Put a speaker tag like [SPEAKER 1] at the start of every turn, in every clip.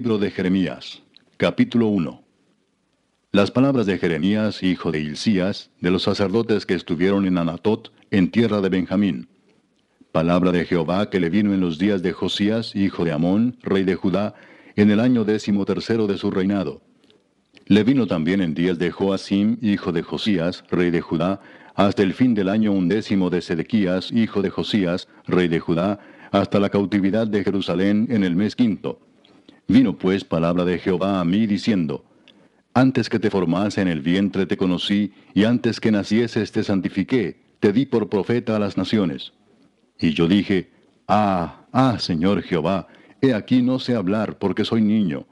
[SPEAKER 1] Libro de Jeremías, capítulo 1. Las palabras de Jeremías, hijo de Hilcías, de los sacerdotes que estuvieron en Anatot, en tierra de Benjamín. Palabra de Jehová que le vino en los días de Josías, hijo de Amón, rey de Judá, en el año décimo tercero de su reinado. Le vino también en días de Joacim, hijo de Josías, rey de Judá, hasta el fin del año undécimo de Sedequías, hijo de Josías, rey de Judá, hasta la cautividad de Jerusalén en el mes quinto Vino pues palabra de Jehová a mí diciendo, Antes que te formase en el vientre te conocí, y antes que nacieses te santifiqué, te di por profeta a las naciones. Y yo dije, Ah, ah, Señor Jehová, he aquí no sé hablar porque soy niño.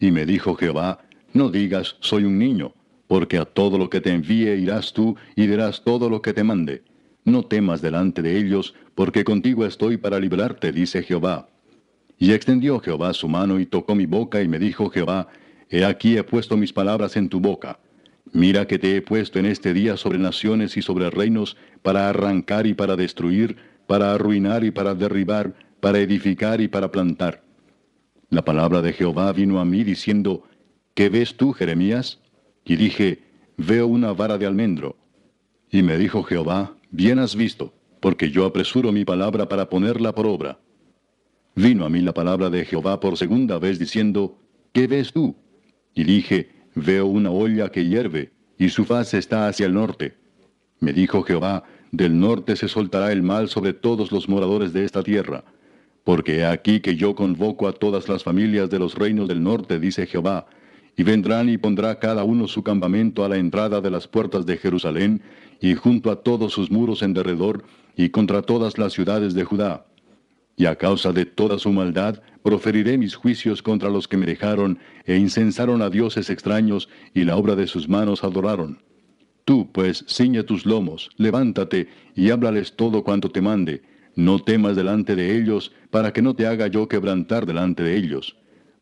[SPEAKER 1] Y me dijo Jehová, No digas, soy un niño, porque a todo lo que te envíe irás tú y dirás todo lo que te mande. No temas delante de ellos, porque contigo estoy para librarte, dice Jehová. Y extendió Jehová su mano y tocó mi boca y me dijo Jehová, He aquí he puesto mis palabras en tu boca. Mira que te he puesto en este día sobre naciones y sobre reinos, para arrancar y para destruir, para arruinar y para derribar, para edificar y para plantar. La palabra de Jehová vino a mí diciendo, ¿Qué ves tú, Jeremías? Y dije, Veo una vara de almendro. Y me dijo Jehová, Bien has visto, porque yo apresuro mi palabra para ponerla por obra. Vino a mí la palabra de Jehová por segunda vez diciendo, ¿qué ves tú? Y dije, veo una olla que hierve, y su faz está hacia el norte. Me dijo Jehová, del norte se soltará el mal sobre todos los moradores de esta tierra. Porque he aquí que yo convoco a todas las familias de los reinos del norte, dice Jehová, y vendrán y pondrá cada uno su campamento a la entrada de las puertas de Jerusalén, y junto a todos sus muros en derredor, y contra todas las ciudades de Judá y a causa de toda su maldad, proferiré mis juicios contra los que me dejaron e incensaron a dioses extraños y la obra de sus manos adoraron. Tú, pues, ciñe tus lomos, levántate y háblales todo cuanto te mande. No temas delante de ellos, para que no te haga yo quebrantar delante de ellos.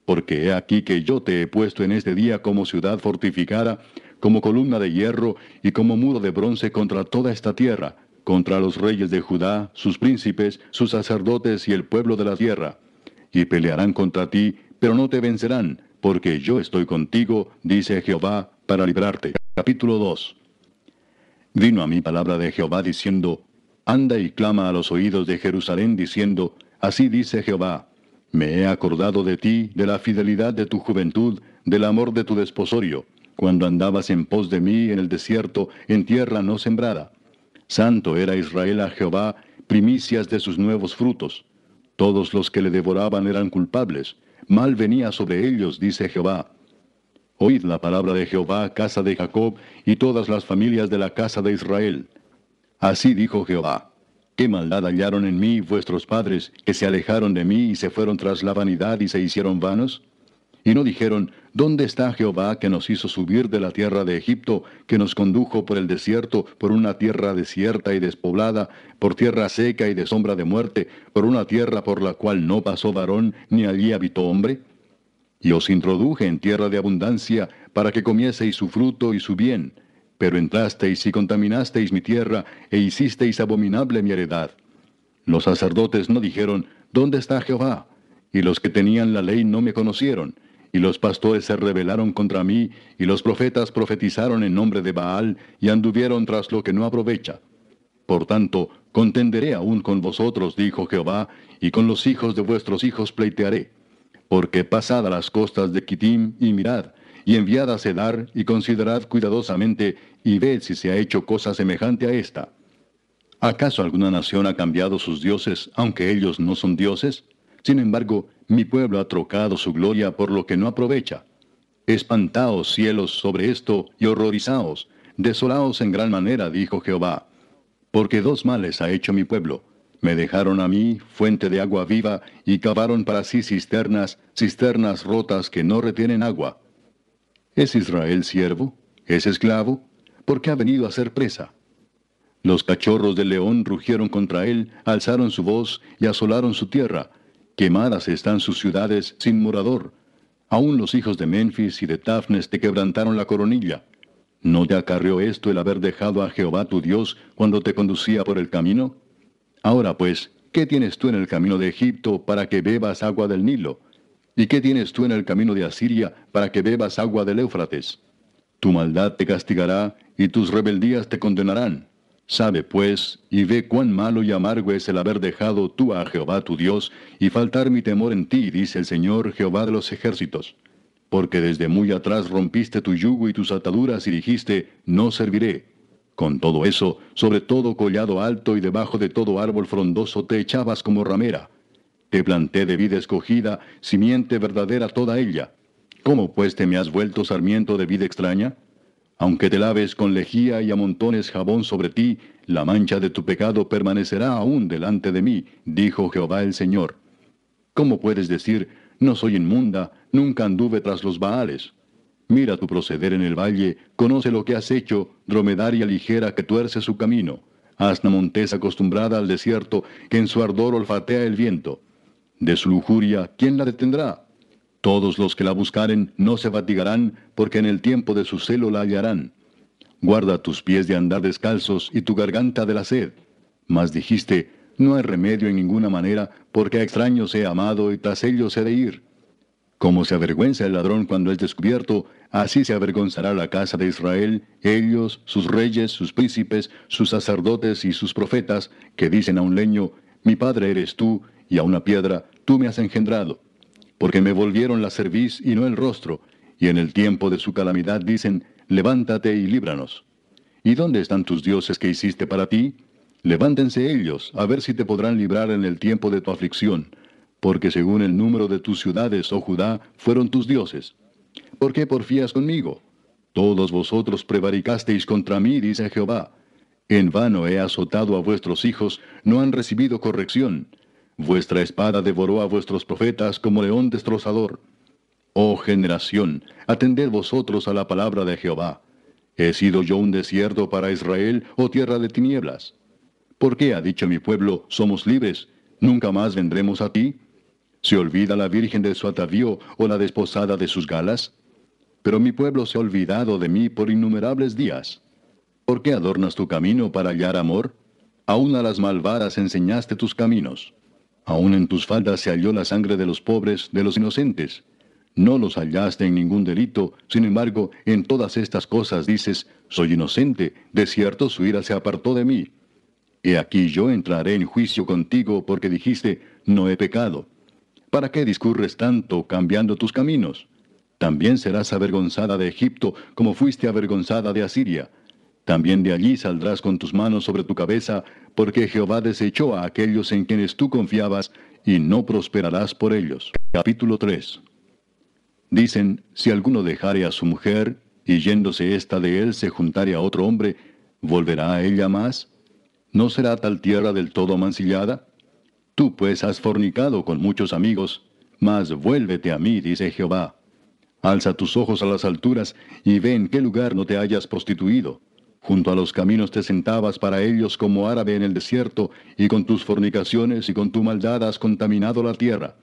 [SPEAKER 1] Porque he aquí que yo te he puesto en este día como ciudad fortificada, como columna de hierro y como muro de bronce contra toda esta tierra, contra los reyes de Judá, sus príncipes, sus sacerdotes y el pueblo de la tierra. Y pelearán contra ti, pero no te vencerán, porque yo estoy contigo, dice Jehová, para librarte. Capítulo 2. Vino a mí palabra de Jehová diciendo, Anda y clama a los oídos de Jerusalén diciendo, Así dice Jehová, Me he acordado de ti, de la fidelidad de tu juventud, del amor de tu desposorio, cuando andabas en pos de mí en el desierto, en tierra no sembrada Santo era Israel a Jehová, primicias de sus nuevos frutos. Todos los que le devoraban eran culpables. Mal venía sobre ellos, dice Jehová. Oíd la palabra de Jehová, casa de Jacob, y todas las familias de la casa de Israel. Así dijo Jehová. ¿Qué maldad hallaron en mí vuestros padres, que se alejaron de mí y se fueron tras la vanidad y se hicieron vanos? Y no dijeron, ¿dónde está Jehová que nos hizo subir de la tierra de Egipto, que nos condujo por el desierto, por una tierra desierta y despoblada, por tierra seca y de sombra de muerte, por una tierra por la cual no pasó varón, ni allí habitó hombre? Y os introduje en tierra de abundancia, para que comieseis su fruto y su bien. Pero entrasteis y contaminasteis mi tierra, e hicisteis abominable mi heredad. Los sacerdotes no dijeron, ¿dónde está Jehová? Y los que tenían la ley no me conocieron y los pastores se rebelaron contra mí, y los profetas profetizaron en nombre de Baal, y anduvieron tras lo que no aprovecha. Por tanto, contenderé aún con vosotros, dijo Jehová, y con los hijos de vuestros hijos pleitearé. Porque pasad a las costas de Kitim y mirad, y enviad a Cedar, y considerad cuidadosamente, y ved si se ha hecho cosa semejante a esta. ¿Acaso alguna nación ha cambiado sus dioses, aunque ellos no son dioses? Sin embargo, mi pueblo ha trocado su gloria por lo que no aprovecha. Espantaos cielos sobre esto y horrorizaos, desolaos en gran manera, dijo Jehová. Porque dos males ha hecho mi pueblo. Me dejaron a mí fuente de agua viva y cavaron para sí cisternas, cisternas rotas que no retienen agua. ¿Es Israel siervo? ¿Es esclavo? ¿Por qué ha venido a ser presa? Los cachorros del león rugieron contra él, alzaron su voz y asolaron su tierra, Quemadas están sus ciudades sin morador. Aún los hijos de Memphis y de Tafnes te quebrantaron la coronilla. ¿No te acarreó esto el haber dejado a Jehová tu Dios cuando te conducía por el camino? Ahora pues, ¿qué tienes tú en el camino de Egipto para que bebas agua del Nilo? ¿Y qué tienes tú en el camino de Asiria para que bebas agua del Éufrates? Tu maldad te castigará y tus rebeldías te condenarán. Sabe, pues, y ve cuán malo y amargo es el haber dejado tú a Jehová tu Dios, y faltar mi temor en ti, dice el Señor Jehová de los ejércitos. Porque desde muy atrás rompiste tu yugo y tus ataduras y dijiste, no serviré. Con todo eso, sobre todo collado alto y debajo de todo árbol frondoso te echabas como ramera. Te planté de vida escogida, simiente verdadera toda ella. ¿Cómo pues te me has vuelto sarmiento de vida extraña? Aunque te laves con lejía y amontones jabón sobre ti, la mancha de tu pecado permanecerá aún delante de mí, dijo Jehová el Señor. ¿Cómo puedes decir, no soy inmunda, nunca anduve tras los Baales? Mira tu proceder en el valle, conoce lo que has hecho, dromedaria ligera que tuerce su camino, asna montés acostumbrada al desierto, que en su ardor olfatea el viento. De su lujuria, ¿quién la detendrá? Todos los que la buscaren no se fatigarán, porque en el tiempo de su celo la hallarán. Guarda tus pies de andar descalzos y tu garganta de la sed. Mas dijiste, no hay remedio en ninguna manera, porque a extraños he amado y tras ellos he de ir. Como se avergüenza el ladrón cuando es descubierto, así se avergonzará la casa de Israel, ellos, sus reyes, sus príncipes, sus sacerdotes y sus profetas, que dicen a un leño, mi padre eres tú, y a una piedra, tú me has engendrado porque me volvieron la cerviz y no el rostro, y en el tiempo de su calamidad dicen, levántate y líbranos. ¿Y dónde están tus dioses que hiciste para ti? Levántense ellos, a ver si te podrán librar en el tiempo de tu aflicción, porque según el número de tus ciudades, oh Judá, fueron tus dioses. ¿Por qué porfías conmigo? Todos vosotros prevaricasteis contra mí, dice Jehová. En vano he azotado a vuestros hijos, no han recibido corrección. Vuestra espada devoró a vuestros profetas como león destrozador. Oh generación, atended vosotros a la palabra de Jehová. ¿He sido yo un desierto para Israel o tierra de tinieblas? ¿Por qué ha dicho mi pueblo, somos libres, nunca más vendremos a ti? ¿Se olvida la virgen de su atavío o la desposada de sus galas? Pero mi pueblo se ha olvidado de mí por innumerables días. ¿Por qué adornas tu camino para hallar amor? Aún a las malvadas enseñaste tus caminos. Aún en tus faldas se halló la sangre de los pobres, de los inocentes. No los hallaste en ningún delito, sin embargo, en todas estas cosas dices, soy inocente, de cierto su ira se apartó de mí. He aquí yo entraré en juicio contigo porque dijiste, no he pecado. ¿Para qué discurres tanto cambiando tus caminos? También serás avergonzada de Egipto como fuiste avergonzada de Asiria. También de allí saldrás con tus manos sobre tu cabeza, porque Jehová desechó a aquellos en quienes tú confiabas, y no prosperarás por ellos. Capítulo 3 Dicen, si alguno dejare a su mujer, y yéndose ésta de él se juntare a otro hombre, ¿volverá a ella más? ¿No será tal tierra del todo mancillada? Tú pues has fornicado con muchos amigos, mas vuélvete a mí, dice Jehová. Alza tus ojos a las alturas, y ve en qué lugar no te hayas prostituido Junto a los caminos te sentabas para ellos como árabe en el desierto, y con tus fornicaciones y con tu maldad has contaminado la tierra.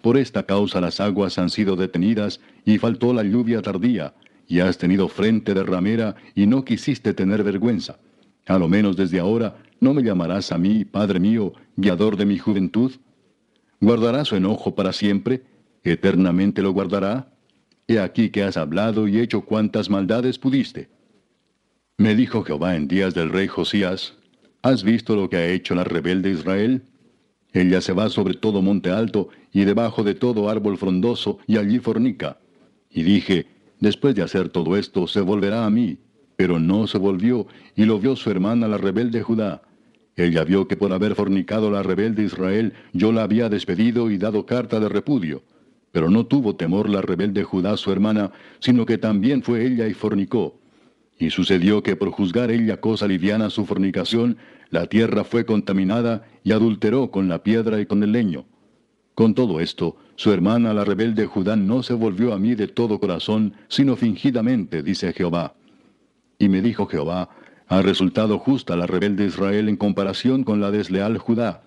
[SPEAKER 1] Por esta causa las aguas han sido detenidas, y faltó la lluvia tardía, y has tenido frente de ramera, y no quisiste tener vergüenza. A lo menos desde ahora, ¿no me llamarás a mí, Padre mío, guiador de mi juventud? ¿Guardará su enojo para siempre? ¿Eternamente lo guardará? He aquí que has hablado y hecho cuantas maldades pudiste. Me dijo Jehová en días del rey Josías, ¿has visto lo que ha hecho la rebelde Israel? Ella se va sobre todo monte alto y debajo de todo árbol frondoso y allí fornica. Y dije, después de hacer todo esto, se volverá a mí. Pero no se volvió, y lo vio su hermana la rebelde Judá. Ella vio que por haber fornicado la rebelde Israel, yo la había despedido y dado carta de repudio. Pero no tuvo temor la rebelde Judá su hermana, sino que también fue ella y fornicó. Y sucedió que por juzgar ella cosa liviana su fornicación, la tierra fue contaminada y adulteró con la piedra y con el leño. Con todo esto, su hermana la rebelde Judá no se volvió a mí de todo corazón, sino fingidamente, dice Jehová. Y me dijo Jehová, ha resultado justa la rebelde Israel en comparación con la desleal Judá.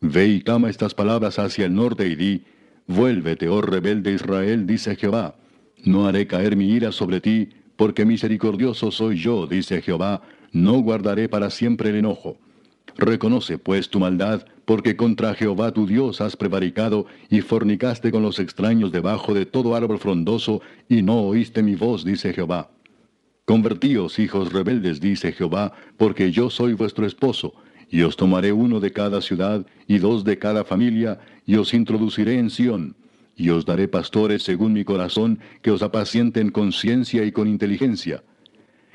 [SPEAKER 1] Ve y cama estas palabras hacia el norte y di, Vuélvete, oh rebelde Israel, dice Jehová. No haré caer mi ira sobre ti, porque misericordioso soy yo, dice Jehová, no guardaré para siempre el enojo. Reconoce pues tu maldad, porque contra Jehová tu Dios has prevaricado y fornicaste con los extraños debajo de todo árbol frondoso, y no oíste mi voz, dice Jehová. Convertíos, hijos rebeldes, dice Jehová, porque yo soy vuestro esposo, y os tomaré uno de cada ciudad y dos de cada familia, y os introduciré en Sión, y os daré pastores según mi corazón, que os apacienten con ciencia y con inteligencia.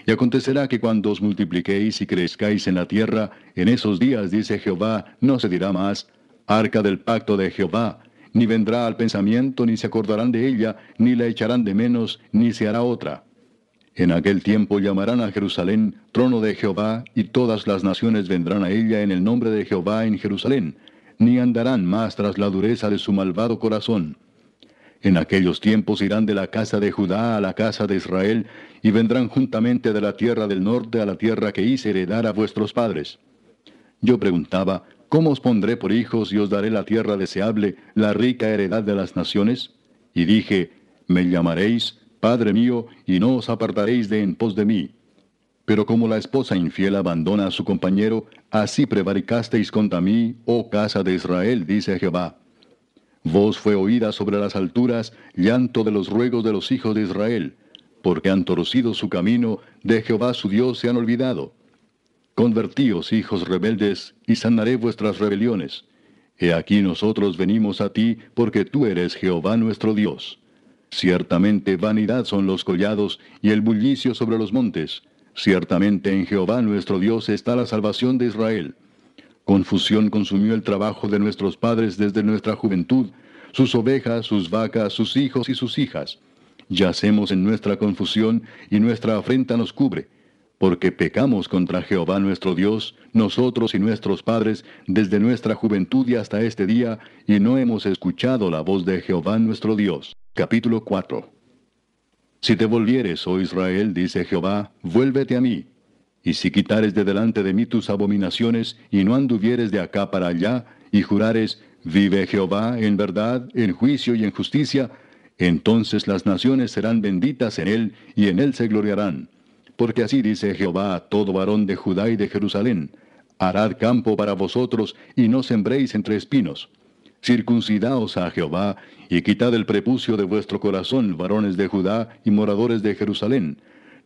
[SPEAKER 1] Y acontecerá que cuando os multipliquéis y crezcáis en la tierra, en esos días, dice Jehová, no se dirá más, arca del pacto de Jehová, ni vendrá al pensamiento, ni se acordarán de ella, ni la echarán de menos, ni se hará otra en aquel tiempo llamarán a Jerusalén trono de Jehová, y todas las naciones vendrán a ella en el nombre de Jehová en Jerusalén, ni andarán más tras la dureza de su malvado corazón. En aquellos tiempos irán de la casa de Judá a la casa de Israel, y vendrán juntamente de la tierra del norte a la tierra que hice heredar a vuestros padres. Yo preguntaba, ¿cómo os pondré por hijos y os daré la tierra deseable, la rica heredad de las naciones? Y dije, me llamaréis Padre mío, y no os apartaréis de en pos de mí. Pero como la esposa infiel abandona a su compañero, así prevaricasteis contra mí, oh casa de Israel, dice Jehová. Voz fue oída sobre las alturas, llanto de los ruegos de los hijos de Israel, porque han torcido su camino, de Jehová su Dios se han olvidado. Convertíos, hijos rebeldes, y sanaré vuestras rebeliones. He aquí nosotros venimos a ti, porque tú eres Jehová nuestro Dios. Ciertamente vanidad son los collados y el bullicio sobre los montes. Ciertamente en Jehová nuestro Dios está la salvación de Israel. Confusión consumió el trabajo de nuestros padres desde nuestra juventud, sus ovejas, sus vacas, sus hijos y sus hijas. Yacemos en nuestra confusión y nuestra afrenta nos cubre, porque pecamos contra Jehová nuestro Dios, nosotros y nuestros padres, desde nuestra juventud y hasta este día, y no hemos escuchado la voz de Jehová nuestro Dios. Capítulo 4 Si te volvieres, oh Israel, dice Jehová, vuélvete a mí. Y si quitares de delante de mí tus abominaciones, y no anduvieres de acá para allá, y jurares, vive Jehová en verdad, en juicio y en justicia, entonces las naciones serán benditas en él, y en él se gloriarán. Porque así dice Jehová a todo varón de Judá y de Jerusalén, harad campo para vosotros, y no sembréis entre espinos Circuncidaos a Jehová, y quitad el prepucio de vuestro corazón, varones de Judá y moradores de Jerusalén.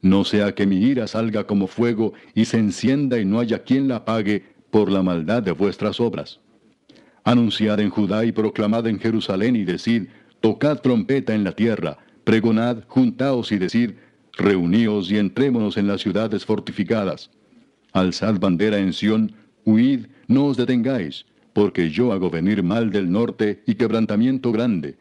[SPEAKER 1] No sea que mi ira salga como fuego y se encienda y no haya quien la apague por la maldad de vuestras obras. Anunciad en Judá y proclamad en Jerusalén y decid, tocad trompeta en la tierra, pregonad, juntaos y decid, reuníos y entrémonos en las ciudades fortificadas. Alzad bandera en Sión, huid, no os detengáis porque yo hago venir mal del norte y quebrantamiento grande.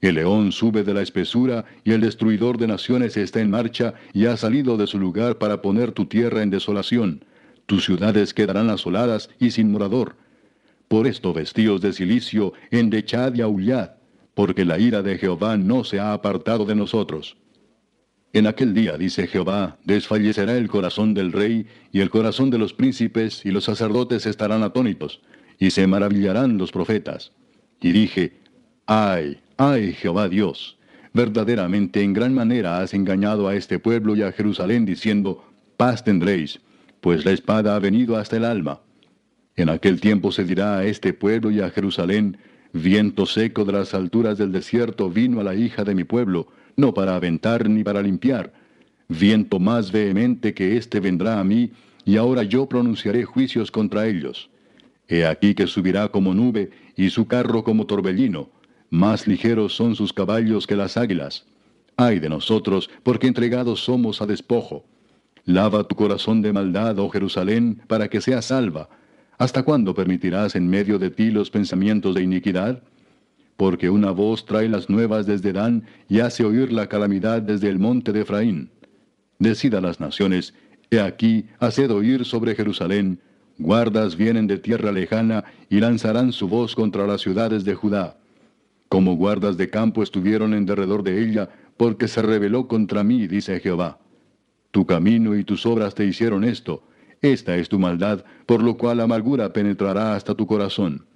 [SPEAKER 1] El león sube de la espesura y el destruidor de naciones está en marcha y ha salido de su lugar para poner tu tierra en desolación. Tus ciudades quedarán asoladas y sin morador. Por esto vestíos de silicio, endechad y aullad, porque la ira de Jehová no se ha apartado de nosotros. En aquel día, dice Jehová, desfallecerá el corazón del rey y el corazón de los príncipes, y los sacerdotes estarán atónitos y se maravillarán los profetas. Y dije, ay, ay Jehová Dios, verdaderamente en gran manera has engañado a este pueblo y a Jerusalén diciendo, paz tendréis, pues la espada ha venido hasta el alma. En aquel tiempo se dirá a este pueblo y a Jerusalén, viento seco de las alturas del desierto vino a la hija de mi pueblo, no para aventar ni para limpiar. Viento más vehemente que éste vendrá a mí, y ahora yo pronunciaré juicios contra ellos. He aquí que subirá como nube, y su carro como torbellino. Más ligeros son sus caballos que las águilas. Ay de nosotros, porque entregados somos a despojo. Lava tu corazón de maldad, oh Jerusalén, para que seas salva. ¿Hasta cuándo permitirás en medio de ti los pensamientos de iniquidad? Porque una voz trae las nuevas desde Dan y hace oír la calamidad desde el monte de Efraín. Decida las naciones, he aquí, haced oír sobre Jerusalén, Guardas vienen de tierra lejana y lanzarán su voz contra las ciudades de Judá. Como guardas de campo estuvieron en derredor de ella, porque se rebeló contra mí, dice Jehová. Tu camino y tus obras te hicieron esto. Esta es tu maldad, por lo cual amargura penetrará hasta tu corazón.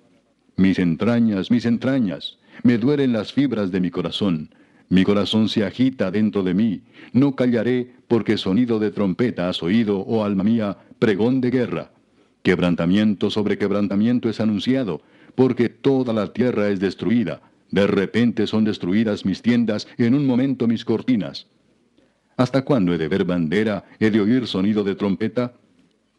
[SPEAKER 1] Mis entrañas, mis entrañas, me duelen las fibras de mi corazón. Mi corazón se agita dentro de mí. No callaré, porque sonido de trompeta has oído, oh alma mía, pregón de guerra. Quebrantamiento sobre quebrantamiento es anunciado, porque toda la tierra es destruida. De repente son destruidas mis tiendas, en un momento mis cortinas. ¿Hasta cuándo he de ver bandera, he de oír sonido de trompeta?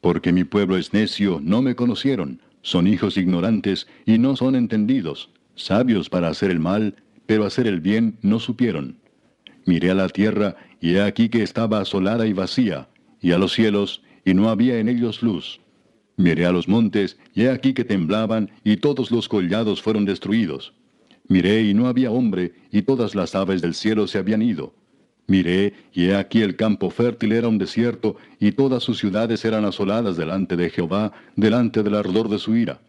[SPEAKER 1] Porque mi pueblo es necio, no me conocieron, son hijos ignorantes y no son entendidos, sabios para hacer el mal, pero hacer el bien no supieron. Miré a la tierra, y he aquí que estaba asolada y vacía, y a los cielos, y no había en ellos luz. Miré a los montes, y he aquí que temblaban, y todos los collados fueron destruidos. Miré, y no había hombre, y todas las aves del cielo se habían ido. Miré, y he aquí el campo fértil era un desierto, y todas sus ciudades eran asoladas delante de Jehová, delante del ardor de su ira.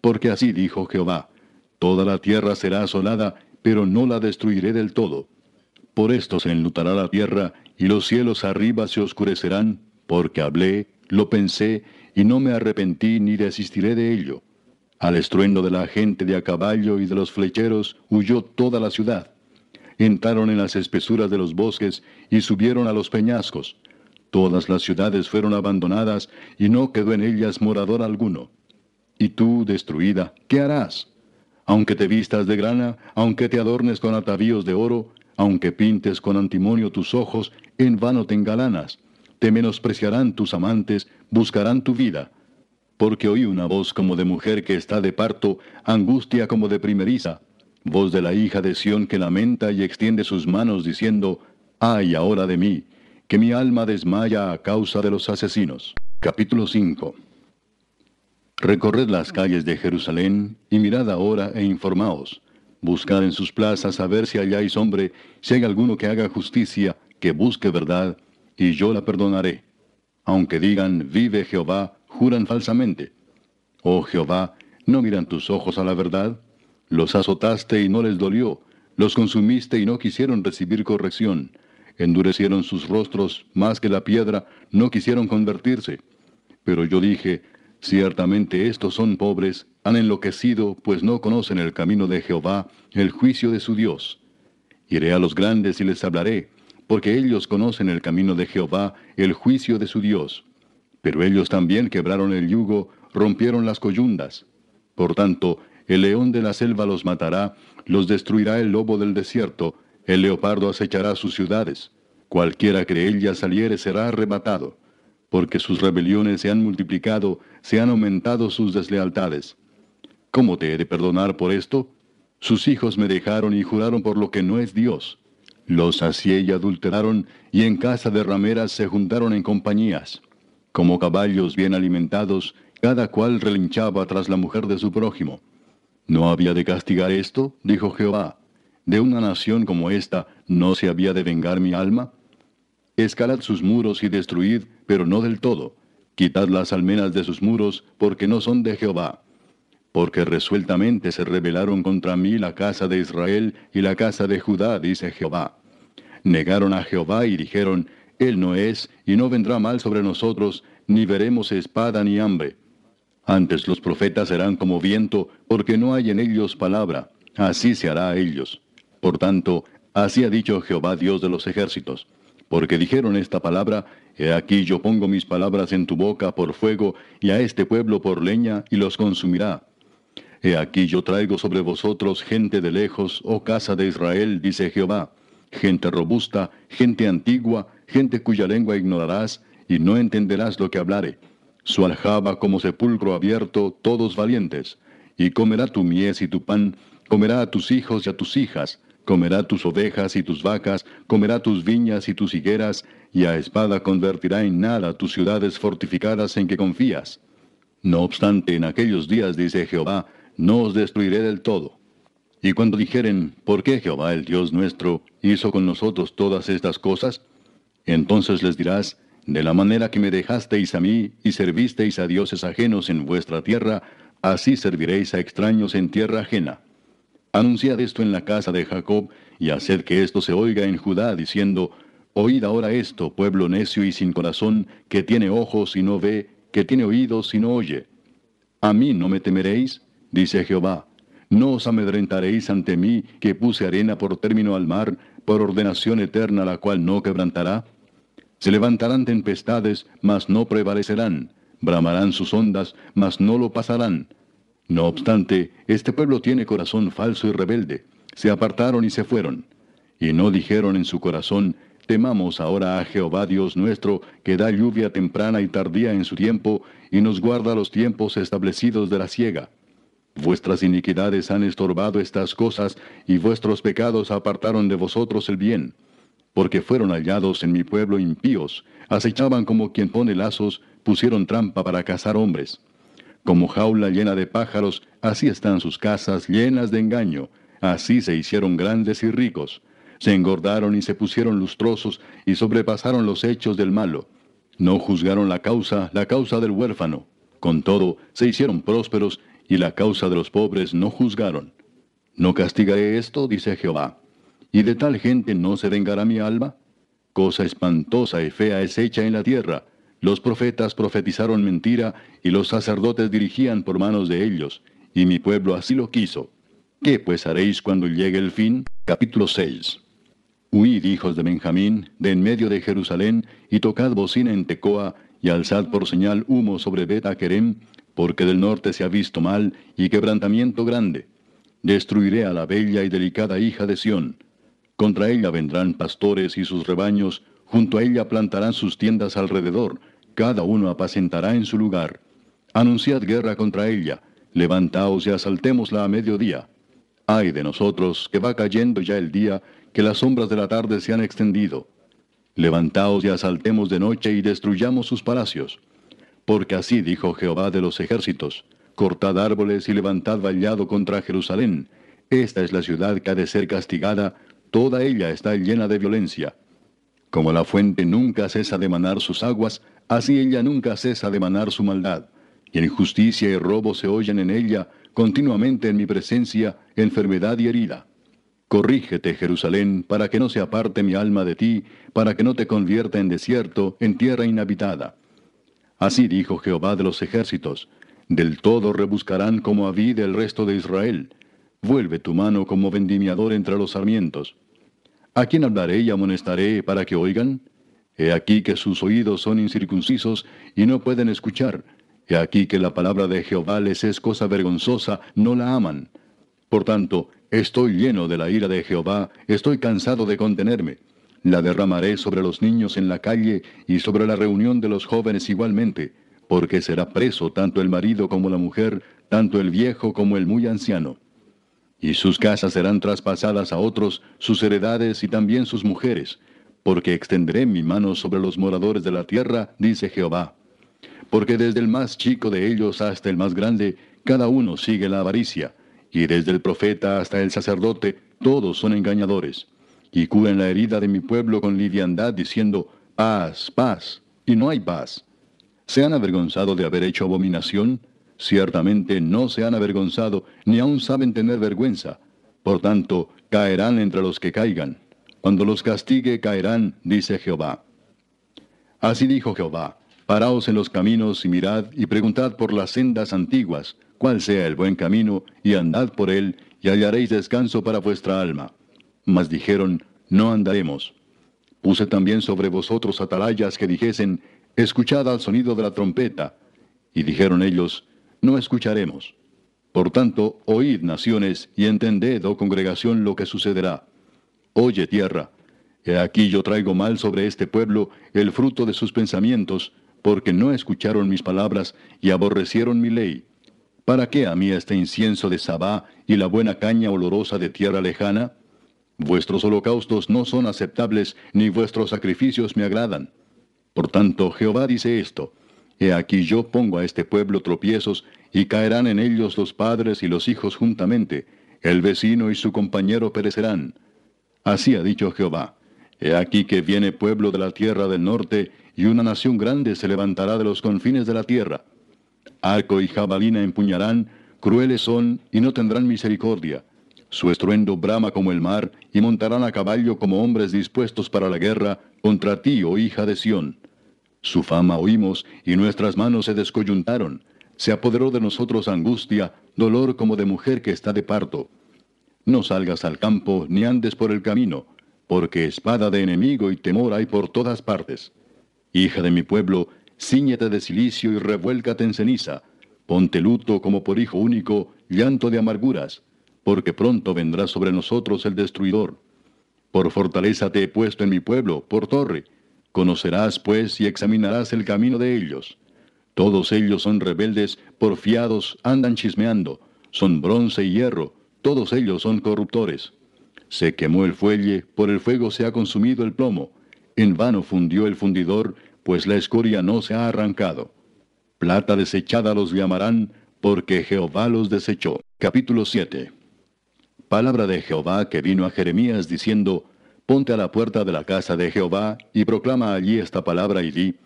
[SPEAKER 1] Porque así dijo Jehová, Toda la tierra será asolada, pero no la destruiré del todo. Por esto se enlutará la tierra, y los cielos arriba se oscurecerán, porque hablé, lo pensé, y no me arrepentí ni desistiré de ello. Al estruendo de la gente de a caballo y de los flecheros huyó toda la ciudad. Entraron en las espesuras de los bosques y subieron a los peñascos. Todas las ciudades fueron abandonadas y no quedó en ellas morador alguno. Y tú, destruida, ¿qué harás? Aunque te vistas de grana, aunque te adornes con atavíos de oro, aunque pintes con antimonio tus ojos, en vano te engalanas te menospreciarán tus amantes, buscarán tu vida. Porque oí una voz como de mujer que está de parto, angustia como de primeriza, voz de la hija de Sión que lamenta y extiende sus manos diciendo, ay ahora de mí, que mi alma desmaya a causa de los asesinos. Capítulo 5 Recorred las calles de Jerusalén y mirad ahora e informaos. Buscad en sus plazas a ver si halláis hombre, si hay alguno que haga justicia, que busque verdad, y yo la perdonaré. Aunque digan, vive Jehová, juran falsamente. Oh Jehová, ¿no miran tus ojos a la verdad? Los azotaste y no les dolió, los consumiste y no quisieron recibir corrección. Endurecieron sus rostros más que la piedra, no quisieron convertirse. Pero yo dije, ciertamente estos son pobres, han enloquecido, pues no conocen el camino de Jehová, el juicio de su Dios. Iré a los grandes y les hablaré, porque ellos conocen el camino de Jehová, el juicio de su Dios. Pero ellos también quebraron el yugo, rompieron las coyundas. Por tanto, el león de la selva los matará, los destruirá el lobo del desierto, el leopardo acechará sus ciudades. Cualquiera que ellas saliere será arrebatado, porque sus rebeliones se han multiplicado, se han aumentado sus deslealtades. ¿Cómo te he de perdonar por esto? Sus hijos me dejaron y juraron por lo que no es Dios. Los sacié y adulteraron, y en casa de rameras se juntaron en compañías. Como caballos bien alimentados, cada cual relinchaba tras la mujer de su prójimo. ¿No había de castigar esto? dijo Jehová. ¿De una nación como esta no se había de vengar mi alma? Escalad sus muros y destruid, pero no del todo. Quitad las almenas de sus muros, porque no son de Jehová porque resueltamente se rebelaron contra mí la casa de Israel y la casa de Judá, dice Jehová. Negaron a Jehová y dijeron, Él no es, y no vendrá mal sobre nosotros, ni veremos espada ni hambre. Antes los profetas serán como viento, porque no hay en ellos palabra, así se hará a ellos. Por tanto, así ha dicho Jehová Dios de los ejércitos. Porque dijeron esta palabra, He aquí yo pongo mis palabras en tu boca por fuego, y a este pueblo por leña, y los consumirá. He aquí yo traigo sobre vosotros gente de lejos, oh casa de Israel, dice Jehová, gente robusta, gente antigua, gente cuya lengua ignorarás, y no entenderás lo que hablare. Su aljaba como sepulcro abierto, todos valientes. Y comerá tu mies y tu pan, comerá a tus hijos y a tus hijas, comerá tus ovejas y tus vacas, comerá tus viñas y tus higueras, y a espada convertirá en nada tus ciudades fortificadas en que confías. No obstante, en aquellos días, dice Jehová, no os destruiré del todo. Y cuando dijeren, ¿por qué Jehová el Dios nuestro hizo con nosotros todas estas cosas? Entonces les dirás, de la manera que me dejasteis a mí y servisteis a dioses ajenos en vuestra tierra, así serviréis a extraños en tierra ajena. Anunciad esto en la casa de Jacob, y haced que esto se oiga en Judá, diciendo, Oíd ahora esto, pueblo necio y sin corazón, que tiene ojos y no ve, que tiene oídos y no oye. ¿A mí no me temeréis? dice Jehová. No os amedrentaréis ante mí, que puse arena por término al mar, por ordenación eterna la cual no quebrantará. Se levantarán tempestades, mas no prevalecerán. bramarán sus ondas, mas no lo pasarán. No obstante, este pueblo tiene corazón falso y rebelde. Se apartaron y se fueron. Y no dijeron en su corazón, temamos ahora a Jehová Dios nuestro, que da lluvia temprana y tardía en su tiempo, y nos guarda los tiempos establecidos de la siega. Vuestras iniquidades han estorbado estas cosas, y vuestros pecados apartaron de vosotros el bien. Porque fueron hallados en mi pueblo impíos, acechaban como quien pone lazos, pusieron trampa para cazar hombres. Como jaula llena de pájaros, así están sus casas llenas de engaño, así se hicieron grandes y ricos. Se engordaron y se pusieron lustrosos y sobrepasaron los hechos del malo. No juzgaron la causa, la causa del huérfano. Con todo, se hicieron prósperos y la causa de los pobres no juzgaron. ¿No castigaré esto? dice Jehová. ¿Y de tal gente no se vengará mi alma? Cosa espantosa y fea es hecha en la tierra. Los profetas profetizaron mentira, y los sacerdotes dirigían por manos de ellos, y mi pueblo así lo quiso. ¿Qué pues haréis cuando llegue el fin? Capítulo 6. Huid, hijos de Benjamín, de en medio de Jerusalén, y tocad bocina en Tecoa, y alzad por señal humo sobre Bet Querem, porque del norte se ha visto mal y quebrantamiento grande. Destruiré a la bella y delicada hija de Sión. Contra ella vendrán pastores y sus rebaños, junto a ella plantarán sus tiendas alrededor, cada uno apacentará en su lugar. Anunciad guerra contra ella, levantaos y asaltémosla a mediodía. Ay de nosotros, que va cayendo ya el día, que las sombras de la tarde se han extendido. Levantaos y asaltemos de noche y destruyamos sus palacios. Porque así dijo Jehová de los ejércitos, cortad árboles y levantad vallado contra Jerusalén. Esta es la ciudad que ha de ser castigada, toda ella está llena de violencia. Como la fuente nunca cesa de manar sus aguas, así ella nunca cesa de manar su maldad. Y injusticia y robo se oyen en ella, continuamente en mi presencia, enfermedad y herida. Corrígete, Jerusalén, para que no se aparte mi alma de ti, para que no te convierta en desierto, en tierra inhabitada. Así dijo Jehová de los ejércitos, del todo rebuscarán como a vid el resto de Israel. Vuelve tu mano como vendimiador entre los sarmientos. ¿A quién hablaré y amonestaré para que oigan? He aquí que sus oídos son incircuncisos y no pueden escuchar. He aquí que la palabra de Jehová les es cosa vergonzosa, no la aman. Por tanto, estoy lleno de la ira de Jehová, estoy cansado de contenerme. La derramaré sobre los niños en la calle y sobre la reunión de los jóvenes igualmente, porque será preso tanto el marido como la mujer, tanto el viejo como el muy anciano. Y sus casas serán traspasadas a otros, sus heredades y también sus mujeres, porque extenderé mi mano sobre los moradores de la tierra, dice Jehová. Porque desde el más chico de ellos hasta el más grande, cada uno sigue la avaricia, y desde el profeta hasta el sacerdote, todos son engañadores y curen la herida de mi pueblo con liviandad, diciendo, paz, paz, y no hay paz. ¿Se han avergonzado de haber hecho abominación? Ciertamente no se han avergonzado, ni aun saben tener vergüenza. Por tanto, caerán entre los que caigan. Cuando los castigue, caerán, dice Jehová. Así dijo Jehová, paraos en los caminos y mirad y preguntad por las sendas antiguas, cuál sea el buen camino, y andad por él, y hallaréis descanso para vuestra alma. Mas dijeron, no andaremos. Puse también sobre vosotros atalayas que dijesen, escuchad al sonido de la trompeta. Y dijeron ellos, no escucharemos. Por tanto, oíd naciones, y entended, oh congregación, lo que sucederá. Oye tierra, he aquí yo traigo mal sobre este pueblo el fruto de sus pensamientos, porque no escucharon mis palabras y aborrecieron mi ley. ¿Para qué a mí este incienso de Sabá y la buena caña olorosa de tierra lejana? Vuestros holocaustos no son aceptables, ni vuestros sacrificios me agradan. Por tanto, Jehová dice esto, He aquí yo pongo a este pueblo tropiezos, y caerán en ellos los padres y los hijos juntamente, el vecino y su compañero perecerán. Así ha dicho Jehová, He aquí que viene pueblo de la tierra del norte, y una nación grande se levantará de los confines de la tierra. Arco y jabalina empuñarán, crueles son, y no tendrán misericordia su estruendo brama como el mar, y montarán a caballo como hombres dispuestos para la guerra contra ti, oh hija de Sión. Su fama oímos, y nuestras manos se descoyuntaron. Se apoderó de nosotros angustia, dolor como de mujer que está de parto. No salgas al campo, ni andes por el camino, porque espada de enemigo y temor hay por todas partes. Hija de mi pueblo, Cíñete de silicio y revuélcate en ceniza. Ponte luto como por hijo único, llanto de amarguras, porque pronto vendrá sobre nosotros el destruidor. Por fortaleza te he puesto en mi pueblo, por torre. Conocerás, pues, y examinarás el camino de ellos. Todos ellos son rebeldes, porfiados, andan chismeando, son bronce y hierro, todos ellos son corruptores. Se quemó el fuelle, por el fuego se ha consumido el plomo. En vano fundió el fundidor, pues la escoria no se ha arrancado. Plata desechada los llamarán, porque Jehová los desechó. Capítulo 7. Palabra de Jehová que vino a Jeremías diciendo, Ponte a la puerta de la casa de Jehová, y proclama allí esta palabra y di,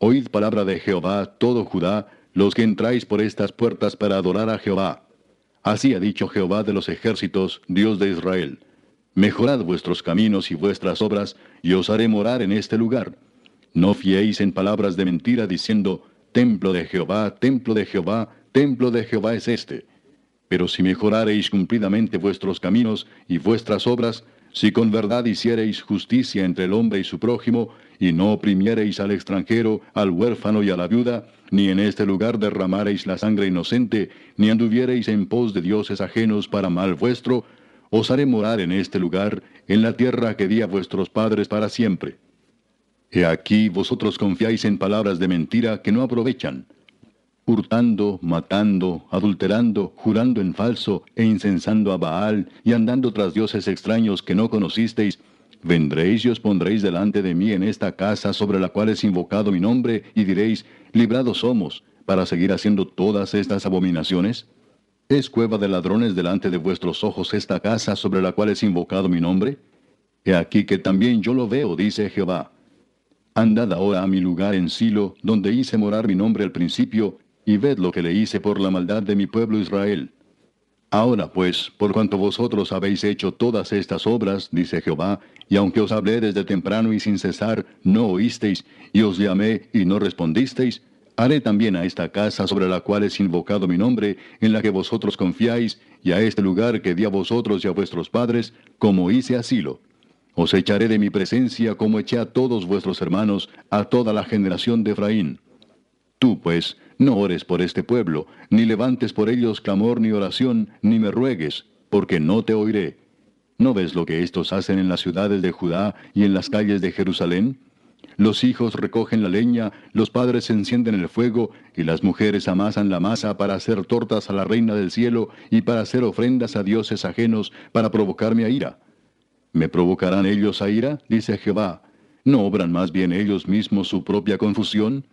[SPEAKER 1] Oíd palabra de Jehová, todo Judá, los que entráis por estas puertas para adorar a Jehová. Así ha dicho Jehová de los ejércitos, Dios de Israel. Mejorad vuestros caminos y vuestras obras, y os haré morar en este lugar. No fiéis en palabras de mentira diciendo, Templo de Jehová, templo de Jehová, templo de Jehová es este. Pero si mejorareis cumplidamente vuestros caminos y vuestras obras, si con verdad hiciereis justicia entre el hombre y su prójimo, y no oprimiereis al extranjero, al huérfano y a la viuda, ni en este lugar derramareis la sangre inocente, ni anduviereis en pos de dioses ajenos para mal vuestro, os haré morar en este lugar, en la tierra que di a vuestros padres para siempre. He aquí vosotros confiáis en palabras de mentira que no aprovechan, hurtando, matando, adulterando, jurando en falso, e incensando a Baal, y andando tras dioses extraños que no conocisteis, vendréis y os pondréis delante de mí en esta casa sobre la cual es invocado mi nombre, y diréis, librados somos, para seguir haciendo todas estas abominaciones? ¿Es cueva de ladrones delante de vuestros ojos esta casa sobre la cual es invocado mi nombre? He aquí que también yo lo veo, dice Jehová. Andad ahora a mi lugar en Silo, donde hice morar mi nombre al principio, y ved lo que le hice por la maldad de mi pueblo Israel. Ahora pues, por cuanto vosotros habéis hecho todas estas obras, dice Jehová, y aunque os hablé desde temprano y sin cesar, no oísteis, y os llamé y no respondisteis, Haré también a esta casa sobre la cual es invocado mi nombre, en la que vosotros confiáis, y a este lugar que di a vosotros y a vuestros padres, como hice asilo. Os echaré de mi presencia como eché a todos vuestros hermanos, a toda la generación de Efraín. Tú, pues, no ores por este pueblo, ni levantes por ellos clamor ni oración, ni me ruegues, porque no te oiré. ¿No ves lo que estos hacen en las ciudades de Judá y en las calles de Jerusalén? Los hijos recogen la leña, los padres encienden el fuego, y las mujeres amasan la masa para hacer tortas a la reina del cielo y para hacer ofrendas a dioses ajenos para provocarme a ira. ¿Me provocarán ellos a ira? dice Jehová. ¿No obran más bien ellos mismos su propia confusión?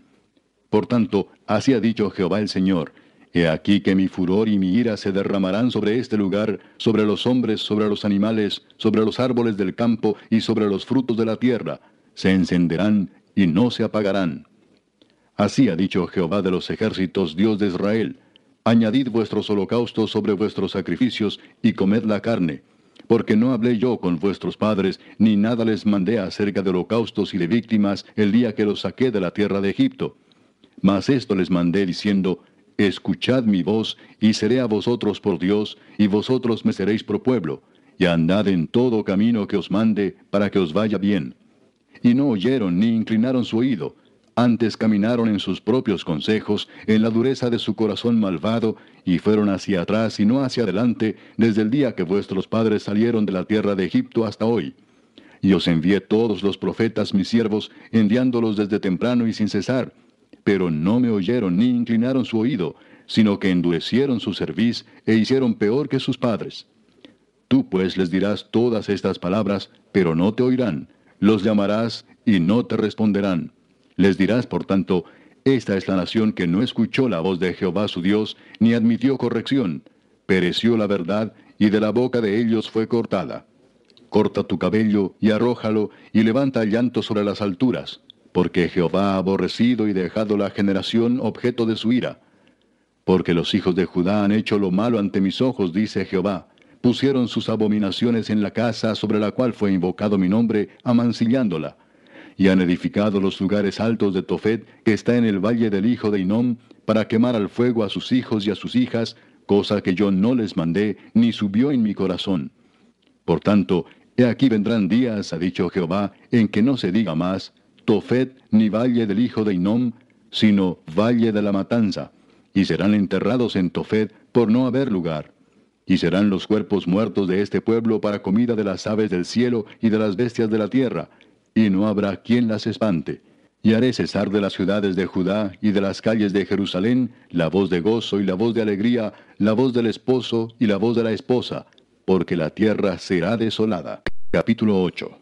[SPEAKER 1] Por tanto, así ha dicho Jehová el Señor. He aquí que mi furor y mi ira se derramarán sobre este lugar, sobre los hombres, sobre los animales, sobre los árboles del campo y sobre los frutos de la tierra se encenderán y no se apagarán. Así ha dicho Jehová de los ejércitos, Dios de Israel, añadid vuestros holocaustos sobre vuestros sacrificios y comed la carne, porque no hablé yo con vuestros padres, ni nada les mandé acerca de holocaustos y de víctimas el día que los saqué de la tierra de Egipto. Mas esto les mandé diciendo, Escuchad mi voz, y seré a vosotros por Dios, y vosotros me seréis por pueblo, y andad en todo camino que os mande, para que os vaya bien. Y no oyeron ni inclinaron su oído, antes caminaron en sus propios consejos, en la dureza de su corazón malvado, y fueron hacia atrás y no hacia adelante, desde el día que vuestros padres salieron de la tierra de Egipto hasta hoy. Y os envié todos los profetas mis siervos, enviándolos desde temprano y sin cesar, pero no me oyeron ni inclinaron su oído, sino que endurecieron su cerviz e hicieron peor que sus padres. Tú pues les dirás todas estas palabras, pero no te oirán los llamarás y no te responderán. Les dirás, por tanto, esta es la nación que no escuchó la voz de Jehová su Dios, ni admitió corrección. Pereció la verdad, y de la boca de ellos fue cortada. Corta tu cabello y arrójalo, y levanta llanto sobre las alturas, porque Jehová ha aborrecido y dejado la generación objeto de su ira. Porque los hijos de Judá han hecho lo malo ante mis ojos, dice Jehová pusieron sus abominaciones en la casa sobre la cual fue invocado mi nombre, amancillándola. Y han edificado los lugares altos de Tofet, que está en el valle del hijo de Inom, para quemar al fuego a sus hijos y a sus hijas, cosa que yo no les mandé, ni subió en mi corazón. Por tanto, he aquí vendrán días, ha dicho Jehová, en que no se diga más, Tofet ni valle del hijo de Inom, sino valle de la matanza, y serán enterrados en Tofet por no haber lugar. Y serán los cuerpos muertos de este pueblo para comida de las aves del cielo y de las bestias de la tierra, y no habrá quien las espante. Y haré cesar de las ciudades de Judá y de las calles de Jerusalén la voz de gozo y la voz de alegría, la voz del esposo y la voz de la esposa, porque la tierra será desolada. Capítulo 8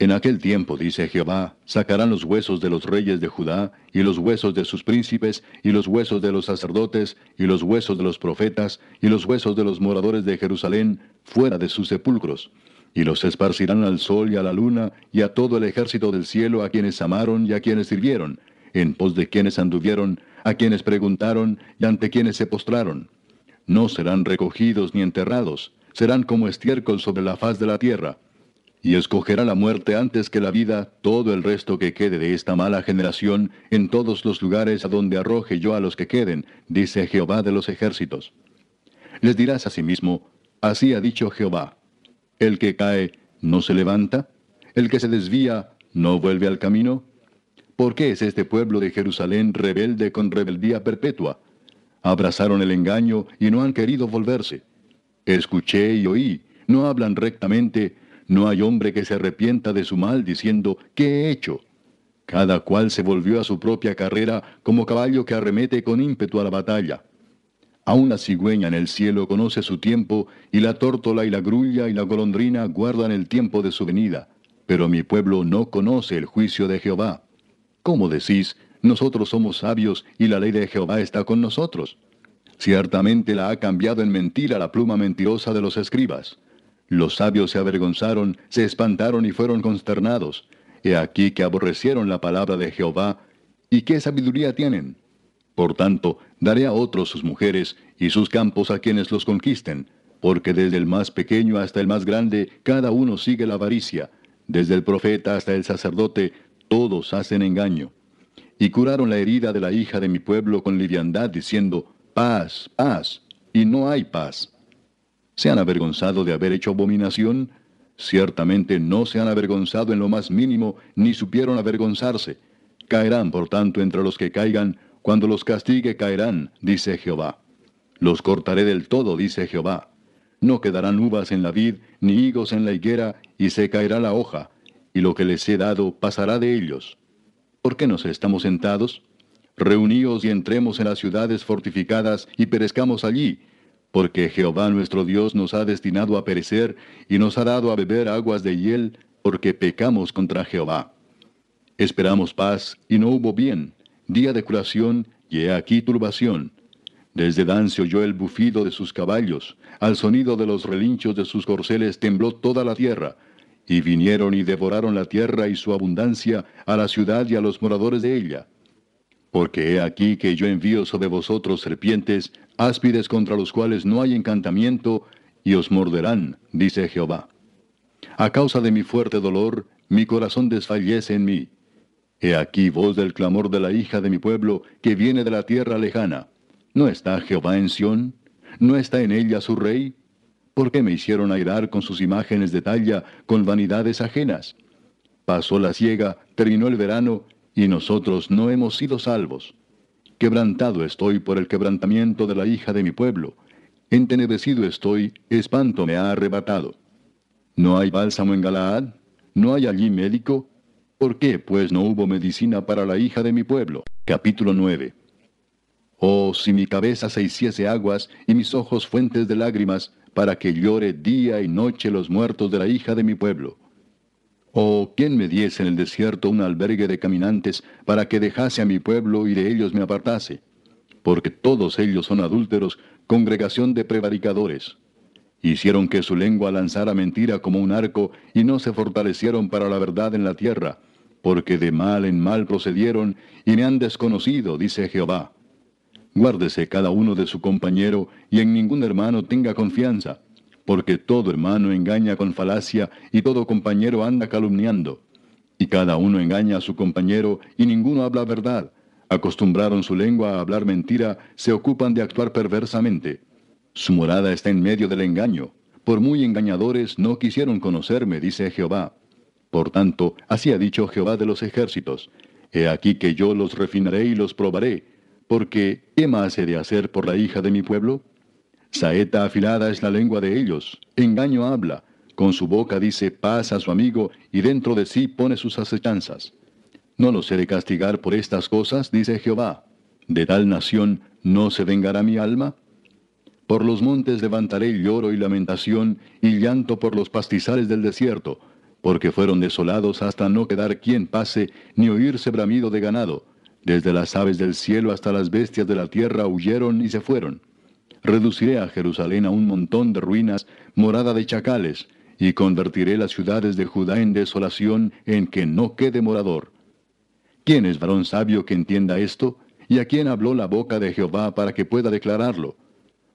[SPEAKER 1] En aquel tiempo, dice Jehová, sacarán los huesos de los reyes de Judá, y los huesos de sus príncipes, y los huesos de los sacerdotes, y los huesos de los profetas, y los huesos de los moradores de Jerusalén, fuera de sus sepulcros y los esparcirán al sol y a la luna y a todo el ejército del cielo a quienes amaron y a quienes sirvieron, en pos de quienes anduvieron, a quienes preguntaron y ante quienes se postraron. No serán recogidos ni enterrados, serán como estiércol sobre la faz de la tierra. Y escogerá la muerte antes que la vida todo el resto que quede de esta mala generación en todos los lugares a donde arroje yo a los que queden, dice Jehová de los ejércitos. Les dirás asimismo, así ha dicho Jehová el que cae no se levanta, el que se desvía no vuelve al camino. ¿Por qué es este pueblo de Jerusalén rebelde con rebeldía perpetua? Abrazaron el engaño y no han querido volverse. Escuché y oí, no hablan rectamente, no hay hombre que se arrepienta de su mal diciendo, ¿qué he hecho? Cada cual se volvió a su propia carrera como caballo que arremete con ímpetu a la batalla. Aún la cigüeña en el cielo conoce su tiempo, y la tórtola y la grulla y la golondrina guardan el tiempo de su venida. Pero mi pueblo no conoce el juicio de Jehová. ¿Cómo decís, nosotros somos sabios y la ley de Jehová está con nosotros? Ciertamente la ha cambiado en mentira la pluma mentirosa de los escribas. Los sabios se avergonzaron, se espantaron y fueron consternados. He aquí que aborrecieron la palabra de Jehová. ¿Y qué sabiduría tienen? Por tanto, daré a otros sus mujeres y sus campos a quienes los conquisten, porque desde el más pequeño hasta el más grande, cada uno sigue la avaricia, desde el profeta hasta el sacerdote, todos hacen engaño. Y curaron la herida de la hija de mi pueblo con liviandad, diciendo, paz, paz, y no hay paz. ¿Se han avergonzado de haber hecho abominación? Ciertamente no se han avergonzado en lo más mínimo, ni supieron avergonzarse. Caerán, por tanto, entre los que caigan, cuando los castigue caerán, dice Jehová. Los cortaré del todo, dice Jehová. No quedarán uvas en la vid, ni higos en la higuera, y se caerá la hoja, y lo que les he dado pasará de ellos. ¿Por qué nos estamos sentados? Reuníos y entremos en las ciudades fortificadas y perezcamos allí, porque Jehová nuestro Dios nos ha destinado a perecer y nos ha dado a beber aguas de hiel, porque pecamos contra Jehová. Esperamos paz y no hubo bien, día de curación, y he aquí turbación. Desde Dan se oyó el bufido de sus caballos, al sonido de los relinchos de sus corceles tembló toda la tierra, y vinieron y devoraron la tierra y su abundancia a la ciudad y a los moradores de ella. Porque he aquí que yo envío sobre vosotros serpientes, áspides contra los cuales no hay encantamiento, y os morderán, dice Jehová. A causa de mi fuerte dolor, mi corazón desfallece en mí He aquí voz del clamor de la hija de mi pueblo, que viene de la tierra lejana. ¿No está Jehová en Sión? ¿No está en ella su rey? ¿Por qué me hicieron airar con sus imágenes de talla, con vanidades ajenas? Pasó la siega, terminó el verano, y nosotros no hemos sido salvos. Quebrantado estoy por el quebrantamiento de la hija de mi pueblo. Entenebrecido estoy, espanto me ha arrebatado. ¿No hay bálsamo en Galaad? ¿No hay allí médico? ¿Por qué, pues, no hubo medicina para la hija de mi pueblo? Capítulo 9. Oh, si mi cabeza se hiciese aguas y mis ojos fuentes de lágrimas, para que llore día y noche los muertos de la hija de mi pueblo. Oh, ¿quién me diese en el desierto un albergue de caminantes para que dejase a mi pueblo y de ellos me apartase? Porque todos ellos son adúlteros, congregación de prevaricadores. Hicieron que su lengua lanzara mentira como un arco y no se fortalecieron para la verdad en la tierra porque de mal en mal procedieron y me han desconocido, dice Jehová. Guárdese cada uno de su compañero y en ningún hermano tenga confianza, porque todo hermano engaña con falacia y todo compañero anda calumniando. Y cada uno engaña a su compañero y ninguno habla verdad. Acostumbraron su lengua a hablar mentira, se ocupan de actuar perversamente. Su morada está en medio del engaño. Por muy engañadores no quisieron conocerme, dice Jehová. Por tanto, así ha dicho Jehová de los ejércitos, He aquí que yo los refinaré y los probaré, porque ¿qué más he de hacer por la hija de mi pueblo? Saeta afilada es la lengua de ellos, engaño habla, con su boca dice paz a su amigo, y dentro de sí pone sus acechanzas. No los he de castigar por estas cosas, dice Jehová. ¿De tal nación no se vengará mi alma? Por los montes levantaré lloro y lamentación, y llanto por los pastizales del desierto, porque fueron desolados hasta no quedar quien pase, ni oírse bramido de ganado. Desde las aves del cielo hasta las bestias de la tierra huyeron y se fueron. Reduciré a Jerusalén a un montón de ruinas, morada de chacales, y convertiré las ciudades de Judá en desolación, en que no quede morador. ¿Quién es varón sabio que entienda esto? ¿Y a quién habló la boca de Jehová para que pueda declararlo?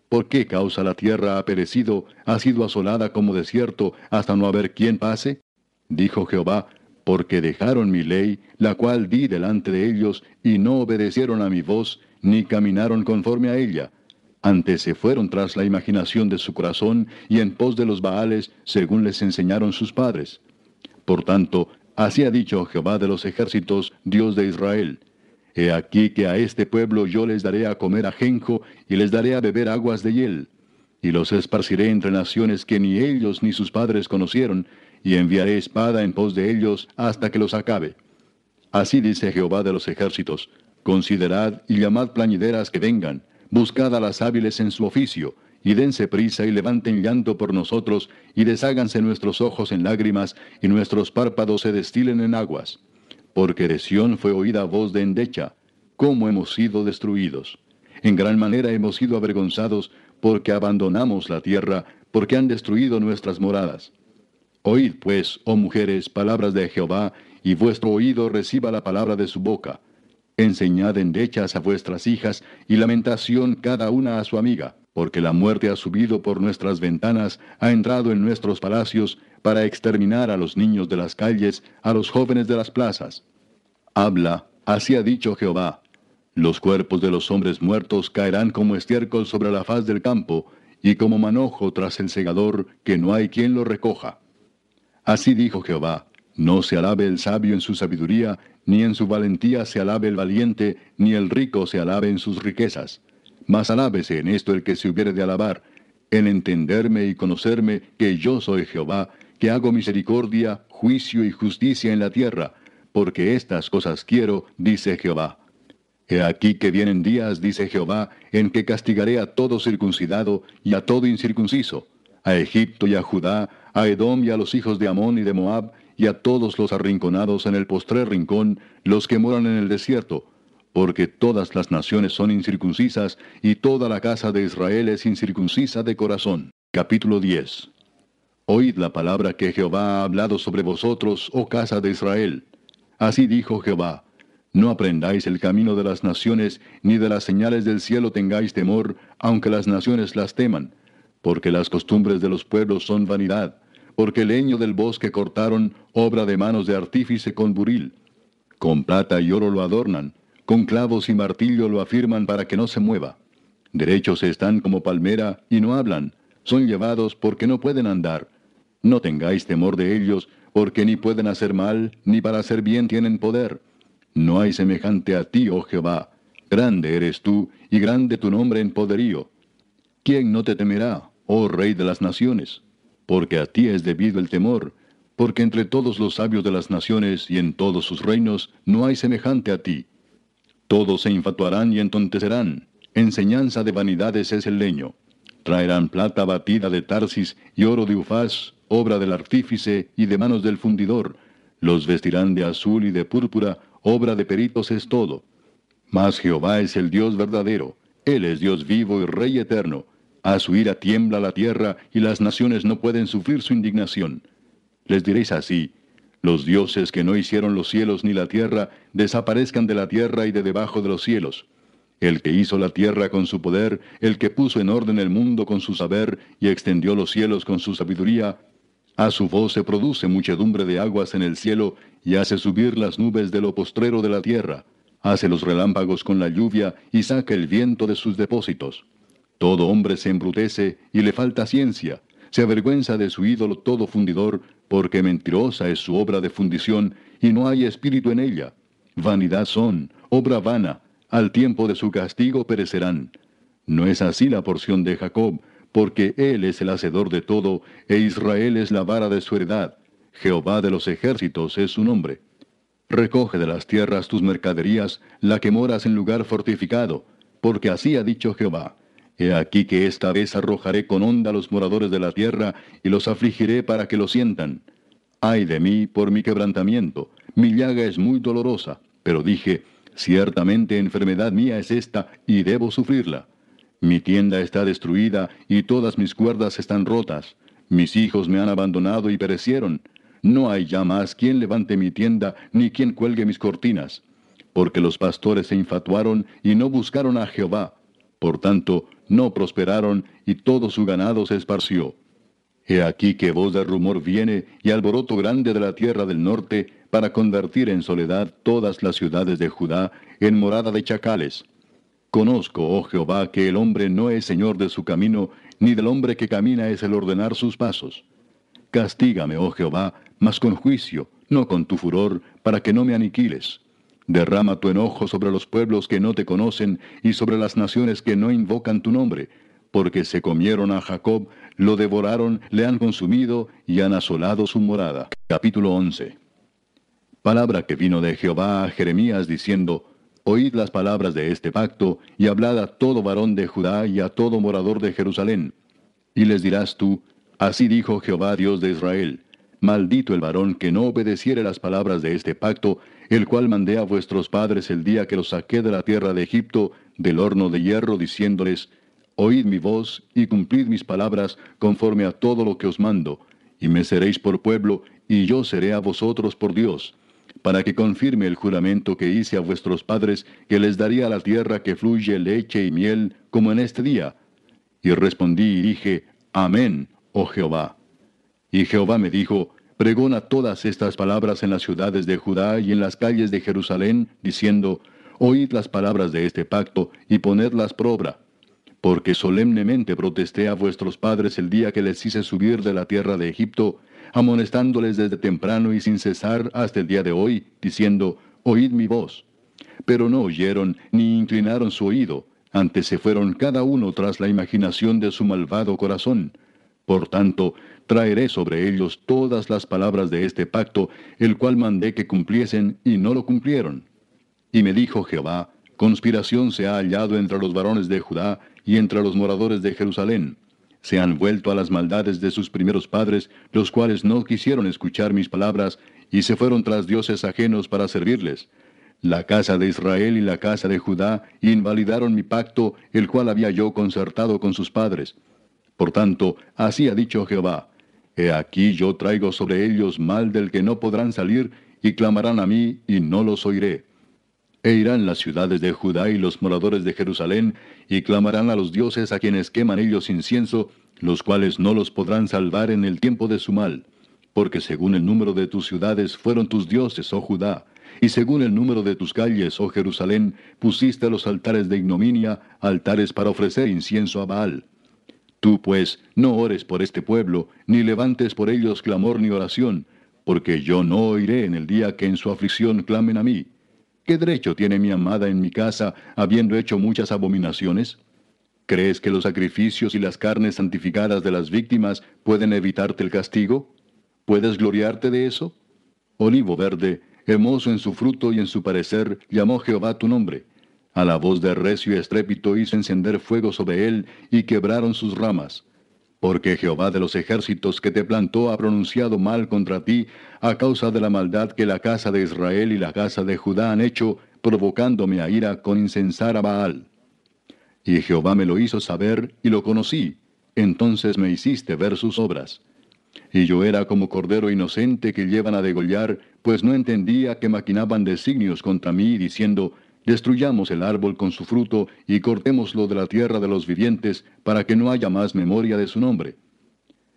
[SPEAKER 1] ¿Por qué causa la tierra ha perecido, ha sido asolada como desierto, hasta no haber quien pase? Dijo Jehová, porque dejaron mi ley, la cual di delante de ellos, y no obedecieron a mi voz, ni caminaron conforme a ella. Antes se fueron tras la imaginación de su corazón, y en pos de los Baales, según les enseñaron sus padres. Por tanto, así ha dicho Jehová de los ejércitos, Dios de Israel. He aquí que a este pueblo yo les daré a comer ajenjo y les daré a beber aguas de hiel. Y los esparciré entre naciones que ni ellos ni sus padres conocieron, y enviaré espada en pos de ellos hasta que los acabe. Así dice Jehová de los ejércitos, considerad y llamad plañideras que vengan, buscad a las hábiles en su oficio, y dense prisa y levanten llanto por nosotros, y desháganse nuestros ojos en lágrimas, y nuestros párpados se destilen en aguas porque de Sión fue oída voz de endecha, cómo hemos sido destruidos. En gran manera hemos sido avergonzados, porque abandonamos la tierra, porque han destruido nuestras moradas. Oíd pues, oh mujeres, palabras de Jehová, y vuestro oído reciba la palabra de su boca. Enseñad endechas a vuestras hijas, y lamentación cada una a su amiga, porque la muerte ha subido por nuestras ventanas, ha entrado en nuestros palacios, para exterminar a los niños de las calles, a los jóvenes de las plazas. Habla, así ha dicho Jehová. Los cuerpos de los hombres muertos caerán como estiércol sobre la faz del campo, y como manojo tras el segador, que no hay quien lo recoja. Así dijo Jehová, no se alabe el sabio en su sabiduría, ni en su valentía se alabe el valiente, ni el rico se alabe en sus riquezas. Mas alábese en esto el que se hubiere de alabar, en entenderme y conocerme que yo soy Jehová, que hago misericordia, juicio y justicia en la tierra, porque estas cosas quiero, dice Jehová. He aquí que vienen días, dice Jehová, en que castigaré a todo circuncidado y a todo incircunciso, a Egipto y a Judá, a Edom y a los hijos de Amón y de Moab, y a todos los arrinconados en el postrer rincón, los que moran en el desierto, porque todas las naciones son incircuncisas, y toda la casa de Israel es incircuncisa de corazón. Capítulo 10 Oíd la palabra que Jehová ha hablado sobre vosotros, oh casa de Israel. Así dijo Jehová, no aprendáis el camino de las naciones, ni de las señales del cielo tengáis temor, aunque las naciones las teman, porque las costumbres de los pueblos son vanidad, porque el leño del bosque cortaron, obra de manos de artífice con buril. Con plata y oro lo adornan, con clavos y martillo lo afirman para que no se mueva. Derechos están como palmera y no hablan, son llevados porque no pueden andar no tengáis temor de ellos, porque ni pueden hacer mal, ni para hacer bien tienen poder. No hay semejante a ti, oh Jehová. Grande eres tú, y grande tu nombre en poderío. ¿Quién no te temerá, oh Rey de las naciones? Porque a ti es debido el temor, porque entre todos los sabios de las naciones y en todos sus reinos no hay semejante a ti. Todos se infatuarán y entontecerán. Enseñanza de vanidades es el leño. Traerán plata batida de Tarsis y oro de Ufaz, obra del artífice y de manos del fundidor. Los vestirán de azul y de púrpura, obra de peritos es todo. Mas Jehová es el Dios verdadero, Él es Dios vivo y Rey eterno. A su ira tiembla la tierra y las naciones no pueden sufrir su indignación. Les diréis así, los dioses que no hicieron los cielos ni la tierra, desaparezcan de la tierra y de debajo de los cielos el que hizo la tierra con su poder, el que puso en orden el mundo con su saber y extendió los cielos con su sabiduría, a su voz se produce muchedumbre de aguas en el cielo y hace subir las nubes de lo postrero de la tierra. Hace los relámpagos con la lluvia y saca el viento de sus depósitos. Todo hombre se embrutece y le falta ciencia. Se avergüenza de su ídolo todo fundidor, porque mentirosa es su obra de fundición y no hay espíritu en ella. vanidad son, obra vana, al tiempo de su castigo perecerán. No es así la porción de Jacob, porque él es el hacedor de todo, e Israel es la vara de su heredad. Jehová de los ejércitos es su nombre. Recoge de las tierras tus mercaderías, la que moras en lugar fortificado, porque así ha dicho Jehová. He aquí que esta vez arrojaré con onda a los moradores de la tierra, y los afligiré para que lo sientan. Ay de mí por mi quebrantamiento, mi llaga es muy dolorosa, pero dije, ciertamente enfermedad mía es esta, y debo sufrirla. Mi tienda está destruida, y todas mis cuerdas están rotas. Mis hijos me han abandonado y perecieron. No hay ya más quien levante mi tienda, ni quien cuelgue mis cortinas. Porque los pastores se infatuaron y no buscaron a Jehová. Por tanto, no prosperaron y todo su ganado se esparció. He aquí que voz de rumor viene y alboroto grande de la tierra del norte para convertir en soledad todas las ciudades de Judá en morada de chacales. Conozco, oh Jehová, que el hombre no es señor de su camino, ni del hombre que camina es el ordenar sus pasos. Castígame, oh Jehová, mas con juicio, no con tu furor, para que no me aniquiles. Derrama tu enojo sobre los pueblos que no te conocen y sobre las naciones que no invocan tu nombre, porque se comieron a Jacob, lo devoraron, le han consumido y han asolado su morada. Capítulo 11. Palabra que vino de Jehová a Jeremías diciendo, Oíd las palabras de este pacto, y hablad a todo varón de Judá y a todo morador de Jerusalén. Y les dirás tú, Así dijo Jehová Dios de Israel, Maldito el varón que no obedeciere las palabras de este pacto, el cual mandé a vuestros padres el día que los saqué de la tierra de Egipto, del horno de hierro, diciéndoles, Oíd mi voz y cumplid mis palabras conforme a todo lo que os mando, y me seréis por pueblo, y yo seré a vosotros por Dios, para que confirme el juramento que hice a vuestros padres, que les daría la tierra que fluye leche y miel, como en este día. Y respondí y dije, Amén, oh Jehová. Y Jehová me dijo, Pregona todas estas palabras en las ciudades de Judá y en las calles de Jerusalén, diciendo, Oíd las palabras de este pacto y ponedlas por obra. Porque solemnemente protesté a vuestros padres el día que les hice subir de la tierra de Egipto, amonestándoles desde temprano y sin cesar hasta el día de hoy, diciendo, Oíd mi voz. Pero no oyeron ni inclinaron su oído, antes se fueron cada uno tras la imaginación de su malvado corazón. Por tanto, traeré sobre ellos todas las palabras de este pacto, el cual mandé que cumpliesen y no lo cumplieron. Y me dijo Jehová, conspiración se ha hallado entre los varones de Judá y entre los moradores de Jerusalén. Se han vuelto a las maldades de sus primeros padres, los cuales no quisieron escuchar mis palabras, y se fueron tras dioses ajenos para servirles. La casa de Israel y la casa de Judá invalidaron mi pacto, el cual había yo concertado con sus padres. Por tanto, así ha dicho Jehová, He aquí yo traigo sobre ellos mal del que no podrán salir, y clamarán a mí, y no los oiré. E irán las ciudades de Judá y los moradores de Jerusalén, y clamarán a los dioses a quienes queman ellos incienso, los cuales no los podrán salvar en el tiempo de su mal. Porque según el número de tus ciudades fueron tus dioses, oh Judá, y según el número de tus calles, oh Jerusalén, pusiste los altares de ignominia, altares para ofrecer incienso a Baal. Tú pues no ores por este pueblo, ni levantes por ellos clamor ni oración, porque yo no oiré en el día que en su aflicción clamen a mí. ¿Qué derecho tiene mi amada en mi casa, habiendo hecho muchas abominaciones? ¿Crees que los sacrificios y las carnes santificadas de las víctimas pueden evitarte el castigo? ¿Puedes gloriarte de eso? Olivo verde, hermoso en su fruto y en su parecer, llamó Jehová tu nombre. A la voz de recio estrépito hizo encender fuego sobre él y quebraron sus ramas. Porque Jehová de los ejércitos que te plantó ha pronunciado mal contra ti a causa de la maldad que la casa de Israel y la casa de Judá han hecho, provocándome a ira con incensar a Baal. Y Jehová me lo hizo saber y lo conocí. Entonces me hiciste ver sus obras. Y yo era como cordero inocente que llevan a degollar, pues no entendía que maquinaban designios contra mí, diciendo, Destruyamos el árbol con su fruto y cortémoslo de la tierra de los vivientes, para que no haya más memoria de su nombre.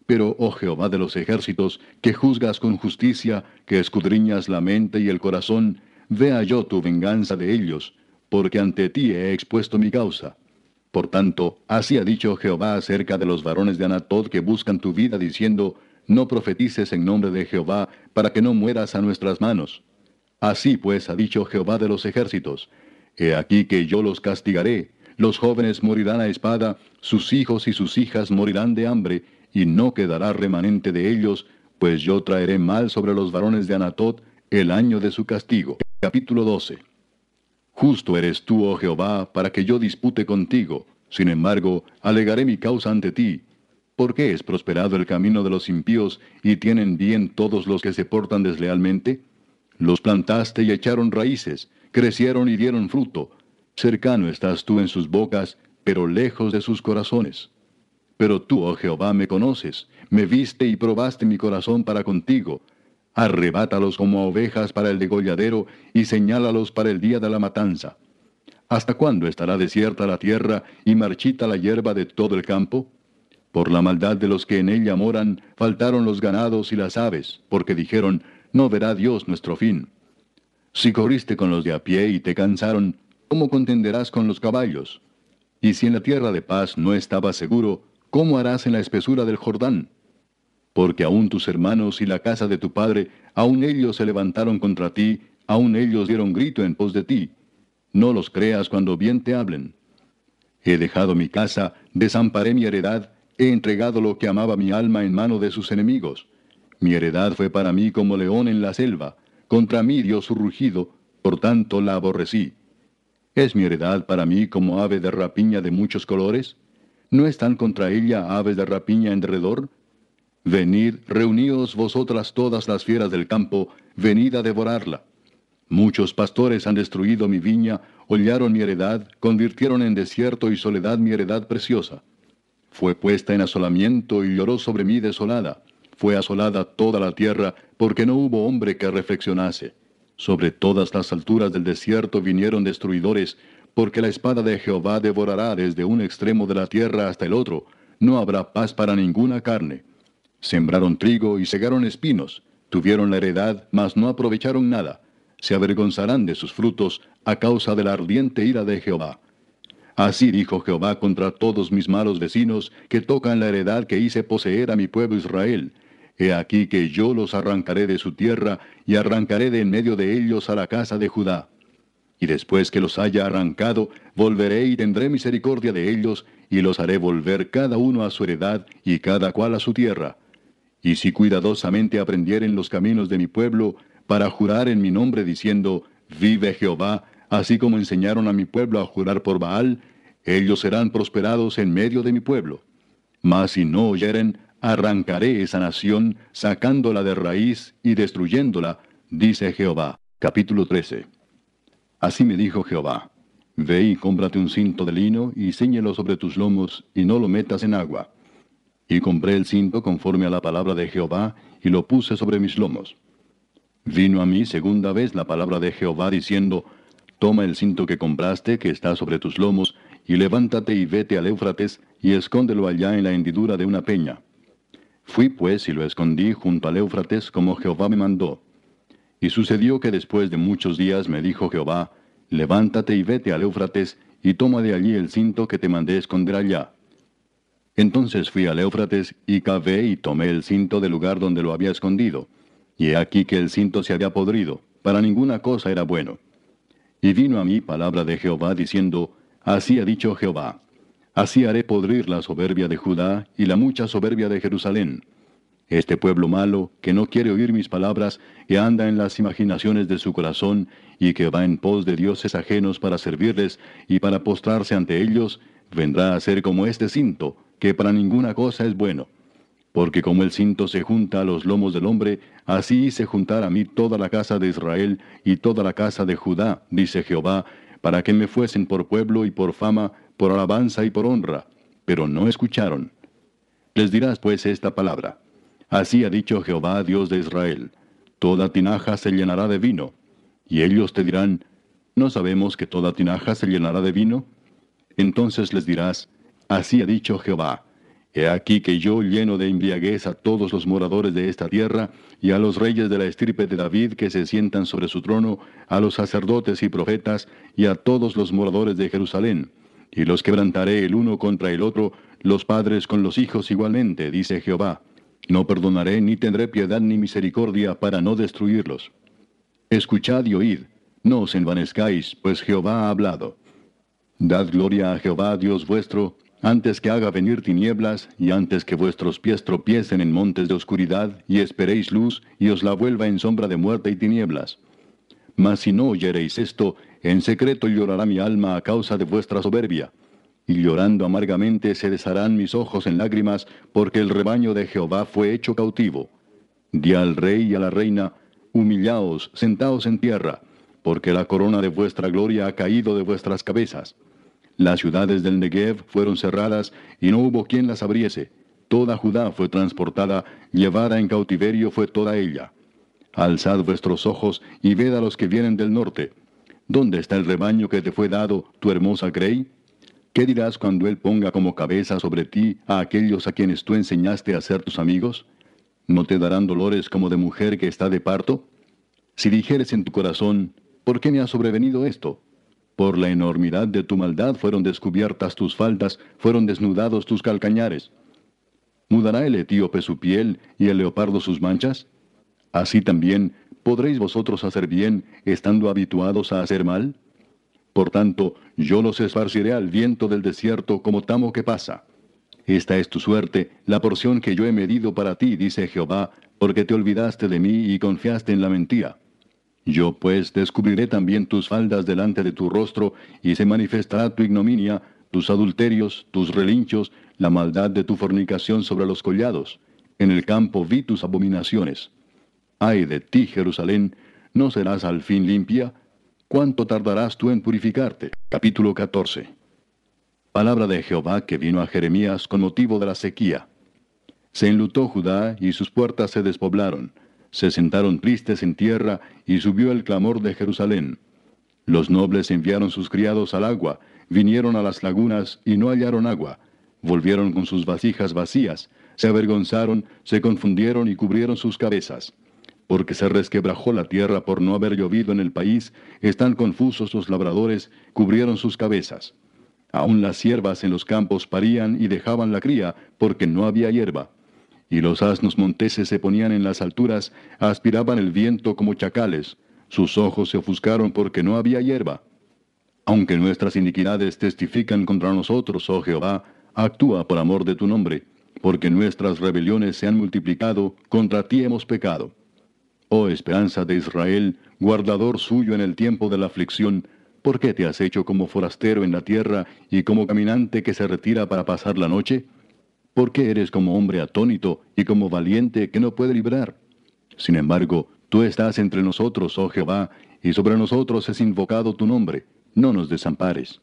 [SPEAKER 1] Pero, oh Jehová de los ejércitos, que juzgas con justicia, que escudriñas la mente y el corazón, vea yo tu venganza de ellos, porque ante ti he expuesto mi causa. Por tanto, así ha dicho Jehová acerca de los varones de Anatot que buscan tu vida, diciendo, No profetices en nombre de Jehová, para que no mueras a nuestras manos. Así pues ha dicho Jehová de los ejércitos, He aquí que yo los castigaré, los jóvenes morirán a espada, sus hijos y sus hijas morirán de hambre, y no quedará remanente de ellos, pues yo traeré mal sobre los varones de Anatot el año de su castigo. Capítulo 12. Justo eres tú, oh Jehová, para que yo dispute contigo. Sin embargo, alegaré mi causa ante ti. ¿Por qué es prosperado el camino de los impíos y tienen bien todos los que se portan deslealmente? Los plantaste y echaron raíces, crecieron y dieron fruto. Cercano estás tú en sus bocas, pero lejos de sus corazones. Pero tú, oh Jehová, me conoces, me viste y probaste mi corazón para contigo. Arrebátalos como ovejas para el degolladero y señálalos para el día de la matanza. ¿Hasta cuándo estará desierta la tierra y marchita la hierba de todo el campo? Por la maldad de los que en ella moran, faltaron los ganados y las aves, porque dijeron, no verá Dios nuestro fin. Si corriste con los de a pie y te cansaron, ¿cómo contenderás con los caballos? Y si en la tierra de paz no estabas seguro, ¿cómo harás en la espesura del Jordán? Porque aún tus hermanos y la casa de tu padre, aún ellos se levantaron contra ti, aún ellos dieron grito en pos de ti. No los creas cuando bien te hablen. He dejado mi casa, desamparé mi heredad, he entregado lo que amaba mi alma en mano de sus enemigos. Mi heredad fue para mí como león en la selva, contra mí dio su rugido, por tanto la aborrecí. ¿Es mi heredad para mí como ave de rapiña de muchos colores? ¿No están contra ella aves de rapiña en derredor? Venid, reuníos vosotras todas las fieras del campo, venid a devorarla. Muchos pastores han destruido mi viña, hollaron mi heredad, convirtieron en desierto y soledad mi heredad preciosa. Fue puesta en asolamiento y lloró sobre mí desolada. Fue asolada toda la tierra, porque no hubo hombre que reflexionase. Sobre todas las alturas del desierto vinieron destruidores, porque la espada de Jehová devorará desde un extremo de la tierra hasta el otro. No habrá paz para ninguna carne. Sembraron trigo y segaron espinos. Tuvieron la heredad, mas no aprovecharon nada. Se avergonzarán de sus frutos a causa de la ardiente ira de Jehová. Así dijo Jehová contra todos mis malos vecinos que tocan la heredad que hice poseer a mi pueblo Israel He aquí que yo los arrancaré de su tierra, y arrancaré de en medio de ellos a la casa de Judá. Y después que los haya arrancado, volveré y tendré misericordia de ellos, y los haré volver cada uno a su heredad, y cada cual a su tierra. Y si cuidadosamente aprendieren los caminos de mi pueblo, para jurar en mi nombre diciendo, Vive Jehová, así como enseñaron a mi pueblo a jurar por Baal, ellos serán prosperados en medio de mi pueblo. Mas si no oyeren, arrancaré esa nación, sacándola de raíz y destruyéndola, dice Jehová. Capítulo 13. Así me dijo Jehová, Ve y cómprate un cinto de lino y ciñelo sobre tus lomos y no lo metas en agua. Y compré el cinto conforme a la palabra de Jehová y lo puse sobre mis lomos. Vino a mí segunda vez la palabra de Jehová diciendo, Toma el cinto que compraste que está sobre tus lomos y levántate y vete al Éufrates y escóndelo allá en la hendidura de una peña Fui pues y lo escondí junto al Éufrates como Jehová me mandó. Y sucedió que después de muchos días me dijo Jehová, levántate y vete al Éufrates y toma de allí el cinto que te mandé esconder allá. Entonces fui al Éufrates y cavé y tomé el cinto del lugar donde lo había escondido. Y he aquí que el cinto se había podrido, para ninguna cosa era bueno. Y vino a mí palabra de Jehová diciendo, Así ha dicho Jehová, Así haré podrir la soberbia de Judá y la mucha soberbia de Jerusalén. Este pueblo malo, que no quiere oír mis palabras, que anda en las imaginaciones de su corazón, y que va en pos de dioses ajenos para servirles y para postrarse ante ellos, vendrá a ser como este cinto, que para ninguna cosa es bueno. Porque como el cinto se junta a los lomos del hombre, así se juntará a mí toda la casa de Israel y toda la casa de Judá, dice Jehová, para que me fuesen por pueblo y por fama, por alabanza y por honra, pero no escucharon. Les dirás pues esta palabra. Así ha dicho Jehová, Dios de Israel, toda tinaja se llenará de vino. Y ellos te dirán, ¿no sabemos que toda tinaja se llenará de vino? Entonces les dirás, así ha dicho Jehová, He aquí que yo lleno de embriaguez a todos los moradores de esta tierra, y a los reyes de la estirpe de David que se sientan sobre su trono, a los sacerdotes y profetas, y a todos los moradores de Jerusalén, y los quebrantaré el uno contra el otro, los padres con los hijos igualmente, dice Jehová. No perdonaré ni tendré piedad ni misericordia para no destruirlos. Escuchad y oíd, no os envanezcáis, pues Jehová ha hablado. Dad gloria a Jehová Dios vuestro, antes que haga venir tinieblas, y antes que vuestros pies tropiecen en montes de oscuridad, y esperéis luz, y os la vuelva en sombra de muerte y tinieblas. Mas si no oyereis esto, en secreto llorará mi alma a causa de vuestra soberbia. Y llorando amargamente se desharán mis ojos en lágrimas, porque el rebaño de Jehová fue hecho cautivo. Di al rey y a la reina, humillaos, sentaos en tierra, porque la corona de vuestra gloria ha caído de vuestras cabezas. Las ciudades del Negev fueron cerradas y no hubo quien las abriese. Toda Judá fue transportada, llevada en cautiverio fue toda ella. Alzad vuestros ojos y ved a los que vienen del norte. ¿Dónde está el rebaño que te fue dado, tu hermosa Grey? ¿Qué dirás cuando Él ponga como cabeza sobre ti a aquellos a quienes tú enseñaste a ser tus amigos? ¿No te darán dolores como de mujer que está de parto? Si dijeres en tu corazón, ¿por qué me ha sobrevenido esto? Por la enormidad de tu maldad fueron descubiertas tus faltas, fueron desnudados tus calcañares. ¿Mudará el etíope su piel y el leopardo sus manchas? Así también, ¿podréis vosotros hacer bien estando habituados a hacer mal? Por tanto, yo los esparciré al viento del desierto como tamo que pasa. Esta es tu suerte, la porción que yo he medido para ti, dice Jehová, porque te olvidaste de mí y confiaste en la mentira. Yo pues descubriré también tus faldas delante de tu rostro, y se manifestará tu ignominia, tus adulterios, tus relinchos, la maldad de tu fornicación sobre los collados. En el campo vi tus abominaciones. Ay de ti, Jerusalén, ¿no serás al fin limpia? ¿Cuánto tardarás tú en purificarte? Capítulo 14. Palabra de Jehová que vino a Jeremías con motivo de la sequía. Se enlutó Judá y sus puertas se despoblaron. Se sentaron tristes en tierra y subió el clamor de Jerusalén. Los nobles enviaron sus criados al agua, vinieron a las lagunas y no hallaron agua. Volvieron con sus vasijas vacías, se avergonzaron, se confundieron y cubrieron sus cabezas. Porque se resquebrajó la tierra por no haber llovido en el país, están confusos los labradores, cubrieron sus cabezas. Aún las siervas en los campos parían y dejaban la cría, porque no había hierba. Y los asnos monteses se ponían en las alturas, aspiraban el viento como chacales. Sus ojos se ofuscaron porque no había hierba. Aunque nuestras iniquidades testifican contra nosotros, oh Jehová, actúa por amor de tu nombre, porque nuestras rebeliones se han multiplicado, contra ti hemos pecado. Oh esperanza de Israel, guardador suyo en el tiempo de la aflicción, ¿Por qué te has hecho como forastero en la tierra y como caminante que se retira para pasar la noche? ¿Por qué eres como hombre atónito y como valiente que no puede librar? Sin embargo, tú estás entre nosotros, oh Jehová, y sobre nosotros es invocado tu nombre. No nos desampares.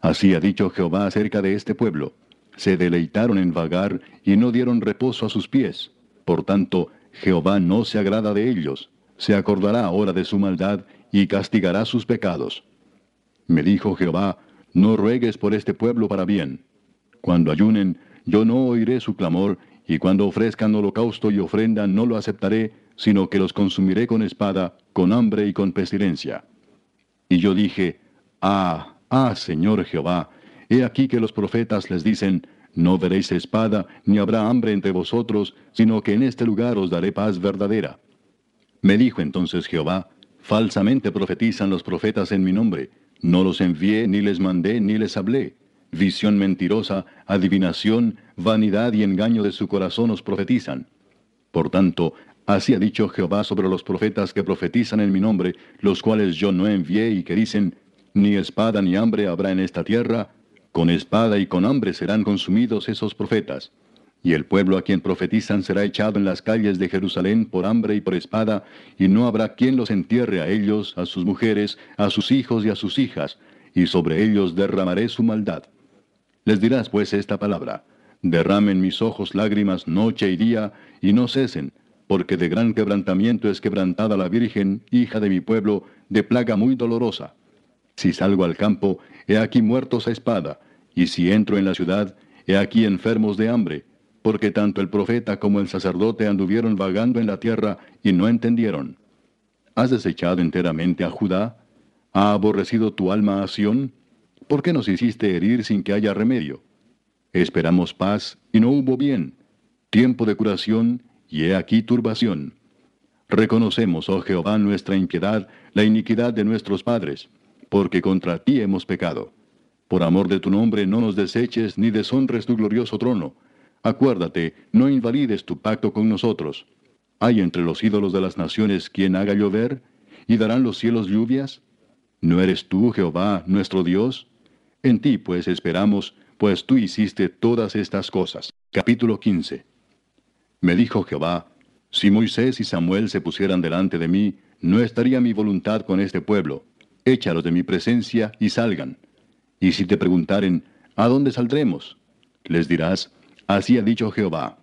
[SPEAKER 1] Así ha dicho Jehová acerca de este pueblo. Se deleitaron en vagar y no dieron reposo a sus pies. Por tanto, Jehová no se agrada de ellos. Se acordará ahora de su maldad y castigará sus pecados. Me dijo Jehová, no ruegues por este pueblo para bien. Cuando ayunen, yo no oiré su clamor, y cuando ofrezcan holocausto y ofrenda no lo aceptaré, sino que los consumiré con espada, con hambre y con pestilencia. Y yo dije, Ah, ah, Señor Jehová, he aquí que los profetas les dicen, No veréis espada, ni habrá hambre entre vosotros, sino que en este lugar os daré paz verdadera. Me dijo entonces Jehová, Falsamente profetizan los profetas en mi nombre, no los envié, ni les mandé, ni les hablé. Visión mentirosa, adivinación, vanidad y engaño de su corazón os profetizan. Por tanto, así ha dicho Jehová sobre los profetas que profetizan en mi nombre, los cuales yo no envié y que dicen, ni espada ni hambre habrá en esta tierra, con espada y con hambre serán consumidos esos profetas. Y el pueblo a quien profetizan será echado en las calles de Jerusalén por hambre y por espada, y no habrá quien los entierre a ellos, a sus mujeres, a sus hijos y a sus hijas, y sobre ellos derramaré su maldad. Les dirás pues esta palabra, derramen mis ojos lágrimas noche y día, y no cesen, porque de gran quebrantamiento es quebrantada la Virgen, hija de mi pueblo, de plaga muy dolorosa. Si salgo al campo, he aquí muertos a espada, y si entro en la ciudad, he aquí enfermos de hambre, porque tanto el profeta como el sacerdote anduvieron vagando en la tierra y no entendieron. ¿Has desechado enteramente a Judá? ¿Ha aborrecido tu alma a Sión? ¿Por qué nos hiciste herir sin que haya remedio? Esperamos paz y no hubo bien, tiempo de curación y he aquí turbación. Reconocemos, oh Jehová, nuestra impiedad, la iniquidad de nuestros padres, porque contra ti hemos pecado. Por amor de tu nombre no nos deseches ni deshonres tu glorioso trono. Acuérdate, no invalides tu pacto con nosotros. ¿Hay entre los ídolos de las naciones quien haga llover? ¿Y darán los cielos lluvias? ¿No eres tú, Jehová, nuestro Dios? En ti pues esperamos, pues tú hiciste todas estas cosas. Capítulo 15. Me dijo Jehová, si Moisés y Samuel se pusieran delante de mí, no estaría mi voluntad con este pueblo. Échalos de mi presencia y salgan. Y si te preguntaren, ¿a dónde saldremos? Les dirás, así ha dicho Jehová,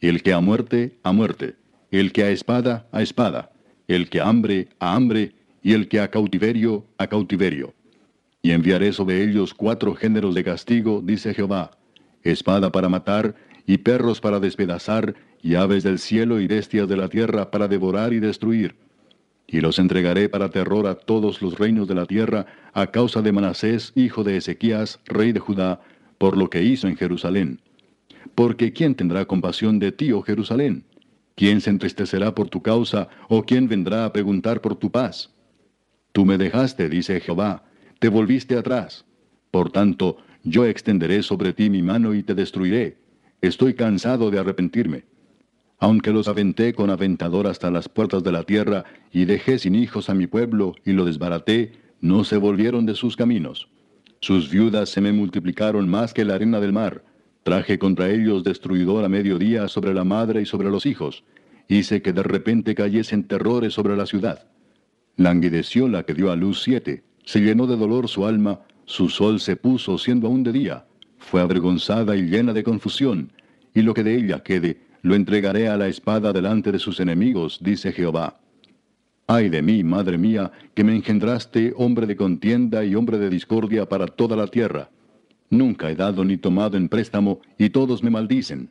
[SPEAKER 1] el que a muerte, a muerte, el que a espada, a espada, el que a hambre, a hambre, y el que a cautiverio, a cautiverio. Y enviaré sobre ellos cuatro géneros de castigo, dice Jehová, espada para matar, y perros para despedazar, y aves del cielo y bestias de la tierra para devorar y destruir. Y los entregaré para terror a todos los reinos de la tierra, a causa de Manasés, hijo de Ezequías, rey de Judá, por lo que hizo en Jerusalén. Porque ¿quién tendrá compasión de ti, oh Jerusalén? ¿Quién se entristecerá por tu causa, o quién vendrá a preguntar por tu paz? Tú me dejaste, dice Jehová, te volviste atrás. Por tanto, yo extenderé sobre ti mi mano y te destruiré. Estoy cansado de arrepentirme. Aunque los aventé con aventador hasta las puertas de la tierra, y dejé sin hijos a mi pueblo, y lo desbaraté, no se volvieron de sus caminos. Sus viudas se me multiplicaron más que la arena del mar. Traje contra ellos destruidor a mediodía sobre la madre y sobre los hijos. Hice que de repente cayesen terrores sobre la ciudad. Languideció la que dio a luz siete. Se llenó de dolor su alma, su sol se puso siendo aún de día. Fue avergonzada y llena de confusión, y lo que de ella quede, lo entregaré a la espada delante de sus enemigos, dice Jehová. Ay de mí, madre mía, que me engendraste hombre de contienda y hombre de discordia para toda la tierra. Nunca he dado ni tomado en préstamo, y todos me maldicen.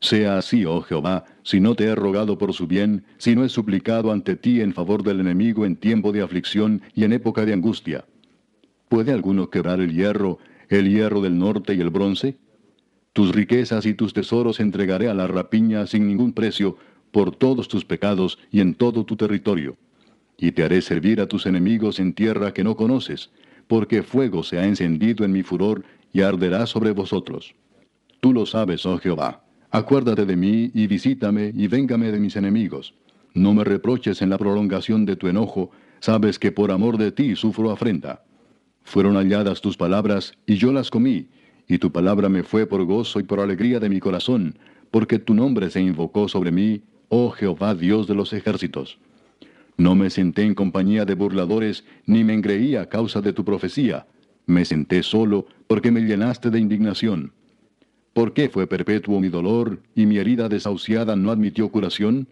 [SPEAKER 1] Sea así, oh Jehová, si no te he rogado por su bien, si no he suplicado ante ti en favor del enemigo en tiempo de aflicción y en época de angustia. ¿Puede alguno quebrar el hierro, el hierro del norte y el bronce? Tus riquezas y tus tesoros entregaré a la rapiña sin ningún precio, por todos tus pecados y en todo tu territorio. Y te haré servir a tus enemigos en tierra que no conoces, porque fuego se ha encendido en mi furor y arderá sobre vosotros. Tú lo sabes, oh Jehová. Acuérdate de mí y visítame y véngame de mis enemigos. No me reproches en la prolongación de tu enojo, sabes que por amor de ti sufro afrenta. Fueron halladas tus palabras y yo las comí, y tu palabra me fue por gozo y por alegría de mi corazón, porque tu nombre se invocó sobre mí, oh Jehová Dios de los ejércitos. No me senté en compañía de burladores, ni me engreí a causa de tu profecía. Me senté solo, porque me llenaste de indignación. ¿Por qué fue perpetuo mi dolor, y mi herida desahuciada no admitió curación?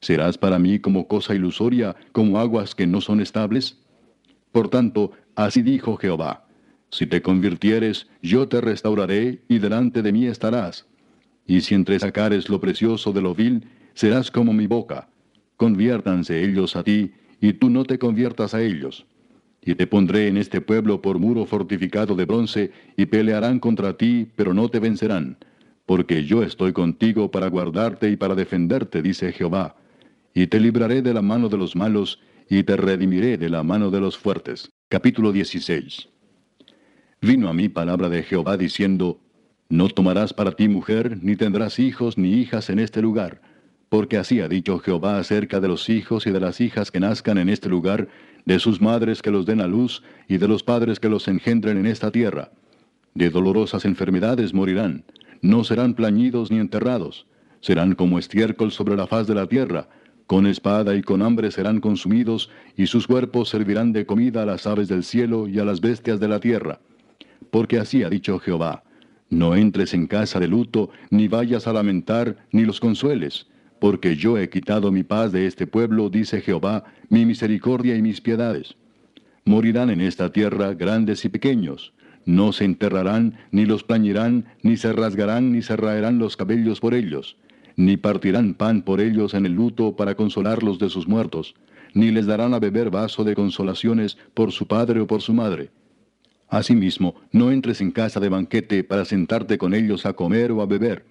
[SPEAKER 1] ¿Serás para mí como cosa ilusoria, como aguas que no son estables? Por tanto, así dijo Jehová, si te convirtieres, yo te restauraré y delante de mí estarás. Y si entresacares lo precioso de lo vil, serás como mi boca. Conviértanse ellos a ti, y tú no te conviertas a ellos. Y te pondré en este pueblo por muro fortificado de bronce, y pelearán contra ti, pero no te vencerán. Porque yo estoy contigo para guardarte y para defenderte, dice Jehová. Y te libraré de la mano de los malos, y te redimiré de la mano de los fuertes. Capítulo 16 Vino a mí palabra de Jehová diciendo, No tomarás para ti mujer, ni tendrás hijos ni hijas en este lugar, porque así ha dicho Jehová acerca de los hijos y de las hijas que nazcan en este lugar, de sus madres que los den a luz, y de los padres que los engendren en esta tierra. De dolorosas enfermedades morirán, no serán plañidos ni enterrados, serán como estiércol sobre la faz de la tierra, con espada y con hambre serán consumidos, y sus cuerpos servirán de comida a las aves del cielo y a las bestias de la tierra porque así ha dicho Jehová, no entres en casa de luto, ni vayas a lamentar, ni los consueles, porque yo he quitado mi paz de este pueblo, dice Jehová, mi misericordia y mis piedades. Morirán en esta tierra grandes y pequeños, no se enterrarán, ni los plañirán, ni se rasgarán, ni se raerán los cabellos por ellos, ni partirán pan por ellos en el luto para consolarlos de sus muertos, ni les darán a beber vaso de consolaciones por su padre o por su madre Asimismo, no entres en casa de banquete para sentarte con ellos a comer o a beber,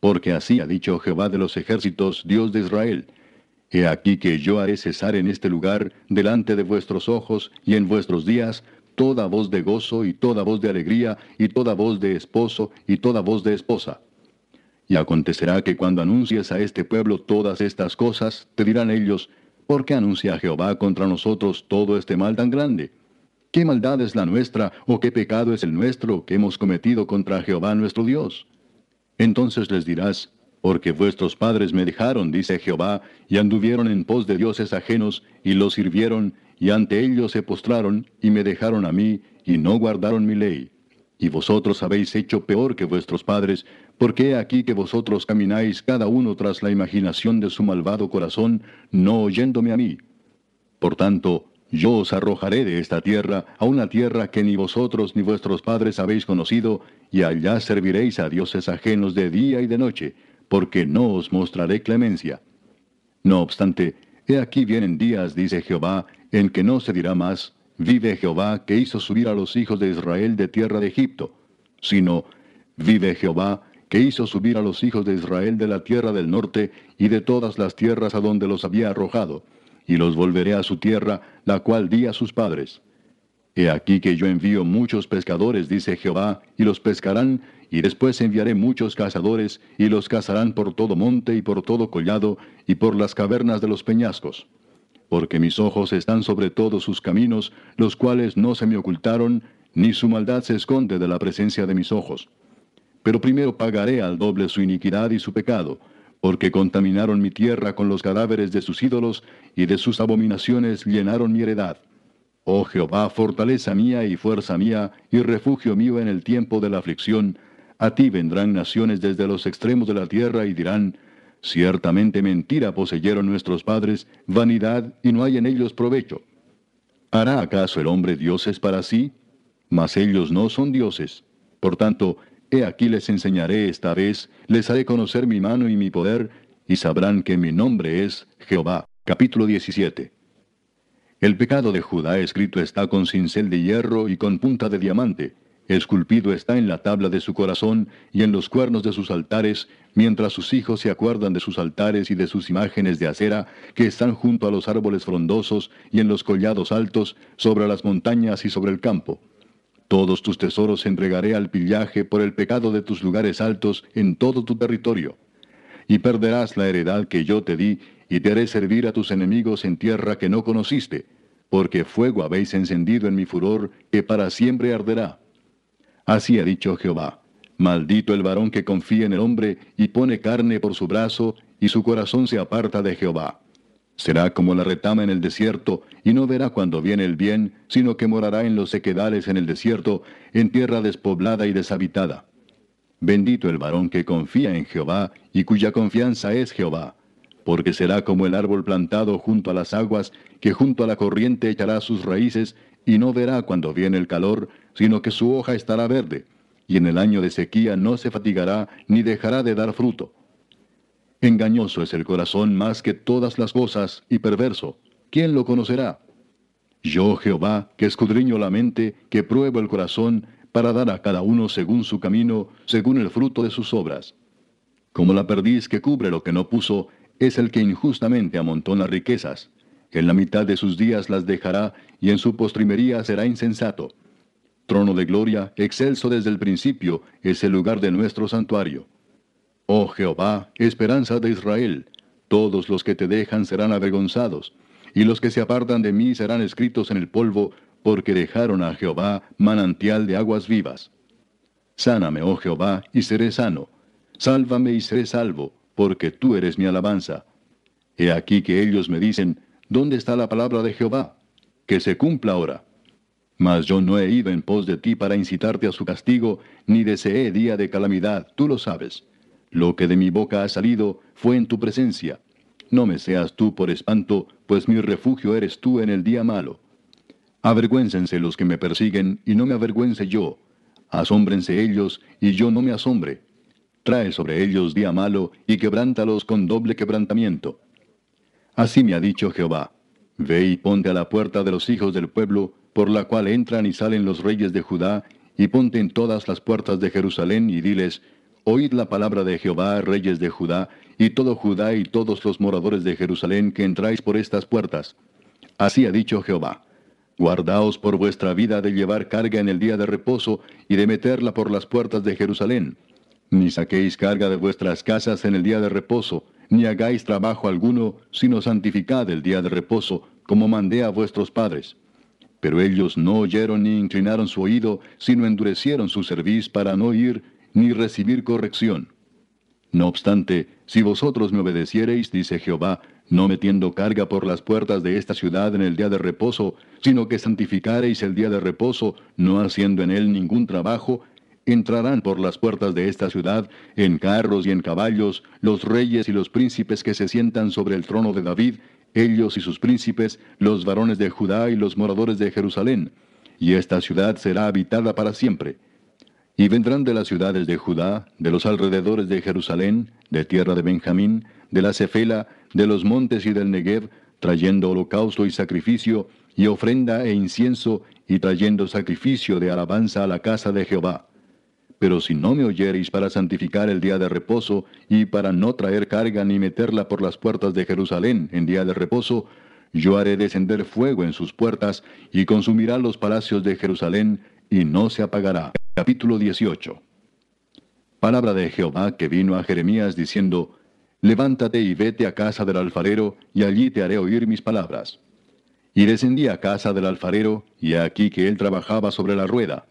[SPEAKER 1] porque así ha dicho Jehová de los ejércitos, Dios de Israel. He aquí que yo haré cesar en este lugar, delante de vuestros ojos y en vuestros días, toda voz de gozo y toda voz de alegría y toda voz de esposo y toda voz de esposa. Y acontecerá que cuando anuncies a este pueblo todas estas cosas, te dirán ellos, ¿por qué anuncia Jehová contra nosotros todo este mal tan grande? ¿Qué maldad es la nuestra o qué pecado es el nuestro que hemos cometido contra Jehová nuestro Dios? Entonces les dirás, porque vuestros padres me dejaron, dice Jehová, y anduvieron en pos de dioses ajenos, y los sirvieron, y ante ellos se postraron, y me dejaron a mí, y no guardaron mi ley. Y vosotros habéis hecho peor que vuestros padres, porque he aquí que vosotros camináis cada uno tras la imaginación de su malvado corazón, no oyéndome a mí. Por tanto, yo os arrojaré de esta tierra a una tierra que ni vosotros ni vuestros padres habéis conocido, y allá serviréis a dioses ajenos de día y de noche, porque no os mostraré clemencia. No obstante, he aquí vienen días, dice Jehová, en que no se dirá más, vive Jehová que hizo subir a los hijos de Israel de tierra de Egipto, sino, vive Jehová que hizo subir a los hijos de Israel de la tierra del norte y de todas las tierras a donde los había arrojado, y los volveré a su tierra, la cual di a sus padres. He aquí que yo envío muchos pescadores, dice Jehová, y los pescarán, y después enviaré muchos cazadores, y los cazarán por todo monte y por todo collado, y por las cavernas de los peñascos. Porque mis ojos están sobre todos sus caminos, los cuales no se me ocultaron, ni su maldad se esconde de la presencia de mis ojos. Pero primero pagaré al doble su iniquidad y su pecado, porque contaminaron mi tierra con los cadáveres de sus ídolos, y de sus abominaciones llenaron mi heredad. Oh Jehová, fortaleza mía y fuerza mía, y refugio mío en el tiempo de la aflicción, a ti vendrán naciones desde los extremos de la tierra y dirán, Ciertamente mentira poseyeron nuestros padres, vanidad, y no hay en ellos provecho. ¿Hará acaso el hombre dioses para sí? Mas ellos no son dioses. Por tanto, he aquí les enseñaré esta vez, les haré conocer mi mano y mi poder, y sabrán que mi nombre es Jehová. Capítulo 17. El pecado de Judá escrito está con cincel de hierro y con punta de diamante, Esculpido está en la tabla de su corazón y en los cuernos de sus altares, mientras sus hijos se acuerdan de sus altares y de sus imágenes de acera que están junto a los árboles frondosos y en los collados altos, sobre las montañas y sobre el campo. Todos tus tesoros entregaré al pillaje por el pecado de tus lugares altos en todo tu territorio. Y perderás la heredad que yo te di, y te haré servir a tus enemigos en tierra que no conociste, porque fuego habéis encendido en mi furor, que para siempre arderá. Así ha dicho Jehová. Maldito el varón que confía en el hombre y pone carne por su brazo, y su corazón se aparta de Jehová. Será como la retama en el desierto, y no verá cuando viene el bien, sino que morará en los sequedales en el desierto, en tierra despoblada y deshabitada. Bendito el varón que confía en Jehová, y cuya confianza es Jehová, porque será como el árbol plantado junto a las aguas, que junto a la corriente echará sus raíces, y no verá cuando viene el calor, sino que su hoja estará verde, y en el año de sequía no se fatigará ni dejará de dar fruto. Engañoso es el corazón más que todas las cosas, y perverso. ¿Quién lo conocerá? Yo, Jehová, que escudriño la mente, que pruebo el corazón, para dar a cada uno según su camino, según el fruto de sus obras. Como la perdiz que cubre lo que no puso, es el que injustamente amontona riquezas. En la mitad de sus días las dejará, y en su postrimería será insensato. Trono de gloria, excelso desde el principio, es el lugar de nuestro santuario. Oh Jehová, esperanza de Israel, todos los que te dejan serán avergonzados, y los que se apartan de mí serán escritos en el polvo, porque dejaron a Jehová manantial de aguas vivas. Sáname, oh Jehová, y seré sano. Sálvame y seré salvo, porque tú eres mi alabanza. He aquí que ellos me dicen, ¿dónde está la palabra de Jehová? Que se cumpla ahora. Mas yo no he ido en pos de ti para incitarte a su castigo, ni deseé día de calamidad, tú lo sabes. Lo que de mi boca ha salido fue en tu presencia. No me seas tú por espanto, pues mi refugio eres tú en el día malo. Avergüéncense los que me persiguen, y no me avergüence yo. Asómbrense ellos, y yo no me asombre. Trae sobre ellos día malo, y quebrántalos con doble quebrantamiento. Así me ha dicho Jehová. Ve y ponte a la puerta de los hijos del pueblo, por la cual entran y salen los reyes de Judá, y ponte en todas las puertas de Jerusalén y diles, Oíd la palabra de Jehová, reyes de Judá, y todo Judá y todos los moradores de Jerusalén que entráis por estas puertas. Así ha dicho Jehová. Guardaos por vuestra vida de llevar carga en el día de reposo y de meterla por las puertas de Jerusalén. Ni saquéis carga de vuestras casas en el día de reposo, ni hagáis trabajo alguno, sino santificad el día de reposo, como mandé a vuestros padres. Pero ellos no oyeron ni inclinaron su oído, sino endurecieron su cerviz para no ir ni recibir corrección. No obstante, si vosotros me obedeciereis, dice Jehová, no metiendo carga por las puertas de esta ciudad en el día de reposo, sino que santificareis el día de reposo, no haciendo en él ningún trabajo, entrarán por las puertas de esta ciudad, en carros y en caballos, los reyes y los príncipes que se sientan sobre el trono de David, ellos y sus príncipes, los varones de Judá y los moradores de Jerusalén, y esta ciudad será habitada para siempre. Y vendrán de las ciudades de Judá, de los alrededores de Jerusalén, de tierra de Benjamín, de la Cefela, de los montes y del Negev, trayendo holocausto y sacrificio, y ofrenda e incienso, y trayendo sacrificio de alabanza a la casa de Jehová. Pero si no me oyereis para santificar el día de reposo, y para no traer carga ni meterla por las puertas de Jerusalén en día de reposo, yo haré descender fuego en sus puertas, y consumirá los palacios de Jerusalén, y no se apagará. Capítulo 18. Palabra de Jehová que vino a Jeremías diciendo, Levántate y vete a casa del alfarero, y allí te haré oír mis palabras. Y descendí a casa del alfarero, y aquí que él trabajaba sobre la rueda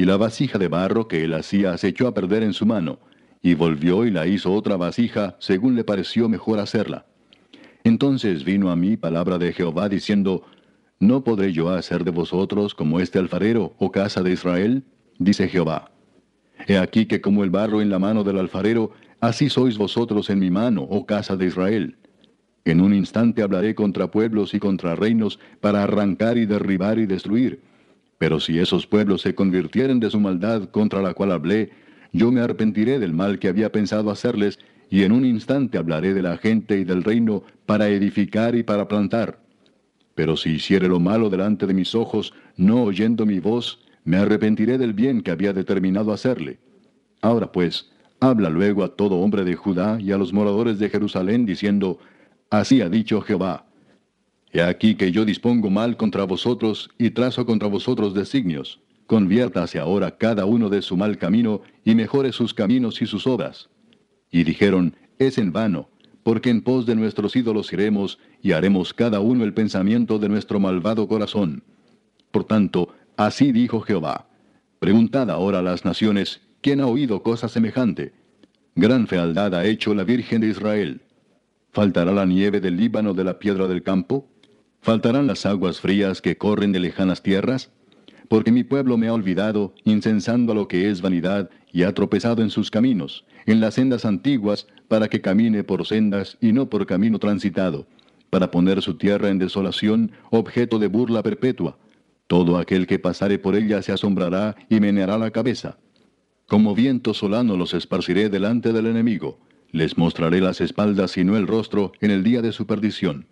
[SPEAKER 1] y la vasija de barro que él hacía se echó a perder en su mano, y volvió y la hizo otra vasija según le pareció mejor hacerla. Entonces vino a mí palabra de Jehová diciendo, ¿No podré yo hacer de vosotros como este alfarero, o oh casa de Israel? dice Jehová. He aquí que como el barro en la mano del alfarero, así sois vosotros en mi mano, oh casa de Israel. En un instante hablaré contra pueblos y contra reinos para arrancar y derribar y destruir pero si esos pueblos se convirtieren de su maldad contra la cual hablé, yo me arrepentiré del mal que había pensado hacerles, y en un instante hablaré de la gente y del reino para edificar y para plantar. Pero si hiciere lo malo delante de mis ojos, no oyendo mi voz, me arrepentiré del bien que había determinado hacerle. Ahora pues, habla luego a todo hombre de Judá y a los moradores de Jerusalén, diciendo, Así ha dicho Jehová, He aquí que yo dispongo mal contra vosotros y trazo contra vosotros designios. Conviértase ahora cada uno de su mal camino y mejore sus caminos y sus obras. Y dijeron, es en vano, porque en pos de nuestros ídolos iremos y haremos cada uno el pensamiento de nuestro malvado corazón. Por tanto, así dijo Jehová. Preguntad ahora a las naciones, ¿quién ha oído cosa semejante? Gran fealdad ha hecho la Virgen de Israel. ¿Faltará la nieve del Líbano de la piedra del campo? ¿Faltarán las aguas frías que corren de lejanas tierras? Porque mi pueblo me ha olvidado, incensando a lo que es vanidad, y ha tropezado en sus caminos, en las sendas antiguas, para que camine por sendas y no por camino transitado, para poner su tierra en desolación, objeto de burla perpetua. Todo aquel que pasare por ella se asombrará y meneará la cabeza. Como viento solano los esparciré delante del enemigo, les mostraré las espaldas y no el rostro en el día de su perdición.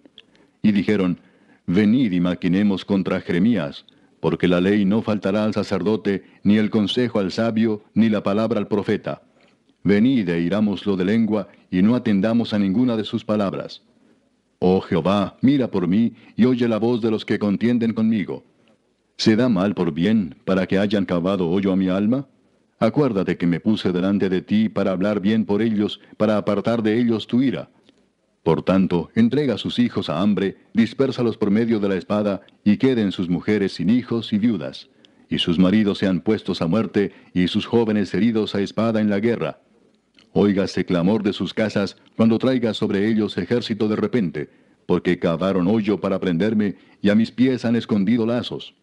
[SPEAKER 1] Y dijeron, Venid y maquinemos contra Jeremías, porque la ley no faltará al sacerdote, ni el consejo al sabio, ni la palabra al profeta. Venid e irámoslo de lengua, y no atendamos a ninguna de sus palabras. Oh Jehová, mira por mí, y oye la voz de los que contienden conmigo. ¿Se da mal por bien, para que hayan cavado hoyo a mi alma? Acuérdate que me puse delante de ti para hablar bien por ellos, para apartar de ellos tu ira. Por tanto, entrega sus hijos a hambre, dispérsalos por medio de la espada, y queden sus mujeres sin hijos y viudas, y sus maridos sean puestos a muerte, y sus jóvenes heridos a espada en la guerra. Óigase clamor de sus casas cuando traiga sobre ellos ejército de repente, porque cavaron hoyo para prenderme, y a mis pies han escondido lazos.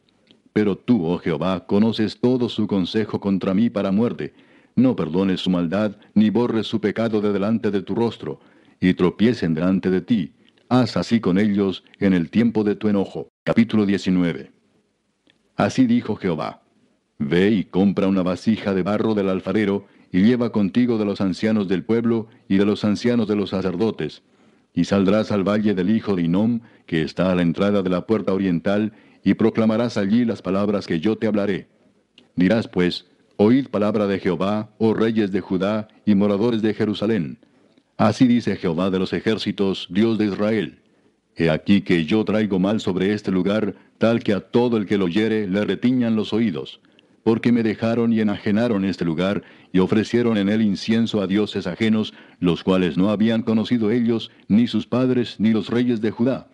[SPEAKER 1] Pero tú, oh Jehová, conoces todo su consejo contra mí para muerte. No perdones su maldad, ni borres su pecado de delante de tu rostro y tropiecen delante de ti. Haz así con ellos en el tiempo de tu enojo. Capítulo 19. Así dijo Jehová. Ve y compra una vasija de barro del alfarero, y lleva contigo de los ancianos del pueblo y de los ancianos de los sacerdotes. Y saldrás al valle del hijo de Inom, que está a la entrada de la puerta oriental, y proclamarás allí las palabras que yo te hablaré. Dirás pues, Oíd palabra de Jehová, oh reyes de Judá y moradores de Jerusalén. Así dice Jehová de los ejércitos, Dios de Israel. He aquí que yo traigo mal sobre este lugar, tal que a todo el que lo oyere le retiñan los oídos, porque me dejaron y enajenaron este lugar, y ofrecieron en él incienso a dioses ajenos, los cuales no habían conocido ellos, ni sus padres, ni los reyes de Judá,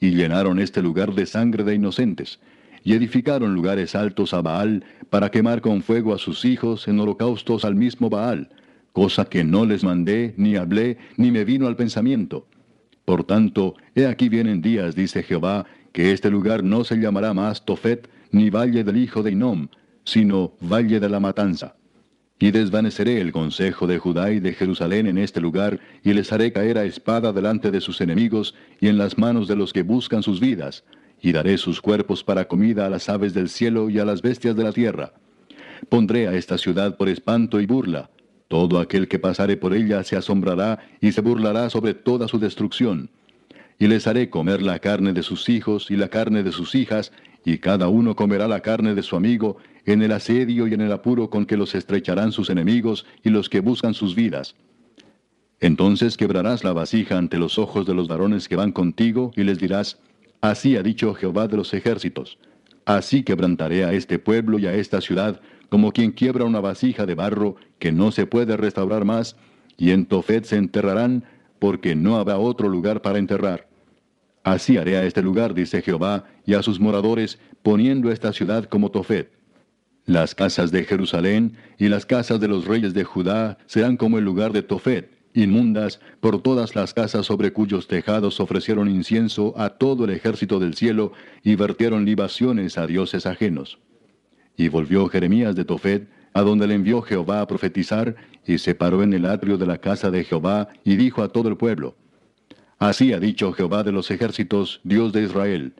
[SPEAKER 1] y llenaron este lugar de sangre de inocentes, y edificaron lugares altos a Baal, para quemar con fuego a sus hijos en holocaustos al mismo Baal, cosa que no les mandé, ni hablé, ni me vino al pensamiento por tanto, he aquí vienen días, dice Jehová, que este lugar no se llamará más Tofet, ni valle del hijo de Inom, sino valle de la matanza. Y desvaneceré el consejo de Judá y de Jerusalén en este lugar, y les haré caer a espada delante de sus enemigos y en las manos de los que buscan sus vidas, y daré sus cuerpos para comida a las aves del cielo y a las bestias de la tierra. Pondré a esta ciudad por espanto y burla, todo aquel que pasare por ella se asombrará y se burlará sobre toda su destrucción. Y les haré comer la carne de sus hijos y la carne de sus hijas, y cada uno comerá la carne de su amigo, en el asedio y en el apuro con que los estrecharán sus enemigos y los que buscan sus vidas. Entonces quebrarás la vasija ante los ojos de los varones que van contigo, y les dirás, Así ha dicho Jehová de los ejércitos, así quebrantaré a este pueblo y a esta ciudad, como quien quiebra una vasija de barro que no se puede restaurar más, y en Tofet se enterrarán, porque no habrá otro lugar para enterrar. Así haré a este lugar, dice Jehová, y a sus moradores, poniendo esta ciudad como Tofet. Las casas de Jerusalén y las casas de los reyes de Judá serán como el lugar de Tofet, inmundas por todas las casas sobre cuyos tejados ofrecieron incienso a todo el ejército del cielo y vertieron libaciones a dioses ajenos. Y volvió Jeremías de Tofet, a donde le envió Jehová a profetizar, y se paró en el atrio de la casa de Jehová, y dijo a todo el pueblo, Así ha dicho Jehová de los ejércitos, Dios de Israel,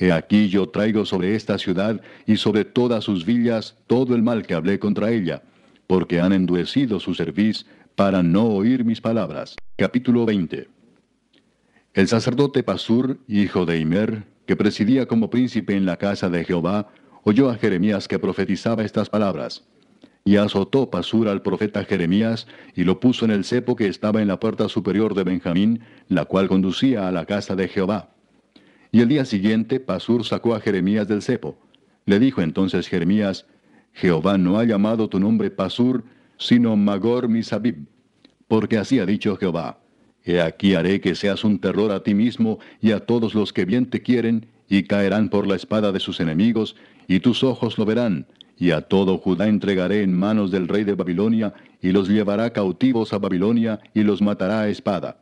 [SPEAKER 1] He aquí yo traigo sobre esta ciudad y sobre todas sus villas todo el mal que hablé contra ella, porque han endurecido su cerviz para no oír mis palabras. Capítulo 20 El sacerdote Pasur, hijo de Imer, que presidía como príncipe en la casa de Jehová, oyó a Jeremías que profetizaba estas palabras. Y azotó Pasur al profeta Jeremías, y lo puso en el cepo que estaba en la puerta superior de Benjamín, la cual conducía a la casa de Jehová. Y el día siguiente Pasur sacó a Jeremías del cepo. Le dijo entonces Jeremías, Jehová no ha llamado tu nombre Pasur, sino Magor Misabib, porque así ha dicho Jehová. He aquí haré que seas un terror a ti mismo y a todos los que bien te quieren, y caerán por la espada de sus enemigos, y tus ojos lo verán, y a todo Judá entregaré en manos del rey de Babilonia, y los llevará cautivos a Babilonia, y los matará a espada.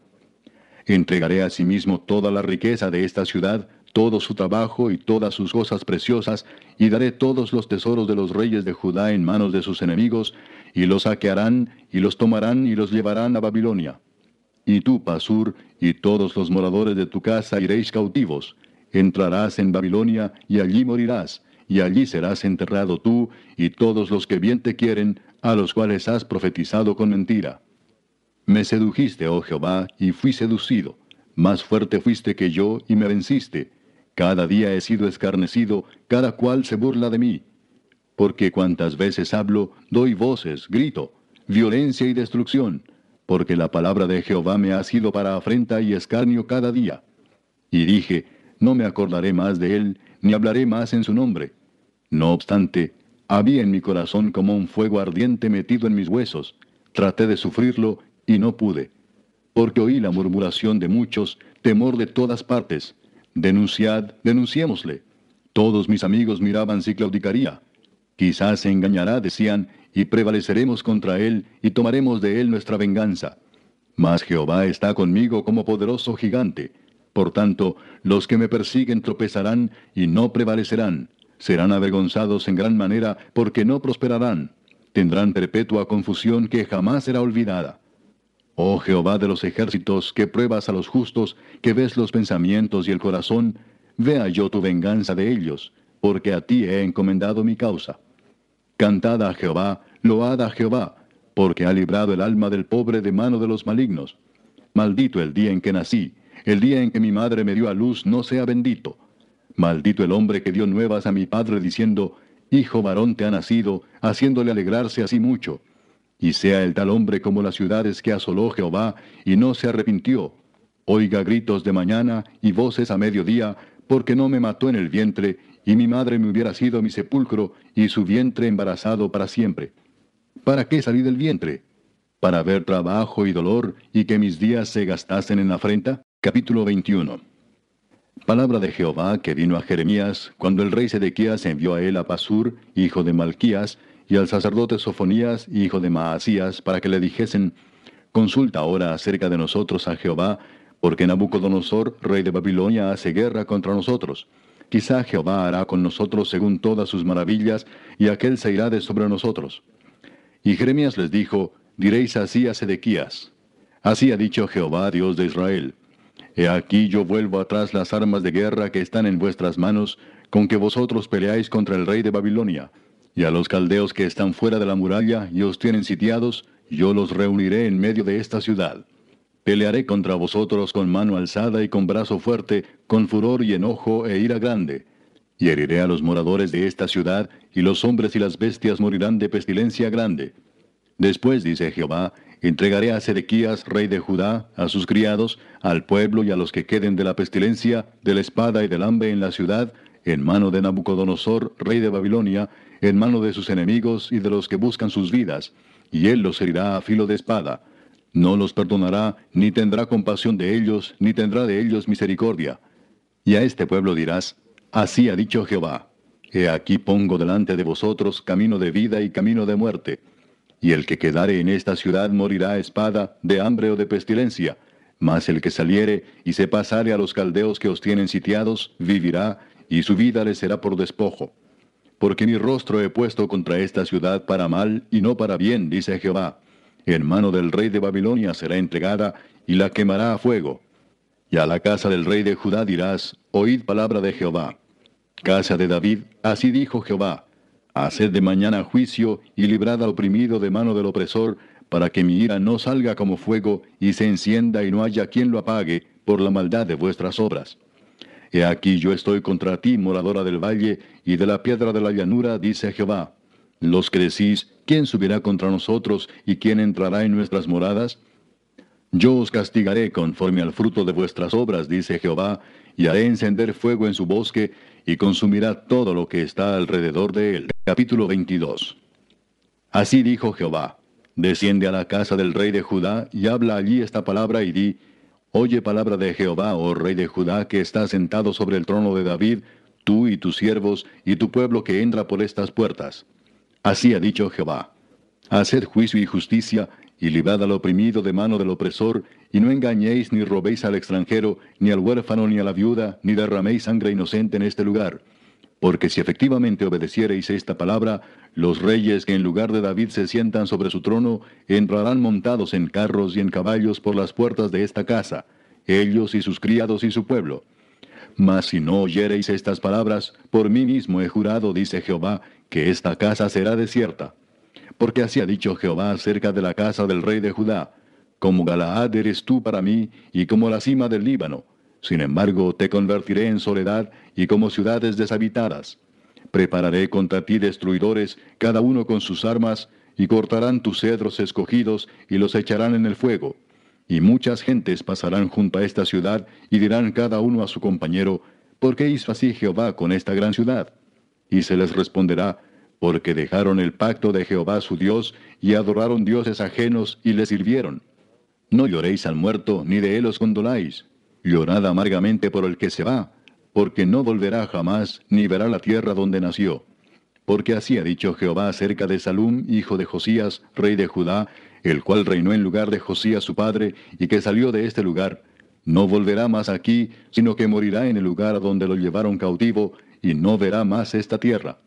[SPEAKER 1] Entregaré asimismo toda la riqueza de esta ciudad, todo su trabajo y todas sus cosas preciosas, y daré todos los tesoros de los reyes de Judá en manos de sus enemigos, y los saquearán, y los tomarán, y los llevarán a Babilonia. Y tú, Pasur, y todos los moradores de tu casa iréis cautivos, entrarás en Babilonia, y allí morirás, y allí serás enterrado tú y todos los que bien te quieren, a los cuales has profetizado con mentira. Me sedujiste, oh Jehová, y fui seducido. Más fuerte fuiste que yo y me venciste. Cada día he sido escarnecido, cada cual se burla de mí. Porque cuantas veces hablo, doy voces, grito, violencia y destrucción, porque la palabra de Jehová me ha sido para afrenta y escarnio cada día. Y dije, no me acordaré más de él, ni hablaré más en su nombre. No obstante, había en mi corazón como un fuego ardiente metido en mis huesos. Traté de sufrirlo y no pude. Porque oí la murmuración de muchos, temor de todas partes. Denunciad, denunciémosle. Todos mis amigos miraban si claudicaría. Quizás se engañará, decían, y prevaleceremos contra él, y tomaremos de él nuestra venganza. Mas Jehová está conmigo como poderoso gigante. Por tanto, los que me persiguen tropezarán y no prevalecerán serán avergonzados en gran manera porque no prosperarán. Tendrán perpetua confusión que jamás será olvidada. Oh Jehová de los ejércitos, que pruebas a los justos, que ves los pensamientos y el corazón, vea yo tu venganza de ellos, porque a ti he encomendado mi causa. Cantad a Jehová, load a Jehová, porque ha librado el alma del pobre de mano de los malignos. Maldito el día en que nací, el día en que mi madre me dio a luz no sea bendito. Maldito el hombre que dio nuevas a mi padre diciendo, Hijo varón te ha nacido, haciéndole alegrarse así mucho. y sea el tal hombre como las ciudades que asoló Jehová, y no se arrepintió. Oiga gritos de mañana y voces a mediodía, porque no me mató en el vientre, y mi madre me hubiera sido mi sepulcro, y su vientre embarazado para siempre. ¿Para qué salí del vientre? ¿Para ver trabajo y dolor, y que mis días se gastasen en afrenta? Capítulo 21 Palabra de Jehová que vino a Jeremías, cuando el rey Sedequías envió a él a Pasur, hijo de Malquías, y al sacerdote Sofonías, hijo de Maasías, para que le dijesen, Consulta ahora acerca de nosotros a Jehová, porque Nabucodonosor, rey de Babilonia, hace guerra contra nosotros. Quizá Jehová hará con nosotros según todas sus maravillas, y aquel se irá de sobre nosotros. Y Jeremías les dijo, Diréis así a Sedequías. Así ha dicho Jehová, Dios de Israel. He aquí yo vuelvo atrás las armas de guerra que están en vuestras manos, con que vosotros peleáis contra el rey de Babilonia y a los caldeos que están fuera de la muralla y os tienen sitiados, yo los reuniré en medio de esta ciudad. Pelearé contra vosotros con mano alzada y con brazo fuerte, con furor y enojo e ira grande. Y heriré a los moradores de esta ciudad, y los hombres y las bestias morirán de pestilencia grande. Después, dice Jehová, entregaré a Sedequías, rey de Judá, a sus criados, al pueblo y a los que queden de la pestilencia, de la espada y del hambre en la ciudad, en mano de Nabucodonosor, rey de Babilonia, en mano de sus enemigos y de los que buscan sus vidas, y él los herirá a filo de espada. No los perdonará, ni tendrá compasión de ellos, ni tendrá de ellos misericordia. Y a este pueblo dirás, Así ha dicho Jehová, He aquí pongo delante de vosotros camino de vida y camino de muerte. Y el que quedare en esta ciudad morirá a espada, de hambre o de pestilencia, mas el que saliere y se pasare a los caldeos que os tienen sitiados, vivirá, y su vida le será por despojo. Porque mi rostro he puesto contra esta ciudad para mal y no para bien, dice Jehová. En mano del rey de Babilonia será entregada y la quemará a fuego. Y a la casa del rey de Judá dirás, oíd palabra de Jehová. Casa de David, así dijo Jehová, haced de mañana juicio y librad al oprimido de mano del opresor, para que mi ira no salga como fuego y se encienda y no haya quien lo apague por la maldad de vuestras obras. He aquí yo estoy contra ti, moradora del valle, y de la piedra de la llanura, dice Jehová. Los que decís, ¿quién subirá contra nosotros y quién entrará en nuestras moradas? Yo os castigaré conforme al fruto de vuestras obras, dice Jehová, y haré encender fuego en su bosque, y consumirá todo lo que está alrededor de él. Capítulo 22. Así dijo Jehová, desciende a la casa del rey de Judá, y habla allí esta palabra, y di, Oye palabra de Jehová, oh rey de Judá, que está sentado sobre el trono de David, tú y tus siervos y tu pueblo que entra por estas puertas. Así ha dicho Jehová. Haced juicio y justicia, y librad al oprimido de mano del opresor, y no engañéis ni robéis al extranjero, ni al huérfano, ni a la viuda, ni derraméis sangre inocente en este lugar porque si efectivamente obedeciereis esta palabra, los reyes que en lugar de David se sientan sobre su trono, entrarán montados en carros y en caballos por las puertas de esta casa, ellos y sus criados y su pueblo. Mas si no oyereis estas palabras, por mí mismo he jurado, dice Jehová, que esta casa será desierta. Porque así ha dicho Jehová acerca de la casa del rey de Judá, como Galaad eres tú para mí, y como la cima del Líbano, sin embargo, te convertiré en soledad y como ciudades deshabitadas. Prepararé contra ti destruidores, cada uno con sus armas, y cortarán tus cedros escogidos y los echarán en el fuego. Y muchas gentes pasarán junto a esta ciudad y dirán cada uno a su compañero, ¿por qué hizo así Jehová con esta gran ciudad? Y se les responderá, porque dejaron el pacto de Jehová su Dios y adoraron dioses ajenos y le sirvieron. No lloréis al muerto, ni de él os condoláis, Llorad amargamente por el que se va, porque no volverá jamás, ni verá la tierra donde nació. Porque así ha dicho Jehová acerca de Salum, hijo de Josías, rey de Judá, el cual reinó en lugar de Josías su padre, y que salió de este lugar. No volverá más aquí, sino que morirá en el lugar donde lo llevaron cautivo, y no verá más esta tierra.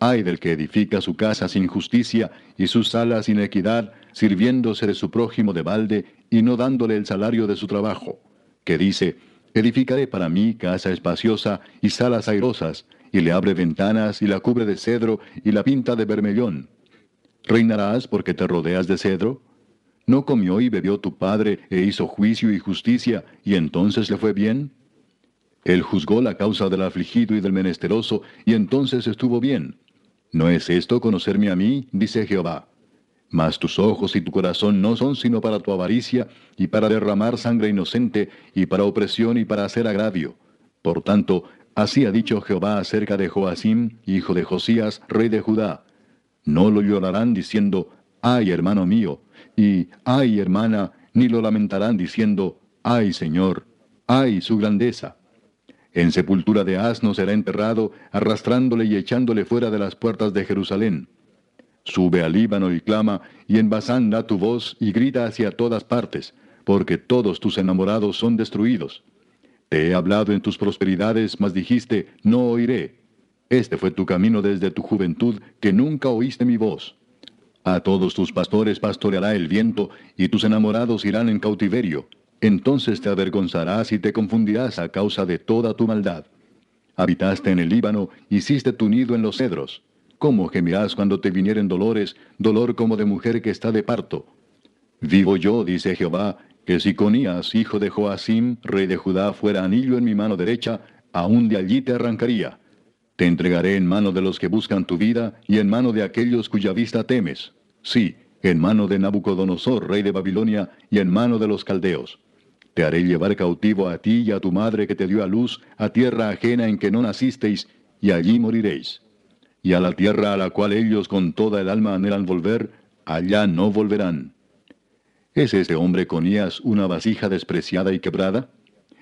[SPEAKER 1] Ay del que edifica su casa sin justicia y sus salas sin equidad, sirviéndose de su prójimo de balde y no dándole el salario de su trabajo que dice, Edificaré para mí casa espaciosa y salas airosas, y le abre ventanas y la cubre de cedro y la pinta de bermellón. ¿Reinarás porque te rodeas de cedro? ¿No comió y bebió tu padre e hizo juicio y justicia, y entonces le fue bien? Él juzgó la causa del afligido y del menesteroso, y entonces estuvo bien. ¿No es esto conocerme a mí? dice Jehová. Mas tus ojos y tu corazón no son sino para tu avaricia, y para derramar sangre inocente, y para opresión y para hacer agravio. Por tanto, así ha dicho Jehová acerca de Joacim, hijo de Josías, rey de Judá. No lo llorarán diciendo, ay hermano mío, y ay hermana, ni lo lamentarán diciendo, ay Señor, ay su grandeza. En sepultura de asno será enterrado, arrastrándole y echándole fuera de las puertas de Jerusalén. Sube al Líbano y clama, y en Basán da tu voz y grita hacia todas partes, porque todos tus enamorados son destruidos. Te he hablado en tus prosperidades, mas dijiste, no oiré. Este fue tu camino desde tu juventud, que nunca oíste mi voz. A todos tus pastores pastoreará el viento, y tus enamorados irán en cautiverio. Entonces te avergonzarás y te confundirás a causa de toda tu maldad. Habitaste en el Líbano, hiciste tu nido en los cedros. ¿Cómo gemirás cuando te vinieren dolores, dolor como de mujer que está de parto? Vivo yo, dice Jehová, que si Conías, hijo de Joacim, rey de Judá, fuera anillo en mi mano derecha, aún de allí te arrancaría. Te entregaré en mano de los que buscan tu vida y en mano de aquellos cuya vista temes. Sí, en mano de Nabucodonosor, rey de Babilonia, y en mano de los caldeos. Te haré llevar cautivo a ti y a tu madre que te dio a luz, a tierra ajena en que no nacisteis, y allí moriréis y a la tierra a la cual ellos con toda el alma anhelan volver, allá no volverán. ¿Es este hombre Conías una vasija despreciada y quebrada?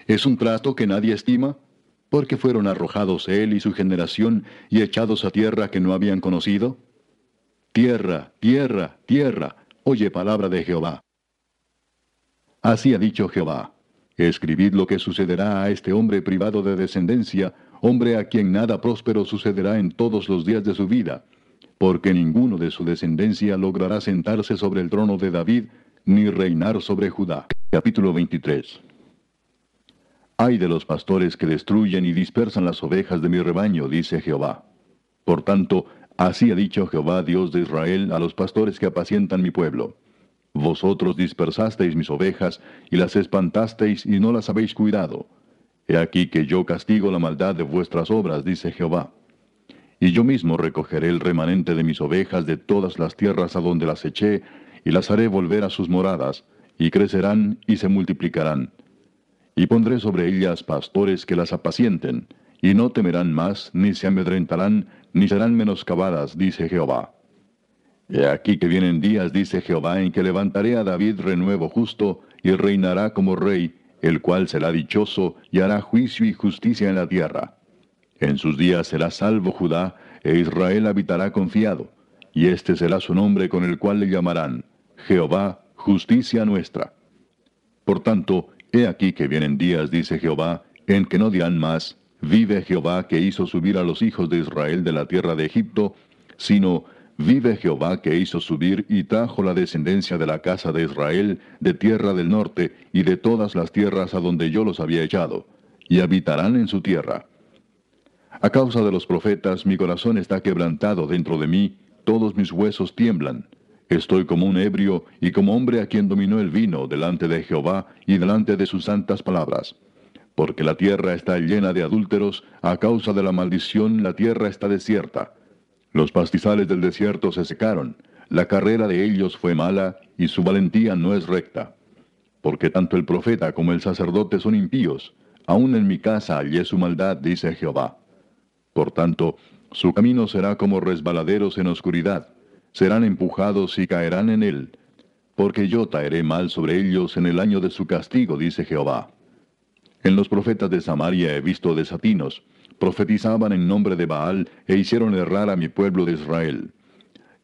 [SPEAKER 1] ¿Es un trato que nadie estima? Porque fueron arrojados él y su generación y echados a tierra que no habían conocido? Tierra, tierra, tierra, oye palabra de Jehová. Así ha dicho Jehová. Escribid lo que sucederá a este hombre privado de descendencia, hombre a quien nada próspero sucederá en todos los días de su vida, porque ninguno de su descendencia logrará sentarse sobre el trono de David, ni reinar sobre Judá. Capítulo 23 Hay de los pastores que destruyen y dispersan las ovejas de mi rebaño, dice Jehová. Por tanto, así ha dicho Jehová, Dios de Israel, a los pastores que apacientan mi pueblo. Vosotros dispersasteis mis ovejas, y las espantasteis, y no las habéis cuidado. He aquí que yo castigo la maldad de vuestras obras, dice Jehová. Y yo mismo recogeré el remanente de mis ovejas de todas las tierras a donde las eché, y las haré volver a sus moradas, y crecerán y se multiplicarán. Y pondré sobre ellas pastores que las apacienten, y no temerán más, ni se amedrentarán, ni serán menoscabadas, dice Jehová. He aquí que vienen días, dice Jehová, en que levantaré a David renuevo justo, y reinará como rey, el cual será dichoso y hará juicio y justicia en la tierra. En sus días será salvo Judá, e Israel habitará confiado, y este será su nombre con el cual le llamarán, Jehová, justicia nuestra. Por tanto, he aquí que vienen días, dice Jehová, en que no dirán más, vive Jehová que hizo subir a los hijos de Israel de la tierra de Egipto, sino, Vive Jehová que hizo subir y trajo la descendencia de la casa de Israel de tierra del norte y de todas las tierras a donde yo los había echado, y habitarán en su tierra. A causa de los profetas mi corazón está quebrantado dentro de mí, todos mis huesos tiemblan. Estoy como un ebrio y como hombre a quien dominó el vino delante de Jehová y delante de sus santas palabras. Porque la tierra está llena de adúlteros, a causa de la maldición la tierra está desierta. Los pastizales del desierto se secaron, la carrera de ellos fue mala, y su valentía no es recta. Porque tanto el profeta como el sacerdote son impíos, aun en mi casa hallé su maldad, dice Jehová. Por tanto, su camino será como resbaladeros en oscuridad, serán empujados y caerán en él, porque yo traeré mal sobre ellos en el año de su castigo, dice Jehová. En los profetas de Samaria he visto desatinos, profetizaban en nombre de Baal e hicieron errar a mi pueblo de Israel.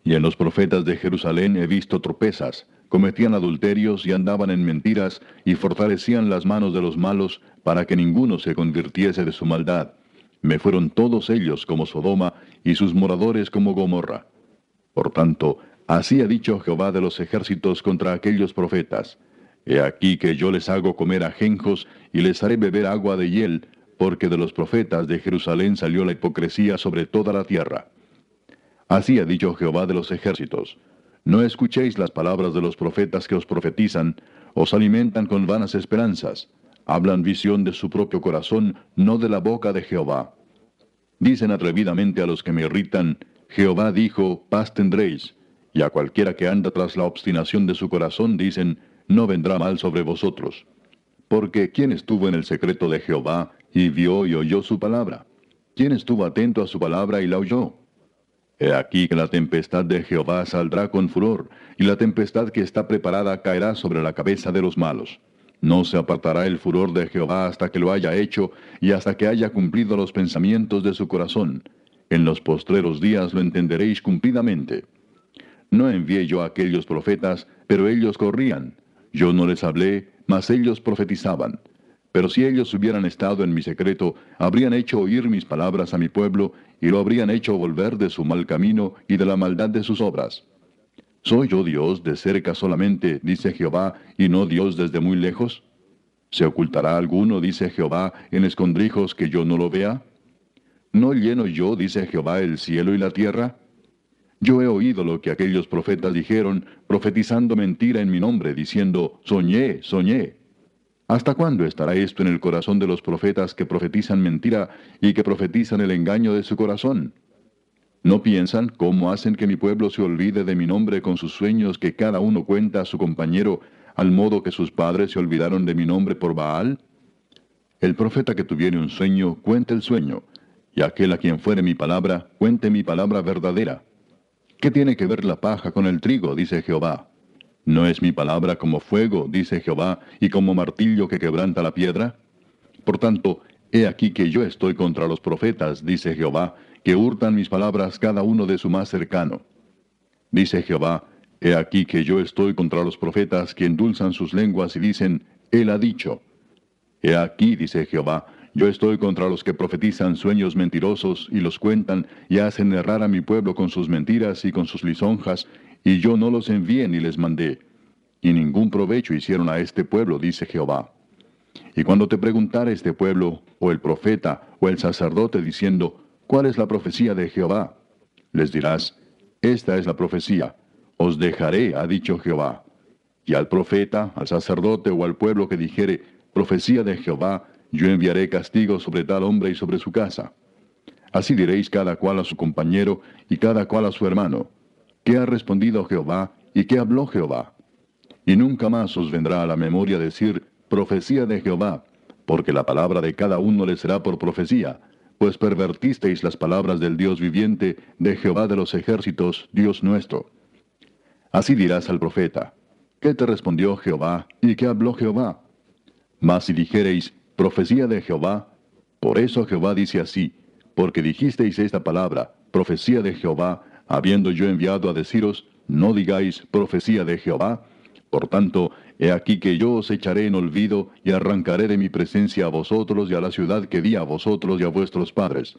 [SPEAKER 1] Y en los profetas de Jerusalén he visto tropezas, cometían adulterios y andaban en mentiras y fortalecían las manos de los malos para que ninguno se convirtiese de su maldad. Me fueron todos ellos como Sodoma y sus moradores como Gomorra. Por tanto, así ha dicho Jehová de los ejércitos contra aquellos profetas. He aquí que yo les hago comer ajenjos y les haré beber agua de hiel, porque de los profetas de Jerusalén salió la hipocresía sobre toda la tierra. Así ha dicho Jehová de los ejércitos, no escuchéis las palabras de los profetas que os profetizan, os alimentan con vanas esperanzas, hablan visión de su propio corazón, no de la boca de Jehová. Dicen atrevidamente a los que me irritan, Jehová dijo, paz tendréis, y a cualquiera que anda tras la obstinación de su corazón dicen, no vendrá mal sobre vosotros. Porque ¿quién estuvo en el secreto de Jehová y vio y oyó su palabra? ¿Quién estuvo atento a su palabra y la oyó? He aquí que la tempestad de Jehová saldrá con furor, y la tempestad que está preparada caerá sobre la cabeza de los malos. No se apartará el furor de Jehová hasta que lo haya hecho, y hasta que haya cumplido los pensamientos de su corazón. En los postreros días lo entenderéis cumplidamente. No envié yo a aquellos profetas, pero ellos corrían. Yo no les hablé, mas ellos profetizaban. Pero si ellos hubieran estado en mi secreto, habrían hecho oír mis palabras a mi pueblo, y lo habrían hecho volver de su mal camino y de la maldad de sus obras. ¿Soy yo Dios de cerca solamente, dice Jehová, y no Dios desde muy lejos? ¿Se ocultará alguno, dice Jehová, en escondrijos que yo no lo vea? ¿No lleno yo, dice Jehová, el cielo y la tierra? Yo he oído lo que aquellos profetas dijeron, profetizando mentira en mi nombre, diciendo, soñé, soñé. ¿Hasta cuándo estará esto en el corazón de los profetas que profetizan mentira y que profetizan el engaño de su corazón? ¿No piensan cómo hacen que mi pueblo se olvide de mi nombre con sus sueños que cada uno cuenta a su compañero, al modo que sus padres se olvidaron de mi nombre por Baal? El profeta que tuviere un sueño, cuente el sueño, y aquel a quien fuere mi palabra, cuente mi palabra verdadera. ¿Qué tiene que ver la paja con el trigo? dice Jehová. ¿No es mi palabra como fuego, dice Jehová, y como martillo que quebranta la piedra? Por tanto, he aquí que yo estoy contra los profetas, dice Jehová, que hurtan mis palabras cada uno de su más cercano. Dice Jehová, he aquí que yo estoy contra los profetas que endulzan sus lenguas y dicen, Él ha dicho. He aquí, dice Jehová, yo estoy contra los que profetizan sueños mentirosos y los cuentan y hacen errar a mi pueblo con sus mentiras y con sus lisonjas, y yo no los envié ni les mandé. Y ningún provecho hicieron a este pueblo, dice Jehová. Y cuando te preguntare este pueblo, o el profeta, o el sacerdote, diciendo, ¿cuál es la profecía de Jehová? Les dirás, esta es la profecía, os dejaré, ha dicho Jehová. Y al profeta, al sacerdote o al pueblo que dijere, profecía de Jehová, yo enviaré castigo sobre tal hombre y sobre su casa. Así diréis cada cual a su compañero y cada cual a su hermano. ¿Qué ha respondido Jehová y qué habló Jehová? Y nunca más os vendrá a la memoria decir profecía de Jehová, porque la palabra de cada uno le será por profecía, pues pervertisteis las palabras del Dios viviente, de Jehová de los ejércitos, Dios nuestro. Así dirás al profeta, ¿qué te respondió Jehová y qué habló Jehová? Mas si dijereis, profecía de Jehová. Por eso Jehová dice así, porque dijisteis esta palabra, profecía de Jehová, habiendo yo enviado a deciros, no digáis profecía de Jehová. Por tanto, he aquí que yo os echaré en olvido y arrancaré de mi presencia a vosotros y a la ciudad que di a vosotros y a vuestros padres,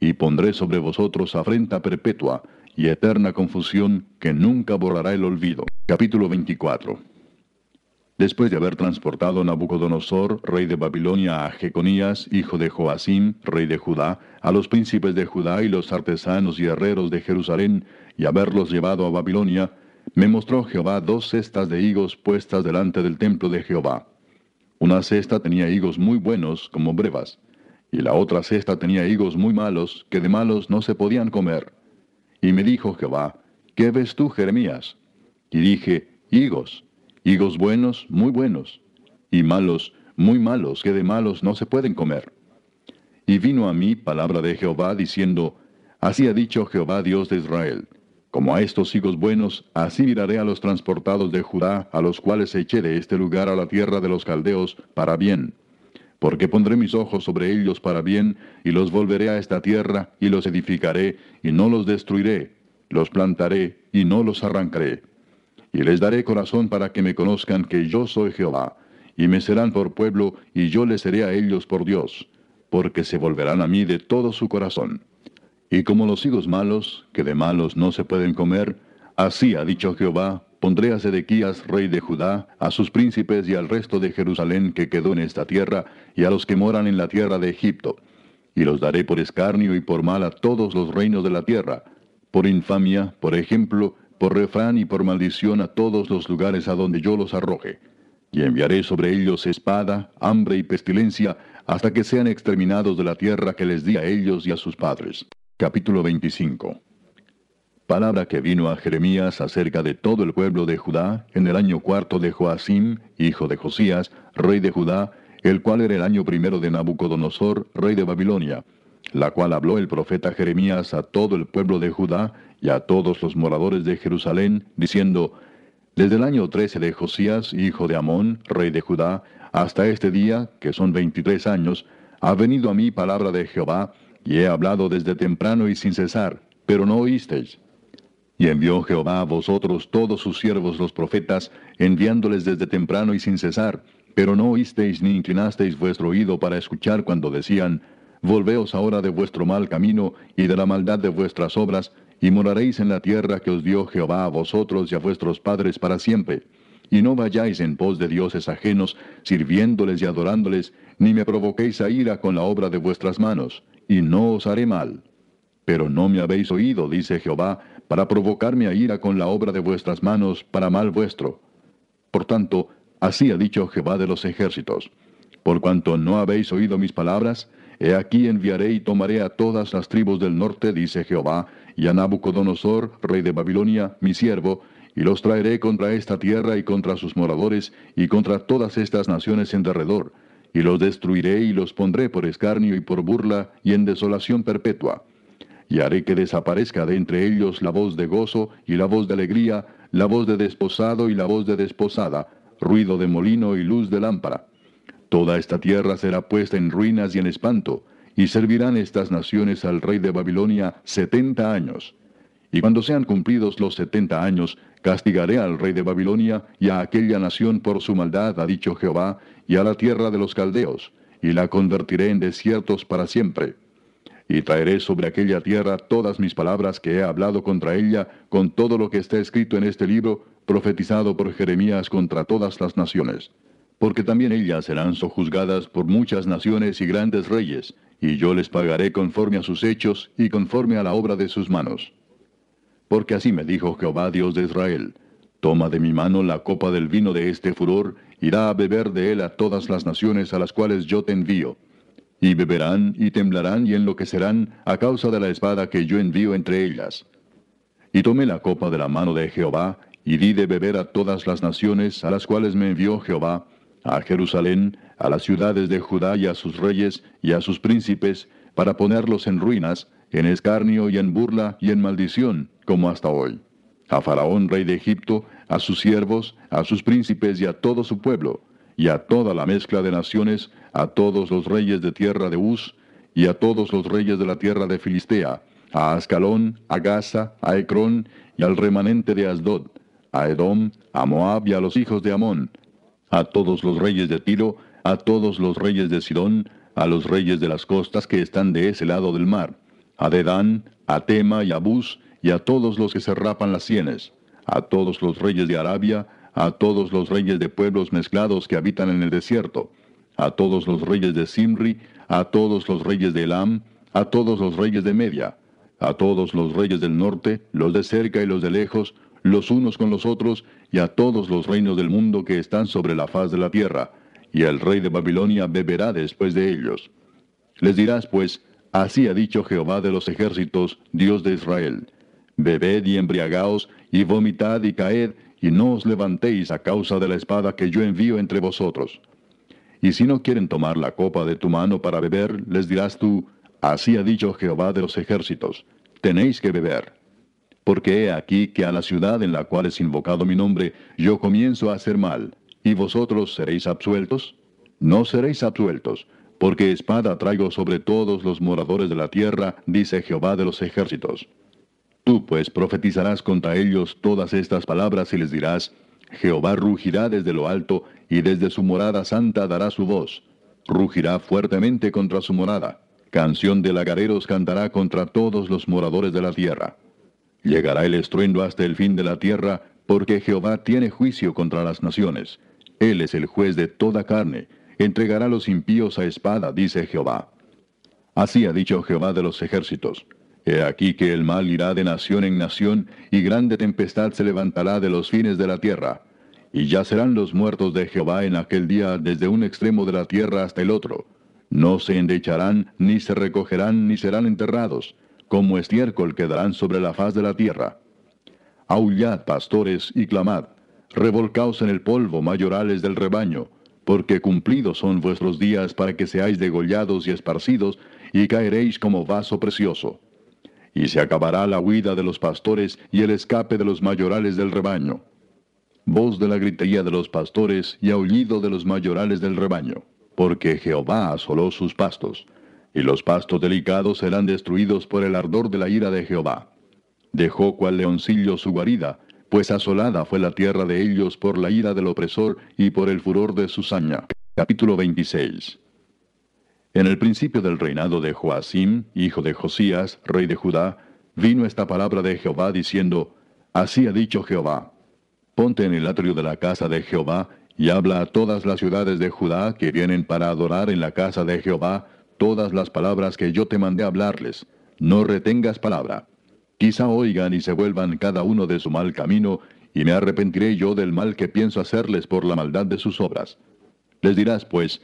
[SPEAKER 1] y pondré sobre vosotros afrenta perpetua y eterna confusión que nunca borrará el olvido. Capítulo 24 Después de haber transportado Nabucodonosor, rey de Babilonia, a Jeconías, hijo de Joacim, rey de Judá, a los príncipes de Judá y los artesanos y herreros de Jerusalén, y haberlos llevado a Babilonia, me mostró Jehová dos cestas de higos puestas delante del templo de Jehová. Una cesta tenía higos muy buenos, como brevas, y la otra cesta tenía higos muy malos, que de malos no se podían comer. Y me dijo Jehová, ¿qué ves tú, Jeremías? Y dije, higos higos buenos, muy buenos, y malos, muy malos, que de malos no se pueden comer. Y vino a mí palabra de Jehová diciendo, Así ha dicho Jehová Dios de Israel, como a estos higos buenos, así miraré a los transportados de Judá, a los cuales eché de este lugar a la tierra de los caldeos, para bien. Porque pondré mis ojos sobre ellos para bien, y los volveré a esta tierra, y los edificaré, y no los destruiré, los plantaré, y no los arrancaré y les daré corazón para que me conozcan que yo soy Jehová, y me serán por pueblo, y yo les seré a ellos por Dios, porque se volverán a mí de todo su corazón. Y como los higos malos, que de malos no se pueden comer, así ha dicho Jehová, pondré a Sedequías, rey de Judá, a sus príncipes y al resto de Jerusalén que quedó en esta tierra, y a los que moran en la tierra de Egipto. Y los daré por escarnio y por mal a todos los reinos de la tierra, por infamia, por ejemplo, por refrán y por maldición a todos los lugares a donde yo los arroje. Y enviaré sobre ellos espada, hambre y pestilencia, hasta que sean exterminados de la tierra que les di a ellos y a sus padres. Capítulo 25 Palabra que vino a Jeremías acerca de todo el pueblo de Judá en el año cuarto de Joacim, hijo de Josías, rey de Judá, el cual era el año primero de Nabucodonosor, rey de Babilonia, la cual habló el profeta Jeremías a todo el pueblo de Judá y a todos los moradores de Jerusalén, diciendo, Desde el año trece de Josías, hijo de Amón, rey de Judá, hasta este día, que son veintitrés años, ha venido a mí palabra de Jehová, y he hablado desde temprano y sin cesar, pero no oísteis. Y envió Jehová a vosotros todos sus siervos los profetas, enviándoles desde temprano y sin cesar, pero no oísteis ni inclinasteis vuestro oído para escuchar cuando decían, Volveos ahora de vuestro mal camino y de la maldad de vuestras obras, y moraréis en la tierra que os dio Jehová a vosotros y a vuestros padres para siempre. Y no vayáis en pos de dioses ajenos, sirviéndoles y adorándoles, ni me provoquéis a ira con la obra de vuestras manos, y no os haré mal. Pero no me habéis oído, dice Jehová, para provocarme a ira con la obra de vuestras manos, para mal vuestro. Por tanto, así ha dicho Jehová de los ejércitos. Por cuanto no habéis oído mis palabras, he aquí enviaré y tomaré a todas las tribus del norte, dice Jehová, y a Nabucodonosor, rey de Babilonia, mi siervo, y los traeré contra esta tierra y contra sus moradores, y contra todas estas naciones en derredor, y los destruiré y los pondré por escarnio y por burla y en desolación perpetua. Y haré que desaparezca de entre ellos la voz de gozo y la voz de alegría, la voz de desposado y la voz de desposada, ruido de molino y luz de lámpara. Toda esta tierra será puesta en ruinas y en espanto, y servirán estas naciones al rey de Babilonia setenta años. Y cuando sean cumplidos los setenta años, castigaré al rey de Babilonia y a aquella nación por su maldad, ha dicho Jehová, y a la tierra de los caldeos, y la convertiré en desiertos para siempre. Y traeré sobre aquella tierra todas mis palabras que he hablado contra ella, con todo lo que está escrito en este libro, profetizado por Jeremías contra todas las naciones. Porque también ellas serán sojuzgadas por muchas naciones y grandes reyes, y yo les pagaré conforme a sus hechos y conforme a la obra de sus manos. Porque así me dijo Jehová Dios de Israel, Toma de mi mano la copa del vino de este furor, y da a beber de él a todas las naciones a las cuales yo te envío. Y beberán y temblarán y enloquecerán a causa de la espada que yo envío entre ellas. Y tomé la copa de la mano de Jehová, y di de beber a todas las naciones a las cuales me envió Jehová, a Jerusalén, a las ciudades de Judá y a sus reyes y a sus príncipes, para ponerlos en ruinas, en escarnio y en burla y en maldición, como hasta hoy. A Faraón, rey de Egipto, a sus siervos, a sus príncipes y a todo su pueblo, y a toda la mezcla de naciones, a todos los reyes de tierra de Uz, y a todos los reyes de la tierra de Filistea, a Ascalón, a Gaza, a Ecrón, y al remanente de Asdod, a Edom, a Moab y a los hijos de Amón, a todos los reyes de Tiro, a todos los reyes de Sidón, a los reyes de las costas que están de ese lado del mar, a Dedán, a Tema y a Bus, y a todos los que se rapan las sienes, a todos los reyes de Arabia, a todos los reyes de pueblos mezclados que habitan en el desierto, a todos los reyes de Simri, a todos los reyes de Elam, a todos los reyes de Media, a todos los reyes del norte, los de cerca y los de lejos, los unos con los otros, y a todos los reinos del mundo que están sobre la faz de la tierra, y el rey de Babilonia beberá después de ellos. Les dirás, pues, así ha dicho Jehová de los ejércitos, Dios de Israel, bebed y embriagaos, y vomitad y caed, y no os levantéis a causa de la espada que yo envío entre vosotros. Y si no quieren tomar la copa de tu mano para beber, les dirás tú, así ha dicho Jehová de los ejércitos, tenéis que beber. Porque he aquí que a la ciudad en la cual es invocado mi nombre, yo comienzo a hacer mal, y vosotros seréis absueltos. No seréis absueltos, porque espada traigo sobre todos los moradores de la tierra, dice Jehová de los ejércitos. Tú pues profetizarás contra ellos todas estas palabras y les dirás, Jehová rugirá desde lo alto, y desde su morada santa dará su voz. Rugirá fuertemente contra su morada. Canción de lagareros cantará contra todos los moradores de la tierra. Llegará el estruendo hasta el fin de la tierra, porque Jehová tiene juicio contra las naciones. Él es el juez de toda carne. Entregará a los impíos a espada, dice Jehová. Así ha dicho Jehová de los ejércitos. He aquí que el mal irá de nación en nación, y grande tempestad se levantará de los fines de la tierra. Y ya serán los muertos de Jehová en aquel día desde un extremo de la tierra hasta el otro. No se endecharán, ni se recogerán, ni serán enterrados. Como estiércol quedarán sobre la faz de la tierra. Aullad, pastores, y clamad, revolcaos en el polvo, mayorales del rebaño, porque cumplidos son vuestros días para que seáis degollados y esparcidos, y caeréis como vaso precioso. Y se acabará la huida de los pastores y el escape de los mayorales del rebaño. Voz de la gritería de los pastores y aullido de los mayorales del rebaño, porque Jehová asoló sus pastos, y los pastos delicados serán destruidos por el ardor de la ira de Jehová. Dejó cual leoncillo su guarida, pues asolada fue la tierra de ellos por la ira del opresor y por el furor de su saña. Capítulo 26 En el principio del reinado de Joacim, hijo de Josías, rey de Judá, vino esta palabra de Jehová diciendo, Así ha dicho Jehová, ponte en el atrio de la casa de Jehová, y habla a todas las ciudades de Judá que vienen para adorar en la casa de Jehová todas las palabras que yo te mandé hablarles. No retengas palabra. Quizá oigan y se vuelvan cada uno de su mal camino, y me arrepentiré yo del mal que pienso hacerles por la maldad de sus obras. Les dirás, pues,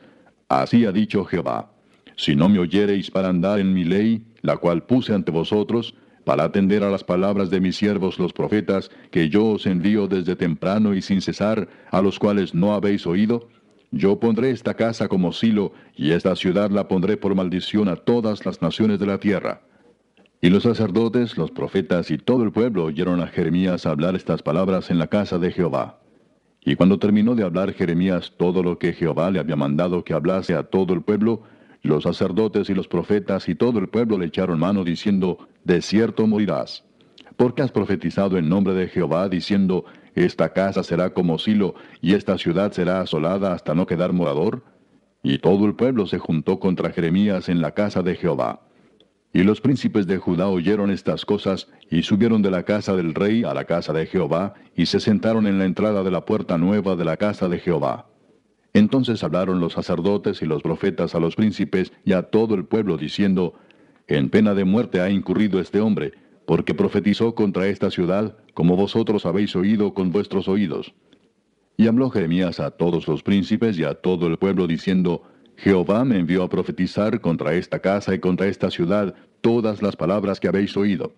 [SPEAKER 1] así ha dicho Jehová, si no me oyereis para andar en mi ley, la cual puse ante vosotros, para atender a las palabras de mis siervos los profetas, que yo os envío desde temprano y sin cesar, a los cuales no habéis oído, yo pondré esta casa como silo, y esta ciudad la pondré por maldición a todas las naciones de la tierra. Y los sacerdotes, los profetas y todo el pueblo oyeron a Jeremías hablar estas palabras en la casa de Jehová. Y cuando terminó de hablar Jeremías todo lo que Jehová le había mandado que hablase a todo el pueblo, los sacerdotes y los profetas y todo el pueblo le echaron mano diciendo, De cierto morirás. Porque has profetizado en nombre de Jehová diciendo, Esta casa será como silo y esta ciudad será asolada hasta no quedar morador? Y todo el pueblo se juntó contra Jeremías en la casa de Jehová. Y los príncipes de Judá oyeron estas cosas, y subieron de la casa del rey a la casa de Jehová, y se sentaron en la entrada de la puerta nueva de la casa de Jehová. Entonces hablaron los sacerdotes y los profetas a los príncipes y a todo el pueblo, diciendo, En pena de muerte ha incurrido este hombre, porque profetizó contra esta ciudad, como vosotros habéis oído con vuestros oídos. Y habló Jeremías a todos los príncipes y a todo el pueblo, diciendo, Jehová me envió a profetizar contra esta casa y contra esta ciudad todas las palabras que habéis oído.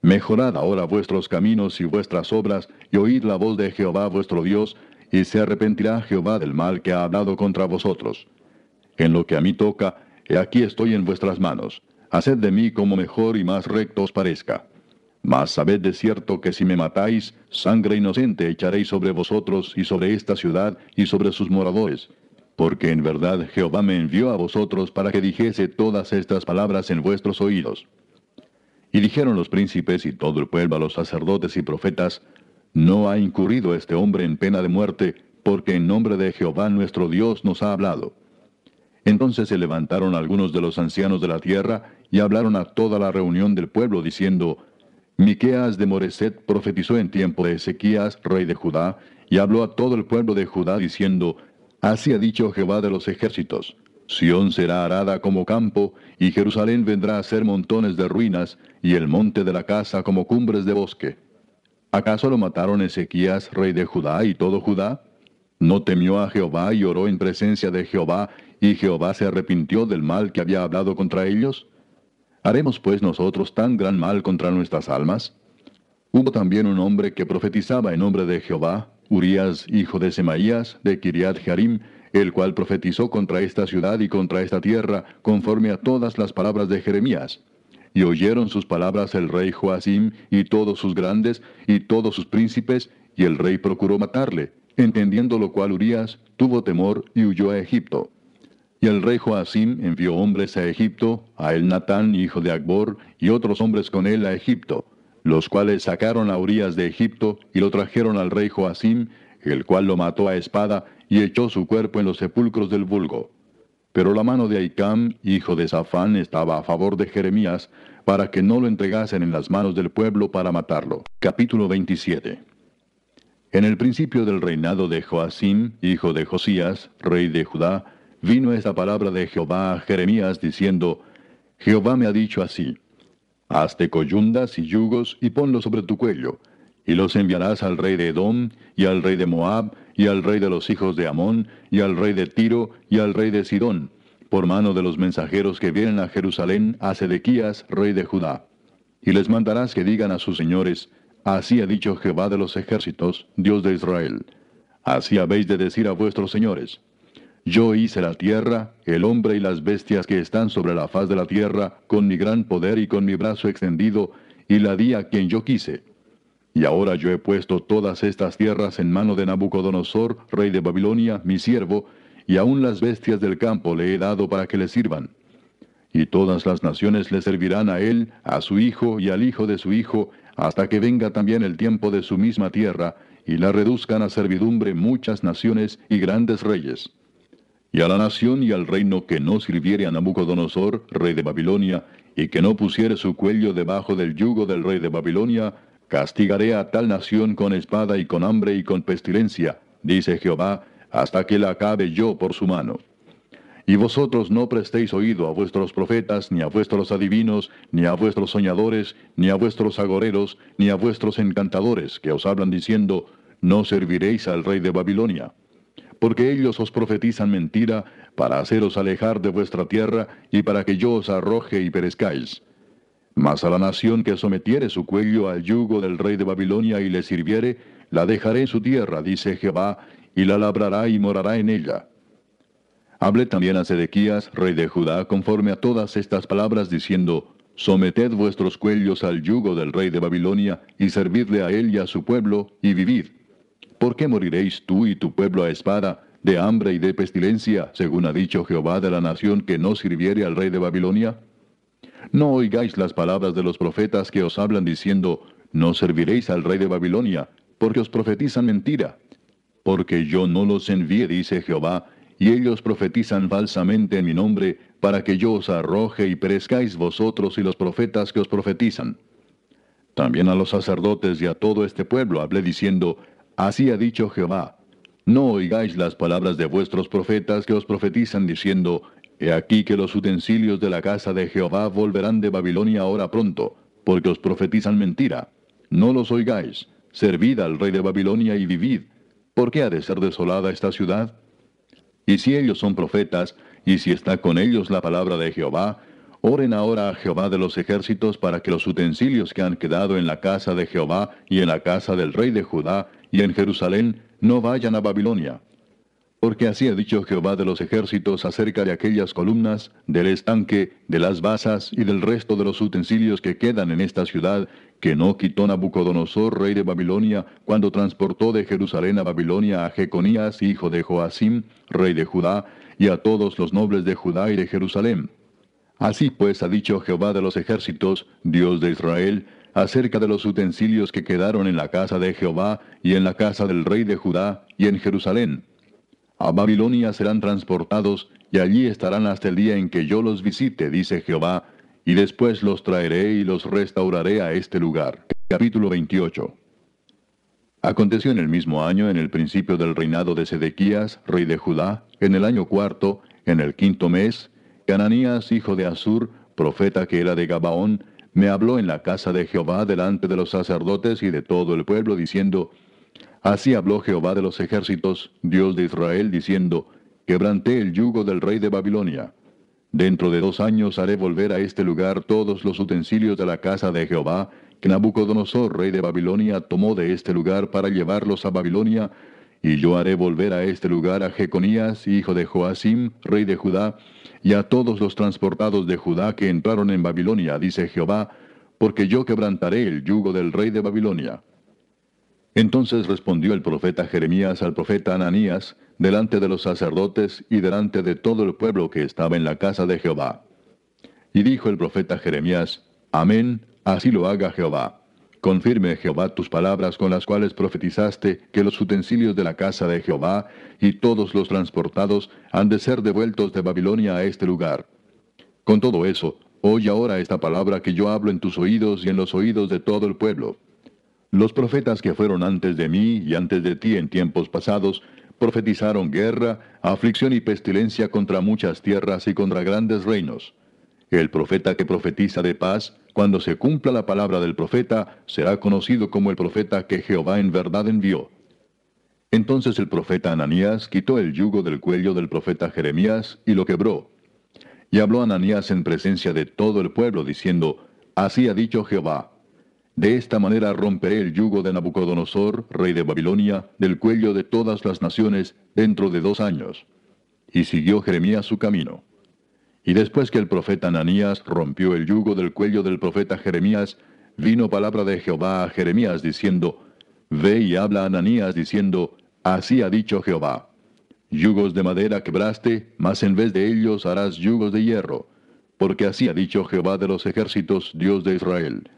[SPEAKER 1] Mejorad ahora vuestros caminos y vuestras obras, y oíd la voz de Jehová vuestro Dios, y se arrepentirá Jehová del mal que ha hablado contra vosotros. En lo que a mí toca, he aquí estoy en vuestras manos. Haced de mí como mejor y más recto os parezca. Mas sabed de cierto que si me matáis, sangre inocente echaréis sobre vosotros y sobre esta ciudad y sobre sus moradores porque en verdad Jehová me envió a vosotros para que dijese todas estas palabras en vuestros oídos. Y dijeron los príncipes y todo el pueblo a los sacerdotes y profetas, No ha incurrido este hombre en pena de muerte, porque en nombre de Jehová nuestro Dios nos ha hablado. Entonces se levantaron algunos de los ancianos de la tierra y hablaron a toda la reunión del pueblo, diciendo, Miqueas de Moreset profetizó en tiempo de Ezequías, rey de Judá, y habló a todo el pueblo de Judá, diciendo, Así ha dicho Jehová de los ejércitos. Sión será arada como campo, y Jerusalén vendrá a ser montones de ruinas, y el monte de la casa como cumbres de bosque. ¿Acaso lo mataron Ezequías, rey de Judá, y todo Judá? ¿No temió a Jehová y oró en presencia de Jehová, y Jehová se arrepintió del mal que había hablado contra ellos? ¿Haremos pues nosotros tan gran mal contra nuestras almas? Hubo también un hombre que profetizaba en nombre de Jehová, Urías, hijo de Semaías, de Kiriat Jearim, el cual profetizó contra esta ciudad y contra esta tierra, conforme a todas las palabras de Jeremías. Y oyeron sus palabras el rey Joacim y todos sus grandes y todos sus príncipes, y el rey procuró matarle, entendiendo lo cual Urías tuvo temor y huyó a Egipto. Y el rey Joacim envió hombres a Egipto, a el Natán, hijo de Agbor, y otros hombres con él a Egipto los cuales sacaron a Urias de Egipto y lo trajeron al rey Joacim, el cual lo mató a espada y echó su cuerpo en los sepulcros del vulgo. Pero la mano de Aicam, hijo de Safán, estaba a favor de Jeremías, para que no lo entregasen en las manos del pueblo para matarlo. Capítulo 27 En el principio del reinado de Joacim, hijo de Josías, rey de Judá, vino esta palabra de Jehová a Jeremías diciendo, Jehová me ha dicho así, Hazte coyundas y yugos y ponlos sobre tu cuello, y los enviarás al rey de Edom, y al rey de Moab, y al rey de los hijos de Amón, y al rey de Tiro, y al rey de Sidón, por mano de los mensajeros que vienen a Jerusalén a Sedequías, rey de Judá. y les mandarás que digan a sus señores, Así ha dicho Jehová de los ejércitos, Dios de Israel. Así habéis de decir a vuestros señores. Yo hice la tierra, el hombre y las bestias que están sobre la faz de la tierra, con mi gran poder y con mi brazo extendido, y la di a quien yo quise. Y ahora yo he puesto todas estas tierras en mano de Nabucodonosor, rey de Babilonia, mi siervo, y aun las bestias del campo le he dado para que le sirvan. Y todas las naciones le servirán a él, a su hijo y al hijo de su hijo, hasta que venga también el tiempo de su misma tierra, y la reduzcan a servidumbre muchas naciones y grandes reyes. Y a la nación y al reino que no sirviere a Nabucodonosor, rey de Babilonia, y que no pusiere su cuello debajo del yugo del rey de Babilonia, castigaré a tal nación con espada y con hambre y con pestilencia, dice Jehová, hasta que la acabe yo por su mano. Y vosotros no prestéis oído a vuestros profetas, ni a vuestros adivinos, ni a vuestros soñadores, ni a vuestros agoreros, ni a vuestros encantadores, que os hablan diciendo, no serviréis al rey de Babilonia. Porque ellos os profetizan mentira, para haceros alejar de vuestra tierra, y para que yo os arroje y perezcáis. Mas a la nación que sometiere su cuello al yugo del rey de Babilonia y le sirviere, la dejaré en su tierra, dice Jehová, y la labrará y morará en ella. Hablé también a Sedequías, rey de Judá, conforme a todas estas palabras, diciendo, Someted vuestros cuellos al yugo del rey de Babilonia, y servidle a él y a su pueblo, y vivid. ¿Por qué moriréis tú y tu pueblo a espada, de hambre y de pestilencia, según ha dicho Jehová de la nación que no sirviere al rey de Babilonia? No oigáis las palabras de los profetas que os hablan diciendo, No serviréis al rey de Babilonia, porque os profetizan mentira. Porque yo no los envié, dice Jehová, y ellos profetizan falsamente en mi nombre, para que yo os arroje y perezcáis vosotros y los profetas que os profetizan. También a los sacerdotes y a todo este pueblo hablé diciendo, Así ha dicho Jehová, no oigáis las palabras de vuestros profetas que os profetizan diciendo, He aquí que los utensilios de la casa de Jehová volverán de Babilonia ahora pronto, porque os profetizan mentira. No los oigáis, servid al rey de Babilonia y vivid. ¿Por qué ha de ser desolada esta ciudad? Y si ellos son profetas, y si está con ellos la palabra de Jehová, oren ahora a Jehová de los ejércitos para que los utensilios que han quedado en la casa de Jehová y en la casa del rey de Judá y en Jerusalén no vayan a Babilonia. Porque así ha dicho Jehová de los ejércitos acerca de aquellas columnas, del estanque, de las basas y del resto de los utensilios que quedan en esta ciudad, que no quitó Nabucodonosor, rey de Babilonia, cuando transportó de Jerusalén a Babilonia a Jeconías, hijo de Joacim, rey de Judá, y a todos los nobles de Judá y de Jerusalén. Así pues ha dicho Jehová de los ejércitos, Dios de Israel, acerca de los utensilios que quedaron en la casa de Jehová y en la casa del rey de Judá y en Jerusalén. A Babilonia serán transportados y allí estarán hasta el día en que yo los visite, dice Jehová, y después los traeré y los restauraré a este lugar. Capítulo 28. Aconteció en el mismo año, en el principio del reinado de Sedequías, rey de Judá, en el año cuarto, en el quinto mes, que Ananías, hijo de Asur, profeta que era de Gabaón, me habló en la casa de Jehová delante de los sacerdotes y de todo el pueblo, diciendo, Así habló Jehová de los ejércitos, Dios de Israel, diciendo, Quebranté el yugo del rey de Babilonia. Dentro de dos años haré volver a este lugar todos los utensilios de la casa de Jehová, que Nabucodonosor, rey de Babilonia, tomó de este lugar para llevarlos a Babilonia, y yo haré volver a este lugar a Jeconías, hijo de Joacim, rey de Judá, y a todos los transportados de Judá que entraron en Babilonia, dice Jehová, porque yo quebrantaré el yugo del rey de Babilonia. Entonces respondió el profeta Jeremías al profeta Ananías, delante de los sacerdotes y delante de todo el pueblo que estaba en la casa de Jehová. Y dijo el profeta Jeremías, Amén, así lo haga Jehová. Confirme Jehová tus palabras con las cuales profetizaste que los utensilios de la casa de Jehová y todos los transportados han de ser devueltos de Babilonia a este lugar. Con todo eso, oye ahora esta palabra que yo hablo en tus oídos y en los oídos de todo el pueblo. Los profetas que fueron antes de mí y antes de ti en tiempos pasados, profetizaron guerra, aflicción y pestilencia contra muchas tierras y contra grandes reinos. El profeta que profetiza de paz, cuando se cumpla la palabra del profeta, será conocido como el profeta que Jehová en verdad envió. Entonces el profeta Ananías quitó el yugo del cuello del profeta Jeremías y lo quebró. Y habló Ananías en presencia de todo el pueblo, diciendo, Así ha dicho Jehová. De esta manera romperé el yugo de Nabucodonosor, rey de Babilonia, del cuello de todas las naciones, dentro de dos años. Y siguió Jeremías su camino. Y después que el profeta Ananías rompió el yugo del cuello del profeta Jeremías, vino palabra de Jehová a Jeremías diciendo, Ve y habla a Ananías diciendo, Así ha dicho Jehová. Yugos de madera quebraste, mas en vez de ellos harás yugos de hierro, porque así ha dicho Jehová de los ejércitos, Dios de Israel.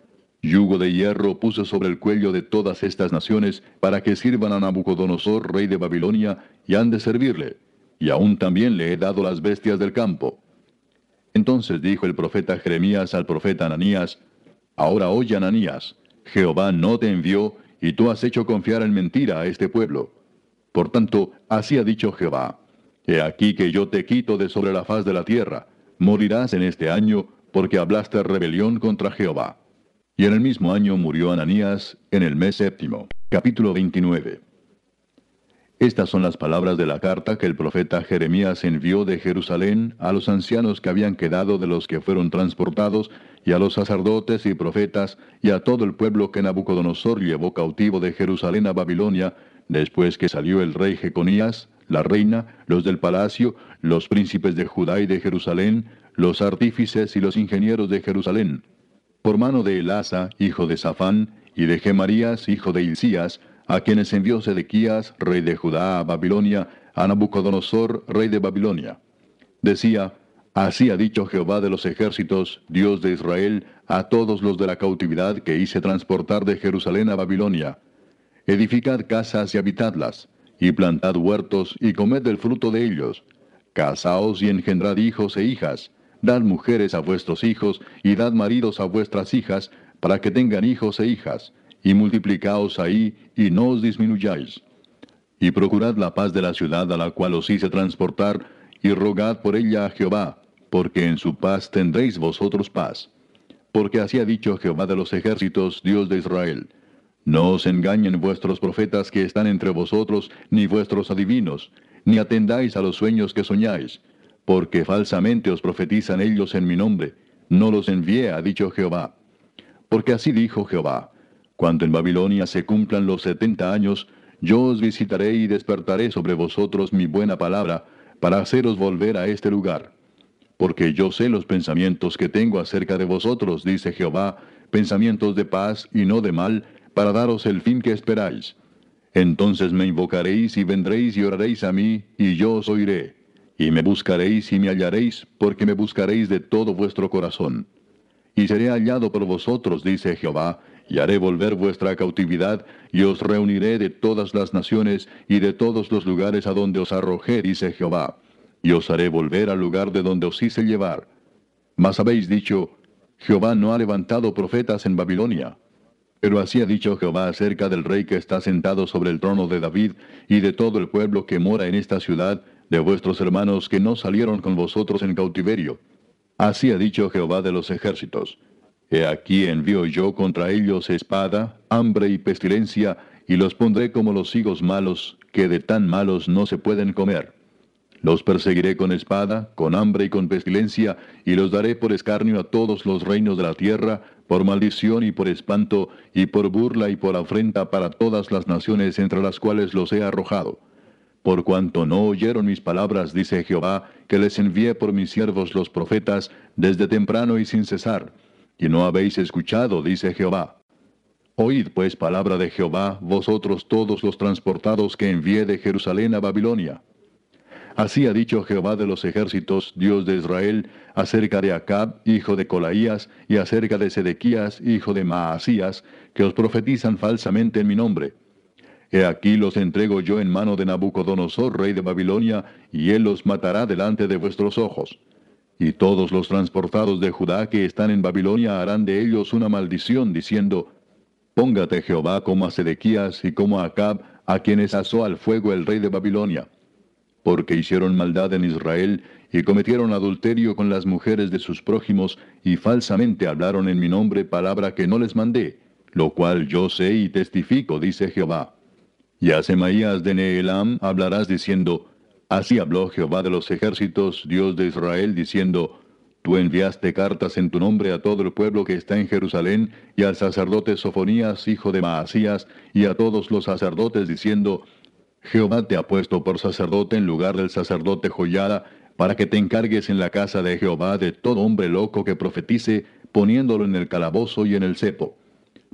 [SPEAKER 1] Yugo de hierro puse sobre el cuello de todas estas naciones, para que sirvan a Nabucodonosor, rey de Babilonia, y han de servirle. Y aún también le he dado las bestias del campo. Entonces dijo el profeta Jeremías al profeta Ananías, Ahora oye Ananías, Jehová no te envió, y tú has hecho confiar en mentira a este pueblo. Por tanto, así ha dicho Jehová, He aquí que yo te quito de sobre la faz de la tierra, morirás en este año, porque hablaste rebelión contra Jehová. Y en el mismo año murió Ananías en el mes séptimo. Capítulo 29. Estas son las palabras de la carta que el profeta Jeremías envió de Jerusalén a los ancianos que habían quedado de los que fueron transportados, y a los sacerdotes y profetas, y a todo el pueblo que Nabucodonosor llevó cautivo de Jerusalén a Babilonia, después que salió el rey Jeconías, la reina, los del palacio, los príncipes de Judá y de Jerusalén, los artífices y los ingenieros de Jerusalén. Por mano de Elasa, hijo de Safán, y de Gemarías, hijo de Hilcías, a quienes envió Sedequías, rey de Judá, a Babilonia, a Nabucodonosor, rey de Babilonia. Decía, Así ha dicho Jehová de los ejércitos, Dios de Israel, a todos los de la cautividad que hice transportar de Jerusalén a Babilonia. Edificad casas y habitadlas, y plantad huertos y comed del fruto de ellos. Casaos y engendrad hijos e hijas, Dad mujeres a vuestros hijos y dad maridos a vuestras hijas, para que tengan hijos e hijas, y multiplicaos ahí y no os disminuyáis. Y procurad la paz de la ciudad a la cual os hice transportar, y rogad por ella a Jehová, porque en su paz tendréis vosotros paz. Porque así ha dicho Jehová de los ejércitos, Dios de Israel. No os engañen vuestros profetas que están entre vosotros, ni vuestros adivinos, ni atendáis a los sueños que soñáis porque falsamente os profetizan ellos en mi nombre. No los envié, ha dicho Jehová. Porque así dijo Jehová, cuando en Babilonia se cumplan los setenta años, yo os visitaré y despertaré sobre vosotros mi buena palabra, para haceros volver a este lugar. Porque yo sé los pensamientos que tengo acerca de vosotros, dice Jehová, pensamientos de paz y no de mal, para daros el fin que esperáis. Entonces me invocaréis y vendréis y oraréis a mí, y yo os oiré. Y me buscaréis y me hallaréis, porque me buscaréis de todo vuestro corazón. Y seré hallado por vosotros, dice Jehová, y haré volver vuestra cautividad, y os reuniré de todas las naciones y de todos los lugares a donde os arrojé, dice Jehová, y os haré volver al lugar de donde os hice llevar. Mas habéis dicho, Jehová no ha levantado profetas en Babilonia. Pero así ha dicho Jehová acerca del rey que está sentado sobre el trono de David, y de todo el pueblo que mora en esta ciudad, de vuestros hermanos que no salieron con vosotros en cautiverio. Así ha dicho Jehová de los ejércitos. He aquí envío yo contra ellos espada, hambre y pestilencia, y los pondré como los higos malos, que de tan malos no se pueden comer. Los perseguiré con espada, con hambre y con pestilencia, y los daré por escarnio a todos los reinos de la tierra, por maldición y por espanto, y por burla y por afrenta para todas las naciones entre las cuales los he arrojado por cuanto no oyeron mis palabras, dice Jehová, que les envié por mis siervos los profetas, desde temprano y sin cesar. Y no habéis escuchado, dice Jehová. Oíd pues palabra de Jehová, vosotros todos los transportados que envié de Jerusalén a Babilonia. Así ha dicho Jehová de los ejércitos, Dios de Israel, acerca de Acab, hijo de Colaías, y acerca de Sedequías, hijo de Maasías, que os profetizan falsamente en mi nombre He aquí los entrego yo en mano de Nabucodonosor, rey de Babilonia, y él los matará delante de vuestros ojos. Y todos los transportados de Judá que están en Babilonia harán de ellos una maldición, diciendo, Póngate Jehová como a Sedequías y como a Acab, a quienes asó al fuego el rey de Babilonia. Porque hicieron maldad en Israel, y cometieron adulterio con las mujeres de sus prójimos, y falsamente hablaron en mi nombre palabra que no les mandé, lo cual yo sé y testifico, dice Jehová. Y a Semaías de Neelam hablarás diciendo, Así habló Jehová de los ejércitos, Dios de Israel, diciendo, Tú enviaste cartas en tu nombre a todo el pueblo que está en Jerusalén, y al sacerdote Sofonías, hijo de Maasías, y a todos los sacerdotes, diciendo, Jehová te ha puesto por sacerdote en lugar del sacerdote Joyada, para que te encargues en la casa de Jehová de todo hombre loco que profetice, poniéndolo en el calabozo y en el cepo.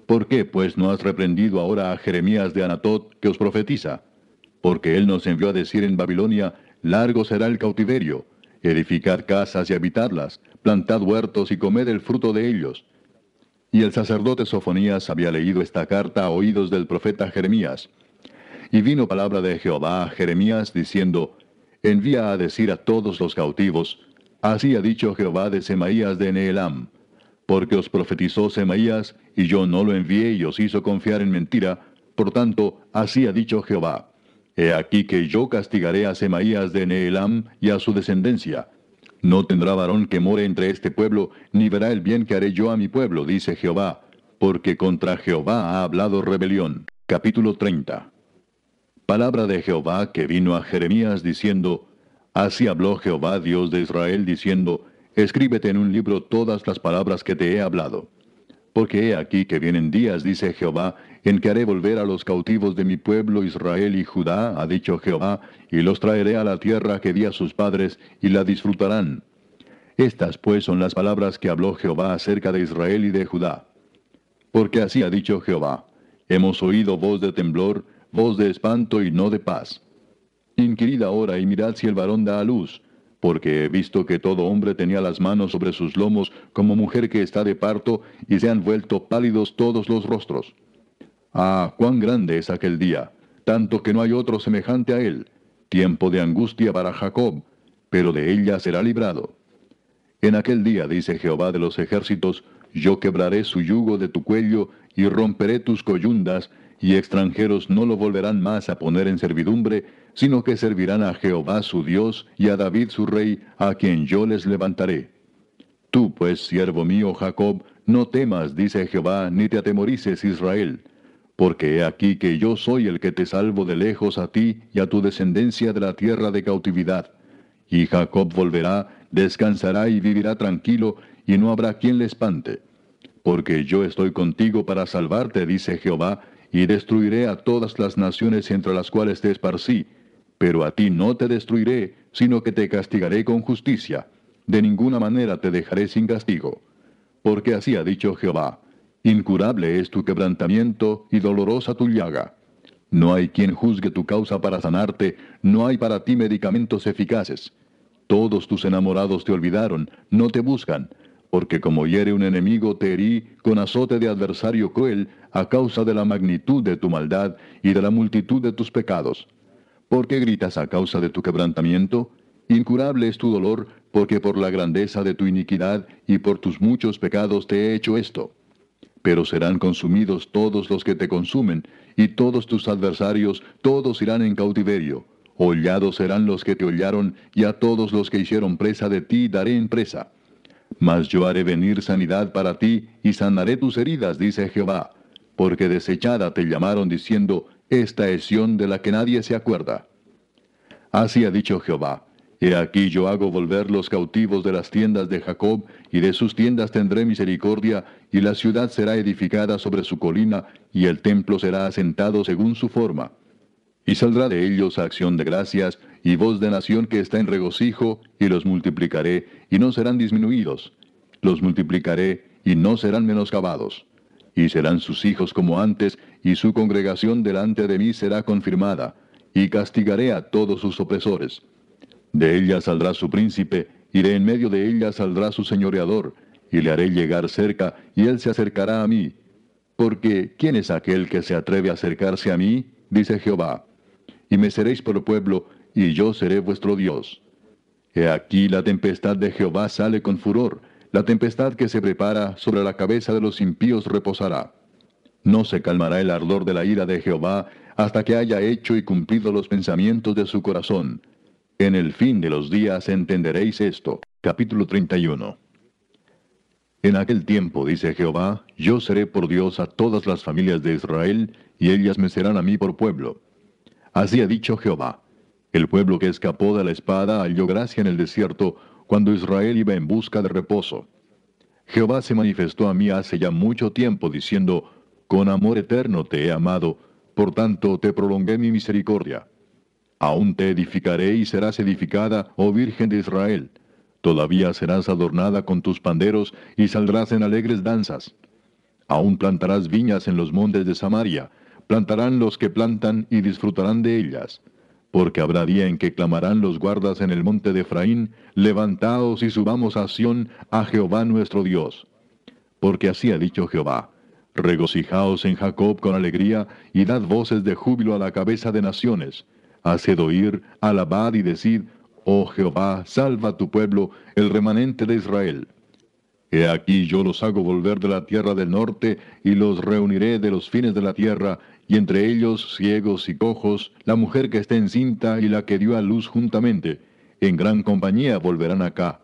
[SPEAKER 1] ¿Por qué, pues, no has reprendido ahora a Jeremías de Anatot, que os profetiza? Porque él nos envió a decir en Babilonia, largo será el cautiverio, edificad casas y habitarlas, plantad huertos y comed el fruto de ellos. Y el sacerdote Sofonías había leído esta carta a oídos del profeta Jeremías. Y vino palabra de Jehová a Jeremías diciendo, Envía a decir a todos los cautivos, Así ha dicho Jehová de Semaías de Neelam, porque os profetizó Semaías, y yo no lo envié y os hizo confiar en mentira, por tanto, así ha dicho Jehová. He aquí que yo castigaré a Semaías de Neelam y a su descendencia. No tendrá varón que more entre este pueblo, ni verá el bien que haré yo a mi pueblo, dice Jehová, porque contra Jehová ha hablado rebelión. Capítulo 30. Palabra de Jehová que vino a Jeremías diciendo, Así habló Jehová Dios de Israel diciendo, Escríbete en un libro todas las palabras que te he hablado. Porque he aquí que vienen días, dice Jehová, en que haré volver a los cautivos de mi pueblo Israel y Judá, ha dicho Jehová, y los traeré a la tierra que di a sus padres, y la disfrutarán. Estas pues son las palabras que habló Jehová acerca de Israel y de Judá. Porque así ha dicho Jehová, hemos oído voz de temblor, voz de espanto y no de paz. Inquirid ahora y mirad si el varón da a luz, porque he visto que todo hombre tenía las manos sobre sus lomos como mujer que está de parto, y se han vuelto pálidos todos los rostros. Ah, cuán grande es aquel día, tanto que no hay otro semejante a él, tiempo de angustia para Jacob, pero de ella será librado. En aquel día, dice Jehová de los ejércitos, yo quebraré su yugo de tu cuello y romperé tus coyundas, y extranjeros no lo volverán más a poner en servidumbre, sino que servirán a Jehová su Dios y a David su rey, a quien yo les levantaré. Tú, pues, siervo mío Jacob, no temas, dice Jehová, ni te atemorices Israel, porque he aquí que yo soy el que te salvo de lejos a ti y a tu descendencia de la tierra de cautividad. Y Jacob volverá, descansará y vivirá tranquilo, y no habrá quien le espante. Porque yo estoy contigo para salvarte, dice Jehová, y destruiré a todas las naciones entre las cuales te esparcí, pero a ti no te destruiré, sino que te castigaré con justicia. De ninguna manera te dejaré sin castigo. Porque así ha dicho Jehová, incurable es tu quebrantamiento y dolorosa tu llaga. No hay quien juzgue tu causa para sanarte, no hay para ti medicamentos eficaces. Todos tus enamorados te olvidaron, no te buscan, porque como hiere un enemigo te herí con azote de adversario cruel a causa de la magnitud de tu maldad y de la multitud de tus pecados. ¿Por qué gritas a causa de tu quebrantamiento? Incurable es tu dolor, porque por la grandeza de tu iniquidad y por tus muchos pecados te he hecho esto. Pero serán consumidos todos los que te consumen, y todos tus adversarios, todos irán en cautiverio. Hollados serán los que te hollaron, y a todos los que hicieron presa de ti daré en presa. Mas yo haré venir sanidad para ti, y sanaré tus heridas, dice Jehová, porque desechada te llamaron diciendo, esta es Sión de la que nadie se acuerda. Así ha dicho Jehová, He aquí yo hago volver los cautivos de las tiendas de Jacob, y de sus tiendas tendré misericordia, y la ciudad será edificada sobre su colina, y el templo será asentado según su forma. Y saldrá de ellos acción de gracias, y voz de nación que está en regocijo, y los multiplicaré, y no serán disminuidos. Los multiplicaré, y no serán menoscabados. Y serán sus hijos como antes, y su congregación delante de mí será confirmada, y castigaré a todos sus opresores. De ella saldrá su príncipe, y de en medio de ella saldrá su señoreador, y le haré llegar cerca, y él se acercará a mí. Porque, ¿quién es aquel que se atreve a acercarse a mí? dice Jehová. Y me seréis por pueblo, y yo seré vuestro Dios. He aquí la tempestad de Jehová sale con furor, la tempestad que se prepara sobre la cabeza de los impíos reposará. No se calmará el ardor de la ira de Jehová hasta que haya hecho y cumplido los pensamientos de su corazón en el fin de los días entenderéis esto. Capítulo 31. En aquel tiempo, dice Jehová, yo seré por Dios a todas las familias de Israel, y ellas me serán a mí por pueblo. Así ha dicho Jehová. El pueblo que escapó de la espada halló gracia en el desierto, cuando Israel iba en busca de reposo. Jehová se manifestó a mí hace ya mucho tiempo, diciendo, Con amor eterno te he amado, por tanto te prolongué mi misericordia. Aún te edificaré y serás edificada, oh Virgen de Israel. Todavía serás adornada con tus panderos y saldrás en alegres danzas. Aún plantarás viñas en los montes de Samaria, plantarán los que plantan y disfrutarán de ellas. Porque habrá día en que clamarán los guardas en el monte de Efraín, levantaos y subamos a Sión, a Jehová nuestro Dios. Porque así ha dicho Jehová, regocijaos en Jacob con alegría, y dad voces de júbilo a la cabeza de naciones. Haced oír, alabad y decid, Oh Jehová, salva tu pueblo, el remanente de Israel. He aquí yo los hago volver de la tierra del norte, y los reuniré de los fines de la tierra, y entre ellos ciegos y cojos, la mujer que está encinta y la que dio a luz juntamente, en gran compañía volverán acá.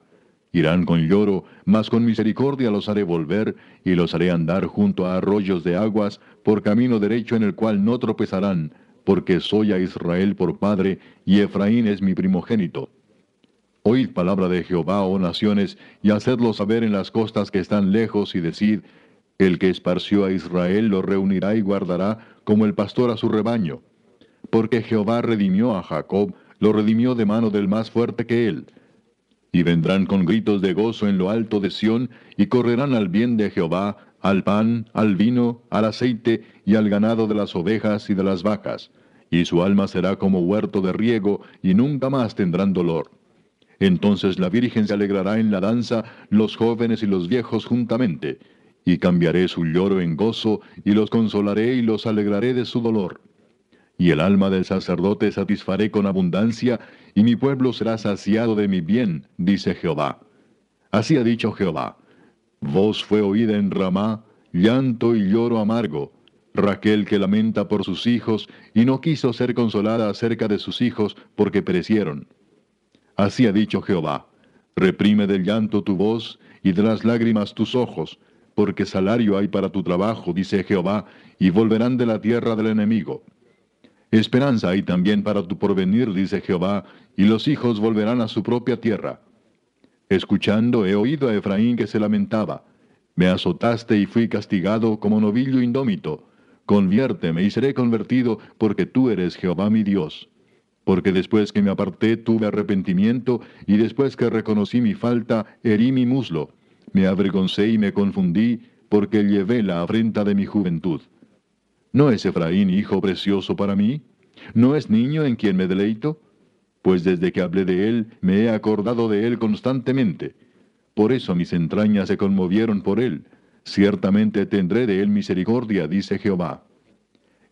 [SPEAKER 1] Irán con lloro, mas con misericordia los haré volver, y los haré andar junto a arroyos de aguas, por camino derecho en el cual no tropezarán, porque soy a Israel por padre, y Efraín es mi primogénito. Oíd palabra de Jehová, oh naciones, y hacedlo saber en las costas que están lejos, y decid, el que esparció a Israel lo reunirá y guardará, como el pastor a su rebaño. Porque Jehová redimió a Jacob, lo redimió de mano del más fuerte que él. Y vendrán con gritos de gozo en lo alto de Sión, y correrán al bien de Jehová, al pan, al vino, al aceite y al ganado de las ovejas y de las vacas y su alma será como huerto de riego, y nunca más tendrán dolor. Entonces la Virgen se alegrará en la danza, los jóvenes y los viejos juntamente, y cambiaré su lloro en gozo, y los consolaré y los alegraré de su dolor. Y el alma del sacerdote satisfaré con abundancia, y mi pueblo será saciado de mi bien, dice Jehová. Así ha dicho Jehová. Voz fue oída en Ramá, llanto y lloro amargo, Raquel que lamenta por sus hijos y no quiso ser consolada acerca de sus hijos porque perecieron. Así ha dicho Jehová, reprime del llanto tu voz y de las lágrimas tus ojos, porque salario hay para tu trabajo, dice Jehová, y volverán de la tierra del enemigo. Esperanza hay también para tu porvenir, dice Jehová, y los hijos volverán a su propia tierra. Escuchando he oído a Efraín que se lamentaba, me azotaste y fui castigado como novillo indómito Conviérteme y seré convertido, porque tú eres Jehová mi Dios. Porque después que me aparté tuve arrepentimiento, y después que reconocí mi falta, herí mi muslo. Me avergoncé y me confundí, porque llevé la afrenta de mi juventud. ¿No es Efraín hijo precioso para mí? ¿No es niño en quien me deleito? Pues desde que hablé de él, me he acordado de él constantemente. Por eso mis entrañas se conmovieron por él Ciertamente tendré de él misericordia, dice Jehová.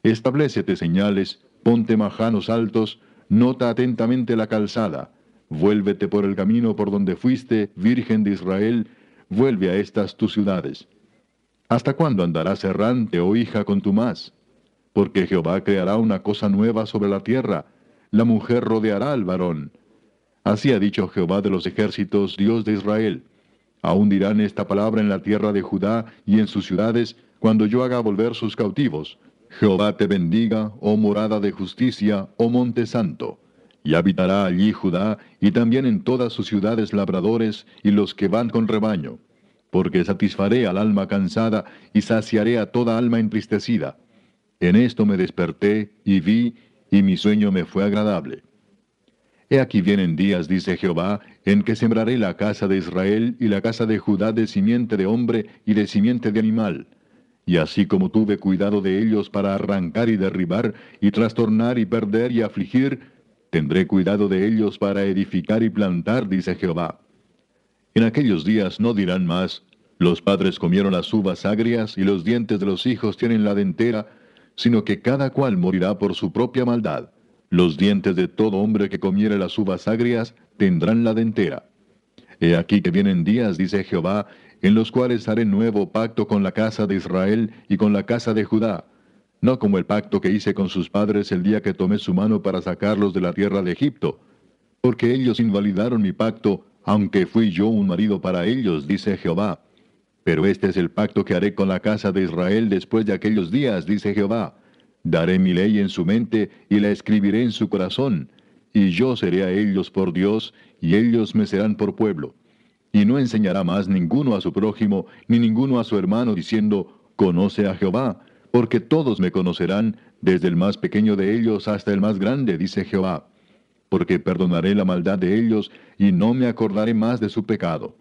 [SPEAKER 1] Establecete señales, ponte majanos altos, nota atentamente la calzada, vuélvete por el camino por donde fuiste, Virgen de Israel, vuelve a estas tus ciudades. ¿Hasta cuándo andarás errante, oh hija, con tu más? Porque Jehová creará una cosa nueva sobre la tierra, la mujer rodeará al varón. Así ha dicho Jehová de los ejércitos, Dios de Israel. Aún dirán esta palabra en la tierra de Judá y en sus ciudades, cuando yo haga volver sus cautivos. Jehová te bendiga, oh morada de justicia, oh monte santo. Y habitará allí Judá, y también en todas sus ciudades labradores y los que van con rebaño. Porque satisfaré al alma cansada y saciaré a toda alma entristecida. En esto me desperté y vi, y mi sueño me fue agradable. He aquí vienen días, dice Jehová, en que sembraré la casa de Israel y la casa de Judá de simiente de hombre y de simiente de animal. Y así como tuve cuidado de ellos para arrancar y derribar, y trastornar y perder y afligir, tendré cuidado de ellos para edificar y plantar, dice Jehová. En aquellos días no dirán más, los padres comieron las uvas agrias y los dientes de los hijos tienen la dentera, sino que cada cual morirá por su propia maldad. Los dientes de todo hombre que comiere las uvas agrias tendrán la dentera. He aquí que vienen días, dice Jehová, en los cuales haré nuevo pacto con la casa de Israel y con la casa de Judá, no como el pacto que hice con sus padres el día que tomé su mano para sacarlos de la tierra de Egipto, porque ellos invalidaron mi pacto, aunque fui yo un marido para ellos, dice Jehová. Pero este es el pacto que haré con la casa de Israel después de aquellos días, dice Jehová Daré mi ley en su mente y la escribiré en su corazón, y yo seré a ellos por Dios, y ellos me serán por pueblo. Y no enseñará más ninguno a su prójimo, ni ninguno a su hermano, diciendo, Conoce a Jehová, porque todos me conocerán, desde el más pequeño de ellos hasta el más grande, dice Jehová. Porque perdonaré la maldad de ellos, y no me acordaré más de su pecado.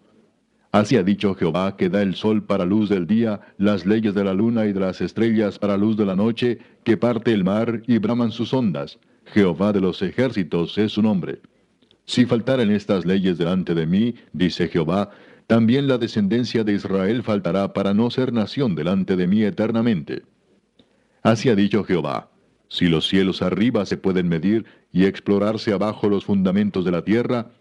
[SPEAKER 1] Así ha dicho Jehová, que da el sol para luz del día, las leyes de la luna y de las estrellas para luz de la noche, que parte el mar y braman sus ondas. Jehová de los ejércitos es su nombre. Si faltaren estas leyes delante de mí, dice Jehová, también la descendencia de Israel faltará para no ser nación delante de mí eternamente. Así ha dicho Jehová, si los cielos arriba se pueden medir y explorarse abajo los fundamentos de la tierra,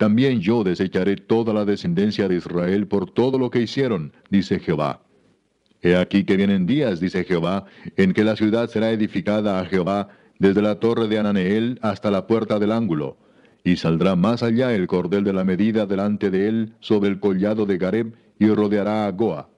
[SPEAKER 1] también yo desecharé toda la descendencia de Israel por todo lo que hicieron, dice Jehová. He aquí que vienen días, dice Jehová, en que la ciudad será edificada a Jehová desde la torre de Ananeel hasta la puerta del ángulo, y saldrá más allá el cordel de la medida delante de él sobre el collado de Gareb, y rodeará a Goa.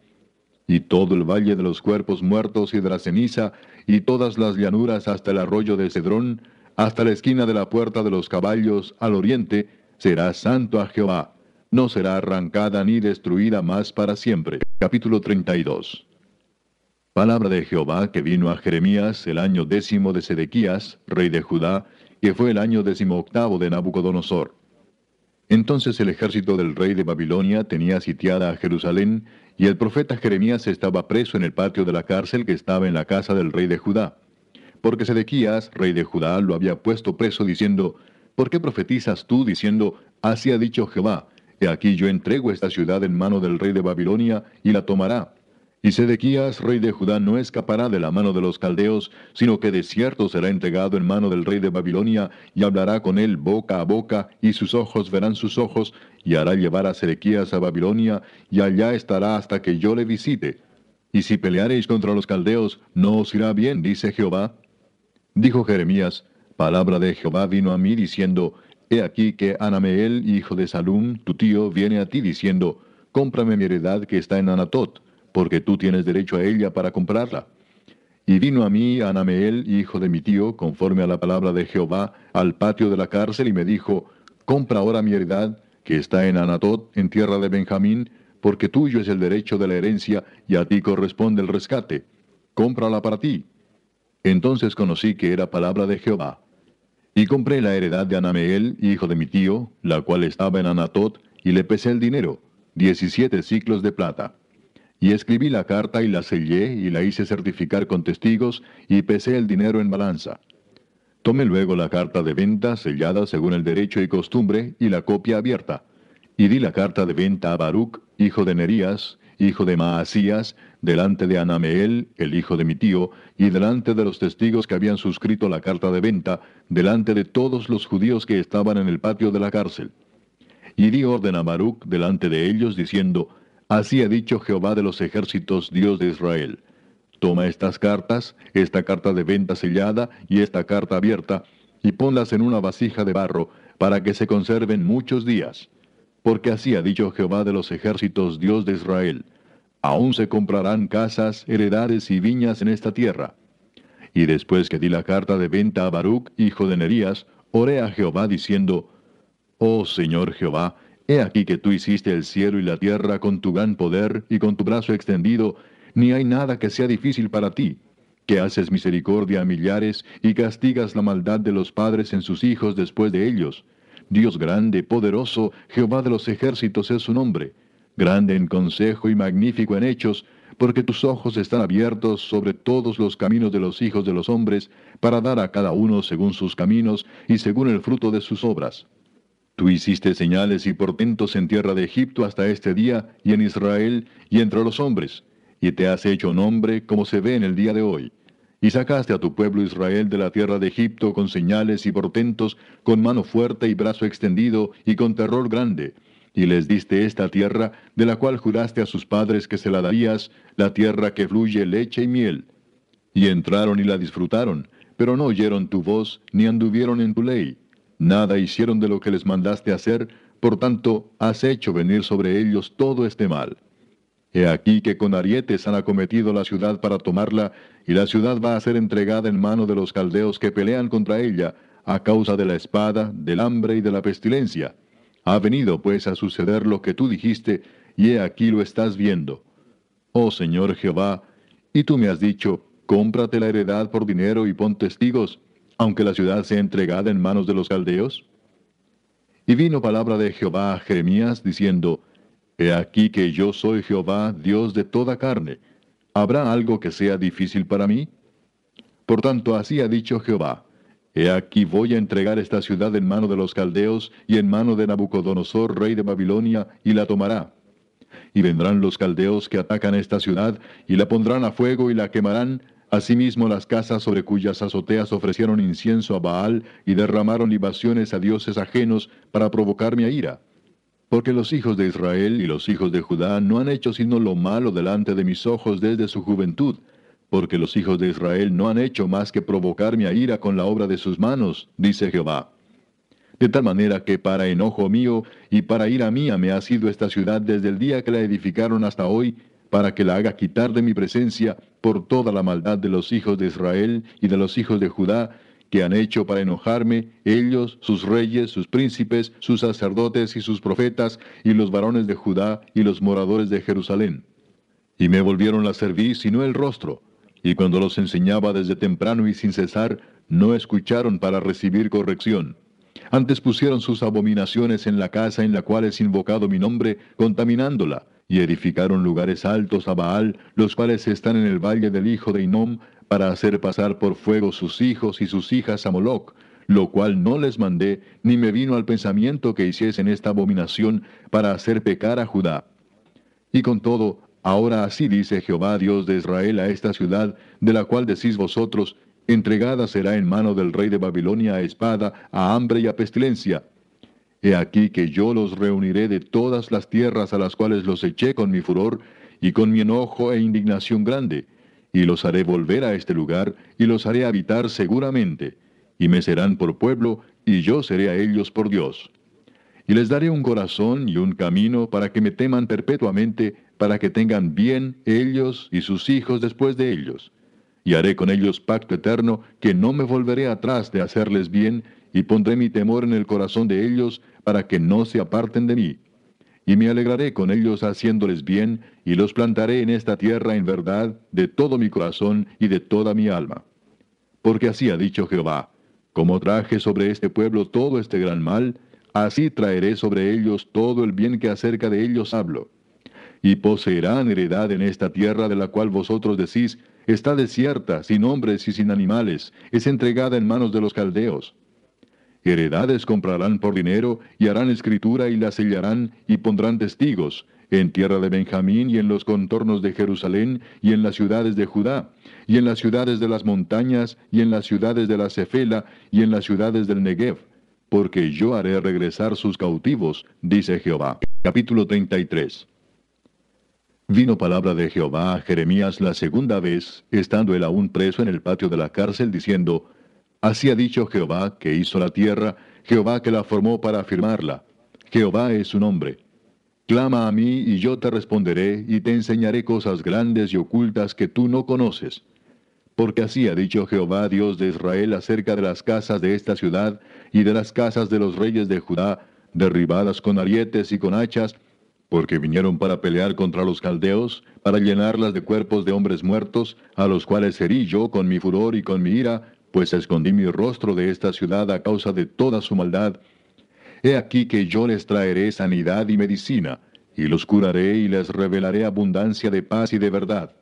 [SPEAKER 1] Y todo el valle de los cuerpos muertos y de la ceniza, y todas las llanuras hasta el arroyo de Cedrón, hasta la esquina de la puerta de los caballos al oriente, será santo a Jehová, no será arrancada ni destruida más para siempre. Capítulo 32 Palabra de Jehová que vino a Jeremías el año décimo de Sedequías, rey de Judá, que fue el año octavo de Nabucodonosor. Entonces el ejército del rey de Babilonia tenía sitiada a Jerusalén, y el profeta Jeremías estaba preso en el patio de la cárcel que estaba en la casa del rey de Judá. Porque Sedequías, rey de Judá, lo había puesto preso diciendo, ¿Por qué profetizas tú diciendo, así ha dicho Jehová, he aquí yo entrego esta ciudad en mano del rey de Babilonia, y la tomará, y Sedequías, rey de Judá, no escapará de la mano de los caldeos, sino que de cierto será entregado en mano del rey de Babilonia, y hablará con él boca a boca, y sus ojos verán sus ojos, y hará llevar a Sedequías a Babilonia, y allá estará hasta que yo le visite. Y si peleareis contra los caldeos, no os irá bien, dice Jehová. Dijo Jeremías, palabra de Jehová vino a mí diciendo, He aquí que Anameel, hijo de Salum, tu tío, viene a ti diciendo, Cómprame mi heredad que está en Anatot porque tú tienes derecho a ella para comprarla. Y vino a mí Anameel, hijo de mi tío, conforme a la palabra de Jehová, al patio de la cárcel y me dijo, compra ahora mi heredad, que está en Anatot, en tierra de Benjamín, porque tuyo es el derecho de la herencia y a ti corresponde el rescate. Cómprala para ti. Entonces conocí que era palabra de Jehová. Y compré la heredad de Anameel, hijo de mi tío, la cual estaba en Anatot, y le pesé el dinero, diecisiete ciclos de plata. Y escribí la carta y la sellé y la hice certificar con testigos y pesé el dinero en balanza. Tomé luego la carta de venta sellada según el derecho y costumbre y la copia abierta. Y di la carta de venta a Baruch, hijo de Nerías, hijo de Maasías, delante de Anameel, el hijo de mi tío, y delante de los testigos que habían suscrito la carta de venta, delante de todos los judíos que estaban en el patio de la cárcel. Y di orden a Baruch delante de ellos, diciendo, Así ha dicho Jehová de los ejércitos, Dios de Israel. Toma estas cartas, esta carta de venta sellada y esta carta abierta, y ponlas en una vasija de barro, para que se conserven muchos días. Porque así ha dicho Jehová de los ejércitos, Dios de Israel. Aún se comprarán casas, heredades y viñas en esta tierra. Y después que di la carta de venta a Baruch, hijo de Nerías, oré a Jehová diciendo, Oh Señor Jehová, He aquí que tú hiciste el cielo y la tierra con tu gran poder y con tu brazo extendido, ni hay nada que sea difícil para ti, que haces misericordia a millares y castigas la maldad de los padres en sus hijos después de ellos. Dios grande, poderoso, Jehová de los ejércitos es su nombre, grande en consejo y magnífico en hechos, porque tus ojos están abiertos sobre todos los caminos de los hijos de los hombres, para dar a cada uno según sus caminos y según el fruto de sus obras. Tú hiciste señales y portentos en tierra de Egipto hasta este día, y en Israel, y entre los hombres, y te has hecho nombre como se ve en el día de hoy. Y sacaste a tu pueblo Israel de la tierra de Egipto con señales y portentos, con mano fuerte y brazo extendido, y con terror grande. Y les diste esta tierra, de la cual juraste a sus padres que se la darías, la tierra que fluye leche y miel. Y entraron y la disfrutaron, pero no oyeron tu voz, ni anduvieron en tu ley Nada hicieron de lo que les mandaste hacer, por tanto has hecho venir sobre ellos todo este mal. He aquí que con arietes han acometido la ciudad para tomarla, y la ciudad va a ser entregada en mano de los caldeos que pelean contra ella, a causa de la espada, del hambre y de la pestilencia. Ha venido pues a suceder lo que tú dijiste, y he aquí lo estás viendo. Oh Señor Jehová, y tú me has dicho, cómprate la heredad por dinero y pon testigos, aunque la ciudad sea entregada en manos de los caldeos. Y vino palabra de Jehová a Jeremías, diciendo, He aquí que yo soy Jehová, Dios de toda carne. ¿Habrá algo que sea difícil para mí? Por tanto, así ha dicho Jehová, He aquí voy a entregar esta ciudad en mano de los caldeos y en mano de Nabucodonosor, rey de Babilonia, y la tomará. Y vendrán los caldeos que atacan esta ciudad, y la pondrán a fuego y la quemarán, asimismo las casas sobre cuyas azoteas ofrecieron incienso a Baal y derramaron libaciones a dioses ajenos para provocar mi ira. Porque los hijos de Israel y los hijos de Judá no han hecho sino lo malo delante de mis ojos desde su juventud, porque los hijos de Israel no han hecho más que provocarme a ira con la obra de sus manos, dice Jehová. De tal manera que para enojo mío y para ira mía me ha sido esta ciudad desde el día que la edificaron hasta hoy, para que la haga quitar de mi presencia por toda la maldad de los hijos de Israel y de los hijos de Judá, que han hecho para enojarme, ellos, sus reyes, sus príncipes, sus sacerdotes y sus profetas, y los varones de Judá y los moradores de Jerusalén. Y me volvieron a servir sino el rostro, y cuando los enseñaba desde temprano y sin cesar, no escucharon para recibir corrección. Antes pusieron sus abominaciones en la casa en la cual es invocado mi nombre, contaminándola, y edificaron lugares altos a Baal, los cuales están en el valle del hijo de Inom, para hacer pasar por fuego sus hijos y sus hijas a Moloc, lo cual no les mandé, ni me vino al pensamiento que hiciesen esta abominación para hacer pecar a Judá. Y con todo, Ahora así dice Jehová Dios de Israel a esta ciudad, de la cual decís vosotros, entregada será en mano del rey de Babilonia a espada, a hambre y a pestilencia. He aquí que yo los reuniré de todas las tierras a las cuales los eché con mi furor, y con mi enojo e indignación grande, y los haré volver a este lugar, y los haré habitar seguramente, y me serán por pueblo, y yo seré a ellos por Dios. Y les daré un corazón y un camino para que me teman perpetuamente, para que tengan bien ellos y sus hijos después de ellos. Y haré con ellos pacto eterno, que no me volveré atrás de hacerles bien, y pondré mi temor en el corazón de ellos, para que no se aparten de mí. Y me alegraré con ellos haciéndoles bien, y los plantaré en esta tierra en verdad, de todo mi corazón y de toda mi alma. Porque así ha dicho Jehová, como traje sobre este pueblo todo este gran mal, así traeré sobre ellos todo el bien que acerca de ellos hablo y poseerán heredad en esta tierra de la cual vosotros decís, está desierta, sin hombres y sin animales, es entregada en manos de los caldeos. Heredades comprarán por dinero, y harán escritura y la sellarán, y pondrán testigos, en tierra de Benjamín y en los contornos de Jerusalén, y en las ciudades de Judá, y en las ciudades de las montañas, y en las ciudades de la Cefela, y en las ciudades del Negev, porque yo haré regresar sus cautivos, dice Jehová. Capítulo 33 Vino palabra de Jehová a Jeremías la segunda vez, estando él aún preso en el patio de la cárcel, diciendo, Así ha dicho Jehová que hizo la tierra, Jehová que la formó para afirmarla. Jehová es su nombre. Clama a mí y yo te responderé y te enseñaré cosas grandes y ocultas que tú no conoces. Porque así ha dicho Jehová Dios de Israel acerca de las casas de esta ciudad y de las casas de los reyes de Judá, derribadas con arietes y con hachas, porque vinieron para pelear contra los caldeos, para llenarlas de cuerpos de hombres muertos, a los cuales herí yo con mi furor y con mi ira, pues escondí mi rostro de esta ciudad a causa de toda su maldad. He aquí que yo les traeré sanidad y medicina, y los curaré y les revelaré abundancia de paz y de verdad.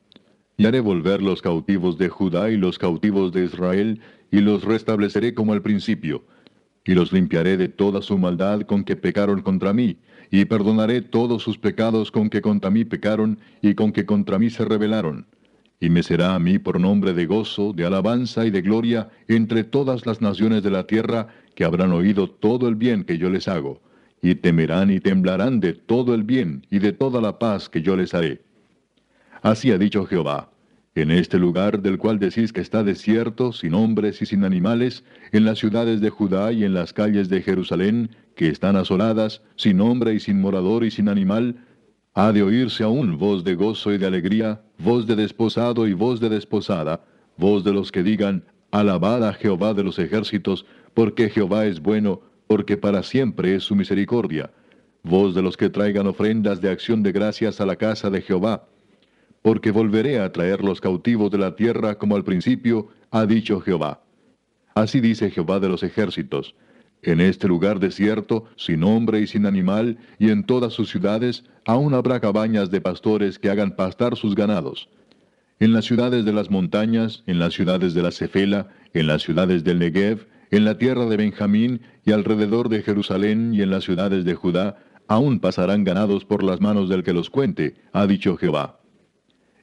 [SPEAKER 1] Y haré volver los cautivos de Judá y los cautivos de Israel, y los restableceré como al principio, y los limpiaré de toda su maldad con que pecaron contra mí, y perdonaré todos sus pecados con que contra mí pecaron y con que contra mí se rebelaron. Y me será a mí por nombre de gozo, de alabanza y de gloria entre todas las naciones de la tierra que habrán oído todo el bien que yo les hago, y temerán y temblarán de todo el bien y de toda la paz que yo les haré. Así ha dicho Jehová, en este lugar del cual decís que está desierto, sin hombres y sin animales, en las ciudades de Judá y en las calles de Jerusalén, que están asoladas, sin hombre y sin morador y sin animal, ha de oírse aún voz de gozo y de alegría, voz de desposado y voz de desposada, voz de los que digan, Alabad a Jehová de los ejércitos, porque Jehová es bueno, porque para siempre es su misericordia. Vos de los que traigan ofrendas de acción de gracias a la casa de Jehová, porque volveré a traer los cautivos de la tierra como al principio, ha dicho Jehová. Así dice Jehová de los ejércitos. En este lugar desierto, sin hombre y sin animal, y en todas sus ciudades, aún habrá cabañas de pastores que hagan pastar sus ganados. En las ciudades de las montañas, en las ciudades de la Cefela, en las ciudades del Negev, en la tierra de Benjamín y alrededor de Jerusalén y en las ciudades de Judá, aún pasarán ganados por las manos del que los cuente, ha dicho Jehová.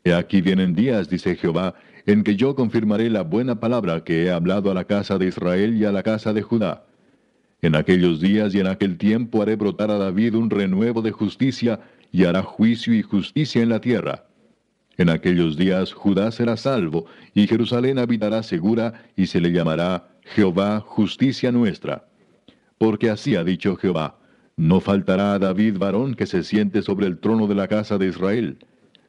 [SPEAKER 1] He aquí vienen días, dice Jehová, en que yo confirmaré la buena palabra que he hablado a la casa de Israel y a la casa de Judá. En aquellos días y en aquel tiempo haré brotar a David un renuevo de justicia, y hará juicio y justicia en la tierra. En aquellos días Judá será salvo, y Jerusalén habitará segura, y se le llamará Jehová justicia nuestra. Porque así ha dicho Jehová, no faltará a David varón que se siente sobre el trono de la casa de Israel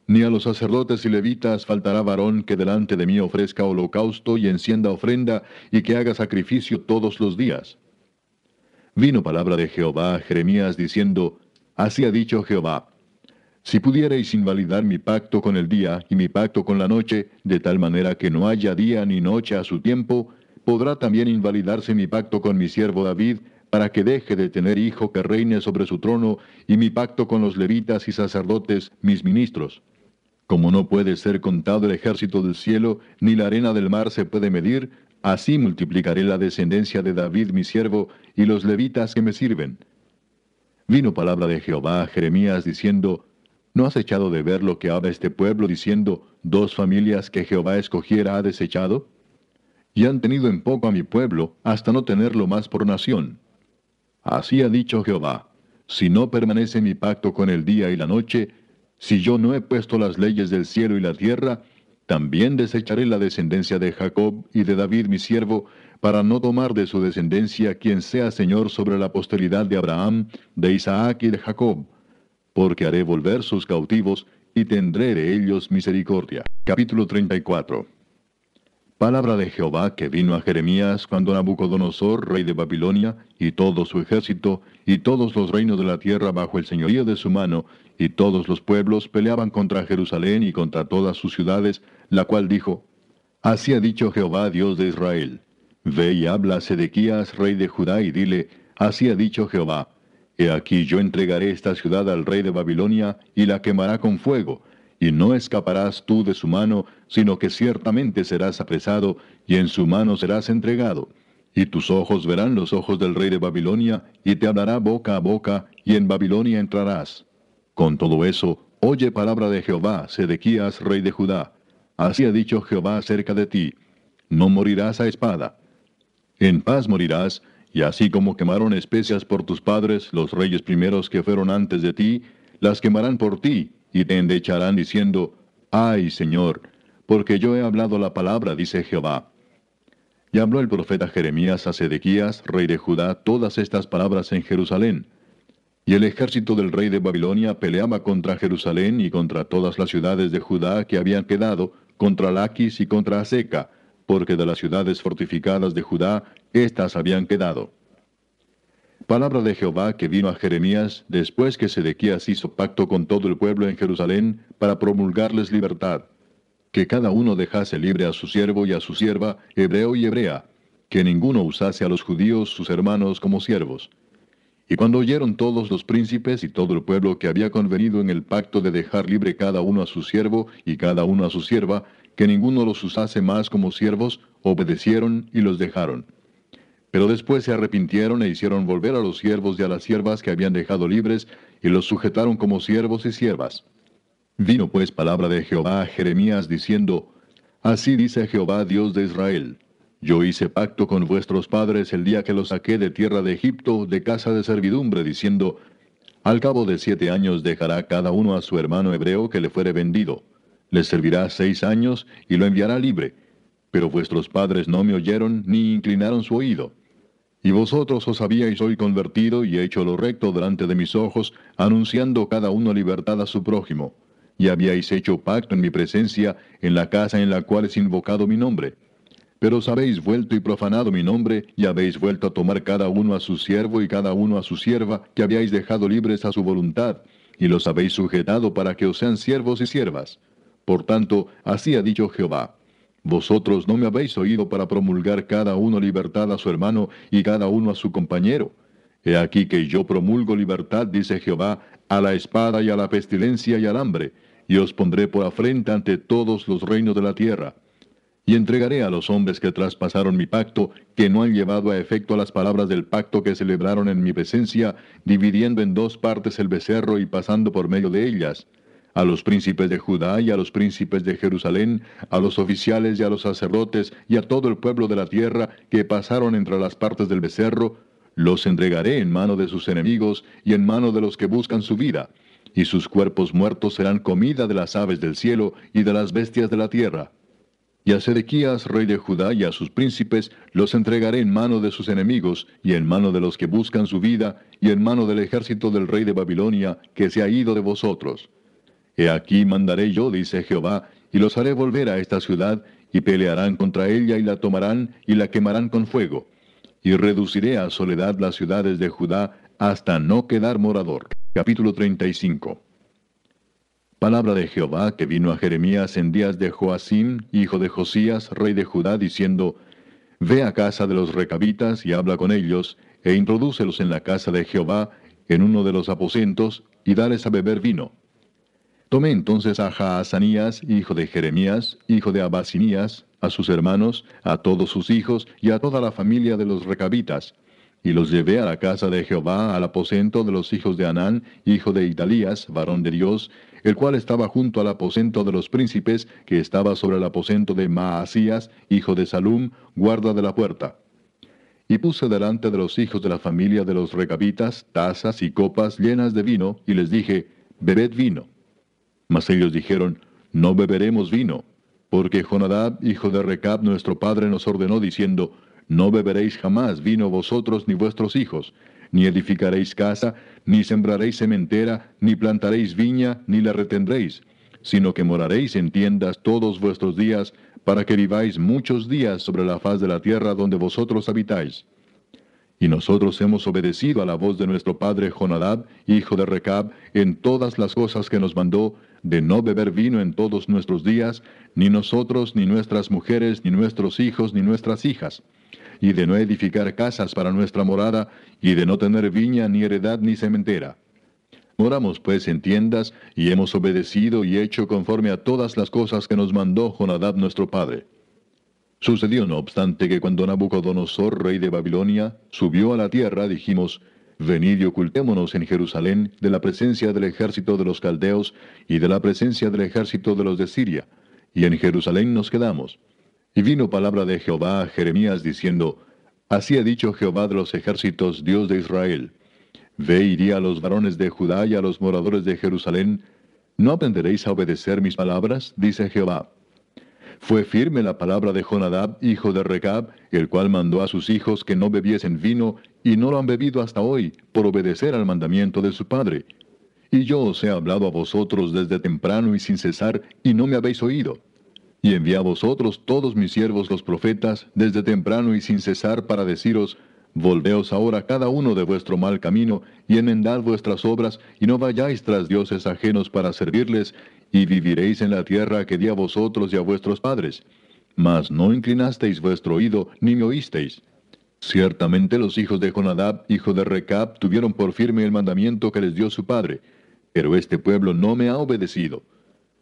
[SPEAKER 1] ni a los sacerdotes y levitas faltará varón que delante de mí ofrezca holocausto y encienda ofrenda y que haga sacrificio todos los días. Vino palabra de Jehová a Jeremías diciendo, Así ha dicho Jehová, si pudierais invalidar mi pacto con el día y mi pacto con la noche, de tal manera que no haya día ni noche a su tiempo, podrá también invalidarse mi pacto con mi siervo David, para que deje de tener hijo que reine sobre su trono, y mi pacto con los levitas y sacerdotes, mis ministros. Como no puede ser contado el ejército del cielo, ni la arena del mar se puede medir, así multiplicaré la descendencia de David mi siervo y los levitas que me sirven. Vino palabra de Jehová a Jeremías diciendo, ¿No has echado de ver lo que habla este pueblo diciendo, dos familias que Jehová escogiera ha desechado? Y han tenido en poco a mi pueblo, hasta no tenerlo más por nación. Así ha dicho Jehová, si no permanece mi pacto con el día y la noche, si yo no he puesto las leyes del cielo y la tierra, también desecharé la descendencia de Jacob y de David mi siervo, para no tomar de su descendencia quien sea Señor sobre la posteridad de Abraham, de Isaac y de Jacob, porque haré volver sus cautivos y tendré de ellos misericordia. Capítulo 34 Palabra de Jehová que vino a Jeremías cuando Nabucodonosor, rey de Babilonia, y todo su ejército, y todos los reinos de la tierra bajo el señorío de su mano, y todos los pueblos peleaban contra Jerusalén y contra todas sus ciudades, la cual dijo, Así ha dicho Jehová, Dios de Israel. Ve y habla a Sedequías, rey de Judá, y dile, Así ha dicho Jehová, He aquí yo entregaré esta ciudad al rey de Babilonia, y la quemará con fuego, y no escaparás tú de su mano, sino que ciertamente serás apresado, y en su mano serás entregado. Y tus ojos verán los ojos del rey de Babilonia, y te hablará boca a boca, y en Babilonia entrarás. Con todo eso, oye palabra de Jehová, Sedequías, rey de Judá. Así ha dicho Jehová acerca de ti, no morirás a espada. En paz morirás, y así como quemaron especias por tus padres, los reyes primeros que fueron antes de ti, las quemarán por ti, y te endecharán diciendo, Ay, Señor, porque yo he hablado la palabra, dice Jehová. Y habló el profeta Jeremías a Sedequías, rey de Judá, todas estas palabras en Jerusalén. Y el ejército del rey de Babilonia peleaba contra Jerusalén y contra todas las ciudades de Judá que habían quedado, contra Laquis y contra Aseca, porque de las ciudades fortificadas de Judá, éstas habían quedado. Palabra de Jehová que vino a Jeremías después que Sedequías hizo pacto con todo el pueblo en Jerusalén para promulgarles libertad. Que cada uno dejase libre a su siervo y a su sierva, hebreo y hebrea, que ninguno usase a los judíos sus hermanos como siervos. Y cuando oyeron todos los príncipes y todo el pueblo que había convenido en el pacto de dejar libre cada uno a su siervo y cada uno a su sierva, que ninguno los usase más como siervos, obedecieron y los dejaron. Pero después se arrepintieron e hicieron volver a los siervos y a las siervas que habían dejado libres, y los sujetaron como siervos y siervas. Vino pues palabra de Jehová a Jeremías diciendo, Así dice Jehová Dios de Israel, Yo hice pacto con vuestros padres el día que los saqué de tierra de Egipto, de casa de servidumbre, diciendo, Al cabo de siete años dejará cada uno a su hermano hebreo que le fuere vendido. Le servirá seis años y lo enviará libre. Pero vuestros padres no me oyeron ni inclinaron su oído. Y vosotros os habíais hoy convertido y hecho lo recto delante de mis ojos, anunciando cada uno libertad a su prójimo. Y habíais hecho pacto en mi presencia, en la casa en la cual es invocado mi nombre. Pero os habéis vuelto y profanado mi nombre, y habéis vuelto a tomar cada uno a su siervo y cada uno a su sierva, que habíais dejado libres a su voluntad, y los habéis sujetado para que os sean siervos y siervas. Por tanto, así ha dicho Jehová. Vosotros no me habéis oído para promulgar cada uno libertad a su hermano y cada uno a su compañero. He aquí que yo promulgo libertad, dice Jehová, a la espada y a la pestilencia y al hambre, y os pondré por afrenta ante todos los reinos de la tierra. Y entregaré a los hombres que traspasaron mi pacto, que no han llevado a efecto las palabras del pacto que celebraron en mi presencia, dividiendo en dos partes el becerro y pasando por medio de ellas, a los príncipes de Judá y a los príncipes de Jerusalén, a los oficiales y a los sacerdotes y a todo el pueblo de la tierra que pasaron entre las partes del becerro, los entregaré en mano de sus enemigos y en mano de los que buscan su vida, y sus cuerpos muertos serán comida de las aves del cielo y de las bestias de la tierra. Y a Sedequías, rey de Judá, y a sus príncipes los entregaré en mano de sus enemigos, y en mano de los que buscan su vida, y en mano del ejército del rey de Babilonia, que se ha ido de vosotros. He aquí mandaré yo, dice Jehová, y los haré volver a esta ciudad, y pelearán contra ella, y la tomarán, y la quemarán con fuego y reduciré a soledad las ciudades de Judá hasta no quedar morador. Capítulo 35. Palabra de Jehová que vino a Jeremías en días de Joacim, hijo de Josías, rey de Judá, diciendo, Ve a casa de los recabitas y habla con ellos, e introdúcelos en la casa de Jehová, en uno de los aposentos, y dales a beber vino. Tomé entonces a Jaazanías, hijo de Jeremías, hijo de Abasinías, a sus hermanos, a todos sus hijos y a toda la familia de los recabitas, y los llevé a la casa de Jehová, al aposento de los hijos de Anán, hijo de Italías, varón de Dios, el cual estaba junto al aposento de los príncipes, que estaba sobre el aposento de Maasías, hijo de Salum, guarda de la puerta. Y puse delante de los hijos de la familia de los recabitas tazas y copas llenas de vino, y les dije, Bebed vino. Mas ellos dijeron, No beberemos vino, porque Jonadab, hijo de Recab, nuestro padre, nos ordenó diciendo, No beberéis jamás vino vosotros ni vuestros hijos, ni edificaréis casa, ni sembraréis sementera, ni plantaréis viña, ni la retendréis, sino que moraréis en tiendas todos vuestros días, para que viváis muchos días sobre la faz de la tierra donde vosotros habitáis. Y nosotros hemos obedecido a la voz de nuestro padre Jonadab, hijo de Recab, en todas las cosas que nos mandó, de no beber vino en todos nuestros días, ni nosotros, ni nuestras mujeres, ni nuestros hijos, ni nuestras hijas, y de no edificar casas para nuestra morada, y de no tener viña, ni heredad, ni cementera. Moramos pues en tiendas, y hemos obedecido y hecho conforme a todas las cosas que nos mandó Jonadab nuestro padre. Sucedió no obstante que cuando Nabucodonosor, rey de Babilonia, subió a la tierra, dijimos, Venid y ocultémonos en Jerusalén de la presencia del ejército de los caldeos y de la presencia del ejército de los de Siria, y en Jerusalén nos quedamos. Y vino palabra de Jehová a Jeremías diciendo, Así ha dicho Jehová de los ejércitos, Dios de Israel. Ve y di a los varones de Judá y a los moradores de Jerusalén, ¿no aprenderéis a obedecer mis palabras? dice Jehová. Fue firme la palabra de Jonadab, hijo de Recab, el cual mandó a sus hijos que no bebiesen vino, y no lo han bebido hasta hoy, por obedecer al mandamiento de su padre. Y yo os he hablado a vosotros desde temprano y sin cesar, y no me habéis oído. Y envié a vosotros todos mis siervos los profetas, desde temprano y sin cesar, para deciros, Volveos ahora cada uno de vuestro mal camino, y enmendad vuestras obras, y no vayáis tras dioses ajenos para servirles, y viviréis en la tierra que di a vosotros y a vuestros padres. Mas no inclinasteis vuestro oído, ni me oísteis. Ciertamente los hijos de Jonadab, hijo de Recab, tuvieron por firme el mandamiento que les dio su padre, pero este pueblo no me ha obedecido.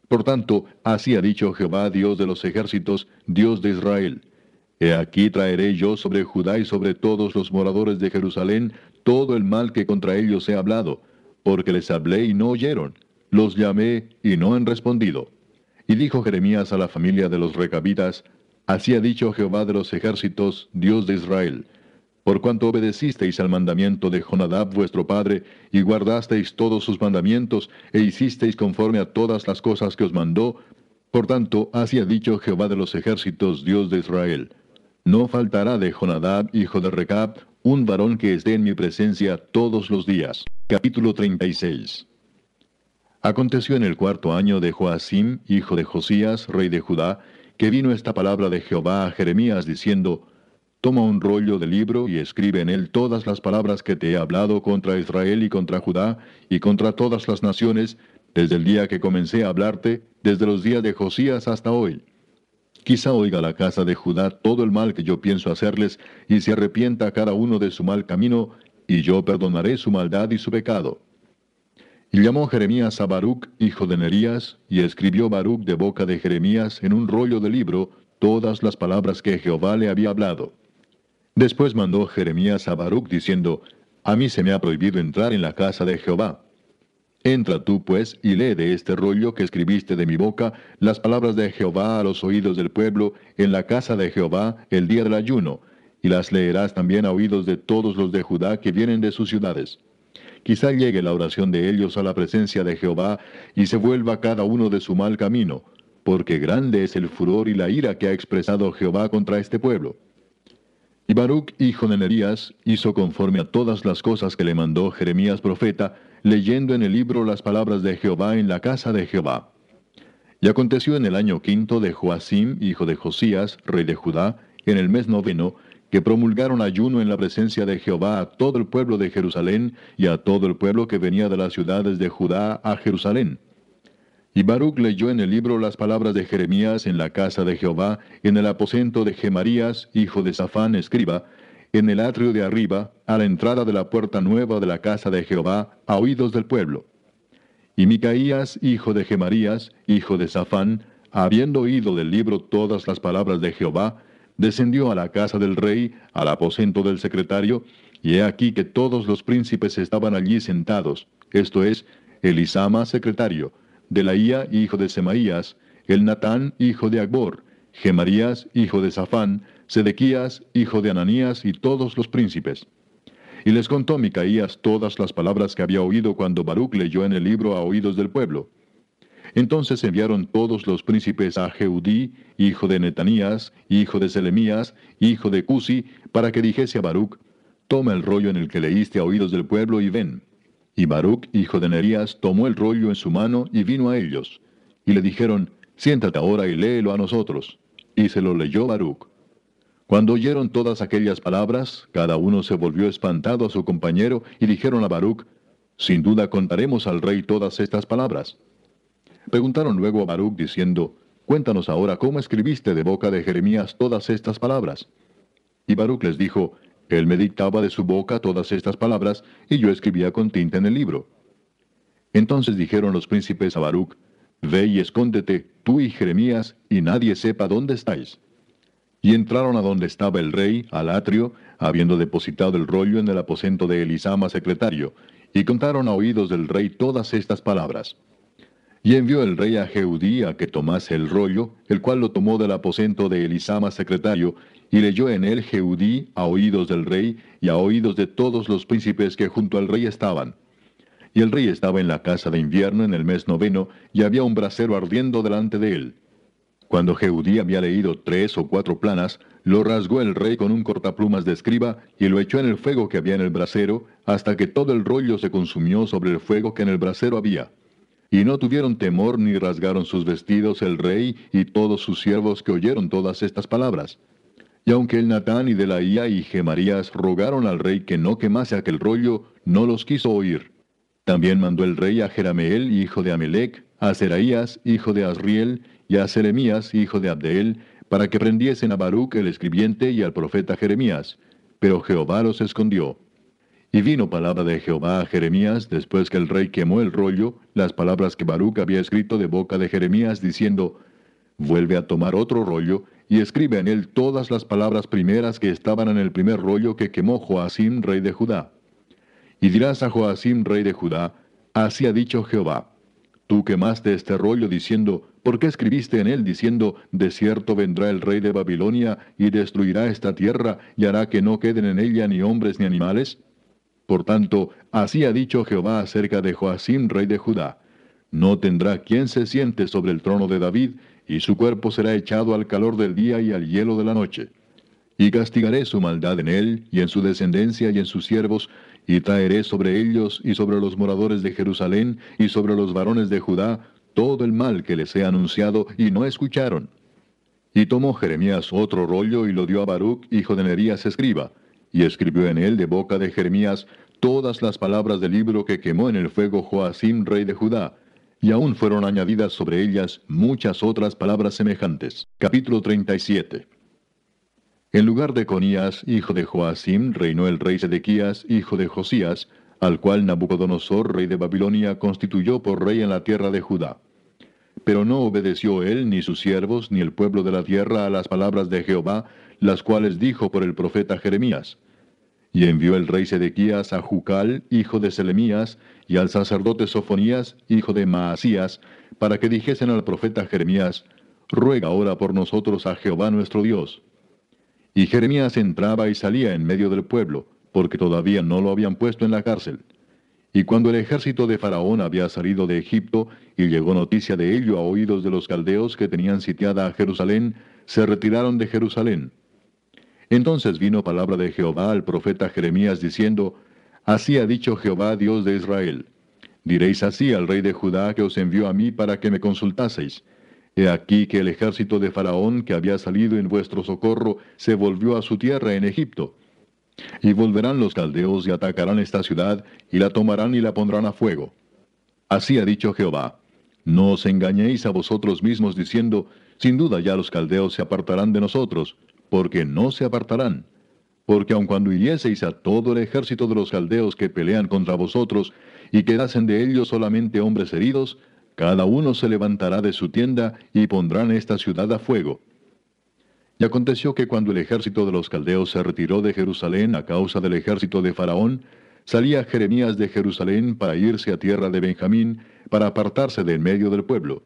[SPEAKER 1] Por tanto, así ha dicho Jehová, Dios de los ejércitos, Dios de Israel. He aquí traeré yo sobre Judá y sobre todos los moradores de Jerusalén todo el mal que contra ellos he hablado, porque les hablé y no oyeron los llamé y no han respondido. Y dijo Jeremías a la familia de los recabitas, Así ha dicho Jehová de los ejércitos, Dios de Israel, por cuanto obedecisteis al mandamiento de Jonadab vuestro padre, y guardasteis todos sus mandamientos, e hicisteis conforme a todas las cosas que os mandó, por tanto, así ha dicho Jehová de los ejércitos, Dios de Israel. No faltará de Jonadab, hijo de Recab, un varón que esté en mi presencia todos los días. Capítulo 36. Aconteció en el cuarto año de Joacim, hijo de Josías, rey de Judá, que vino esta palabra de Jehová a Jeremías diciendo, Toma un rollo de libro y escribe en él todas las palabras que te he hablado contra Israel y contra Judá y contra todas las naciones, desde el día que comencé a hablarte, desde los días de Josías hasta hoy. Quizá oiga la casa de Judá todo el mal que yo pienso hacerles, y se arrepienta cada uno de su mal camino, y yo perdonaré su maldad y su pecado. Y llamó Jeremías a Baruch, hijo de Nerías, y escribió Baruch de boca de Jeremías en un rollo de libro todas las palabras que Jehová le había hablado. Después mandó Jeremías a Baruch diciendo, A mí se me ha prohibido entrar en la casa de Jehová. Entra tú, pues, y lee de este rollo que escribiste de mi boca las palabras de Jehová a los oídos del pueblo en la casa de Jehová el día del ayuno, y las leerás también a oídos de todos los de Judá que vienen de sus ciudades. Quizá llegue la oración de ellos a la presencia de Jehová y se vuelva cada uno de su mal camino, porque grande es el furor y la ira que ha expresado Jehová contra este pueblo. Y Baruch, hijo de Nerías, hizo conforme a todas las cosas que le mandó Jeremías profeta, leyendo en el libro las palabras de Jehová en la casa de Jehová. Y aconteció en el año quinto de Joacim, hijo de Josías, rey de Judá, en el mes noveno, que promulgaron ayuno en la presencia de Jehová a todo el pueblo de Jerusalén y a todo el pueblo que venía de las ciudades de Judá a Jerusalén. Y Baruch leyó en el libro las palabras de Jeremías en la casa de Jehová, en el aposento de Gemarías, hijo de Safán, escriba, en el atrio de arriba, a la entrada de la puerta nueva de la casa de Jehová, a oídos del pueblo. Y Micaías, hijo de Gemarías, hijo de Safán, habiendo oído del libro todas las palabras de Jehová, descendió a la casa del rey, al aposento del secretario, y he aquí que todos los príncipes estaban allí sentados, esto es, Elisama, secretario, Delaía, hijo de Semaías, el Natán, hijo de Agbor, Gemarías, hijo de Safán, Sedequías, hijo de Ananías, y todos los príncipes. Y les contó Micaías todas las palabras que había oído cuando Baruch leyó en el libro a oídos del pueblo. Entonces enviaron todos los príncipes a Jeudí, hijo de Netanías, hijo de Selemías, hijo de Cusi, para que dijese a Baruch, Toma el rollo en el que leíste a oídos del pueblo y ven. Y Baruch, hijo de Nerías, tomó el rollo en su mano y vino a ellos. Y le dijeron, Siéntate ahora y léelo a nosotros. Y se lo leyó Baruch. Cuando oyeron todas aquellas palabras, cada uno se volvió espantado a su compañero y dijeron a Baruch, Sin duda contaremos al rey todas estas palabras. Preguntaron luego a Baruch diciendo, Cuéntanos ahora cómo escribiste de boca de Jeremías todas estas palabras. Y Baruch les dijo, Él me dictaba de su boca todas estas palabras, y yo escribía con tinta en el libro. Entonces dijeron los príncipes a Baruch, Ve y escóndete, tú y Jeremías, y nadie sepa dónde estáis. Y entraron a donde estaba el rey, al atrio, habiendo depositado el rollo en el aposento de Elisama secretario, y contaron a oídos del rey todas estas palabras. Y envió el rey a Jeudí a que tomase el rollo, el cual lo tomó del aposento de Elisama secretario, y leyó en él Jeudí a oídos del rey y a oídos de todos los príncipes que junto al rey estaban. Y el rey estaba en la casa de invierno en el mes noveno, y había un brasero ardiendo delante de él. Cuando Jeudí había leído tres o cuatro planas, lo rasgó el rey con un cortaplumas de escriba y lo echó en el fuego que había en el brasero, hasta que todo el rollo se consumió sobre el fuego que en el brasero había. Y no tuvieron temor ni rasgaron sus vestidos el rey y todos sus siervos que oyeron todas estas palabras. Y aunque el Natán y Delaía y Gemarías rogaron al rey que no quemase aquel rollo, no los quiso oír. También mandó el rey a Jerameel, hijo de Amelec, a Seraías, hijo de Asriel, y a Seremías, hijo de Abdeel, para que prendiesen a Baruch el escribiente y al profeta Jeremías. Pero Jehová los escondió. Y vino palabra de Jehová a Jeremías después que el rey quemó el rollo, las palabras que Baruch había escrito de boca de Jeremías, diciendo, Vuelve a tomar otro rollo, y escribe en él todas las palabras primeras que estaban en el primer rollo que quemó Joacim, rey de Judá. Y dirás a Joacim, rey de Judá, Así ha dicho Jehová, Tú quemaste este rollo diciendo, ¿por qué escribiste en él diciendo, de cierto vendrá el rey de Babilonia y destruirá esta tierra y hará que no queden en ella ni hombres ni animales? Por tanto, así ha dicho Jehová acerca de Joacim, rey de Judá. No tendrá quien se siente sobre el trono de David, y su cuerpo será echado al calor del día y al hielo de la noche. Y castigaré su maldad en él, y en su descendencia y en sus siervos, y traeré sobre ellos y sobre los moradores de Jerusalén y sobre los varones de Judá todo el mal que les he anunciado y no escucharon. Y tomó Jeremías otro rollo y lo dio a Baruch, hijo de Nerías, escriba, y escribió en él de boca de Jeremías todas las palabras del libro que quemó en el fuego Joacim, rey de Judá, y aún fueron añadidas sobre ellas muchas otras palabras semejantes. Capítulo 37 En lugar de Conías, hijo de Joacim, reinó el rey Sedequías, hijo de Josías, al cual Nabucodonosor, rey de Babilonia, constituyó por rey en la tierra de Judá. Pero no obedeció él, ni sus siervos, ni el pueblo de la tierra a las palabras de Jehová, las cuales dijo por el profeta Jeremías. Y envió el rey Sedequías a Jucal, hijo de Selemías, y al sacerdote Sofonías, hijo de Maasías, para que dijesen al profeta Jeremías, Ruega ahora por nosotros a Jehová nuestro Dios. Y Jeremías entraba y salía en medio del pueblo, porque todavía no lo habían puesto en la cárcel. Y cuando el ejército de Faraón había salido de Egipto, y llegó noticia de ello a oídos de los caldeos que tenían sitiada a Jerusalén, se retiraron de Jerusalén. Entonces vino palabra de Jehová al profeta Jeremías diciendo, Así ha dicho Jehová Dios de Israel. Diréis así al rey de Judá que os envió a mí para que me consultaseis. He aquí que el ejército de Faraón que había salido en vuestro socorro se volvió a su tierra en Egipto y volverán los caldeos y atacarán esta ciudad, y la tomarán y la pondrán a fuego. Así ha dicho Jehová. No os engañéis a vosotros mismos diciendo, sin duda ya los caldeos se apartarán de nosotros, porque no se apartarán. Porque aun cuando hirieseis a todo el ejército de los caldeos que pelean contra vosotros, y quedasen de ellos solamente hombres heridos, cada uno se levantará de su tienda y pondrán esta ciudad a fuego. Y aconteció que cuando el ejército de los caldeos se retiró de Jerusalén a causa del ejército de Faraón, salía Jeremías de Jerusalén para irse a tierra de Benjamín, para apartarse del medio del pueblo.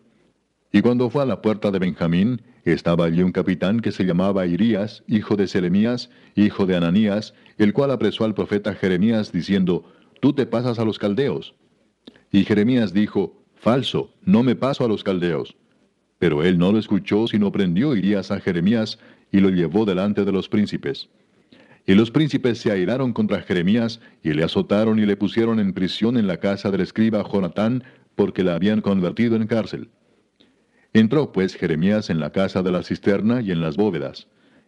[SPEAKER 1] Y cuando fue a la puerta de Benjamín, estaba allí un capitán que se llamaba Irías, hijo de Selemías, hijo de Ananías, el cual apresó al profeta Jeremías, diciendo, Tú te pasas a los caldeos. Y Jeremías dijo, Falso, no me paso a los caldeos. Pero él no lo escuchó, sino prendió Irías a Jeremías y lo llevó delante de los príncipes. Y los príncipes se airaron contra Jeremías y le azotaron y le pusieron en prisión en la casa del escriba Jonatán, porque la habían convertido en cárcel. Entró pues Jeremías en la casa de la cisterna y en las bóvedas.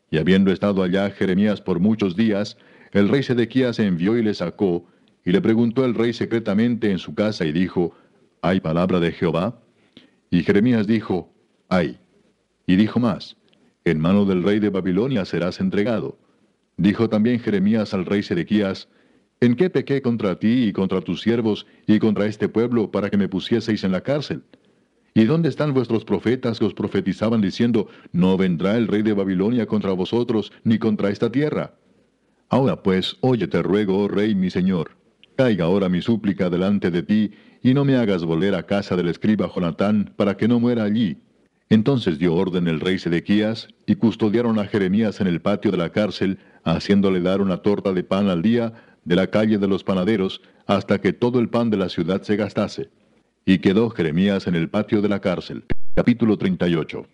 [SPEAKER 1] Y habiendo estado allá Jeremías por muchos días, el rey Sedequías envió y le sacó, y le preguntó el rey secretamente en su casa y dijo, ¿Hay palabra de Jehová? Y Jeremías dijo, ay. Y dijo más, en mano del rey de Babilonia serás entregado. Dijo también Jeremías al rey Sedequías, ¿en qué pequé contra ti y contra tus siervos y contra este pueblo para que me pusieseis en la cárcel? ¿Y dónde están vuestros profetas que os profetizaban diciendo, no vendrá el rey de Babilonia contra vosotros ni contra esta tierra? Ahora pues, oye te ruego, oh rey mi señor, caiga ahora mi súplica delante de ti, y no me hagas volver a casa del escriba Jonatán, para que no muera allí, entonces dio orden el rey Sedequías, y custodiaron a Jeremías en el patio de la cárcel, haciéndole dar una torta de pan al día de la calle de los panaderos, hasta que todo el pan de la ciudad se gastase. Y quedó Jeremías en el patio de la cárcel. Capítulo 38.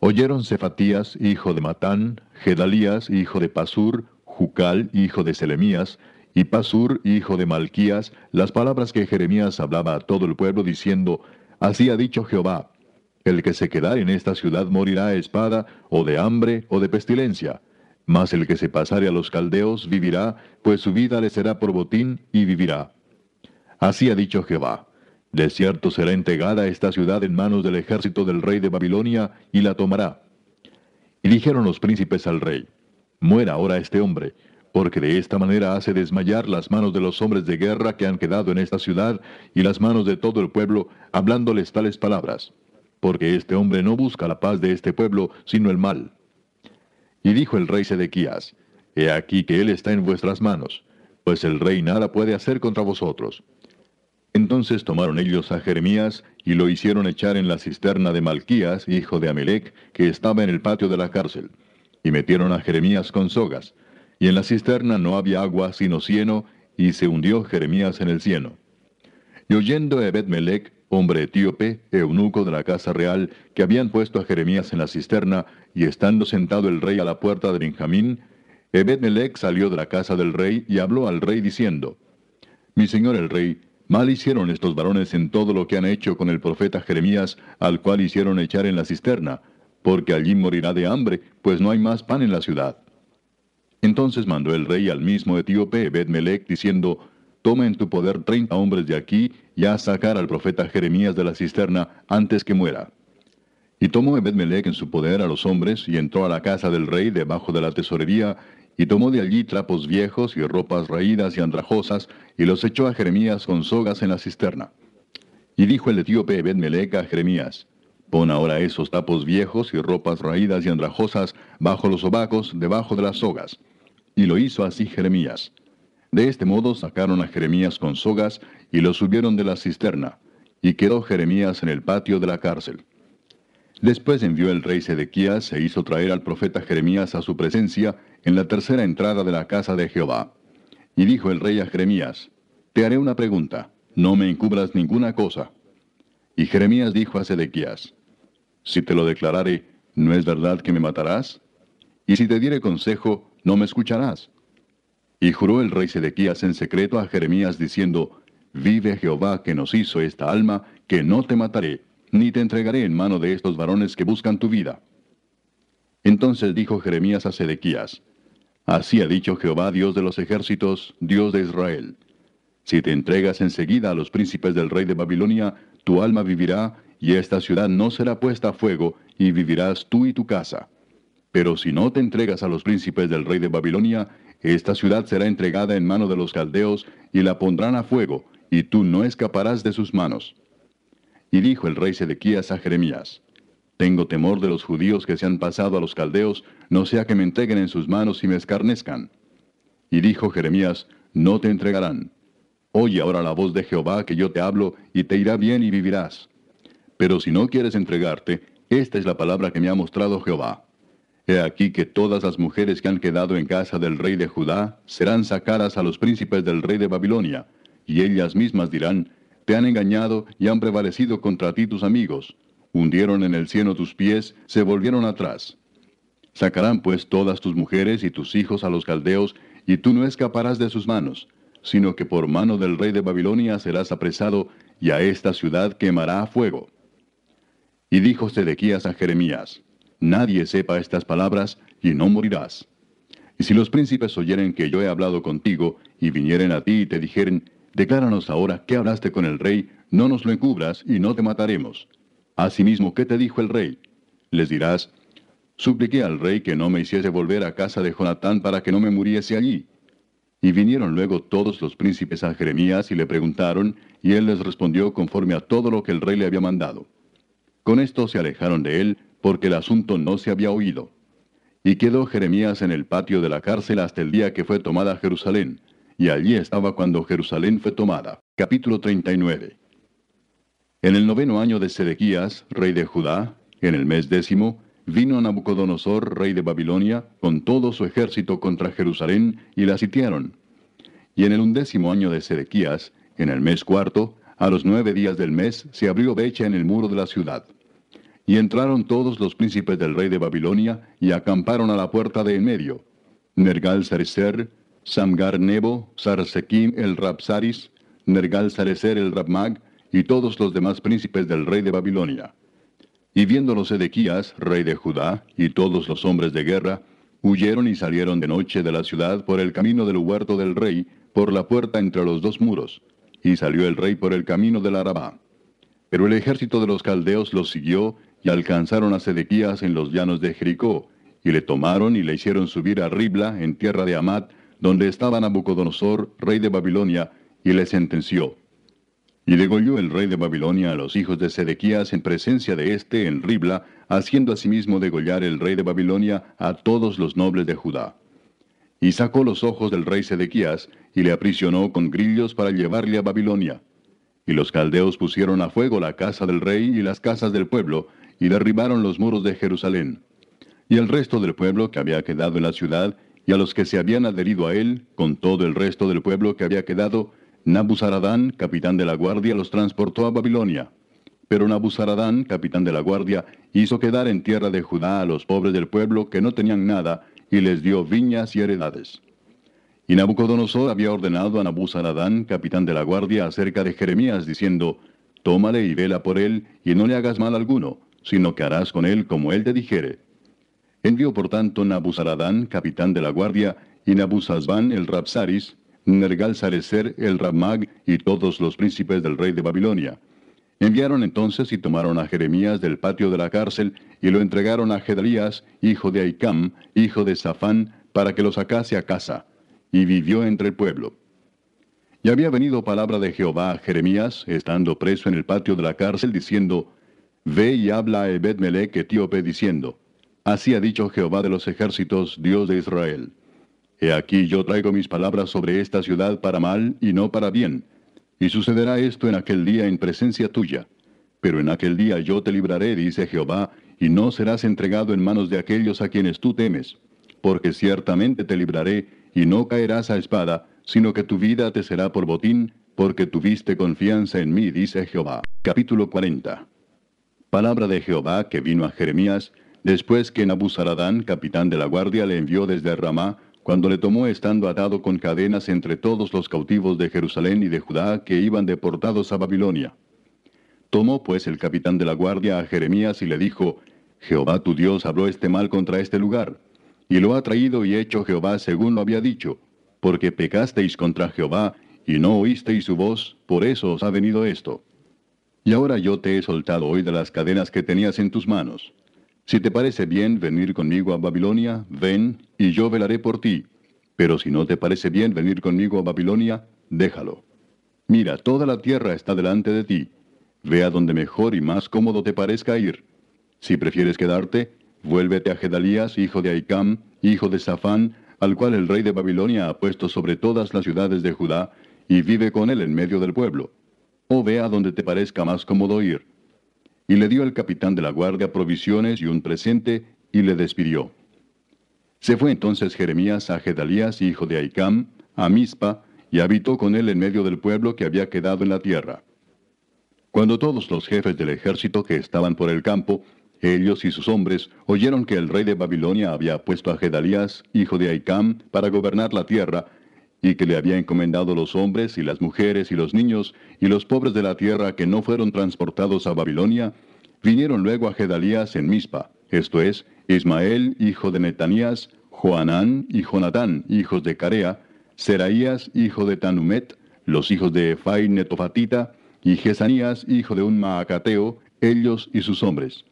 [SPEAKER 1] Oyeron Cefatías, hijo de Matán, Gedalías, hijo de Pasur, Jucal, hijo de Selemías, y Pasur, hijo de Malquías, las palabras que Jeremías hablaba a todo el pueblo, diciendo, Así ha dicho Jehová, el que se quedare en esta ciudad morirá a espada, o de hambre, o de pestilencia. Mas el que se pasare a los caldeos vivirá, pues su vida le será por botín, y vivirá. Así ha dicho Jehová. De cierto será entregada esta ciudad en manos del ejército del rey de Babilonia, y la tomará. Y dijeron los príncipes al rey, Muera ahora este hombre, porque de esta manera hace desmayar las manos de los hombres de guerra que han quedado en esta ciudad, y las manos de todo el pueblo, hablándoles tales palabras porque este hombre no busca la paz de este pueblo, sino el mal. Y dijo el rey Sedequías, He aquí que él está en vuestras manos, pues el rey nada puede hacer contra vosotros. Entonces tomaron ellos a Jeremías y lo hicieron echar en la cisterna de Malquías, hijo de Amelec, que estaba en el patio de la cárcel. Y metieron a Jeremías con sogas. Y en la cisterna no había agua sino cieno, y se hundió Jeremías en el cieno. Y oyendo Ebed-Melech, hombre etíope, eunuco de la casa real, que habían puesto a Jeremías en la cisterna, y estando sentado el rey a la puerta de Benjamín, Ebed-Melech salió de la casa del rey y habló al rey diciendo, Mi señor el rey, mal hicieron estos varones en todo lo que han hecho con el profeta Jeremías, al cual hicieron echar en la cisterna, porque allí morirá de hambre, pues no hay más pan en la ciudad. Entonces mandó el rey al mismo etíope Ebed-Melech, diciendo, Toma en tu poder treinta hombres de aquí, y haz sacar al profeta Jeremías de la cisterna antes que muera. Y tomó Ebed-Melech en su poder a los hombres, y entró a la casa del rey debajo de la tesorería, y tomó de allí trapos viejos y ropas raídas y andrajosas, y los echó a Jeremías con sogas en la cisterna. Y dijo el etíope Ebed-Melech a Jeremías, Pon ahora esos tapos viejos y ropas raídas y andrajosas bajo los sobacos, debajo de las sogas. Y lo hizo así Jeremías. De este modo sacaron a Jeremías con sogas y lo subieron de la cisterna, y quedó Jeremías en el patio de la cárcel. Después envió el rey Sedequías e hizo traer al profeta Jeremías a su presencia en la tercera entrada de la casa de Jehová. Y dijo el rey a Jeremías, Te haré una pregunta, no me encubras ninguna cosa. Y Jeremías dijo a Sedequías, Si te lo declarare, ¿no es verdad que me matarás? Y si te diere consejo, ¿no me escucharás? Y juró el rey Sedequías en secreto a Jeremías diciendo, Vive Jehová que nos hizo esta alma, que no te mataré, ni te entregaré en mano de estos varones que buscan tu vida. Entonces dijo Jeremías a Sedequías, Así ha dicho Jehová, Dios de los ejércitos, Dios de Israel. Si te entregas enseguida a los príncipes del rey de Babilonia, tu alma vivirá, y esta ciudad no será puesta a fuego, y vivirás tú y tu casa. Pero si no te entregas a los príncipes del rey de Babilonia, esta ciudad será entregada en mano de los caldeos, y la pondrán a fuego, y tú no escaparás de sus manos. Y dijo el rey Sedequías a Jeremías, Tengo temor de los judíos que se han pasado a los caldeos, no sea que me entreguen en sus manos y me escarnezcan. Y dijo Jeremías, No te entregarán. Oye ahora la voz de Jehová que yo te hablo, y te irá bien y vivirás. Pero si no quieres entregarte, esta es la palabra que me ha mostrado Jehová. He aquí que todas las mujeres que han quedado en casa del rey de Judá serán sacadas a los príncipes del rey de Babilonia, y ellas mismas dirán, Te han engañado y han prevalecido contra ti tus amigos, hundieron en el cielo tus pies, se volvieron atrás. Sacarán pues todas tus mujeres y tus hijos a los caldeos, y tú no escaparás de sus manos, sino que por mano del rey de Babilonia serás apresado, y a esta ciudad quemará a fuego. Y dijo Sedequías a Jeremías, nadie sepa estas palabras, y no morirás. Y si los príncipes oyeren que yo he hablado contigo, y vinieren a ti y te dijeren, decláranos ahora qué hablaste con el rey, no nos lo encubras, y no te mataremos. Asimismo, ¿qué te dijo el rey? Les dirás, supliqué al rey que no me hiciese volver a casa de Jonatán para que no me muriese allí. Y vinieron luego todos los príncipes a Jeremías y le preguntaron, y él les respondió conforme a todo lo que el rey le había mandado. Con esto se alejaron de él, porque el asunto no se había oído. Y quedó Jeremías en el patio de la cárcel hasta el día que fue tomada Jerusalén, y allí estaba cuando Jerusalén fue tomada. Capítulo 39. En el noveno año de Sedequías, rey de Judá, en el mes décimo, vino Nabucodonosor, rey de Babilonia, con todo su ejército contra Jerusalén, y la sitiaron. Y en el undécimo año de Sedequías, en el mes cuarto, a los nueve días del mes, se abrió brecha en el muro de la ciudad. Y entraron todos los príncipes del rey de Babilonia y acamparon a la puerta de en medio. Nergal Sarecer, Samgar Nebo, Sarsequim el Rapsaris, Nergal Sarecer el Rabmag, y todos los demás príncipes del rey de Babilonia. Y viéndolo Sedequías, rey de Judá, y todos los hombres de guerra, huyeron y salieron de noche de la ciudad por el camino del huerto del rey, por la puerta entre los dos muros, y salió el rey por el camino del Arabá. Pero el ejército de los caldeos los siguió y alcanzaron a Sedequías en los llanos de Jericó, y le tomaron y le hicieron subir a Ribla, en tierra de Amat, donde estaba Nabucodonosor, rey de Babilonia, y le sentenció. Y degolló el rey de Babilonia a los hijos de Sedequías en presencia de éste en Ribla, haciendo asimismo degollar el rey de Babilonia a todos los nobles de Judá. Y sacó los ojos del rey Sedequías, y le aprisionó con grillos para llevarle a Babilonia. Y los caldeos pusieron a fuego la casa del rey y las casas del pueblo, y derribaron los muros de Jerusalén. Y el resto del pueblo que había quedado en la ciudad, y a los que se habían adherido a él, con todo el resto del pueblo que había quedado, Nabuzaradán, capitán de la guardia, los transportó a Babilonia. Pero Nabuzaradán, capitán de la guardia, hizo quedar en tierra de Judá a los pobres del pueblo que no tenían nada, y les dio viñas y heredades. Y Nabucodonosor había ordenado a Nabuzaradán, capitán de la guardia, acerca de Jeremías, diciendo, Tómale y vela por él, y no le hagas mal alguno, sino que harás con él como él te dijere. Envió por tanto Nabuzaradán, capitán de la guardia, y Nabuzazbán el Rapsaris, Nergal-Sarecer el Ramag y todos los príncipes del rey de Babilonia. Enviaron entonces y tomaron a Jeremías del patio de la cárcel y lo entregaron a Gedalías, hijo de Aicam, hijo de Safán, para que lo sacase a casa. Y vivió entre el pueblo. Y había venido palabra de Jehová a Jeremías, estando preso en el patio de la cárcel, diciendo, Ve y habla a Ebed-Melech etíope, diciendo, Así ha dicho Jehová de los ejércitos, Dios de Israel. He aquí yo traigo mis palabras sobre esta ciudad para mal y no para bien. Y sucederá esto en aquel día en presencia tuya. Pero en aquel día yo te libraré, dice Jehová, y no serás entregado en manos de aquellos a quienes tú temes. Porque ciertamente te libraré, y no caerás a espada, sino que tu vida te será por botín, porque tuviste confianza en mí, dice Jehová. Capítulo 40. Palabra de Jehová que vino a Jeremías, Después que Nabuzaradán, capitán de la guardia, le envió desde Ramá, cuando le tomó estando atado con cadenas entre todos los cautivos de Jerusalén y de Judá que iban deportados a Babilonia. Tomó pues el capitán de la guardia a Jeremías y le dijo, Jehová tu Dios habló este mal contra este lugar, y lo ha traído y hecho Jehová según lo había dicho, porque pecasteis contra Jehová, y no oísteis su voz, por eso os ha venido esto. Y ahora yo te he soltado hoy de las cadenas que tenías en tus manos. Si te parece bien venir conmigo a Babilonia, ven, y yo velaré por ti. Pero si no te parece bien venir conmigo a Babilonia, déjalo. Mira, toda la tierra está delante de ti. Ve a donde mejor y más cómodo te parezca ir. Si prefieres quedarte, vuélvete a Gedalías, hijo de Aicam, hijo de Safán, al cual el rey de Babilonia ha puesto sobre todas las ciudades de Judá, y vive con él en medio del pueblo. O ve a donde te parezca más cómodo ir y le dio al capitán de la guardia provisiones y un presente, y le despidió. Se fue entonces Jeremías a Gedalías, hijo de Aicam, a Mizpa, y habitó con él en medio del pueblo que había quedado en la tierra. Cuando todos los jefes del ejército que estaban por el campo, ellos y sus hombres, oyeron que el rey de Babilonia había puesto a Gedalías, hijo de Aicam, para gobernar la tierra, y que le había encomendado los hombres y las mujeres y los niños y los pobres de la tierra que no fueron transportados a Babilonia, vinieron luego a Gedalías en Mizpa, esto es, Ismael, hijo de Netanías, Joanán y Jonatán, hijos de Carea, Seraías, hijo de Tanumet, los hijos de Efai Netofatita, y Jesanías, hijo de un Maacateo, ellos y sus hombres.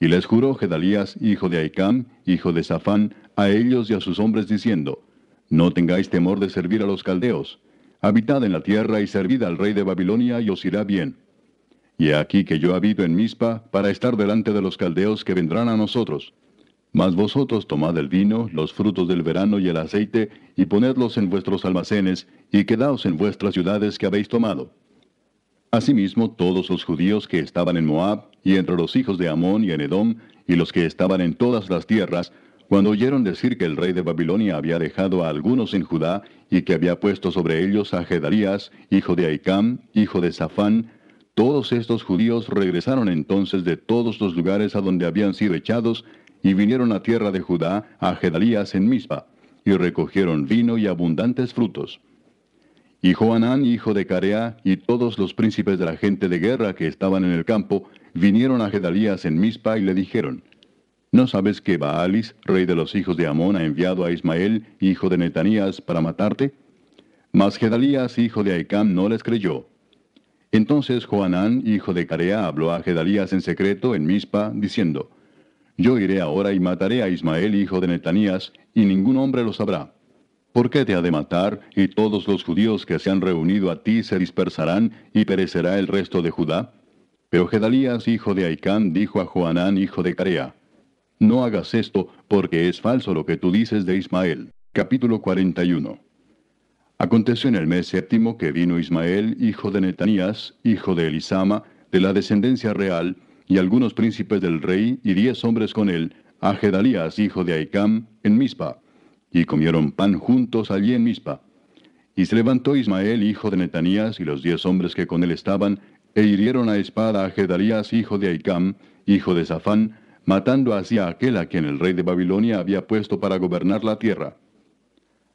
[SPEAKER 1] Y les juró Gedalías, hijo de Aicam, hijo de Safán, a ellos y a sus hombres, diciendo, no tengáis temor de servir a los caldeos. Habitad en la tierra y servid al rey de Babilonia y os irá bien. Y he aquí que yo habito en Mizpa para estar delante de los caldeos que vendrán a nosotros. Mas vosotros tomad el vino, los frutos del verano y el aceite, y ponedlos en vuestros almacenes, y quedaos en vuestras ciudades que habéis tomado. Asimismo, todos los judíos que estaban en Moab, y entre los hijos de Amón y en Edom, y los que estaban en todas las tierras, cuando oyeron decir que el rey de Babilonia había dejado a algunos en Judá y que había puesto sobre ellos a Gedarías, hijo de Aicam, hijo de Safán, todos estos judíos regresaron entonces de todos los lugares a donde habían sido echados y vinieron a tierra de Judá a Gedarías en Mizpa, y recogieron vino y abundantes frutos. Y Joanán, hijo de Carea, y todos los príncipes de la gente de guerra que estaban en el campo, vinieron a Gedalías en Mizpa y le dijeron, ¿No sabes que Baalis, rey de los hijos de Amón, ha enviado a Ismael, hijo de Netanías, para matarte? Mas Gedalías, hijo de Aicam, no les creyó. Entonces Joanán, hijo de Carea, habló a Gedalías en secreto en Mizpa, diciendo, Yo iré ahora y mataré a Ismael, hijo de Netanías, y ningún hombre lo sabrá. ¿Por qué te ha de matar, y todos los judíos que se han reunido a ti se dispersarán, y perecerá el resto de Judá? Pero Gedalías, hijo de Aicán, dijo a Joanán, hijo de Carea, no hagas esto, porque es falso lo que tú dices de Ismael. Capítulo 41. Aconteció en el mes séptimo que vino Ismael, hijo de Netanías, hijo de Elisama, de la descendencia real, y algunos príncipes del rey, y diez hombres con él, a Gedalías, hijo de Aicam, en Mizpa. Y comieron pan juntos allí en Mizpa. Y se levantó Ismael, hijo de Netanías, y los diez hombres que con él estaban, e hirieron a espada a Gedalías, hijo de Aicam, hijo de Safán, matando así a aquel a quien el rey de Babilonia había puesto para gobernar la tierra.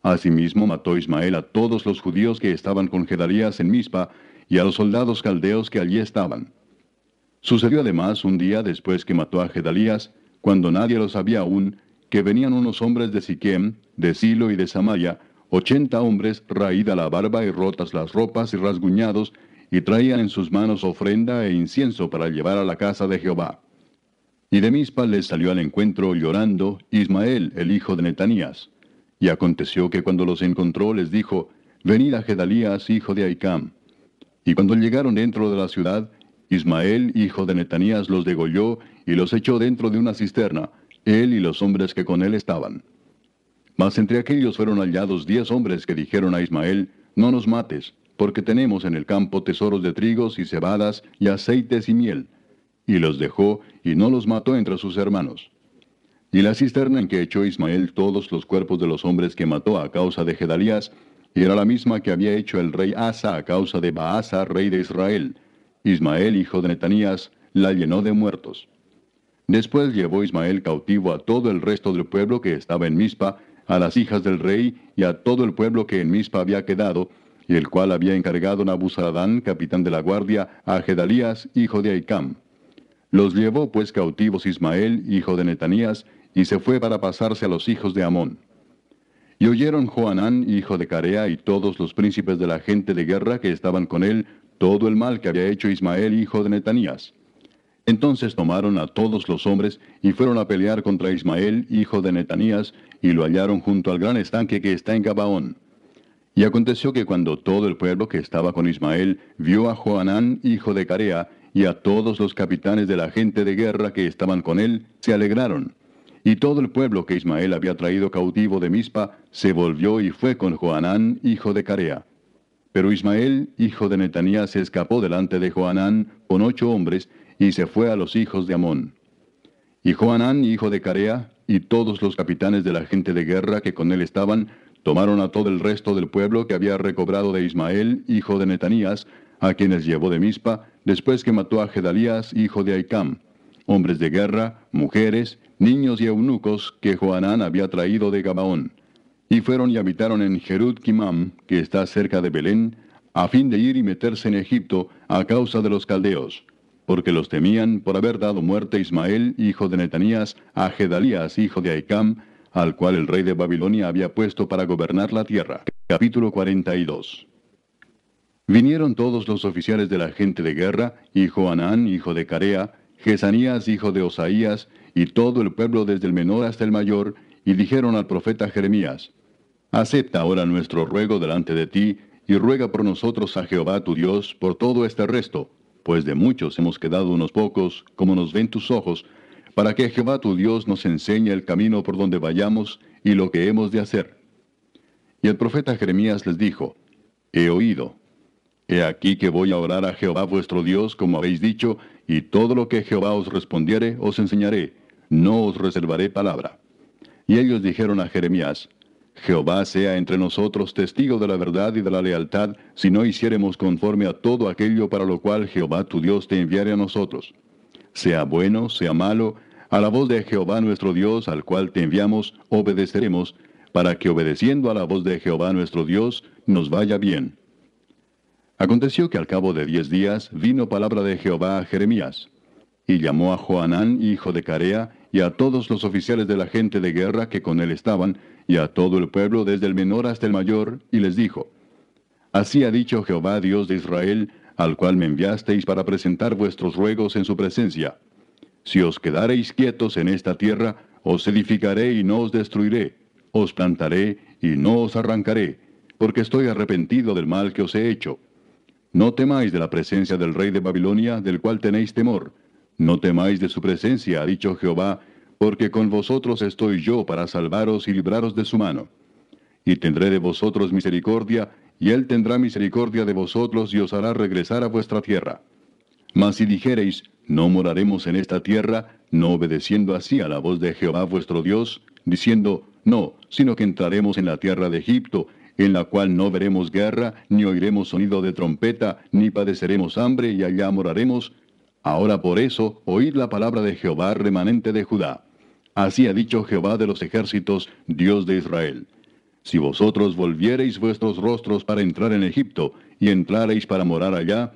[SPEAKER 1] Asimismo mató Ismael a todos los judíos que estaban con Gedalías en Mizpa y a los soldados caldeos que allí estaban. Sucedió además un día después que mató a Gedalías, cuando nadie lo sabía aún, que venían unos hombres de Siquem, de Silo y de Samaria, ochenta hombres, raída la barba y rotas las ropas y rasguñados, y traían en sus manos ofrenda e incienso para llevar a la casa de Jehová. Y de Mispa les salió al encuentro llorando Ismael, el hijo de Netanías. Y aconteció que cuando los encontró les dijo, Venid a Gedalías, hijo de Aicam. Y cuando llegaron dentro de la ciudad, Ismael, hijo de Netanías, los degolló y los echó dentro de una cisterna, él y los hombres que con él estaban. Mas entre aquellos fueron hallados diez hombres que dijeron a Ismael, No nos mates, porque tenemos en el campo tesoros de trigos y cebadas y aceites y miel. Y los dejó y no los mató entre sus hermanos. Y la cisterna en que echó Ismael todos los cuerpos de los hombres que mató a causa de Gedalías, era la misma que había hecho el rey Asa a causa de Baasa, rey de Israel. Ismael, hijo de Netanías, la llenó de muertos. Después llevó Ismael cautivo a todo el resto del pueblo que estaba en Mizpa, a las hijas del rey y a todo el pueblo que en Mizpa había quedado, y el cual había encargado Nabuzaradán, capitán de la guardia, a Gedalías, hijo de Aicam. Los llevó pues cautivos Ismael, hijo de Netanías, y se fue para pasarse a los hijos de Amón. Y oyeron Joanán, hijo de Carea, y todos los príncipes de la gente de guerra que estaban con él, todo el mal que había hecho Ismael, hijo de Netanías. Entonces tomaron a todos los hombres y fueron a pelear contra Ismael, hijo de Netanías, y lo hallaron junto al gran estanque que está en Gabaón. Y aconteció que cuando todo el pueblo que estaba con Ismael vio a Joanán, hijo de Carea, y a todos los capitanes de la gente de guerra que estaban con él, se alegraron. Y todo el pueblo que Ismael había traído cautivo de Mizpa, se volvió y fue con Joanán, hijo de Carea. Pero Ismael, hijo de Netanías, se escapó delante de Joanán con ocho hombres, y se fue a los hijos de Amón. Y Joanán, hijo de Carea, y todos los capitanes de la gente de guerra que con él estaban, tomaron a todo el resto del pueblo que había recobrado de Ismael, hijo de Netanías, a quienes llevó de Mizpa, después que mató a Gedalías, hijo de Aicam, hombres de guerra, mujeres, niños y eunucos que Joanán había traído de Gabaón. Y fueron y habitaron en Jerud Kimam, que está cerca de Belén, a fin de ir y meterse en Egipto a causa de los caldeos, porque los temían por haber dado muerte a Ismael, hijo de Netanías, a Gedalías, hijo de Aicam, al cual el rey de Babilonia había puesto para gobernar la tierra. Capítulo 42 Vinieron todos los oficiales de la gente de guerra, y Joanán, hijo de Carea, Jesanías, hijo de Osaías, y todo el pueblo desde el menor hasta el mayor, y dijeron al profeta Jeremías, Acepta ahora nuestro ruego delante de ti, y ruega por nosotros a Jehová tu Dios por todo este resto, pues de muchos hemos quedado unos pocos, como nos ven tus ojos, para que Jehová tu Dios nos enseñe el camino por donde vayamos y lo que hemos de hacer. Y el profeta Jeremías les dijo, He oído. He aquí que voy a orar a Jehová vuestro Dios, como habéis dicho, y todo lo que Jehová os respondiere os enseñaré, no os reservaré palabra. Y ellos dijeron a Jeremías, Jehová sea entre nosotros testigo de la verdad y de la lealtad, si no hiciéremos conforme a todo aquello para lo cual Jehová tu Dios te enviare a nosotros. Sea bueno, sea malo, a la voz de Jehová nuestro Dios, al cual te enviamos, obedeceremos, para que obedeciendo a la voz de Jehová nuestro Dios, nos vaya bien. Aconteció que al cabo de diez días vino palabra de Jehová a Jeremías, y llamó a Joanán, hijo de Carea, y a todos los oficiales de la gente de guerra que con él estaban, y a todo el pueblo desde el menor hasta el mayor, y les dijo, Así ha dicho Jehová Dios de Israel, al cual me enviasteis para presentar vuestros ruegos en su presencia. Si os quedareis quietos en esta tierra, os edificaré y no os destruiré, os plantaré y no os arrancaré, porque estoy arrepentido del mal que os he hecho. No temáis de la presencia del rey de Babilonia, del cual tenéis temor. No temáis de su presencia, ha dicho Jehová, porque con vosotros estoy yo para salvaros y libraros de su mano. Y tendré de vosotros misericordia, y él tendrá misericordia de vosotros y os hará regresar a vuestra tierra. Mas si dijereis, no moraremos en esta tierra, no obedeciendo así a la voz de Jehová vuestro Dios, diciendo, no, sino que entraremos en la tierra de Egipto, en la cual no veremos guerra, ni oiremos sonido de trompeta, ni padeceremos hambre, y allá moraremos. Ahora por eso, oíd la palabra de Jehová remanente de Judá. Así ha dicho Jehová de los ejércitos, Dios de Israel. Si vosotros volviereis vuestros rostros para entrar en Egipto, y entrareis para morar allá,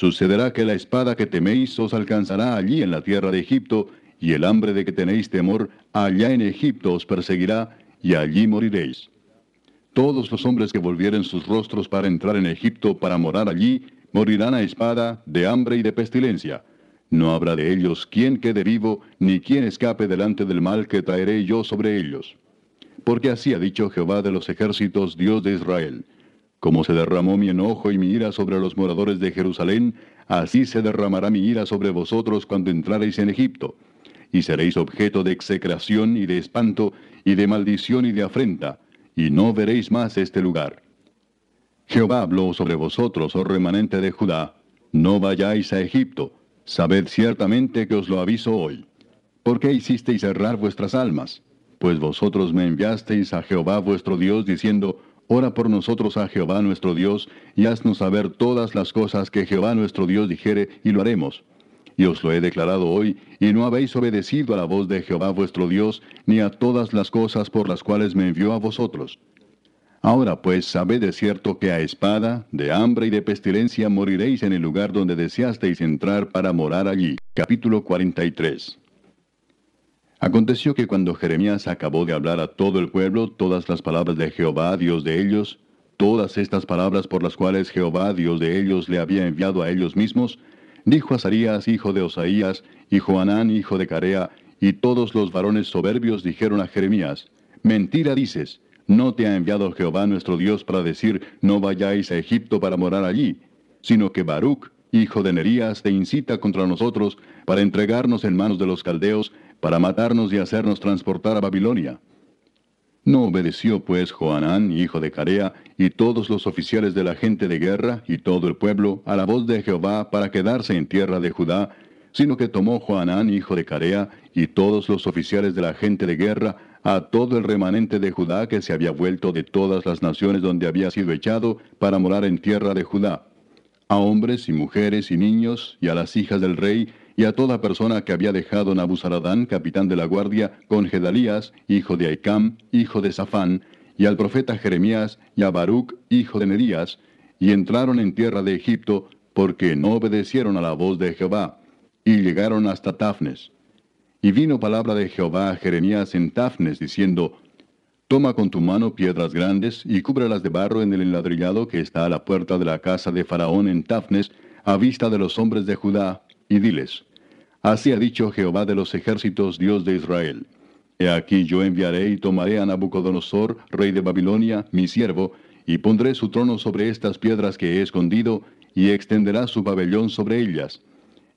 [SPEAKER 1] Sucederá que la espada que teméis os alcanzará allí en la tierra de Egipto, y el hambre de que tenéis temor allá en Egipto os perseguirá, y allí moriréis. Todos los hombres que volvieren sus rostros para entrar en Egipto para morar allí, morirán a espada, de hambre y de pestilencia. No habrá de ellos quien quede vivo, ni quien escape delante del mal que traeré yo sobre ellos. Porque así ha dicho Jehová de los ejércitos, Dios de Israel. Como se derramó mi enojo y mi ira sobre los moradores de Jerusalén, así se derramará mi ira sobre vosotros cuando entrareis en Egipto. Y seréis objeto de execración y de espanto, y de maldición y de afrenta, y no veréis más este lugar. Jehová habló sobre vosotros, oh remanente de Judá, no vayáis a Egipto, sabed ciertamente que os lo aviso hoy. ¿Por qué hicisteis errar vuestras almas? Pues vosotros me enviasteis a Jehová vuestro Dios, diciendo, Ora por nosotros a Jehová nuestro Dios, y haznos saber todas las cosas que Jehová nuestro Dios dijere, y lo haremos. Y os lo he declarado hoy, y no habéis obedecido a la voz de Jehová vuestro Dios, ni a todas las cosas por las cuales me envió a vosotros. Ahora pues sabed de cierto que a espada, de hambre y de pestilencia moriréis en el lugar donde deseasteis entrar para morar allí. Capítulo 43 Aconteció que cuando Jeremías acabó de hablar a todo el pueblo todas las palabras de Jehová, Dios de ellos, todas estas palabras por las cuales Jehová, Dios de ellos, le había enviado a ellos mismos, dijo Azarías, hijo de Osaías, y Joanán, hijo de Carea, y todos los varones soberbios dijeron a Jeremías, Mentira dices, no te ha enviado Jehová nuestro Dios para decir, no vayáis a Egipto para morar allí, sino que Baruch, hijo de Nerías, te incita contra nosotros para entregarnos en manos de los caldeos, para matarnos y hacernos transportar a Babilonia. No obedeció pues Joanán, hijo de Carea, y todos los oficiales de la gente de guerra, y todo el pueblo, a la voz de Jehová para quedarse en tierra de Judá, sino que tomó Joanán, hijo de Carea, y todos los oficiales de la gente de guerra, a todo el remanente de Judá que se había vuelto de todas las naciones donde había sido echado, para morar en tierra de Judá, a hombres y mujeres y niños, y a las hijas del rey, y a toda persona que había dejado Nabuzaradán, capitán de la guardia, con Gedalías, hijo de Aicam, hijo de Safán, y al profeta Jeremías, y a Baruch, hijo de Nerías, y entraron en tierra de Egipto, porque no obedecieron a la voz de Jehová, y llegaron hasta Tafnes. Y vino palabra de Jehová a Jeremías en Tafnes, diciendo, Toma con tu mano piedras grandes, y cúbralas de barro en el enladrillado que está a la puerta de la casa de Faraón en Tafnes, a vista de los hombres de Judá, y diles, Así ha dicho Jehová de los ejércitos, Dios de Israel. He aquí yo enviaré y tomaré a Nabucodonosor, rey de Babilonia, mi siervo, y pondré su trono sobre estas piedras que he escondido, y extenderá su pabellón sobre ellas.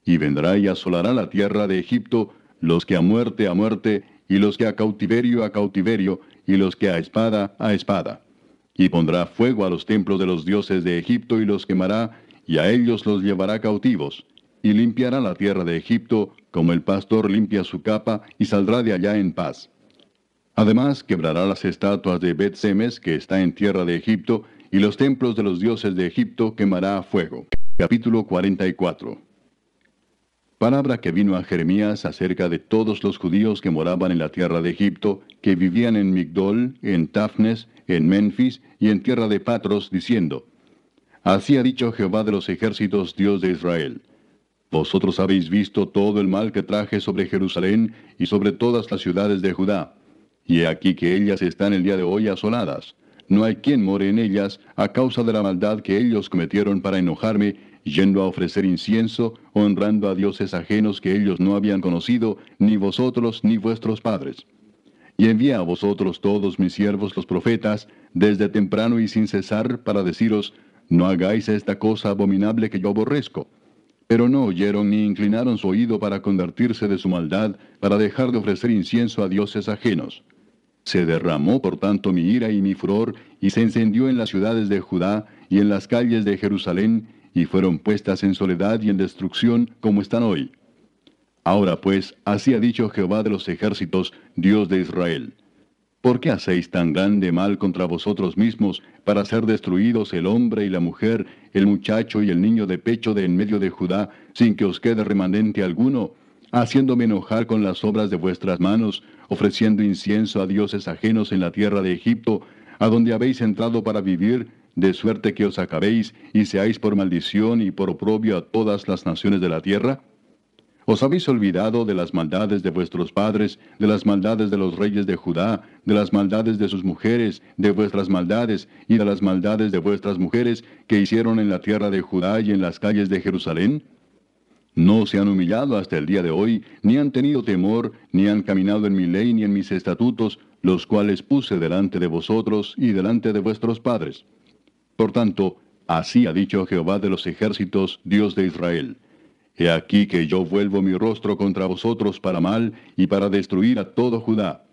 [SPEAKER 1] Y vendrá y asolará la tierra de Egipto, los que a muerte a muerte, y los que a cautiverio a cautiverio, y los que a espada a espada. Y pondrá fuego a los templos de los dioses de Egipto y los quemará, y a ellos los llevará cautivos y limpiará la tierra de Egipto, como el pastor limpia su capa, y saldrá de allá en paz. Además, quebrará las estatuas de Bet-Semes, que está en tierra de Egipto, y los templos de los dioses de Egipto quemará a fuego. Capítulo 44 Palabra que vino a Jeremías acerca de todos los judíos que moraban en la tierra de Egipto, que vivían en Migdol, en Tafnes, en Menfis y en tierra de Patros, diciendo, Así ha dicho Jehová de los ejércitos, Dios de Israel. Vosotros habéis visto todo el mal que traje sobre Jerusalén y sobre todas las ciudades de Judá. Y he aquí que ellas están el día de hoy asoladas. No hay quien more en ellas a causa de la maldad que ellos cometieron para enojarme, yendo a ofrecer incienso, honrando a dioses ajenos que ellos no habían conocido, ni vosotros ni vuestros padres. Y envía a vosotros todos mis siervos los profetas, desde temprano y sin cesar, para deciros, no hagáis esta cosa abominable que yo aborrezco pero no oyeron ni inclinaron su oído para convertirse de su maldad, para dejar de ofrecer incienso a dioses ajenos. Se derramó por tanto mi ira y mi furor, y se encendió en las ciudades de Judá y en las calles de Jerusalén, y fueron puestas en soledad y en destrucción como están hoy. Ahora pues, así ha dicho Jehová de los ejércitos, Dios de Israel. ¿Por qué hacéis tan grande mal contra vosotros mismos para ser destruidos el hombre y la mujer, el muchacho y el niño de pecho de en medio de Judá, sin que os quede remanente alguno, haciéndome enojar con las obras de vuestras manos, ofreciendo incienso a dioses ajenos en la tierra de Egipto, a donde habéis entrado para vivir, de suerte que os acabéis y seáis por maldición y por oprobio a todas las naciones de la tierra? ¿Os habéis olvidado de las maldades de vuestros padres, de las maldades de los reyes de Judá, de las maldades de sus mujeres, de vuestras maldades y de las maldades de vuestras mujeres que hicieron en la tierra de Judá y en las calles de Jerusalén? No se han humillado hasta el día de hoy, ni han tenido temor, ni han caminado en mi ley ni en mis estatutos, los cuales puse delante de vosotros y delante de vuestros padres. Por tanto, así ha dicho Jehová de los ejércitos, Dios de Israel. He aquí que yo vuelvo mi rostro contra vosotros para mal y para destruir a todo Judá.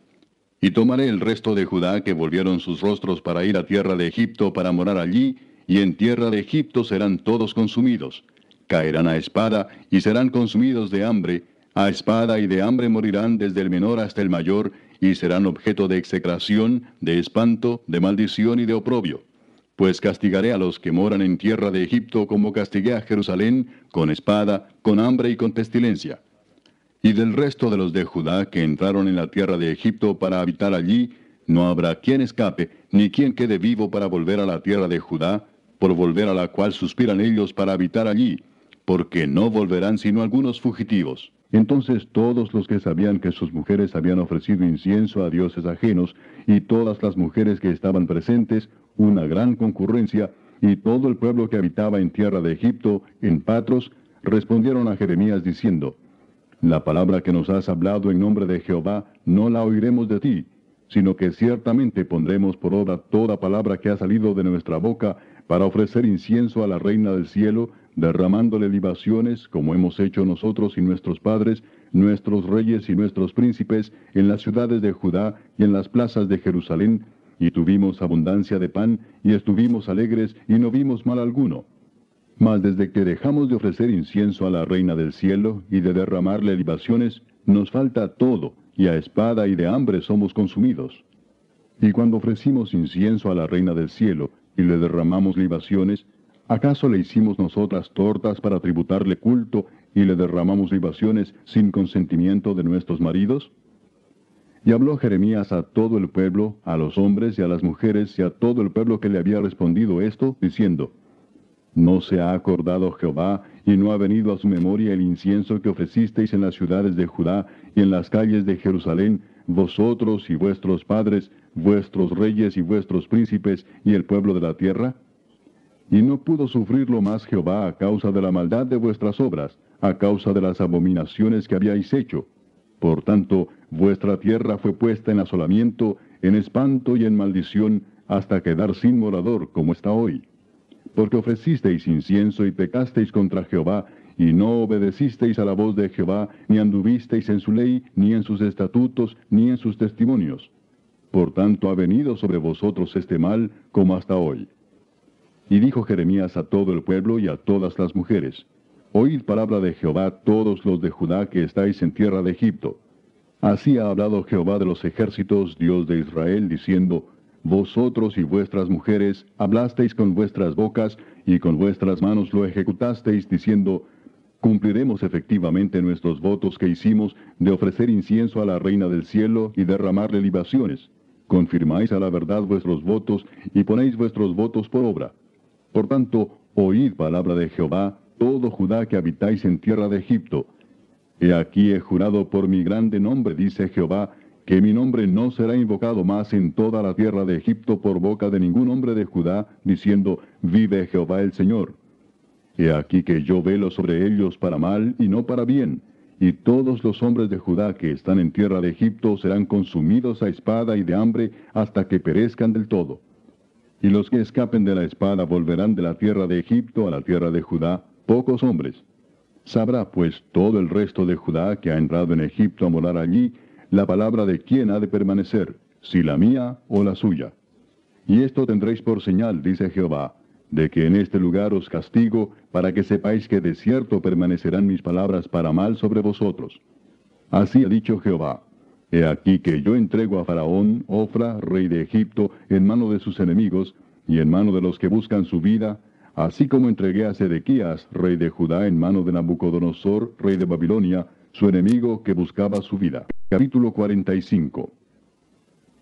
[SPEAKER 1] Y tomaré el resto de Judá que volvieron sus rostros para ir a tierra de Egipto para morar allí, y en tierra de Egipto serán todos consumidos. Caerán a espada y serán consumidos de hambre, a espada y de hambre morirán desde el menor hasta el mayor, y serán objeto de execración, de espanto, de maldición y de oprobio pues castigaré a los que moran en tierra de Egipto como castigué a Jerusalén, con espada, con hambre y con pestilencia. Y del resto de los de Judá que entraron en la tierra de Egipto para habitar allí, no habrá quien escape, ni quien quede vivo para volver a la tierra de Judá, por volver a la cual suspiran ellos para habitar allí, porque no volverán sino algunos fugitivos. Entonces todos los que sabían que sus mujeres habían ofrecido incienso a dioses ajenos, y todas las mujeres que estaban presentes, una gran concurrencia, y todo el pueblo que habitaba en tierra de Egipto, en Patros, respondieron a Jeremías diciendo, La palabra que nos has hablado en nombre de Jehová, no la oiremos de ti, sino que ciertamente pondremos por obra toda palabra que ha salido de nuestra boca para ofrecer incienso a la reina del cielo, derramándole libaciones, como hemos hecho nosotros y nuestros padres, nuestros reyes y nuestros príncipes, en las ciudades de Judá y en las plazas de Jerusalén, y tuvimos abundancia de pan, y estuvimos alegres, y no vimos mal alguno. Mas desde que dejamos de ofrecer incienso a la reina del cielo, y de derramarle libaciones, nos falta todo, y a espada y de hambre somos consumidos. Y cuando ofrecimos incienso a la reina del cielo, y le derramamos libaciones, ¿Acaso le hicimos nosotras tortas para tributarle culto y le derramamos libaciones sin consentimiento de nuestros maridos? Y habló Jeremías a todo el pueblo, a los hombres y a las mujeres y a todo el pueblo que le había respondido esto, diciendo, ¿No se ha acordado Jehová y no ha venido a su memoria el incienso que ofrecisteis en las ciudades de Judá y en las calles de Jerusalén, vosotros y vuestros padres, vuestros reyes y vuestros príncipes y el pueblo de la tierra? Y no pudo sufrirlo más Jehová a causa de la maldad de vuestras obras, a causa de las abominaciones que habíais hecho. Por tanto, vuestra tierra fue puesta en asolamiento, en espanto y en maldición, hasta quedar sin morador, como está hoy. Porque ofrecisteis incienso y pecasteis contra Jehová, y no obedecisteis a la voz de Jehová, ni anduvisteis en su ley, ni en sus estatutos, ni en sus testimonios. Por tanto ha venido sobre vosotros este mal, como hasta hoy. Y dijo Jeremías a todo el pueblo y a todas las mujeres, Oíd palabra de Jehová todos los de Judá que estáis en tierra de Egipto. Así ha hablado Jehová de los ejércitos, Dios de Israel, diciendo, Vosotros y vuestras mujeres hablasteis con vuestras bocas y con vuestras manos lo ejecutasteis, diciendo, Cumpliremos efectivamente nuestros votos que hicimos de ofrecer incienso a la reina del cielo y derramarle libaciones. Confirmáis a la verdad vuestros votos y ponéis vuestros votos por obra. Por tanto, oíd palabra de Jehová, todo Judá que habitáis en tierra de Egipto. He aquí he jurado por mi grande nombre, dice Jehová, que mi nombre no será invocado más en toda la tierra de Egipto por boca de ningún hombre de Judá, diciendo, vive Jehová el Señor. He aquí que yo velo sobre ellos para mal y no para bien, y todos los hombres de Judá que están en tierra de Egipto serán consumidos a espada y de hambre hasta que perezcan del todo. Y los que escapen de la espada volverán de la tierra de Egipto a la tierra de Judá, pocos hombres. Sabrá pues todo el resto de Judá que ha entrado en Egipto a morar allí, la palabra de quién ha de permanecer, si la mía o la suya. Y esto tendréis por señal, dice Jehová, de que en este lugar os castigo, para que sepáis que de cierto permanecerán mis palabras para mal sobre vosotros. Así ha dicho Jehová, He aquí que yo entrego a Faraón, Ofra, rey de Egipto, en mano de sus enemigos, y en mano de los que buscan su vida, así como entregué a Sedequías, rey de Judá, en mano de Nabucodonosor, rey de Babilonia, su enemigo que buscaba su vida. Capítulo 45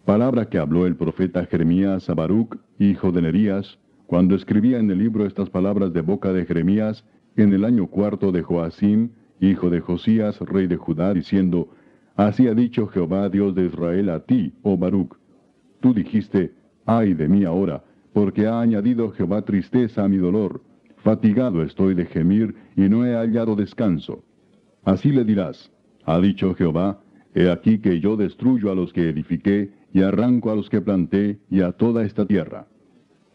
[SPEAKER 1] Palabra que habló el profeta Jeremías a Baruch, hijo de Nerías, cuando escribía en el libro estas palabras de boca de Jeremías, en el año cuarto de Joacim, hijo de Josías, rey de Judá, diciendo, Así ha dicho Jehová, Dios de Israel, a ti, oh Baruch. Tú dijiste, ay de mí ahora, porque ha añadido Jehová tristeza a mi dolor. Fatigado estoy de gemir y no he hallado descanso. Así le dirás, ha dicho Jehová, he aquí que yo destruyo a los que edifiqué, y arranco a los que planté, y a toda esta tierra.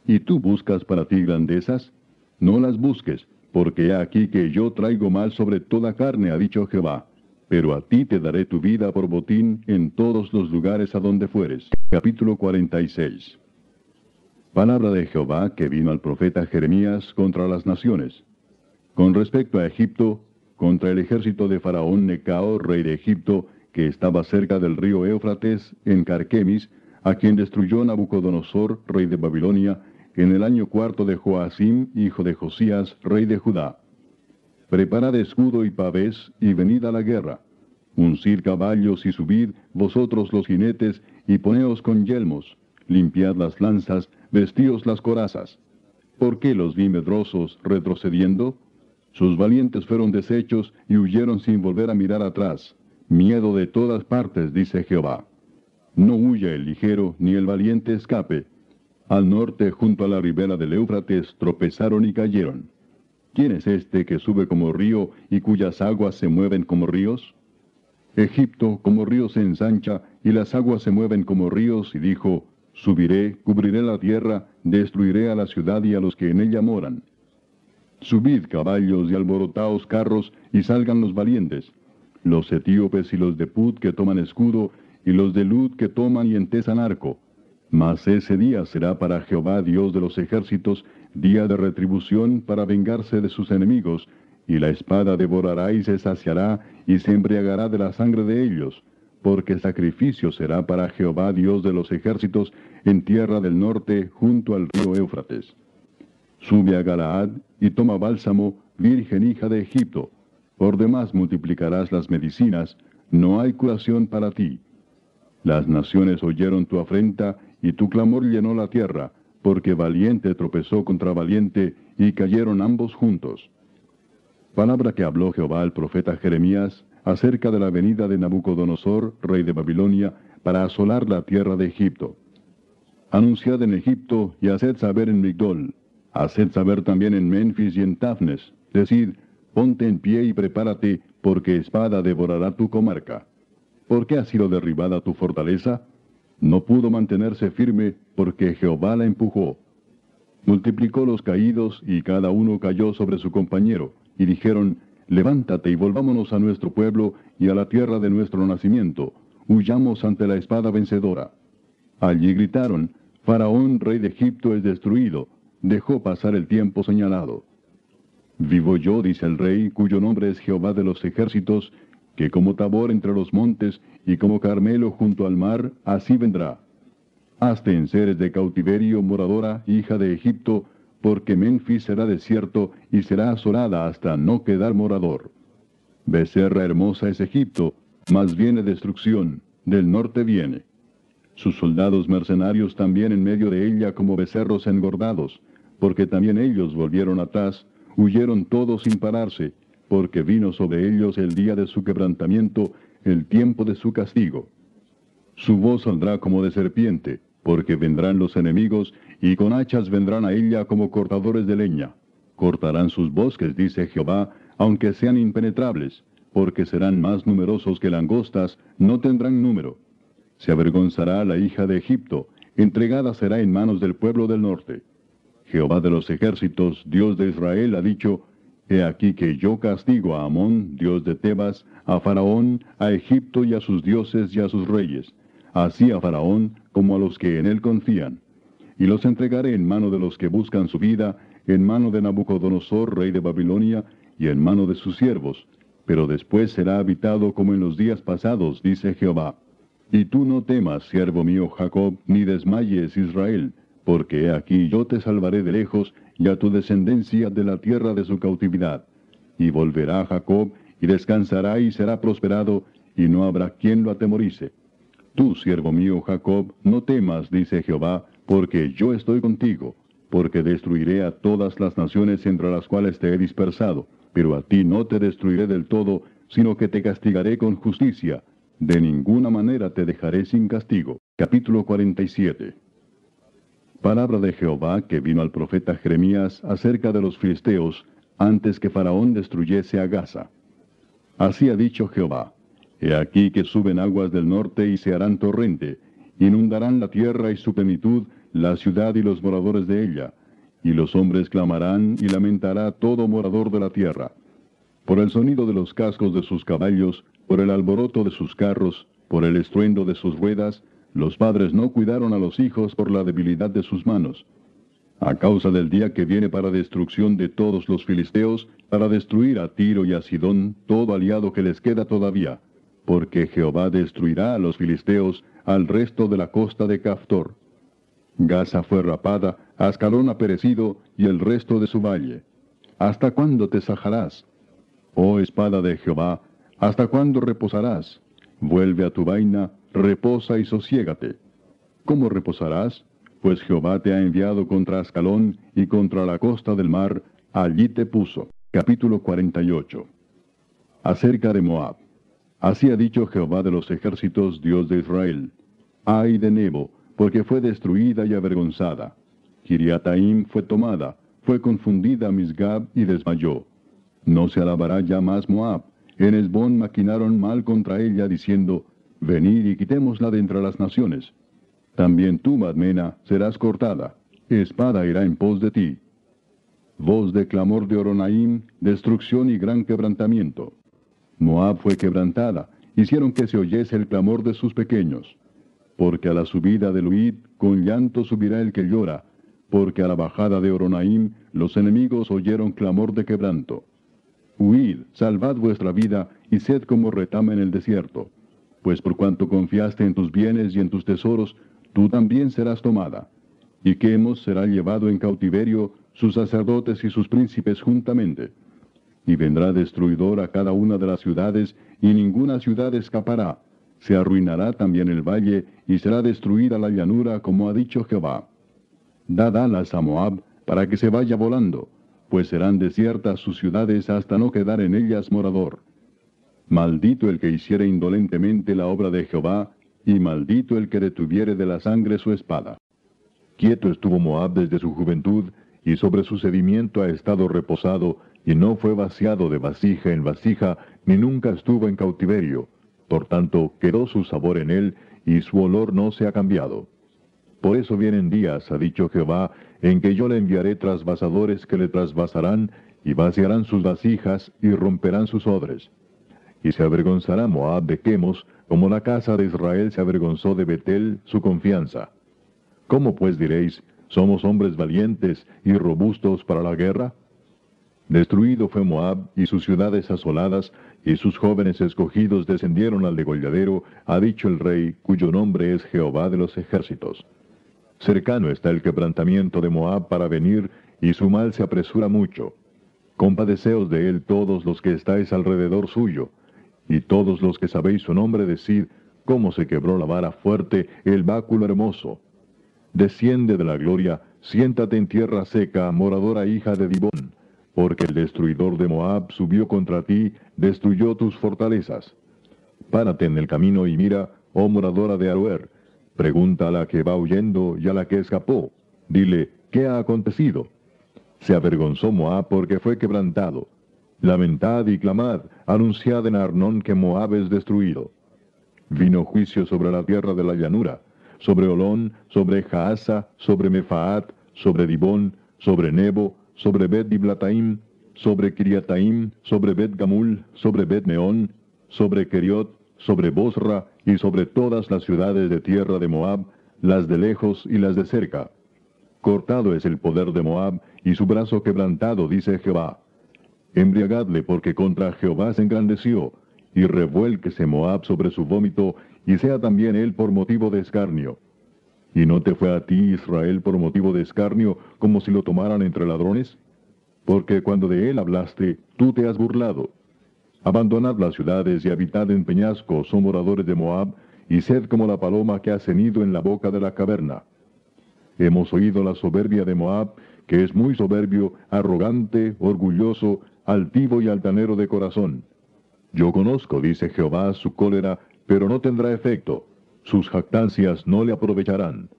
[SPEAKER 1] ¿Y tú buscas para ti grandezas? No las busques, porque he aquí que yo traigo mal sobre toda carne, ha dicho Jehová. Pero a ti te daré tu vida por botín en todos los lugares a donde fueres. Capítulo 46 Palabra de Jehová que vino al profeta Jeremías contra las naciones. Con respecto a Egipto, contra el ejército de Faraón Necao, rey de Egipto, que estaba cerca del río Éufrates, en Carquemis, a quien destruyó Nabucodonosor, rey de Babilonia, en el año cuarto de Joacim, hijo de Josías, rey de Judá. Preparad escudo y pavés, y venid a la guerra. Uncid caballos y subid, vosotros los jinetes, y poneos con yelmos. Limpiad las lanzas, vestíos las corazas. ¿Por qué los vi medrosos retrocediendo? Sus valientes fueron deshechos y huyeron sin volver a mirar atrás. Miedo de todas partes, dice Jehová. No huya el ligero, ni el valiente escape, al norte, junto a la ribera del Éufrates, tropezaron y cayeron. ¿Quién es este que sube como río y cuyas aguas se mueven como ríos? Egipto como río se ensancha y las aguas se mueven como ríos y dijo, Subiré, cubriré la tierra, destruiré a la ciudad y a los que en ella moran. Subid caballos y alborotaos carros y salgan los valientes, los etíopes y los de Put que toman escudo y los de Lud que toman y entesan arco mas ese día será para Jehová Dios de los ejércitos, día de retribución para vengarse de sus enemigos, y la espada devorará y se saciará y se embriagará de la sangre de ellos, porque sacrificio será para Jehová Dios de los ejércitos en tierra del norte junto al río Éufrates. Sube a Galaad y toma bálsamo, virgen hija de Egipto. Por demás multiplicarás las medicinas, no hay curación para ti. Las naciones oyeron tu afrenta y tu clamor llenó la tierra, porque valiente tropezó contra valiente, y cayeron ambos juntos. Palabra que habló Jehová al profeta Jeremías acerca de la venida de Nabucodonosor, rey de Babilonia, para asolar la tierra de Egipto. Anunciad en Egipto y haced saber en Migdol, haced saber también en Memphis y en Tafnes, decid, ponte en pie y prepárate, porque espada devorará tu comarca. ¿Por qué ha sido derribada tu fortaleza? No pudo mantenerse firme porque Jehová la empujó. Multiplicó los caídos y cada uno cayó sobre su compañero, y dijeron, Levántate y volvámonos a nuestro pueblo y a la tierra de nuestro nacimiento, huyamos ante la espada vencedora. Allí gritaron, Faraón, rey de Egipto, es destruido, dejó pasar el tiempo señalado. Vivo yo, dice el rey, cuyo nombre es Jehová de los ejércitos, que como Tabor entre los montes y como Carmelo junto al mar, así vendrá. Hazte en seres de cautiverio, moradora, hija de Egipto, porque Memphis será desierto y será asolada hasta no quedar morador. Becerra hermosa es Egipto, mas viene destrucción, del norte viene. Sus soldados mercenarios también en medio de ella como becerros engordados, porque también ellos volvieron atrás, huyeron todos sin pararse, porque vino sobre ellos el día de su quebrantamiento, el tiempo de su castigo. Su voz saldrá como de serpiente, porque vendrán los enemigos, y con hachas vendrán a ella como cortadores de leña. Cortarán sus bosques, dice Jehová, aunque sean impenetrables, porque serán más numerosos que langostas, no tendrán número. Se avergonzará la hija de Egipto, entregada será en manos del pueblo del norte. Jehová de los ejércitos, Dios de Israel, ha dicho, He aquí que yo castigo a Amón, dios de Tebas, a Faraón, a Egipto y a sus dioses y a sus reyes, así a Faraón como a los que en él confían. Y los entregaré en mano de los que buscan su vida, en mano de Nabucodonosor, rey de Babilonia, y en mano de sus siervos, pero después será habitado como en los días pasados, dice Jehová. Y tú no temas, siervo mío Jacob, ni desmayes Israel, porque he aquí yo te salvaré de lejos, y a tu descendencia de la tierra de su cautividad. Y volverá Jacob, y descansará y será prosperado, y no habrá quien lo atemorice. Tú, siervo mío Jacob, no temas, dice Jehová, porque yo estoy contigo. porque destruiré a todas las naciones entre las cuales te he dispersado, pero a ti no te destruiré del todo, sino que te castigaré con justicia. De ninguna manera te dejaré sin castigo. Capítulo 47 Palabra de Jehová que vino al profeta Jeremías acerca de los filisteos, antes que Faraón destruyese a Gaza. Así ha dicho Jehová, He aquí que suben aguas del norte y se harán torrente, inundarán la tierra y su plenitud, la ciudad y los moradores de ella, y los hombres clamarán y lamentará todo morador de la tierra. Por el sonido de los cascos de sus caballos, por el alboroto de sus carros, por el estruendo de sus ruedas, los padres no cuidaron a los hijos por la debilidad de sus manos. A causa del día que viene para destrucción de todos los filisteos, para destruir a Tiro y a Sidón todo aliado que les queda todavía, porque Jehová destruirá a los filisteos al resto de la costa de Caftor. Gaza fue rapada, Ascalón ha perecido y el resto de su valle. ¿Hasta cuándo te sajarás? Oh espada de Jehová, ¿hasta cuándo reposarás? Vuelve a tu vaina, reposa y sosiégate. ¿Cómo reposarás? Pues Jehová te ha enviado contra Ascalón y contra la costa del mar, allí te puso. Capítulo 48 Acerca de Moab. Así ha dicho Jehová de los ejércitos, Dios de Israel. Ay de Nebo, porque fue destruida y avergonzada. Kiriataim fue tomada, fue confundida Misgab y desmayó. No se alabará ya más Moab. En Esbón maquinaron mal contra ella, diciendo, Venid y quitémosla de entre las naciones. También tú, Madmena, serás cortada. Espada irá en pos de ti. Voz de clamor de Oronaim, destrucción y gran quebrantamiento. Moab fue quebrantada, hicieron que se oyese el clamor de sus pequeños. Porque a la subida del huid, con llanto subirá el que llora, porque a la bajada de Oronaim los enemigos oyeron clamor de quebranto. Huid, salvad vuestra vida, y sed como retama en el desierto. Pues por cuanto confiaste en tus bienes y en tus tesoros, tú también serás tomada. Y Quemos será llevado en cautiverio, sus sacerdotes y sus príncipes juntamente y vendrá destruidor a cada una de las ciudades, y ninguna ciudad escapará. Se arruinará también el valle, y será destruida la llanura, como ha dicho Jehová. Dad alas a Moab, para que se vaya volando, pues serán desiertas sus ciudades hasta no quedar en ellas morador. Maldito el que hiciere indolentemente la obra de Jehová, y maldito el que detuviere de la sangre su espada. Quieto estuvo Moab desde su juventud, y sobre su sedimiento ha estado reposado, y no fue vaciado de vasija en vasija, ni nunca estuvo en cautiverio. Por tanto, quedó su sabor en él, y su olor no se ha cambiado. Por eso vienen días, ha dicho Jehová, en que yo le enviaré trasvasadores que le trasvasarán, y vaciarán sus vasijas, y romperán sus odres. Y se avergonzará Moab de Quemos, como la casa de Israel se avergonzó de Betel, su confianza. ¿Cómo pues diréis, somos hombres valientes y robustos para la guerra? Destruido fue Moab y sus ciudades asoladas, y sus jóvenes escogidos descendieron al degolladero, ha dicho el rey, cuyo nombre es Jehová de los ejércitos. Cercano está el quebrantamiento de Moab para venir, y su mal se apresura mucho. Compadeceos de él todos los que estáis alrededor suyo, y todos los que sabéis su nombre decid, cómo se quebró la vara fuerte, el báculo hermoso. Desciende de la gloria, siéntate en tierra seca, moradora hija de Dibón porque el destruidor de Moab subió contra ti, destruyó tus fortalezas. Párate en el camino y mira, oh moradora de Aruer, pregunta a la que va huyendo y a la que escapó. Dile, ¿qué ha acontecido? Se avergonzó Moab porque fue quebrantado. Lamentad y clamad, anunciad en Arnón que Moab es destruido. Vino juicio sobre la tierra de la llanura, sobre Olón, sobre Jaasa, sobre Mefaat, sobre Dibón, sobre Nebo, sobre Bet Diblataim, sobre Kiriataim, sobre Bet Gamul, sobre Bet Meón, sobre Keriot, sobre Bosra y sobre todas las ciudades de tierra de Moab, las de lejos y las de cerca. Cortado es el poder de Moab y su brazo quebrantado, dice Jehová. Embriagadle porque contra Jehová se engrandeció, y revuélquese Moab sobre su vómito, y sea también él por motivo de escarnio. ¿Y no te fue a ti, Israel, por motivo de escarnio, como si lo tomaran entre ladrones? Porque cuando de él hablaste, tú te has burlado. Abandonad las ciudades y habitad en peñascos, son moradores de Moab, y sed como la paloma que ha cenido en la boca de la caverna.
[SPEAKER 2] Hemos oído la soberbia de Moab, que es muy soberbio, arrogante, orgulloso, altivo y altanero de corazón. Yo conozco, dice Jehová, su cólera, pero no tendrá efecto. Sus jactancias no le aprovecharán.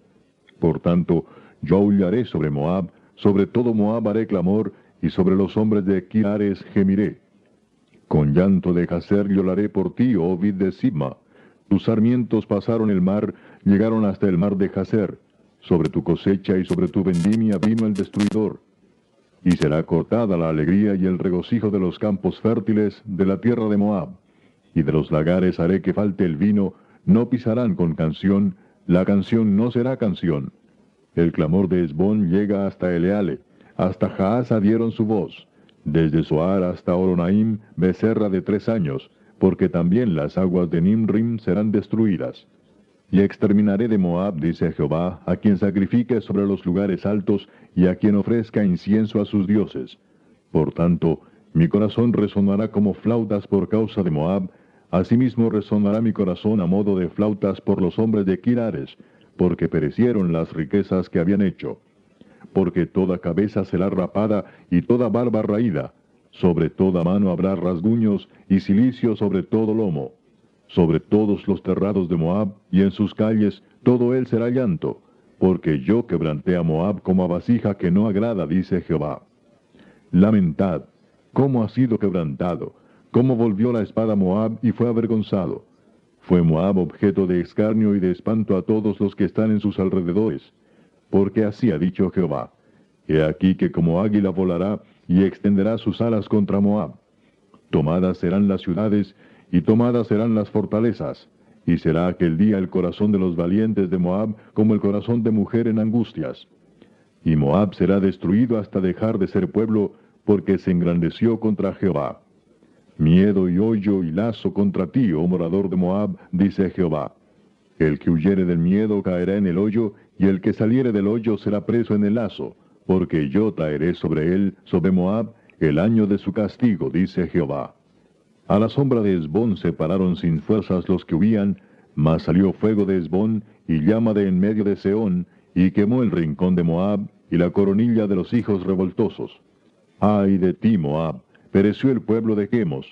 [SPEAKER 2] Por tanto, yo aullaré sobre Moab, sobre todo Moab haré clamor, y sobre los hombres de Kirares gemiré. Con llanto de Jacer lloraré por ti, oh vid de Sibma. Tus sarmientos pasaron el mar, llegaron hasta el mar de Jacer. Sobre tu cosecha y sobre tu vendimia vino el destruidor. Y será cortada la alegría y el regocijo de los campos fértiles de la tierra de Moab. Y de los lagares haré que falte el vino, no pisarán con canción, la canción no será canción. El clamor de Esbón llega hasta Eleale, hasta Jaasa dieron su voz. Desde Soar hasta Oronaim, becerra de tres años, porque también las aguas de Nimrim serán destruidas. Y exterminaré de Moab, dice Jehová, a quien sacrifique sobre los lugares altos y a quien ofrezca incienso a sus dioses. Por tanto, mi corazón resonará como flautas por causa de Moab, asimismo resonará mi corazón a modo de flautas por los hombres de Kirares, porque perecieron las riquezas que habían hecho. Porque toda cabeza será rapada y toda barba raída, sobre toda mano habrá rasguños y cilicio sobre todo lomo sobre todos los terrados de Moab, y en sus calles todo él será llanto, porque yo quebranté a Moab como a vasija que no agrada, dice Jehová. Lamentad, cómo ha sido quebrantado, cómo volvió la espada Moab y fue avergonzado. Fue Moab objeto de escarnio y de espanto a todos los que están en sus alrededores, porque así ha dicho Jehová. He aquí que como águila volará y extenderá sus alas contra Moab. Tomadas serán las ciudades y tomadas serán las fortalezas, y será aquel día el corazón de los valientes de Moab como el corazón de mujer en angustias. Y Moab será destruido hasta dejar de ser pueblo, porque se engrandeció contra Jehová. Miedo y hoyo y lazo contra ti, oh morador de Moab, dice Jehová. El que huyere del miedo caerá en el hoyo, y el que saliere del hoyo será preso en el lazo, porque yo traeré sobre él, sobre Moab, el año de su castigo, dice Jehová. A la sombra de Esbón se pararon sin fuerzas los que huían, mas salió fuego de Esbón y llama de en medio de Seón, y quemó el rincón de Moab y la coronilla de los hijos revoltosos. Ay de ti, Moab, pereció el pueblo de Chemos,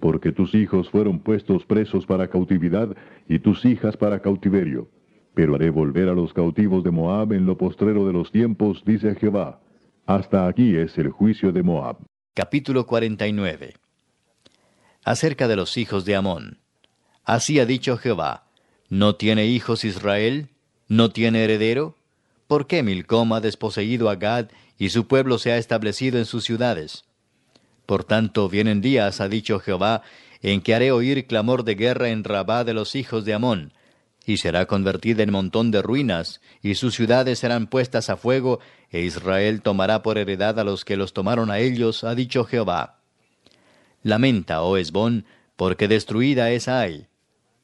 [SPEAKER 2] porque tus hijos fueron puestos presos para cautividad y tus hijas para cautiverio. Pero haré volver a los cautivos de Moab en lo postrero de los tiempos, dice Jehová. Hasta aquí es el juicio de Moab.
[SPEAKER 1] Capítulo 49 acerca de los hijos de Amón. Así ha dicho Jehová, ¿no tiene hijos Israel? ¿No tiene heredero? ¿Por qué Milcom ha desposeído a Gad y su pueblo se ha establecido en sus ciudades? Por tanto, vienen días, ha dicho Jehová, en que haré oír clamor de guerra en Rabá de los hijos de Amón, y será convertida en montón de ruinas, y sus ciudades serán puestas a fuego, e Israel tomará por heredad a los que los tomaron a ellos, ha dicho Jehová. Lamenta, oh Esbón, porque destruida es Ai.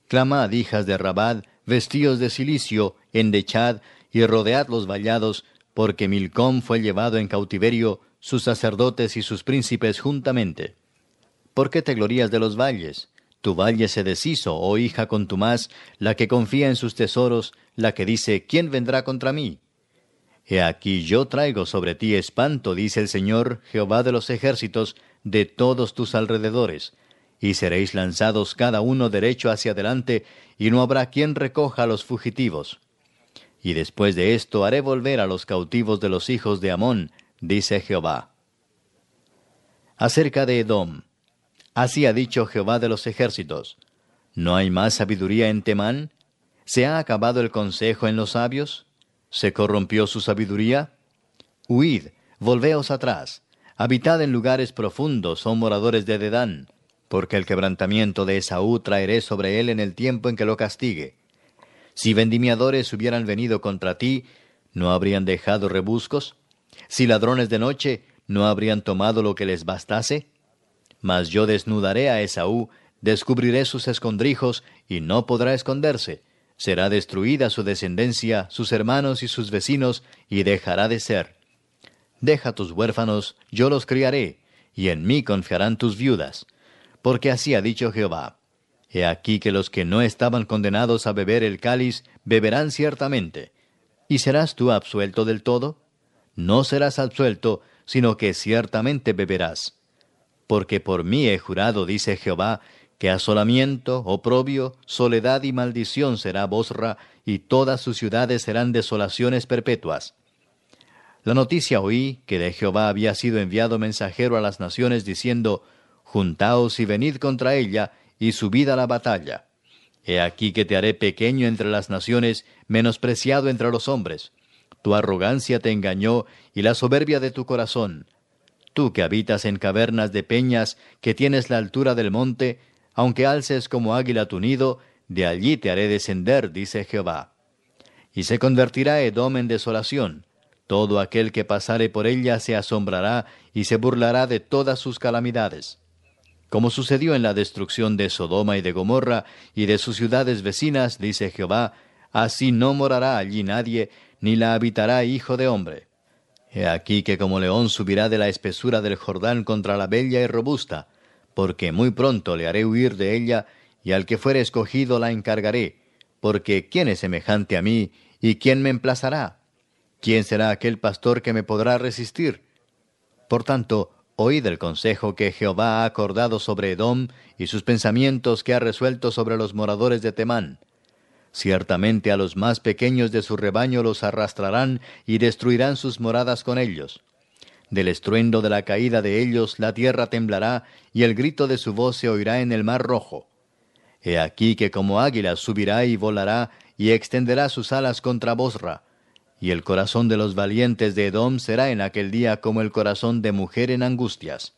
[SPEAKER 1] Clamad, hijas de Rabad, vestidos de cilicio, endechad, y rodead los vallados, porque Milcom fue llevado en cautiverio, sus sacerdotes y sus príncipes juntamente. ¿Por qué te glorías de los valles? Tu valle se deshizo, oh hija contumaz, la que confía en sus tesoros, la que dice, ¿quién vendrá contra mí? He aquí yo traigo sobre ti espanto, dice el Señor, Jehová de los ejércitos, de todos tus alrededores, y seréis lanzados cada uno derecho hacia adelante, y no habrá quien recoja a los fugitivos. Y después de esto haré volver a los cautivos de los hijos de Amón, dice Jehová. Acerca de Edom. Así ha dicho Jehová de los ejércitos. ¿No hay más sabiduría en Temán? ¿Se ha acabado el consejo en los sabios? ¿Se corrompió su sabiduría? Huid, volveos atrás, Habitad en lugares profundos, son moradores de Dedán, porque el quebrantamiento de Esaú traeré sobre él en el tiempo en que lo castigue. Si vendimiadores hubieran venido contra ti, ¿no habrían dejado rebuscos? Si ladrones de noche, ¿no habrían tomado lo que les bastase? Mas yo desnudaré a Esaú, descubriré sus escondrijos, y no podrá esconderse. Será destruida su descendencia, sus hermanos y sus vecinos, y dejará de ser. Deja tus huérfanos, yo los criaré, y en mí confiarán tus viudas. Porque así ha dicho Jehová. He aquí que los que no estaban condenados a beber el cáliz, beberán ciertamente. ¿Y serás tú absuelto del todo? No serás absuelto, sino que ciertamente beberás. Porque por mí he jurado, dice Jehová, que asolamiento, oprobio, soledad y maldición será Bosra, y todas sus ciudades serán desolaciones perpetuas. La noticia oí que de Jehová había sido enviado mensajero a las naciones diciendo, Juntaos y venid contra ella, y subid a la batalla. He aquí que te haré pequeño entre las naciones, menospreciado entre los hombres. Tu arrogancia te engañó y la soberbia de tu corazón. Tú que habitas en cavernas de peñas, que tienes la altura del monte, aunque alces como águila tu nido, de allí te haré descender, dice Jehová. Y se convertirá Edom en desolación. Todo aquel que pasare por ella se asombrará y se burlará de todas sus calamidades como sucedió en la destrucción de Sodoma y de Gomorra y de sus ciudades vecinas, dice Jehová, así no morará allí nadie, ni la habitará hijo de hombre. He aquí que como león subirá de la espesura del Jordán contra la bella y robusta, porque muy pronto le haré huir de ella, y al que fuere escogido la encargaré, porque ¿quién es semejante a mí, y quién me emplazará? ¿Quién será aquel pastor que me podrá resistir? Por tanto, Oíd el consejo que Jehová ha acordado sobre Edom y sus pensamientos que ha resuelto sobre los moradores de Temán. Ciertamente a los más pequeños de su rebaño los arrastrarán y destruirán sus moradas con ellos. Del estruendo de la caída de ellos la tierra temblará y el grito de su voz se oirá en el mar rojo. He aquí que como águila subirá y volará y extenderá sus alas contra Bosra y el corazón de los valientes de Edom será en aquel día como el corazón de mujer en angustias.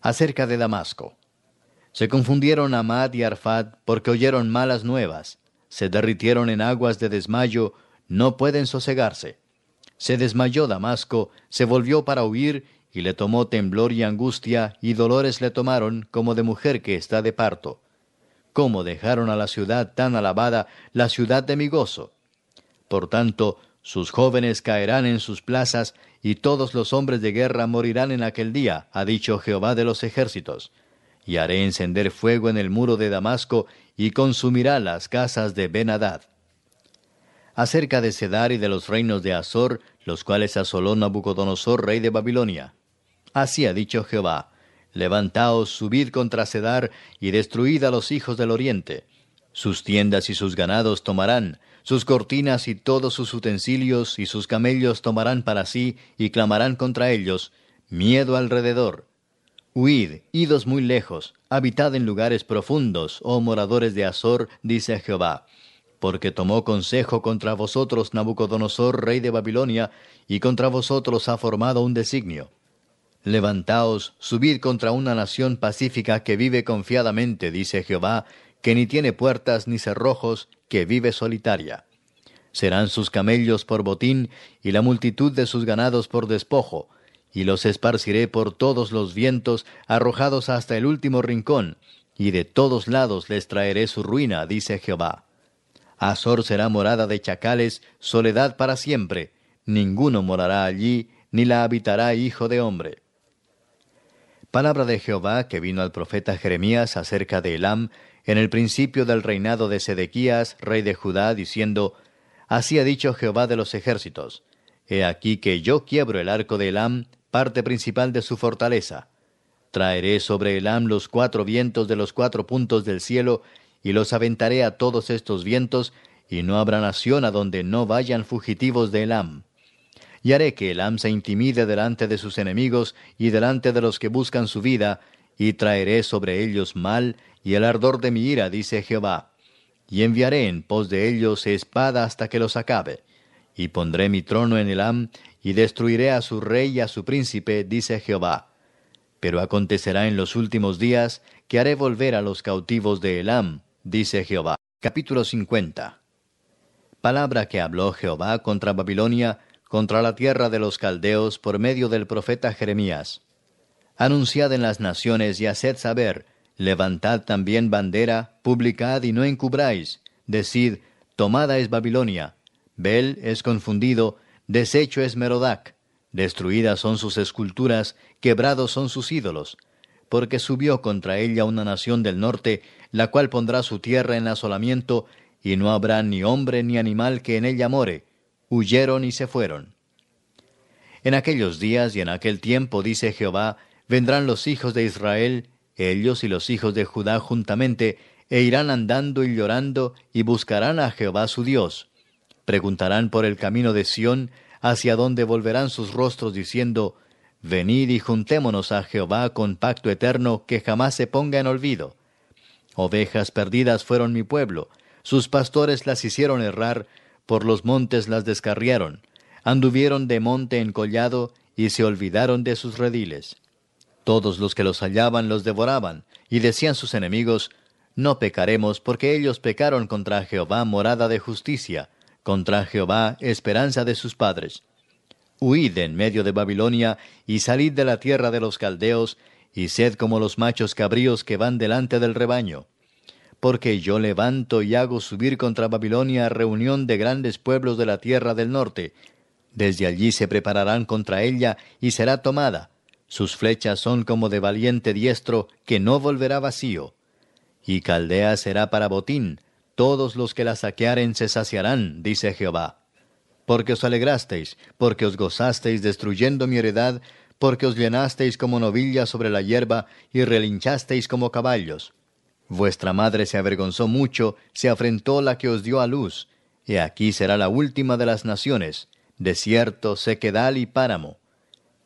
[SPEAKER 1] Acerca de Damasco. Se confundieron Amad y Arfad porque oyeron malas nuevas, se derritieron en aguas de desmayo, no pueden sosegarse. Se desmayó Damasco, se volvió para huir, y le tomó temblor y angustia, y dolores le tomaron como de mujer que está de parto. ¿Cómo dejaron a la ciudad tan alabada, la ciudad de mi gozo? Por tanto, sus jóvenes caerán en sus plazas, y todos los hombres de guerra morirán en aquel día, ha dicho Jehová de los ejércitos. Y haré encender fuego en el muro de Damasco, y consumirá las casas de Benadad. Acerca de Cedar y de los reinos de Azor, los cuales asoló Nabucodonosor, rey de Babilonia. Así ha dicho Jehová, Levantaos, subid contra Cedar, y destruid a los hijos del oriente. Sus tiendas y sus ganados tomarán, sus cortinas y todos sus utensilios y sus camellos tomarán para sí y clamarán contra ellos, miedo alrededor. Huid, idos muy lejos, habitad en lugares profundos, oh moradores de Azor, dice Jehová, porque tomó consejo contra vosotros Nabucodonosor, rey de Babilonia, y contra vosotros ha formado un designio. Levantaos, subid contra una nación pacífica que vive confiadamente, dice Jehová, que ni tiene puertas ni cerrojos, que vive solitaria. Serán sus camellos por botín y la multitud de sus ganados por despojo, y los esparciré por todos los vientos, arrojados hasta el último rincón, y de todos lados les traeré su ruina, dice Jehová. Azor será morada de chacales, soledad para siempre, ninguno morará allí, ni la habitará hijo de hombre. Palabra de Jehová que vino al profeta Jeremías acerca de Elam, en el principio del reinado de Sedequías, rey de Judá, diciendo, Así ha dicho Jehová de los ejércitos, He aquí que yo quiebro el arco de Elam, parte principal de su fortaleza. Traeré sobre Elam los cuatro vientos de los cuatro puntos del cielo, y los aventaré a todos estos vientos, y no habrá nación a donde no vayan fugitivos de Elam. Y haré que Elam se intimide delante de sus enemigos y delante de los que buscan su vida, y traeré sobre ellos mal y el ardor de mi ira, dice Jehová. Y enviaré en pos de ellos espada hasta que los acabe. Y pondré mi trono en Elam, y destruiré a su rey y a su príncipe, dice Jehová. Pero acontecerá en los últimos días que haré volver a los cautivos de Elam, dice Jehová. Capítulo 50. Palabra que habló Jehová contra Babilonia, contra la tierra de los caldeos por medio del profeta Jeremías. Anunciad en las naciones y haced saber, Levantad también bandera, publicad y no encubráis. Decid, tomada es Babilonia. Bel es confundido, deshecho es Merodac. Destruidas son sus esculturas, quebrados son sus ídolos. Porque subió contra ella una nación del norte, la cual pondrá su tierra en asolamiento, y no habrá ni hombre ni animal que en ella more. Huyeron y se fueron. En aquellos días y en aquel tiempo, dice Jehová, vendrán los hijos de Israel, ellos y los hijos de Judá juntamente, e irán andando y llorando, y buscarán a Jehová su Dios. Preguntarán por el camino de Sión, hacia donde volverán sus rostros, diciendo, Venid y juntémonos a Jehová con pacto eterno que jamás se ponga en olvido. Ovejas perdidas fueron mi pueblo, sus pastores las hicieron errar, por los montes las descarriaron, anduvieron de monte en collado y se olvidaron de sus rediles. Todos los que los hallaban los devoraban, y decían sus enemigos, No pecaremos, porque ellos pecaron contra Jehová morada de justicia, contra Jehová esperanza de sus padres. Huid en medio de Babilonia, y salid de la tierra de los caldeos, y sed como los machos cabríos que van delante del rebaño. Porque yo levanto y hago subir contra Babilonia reunión de grandes pueblos de la tierra del norte. Desde allí se prepararán contra ella, y será tomada. Sus flechas son como de valiente diestro, que no volverá vacío. Y Caldea será para botín, todos los que la saquearen se saciarán, dice Jehová porque os alegrasteis, porque os gozasteis destruyendo mi heredad, porque os llenasteis como novillas sobre la hierba y relinchasteis como caballos. Vuestra madre se avergonzó mucho, se afrentó la que os dio a luz. Y aquí será la última de las naciones, desierto, sequedal y páramo.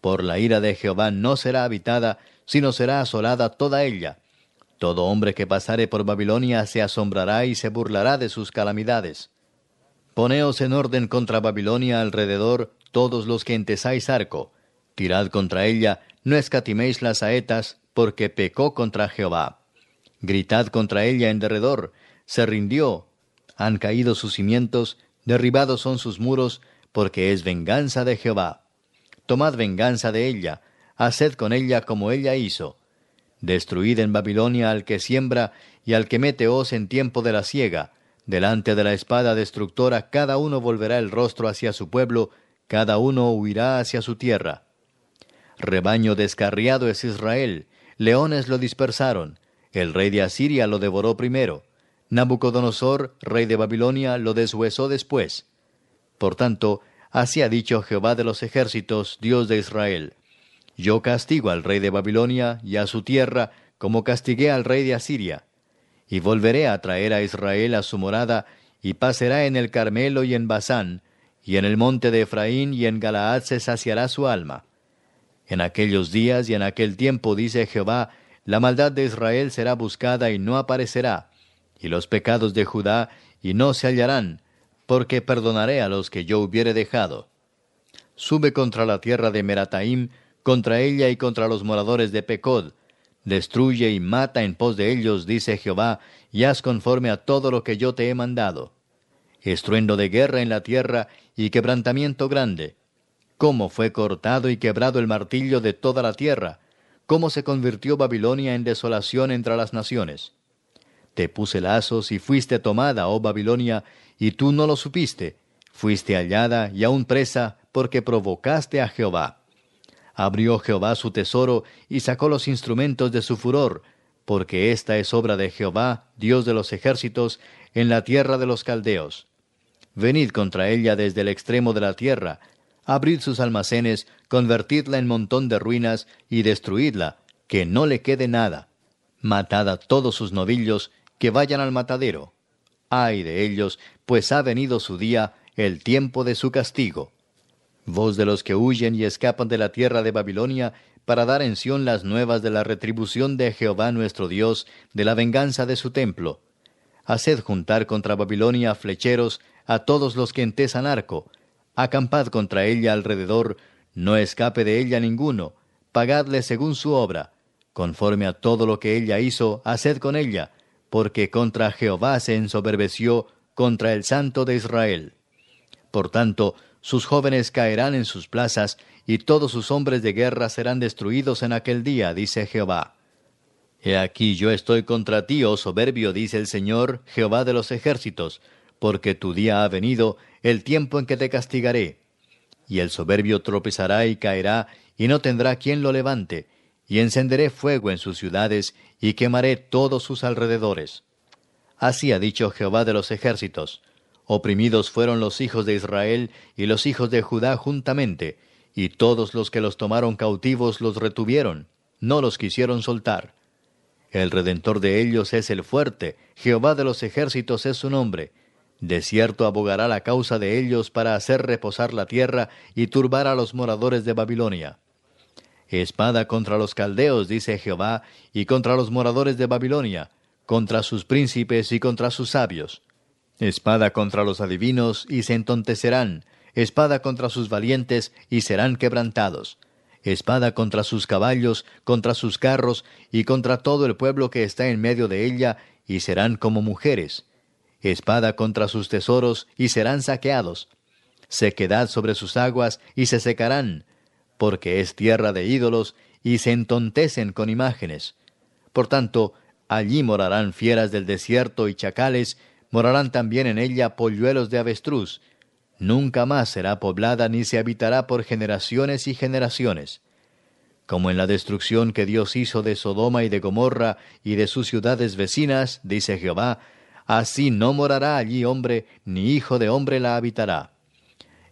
[SPEAKER 1] Por la ira de Jehová no será habitada, sino será asolada toda ella. Todo hombre que pasare por Babilonia se asombrará y se burlará de sus calamidades. Poneos en orden contra Babilonia alrededor todos los que entesáis arco. Tirad contra ella, no escatiméis las saetas, porque pecó contra Jehová. Gritad contra ella en derredor, se rindió. Han caído sus cimientos, derribados son sus muros, porque es venganza de Jehová. Tomad venganza de ella, haced con ella como ella hizo. Destruid en Babilonia al que siembra y al que mete hoz en tiempo de la siega, Delante de la espada destructora cada uno volverá el rostro hacia su pueblo, cada uno huirá hacia su tierra. Rebaño descarriado es Israel, leones lo dispersaron, el rey de Asiria lo devoró primero, Nabucodonosor, rey de Babilonia, lo deshuesó después. Por tanto, así ha dicho Jehová de los ejércitos, Dios de Israel. Yo castigo al rey de Babilonia y a su tierra, como castigué al rey de Asiria y volveré a traer a Israel a su morada, y pasará en el Carmelo y en Basán, y en el monte de Efraín y en Galaad se saciará su alma. En aquellos días y en aquel tiempo, dice Jehová, la maldad de Israel será buscada y no aparecerá, y los pecados de Judá y no se hallarán, porque perdonaré a los que yo hubiere dejado. Sube contra la tierra de Merataim, contra ella y contra los moradores de Pecod, Destruye y mata en pos de ellos, dice Jehová, y haz conforme a todo lo que yo te he mandado. Estruendo de guerra en la tierra y quebrantamiento grande. Cómo fue cortado y quebrado el martillo de toda la tierra. Cómo se convirtió Babilonia en desolación entre las naciones. Te puse lazos y fuiste tomada, oh Babilonia, y tú no lo supiste. Fuiste hallada y aún presa, porque provocaste a Jehová. Abrió Jehová su tesoro y sacó los instrumentos de su furor, porque esta es obra de Jehová, Dios de los ejércitos, en la tierra de los caldeos. Venid contra ella desde el extremo de la tierra, abrid sus almacenes, convertidla en montón de ruinas y destruidla, que no le quede nada. Matad a todos sus novillos, que vayan al matadero. Ay de ellos, pues ha venido su día, el tiempo de su castigo voz de los que huyen y escapan de la tierra de Babilonia, para dar en Sión las nuevas de la retribución de Jehová nuestro Dios, de la venganza de su templo. Haced juntar contra Babilonia flecheros a todos los que entesan arco, acampad contra ella alrededor, no escape de ella ninguno, pagadle según su obra, conforme a todo lo que ella hizo, haced con ella, porque contra Jehová se ensoberbeció, contra el Santo de Israel. Por tanto, sus jóvenes caerán en sus plazas, y todos sus hombres de guerra serán destruidos en aquel día, dice Jehová. He aquí yo estoy contra ti, oh soberbio, dice el Señor, Jehová de los ejércitos, porque tu día ha venido, el tiempo en que te castigaré. Y el soberbio tropezará y caerá, y no tendrá quien lo levante, y encenderé fuego en sus ciudades, y quemaré todos sus alrededores. Así ha dicho Jehová de los ejércitos. Oprimidos fueron los hijos de Israel y los hijos de Judá juntamente, y todos los que los tomaron cautivos los retuvieron, no los quisieron soltar. El redentor de ellos es el fuerte, Jehová de los ejércitos es su nombre. De cierto abogará la causa de ellos para hacer reposar la tierra y turbar a los moradores de Babilonia. Espada contra los caldeos, dice Jehová, y contra los moradores de Babilonia, contra sus príncipes y contra sus sabios. Espada contra los adivinos, y se entontecerán, espada contra sus valientes, y serán quebrantados. Espada contra sus caballos, contra sus carros, y contra todo el pueblo que está en medio de ella, y serán como mujeres. Espada contra sus tesoros, y serán saqueados. Sequedad sobre sus aguas, y se secarán, porque es tierra de ídolos, y se entontecen con imágenes. Por tanto, allí morarán fieras del desierto y chacales, morarán también en ella polluelos de avestruz. Nunca más será poblada ni se habitará por generaciones y generaciones. Como en la destrucción que Dios hizo de Sodoma y de Gomorra y de sus ciudades vecinas, dice Jehová, así no morará allí hombre, ni hijo de hombre la habitará.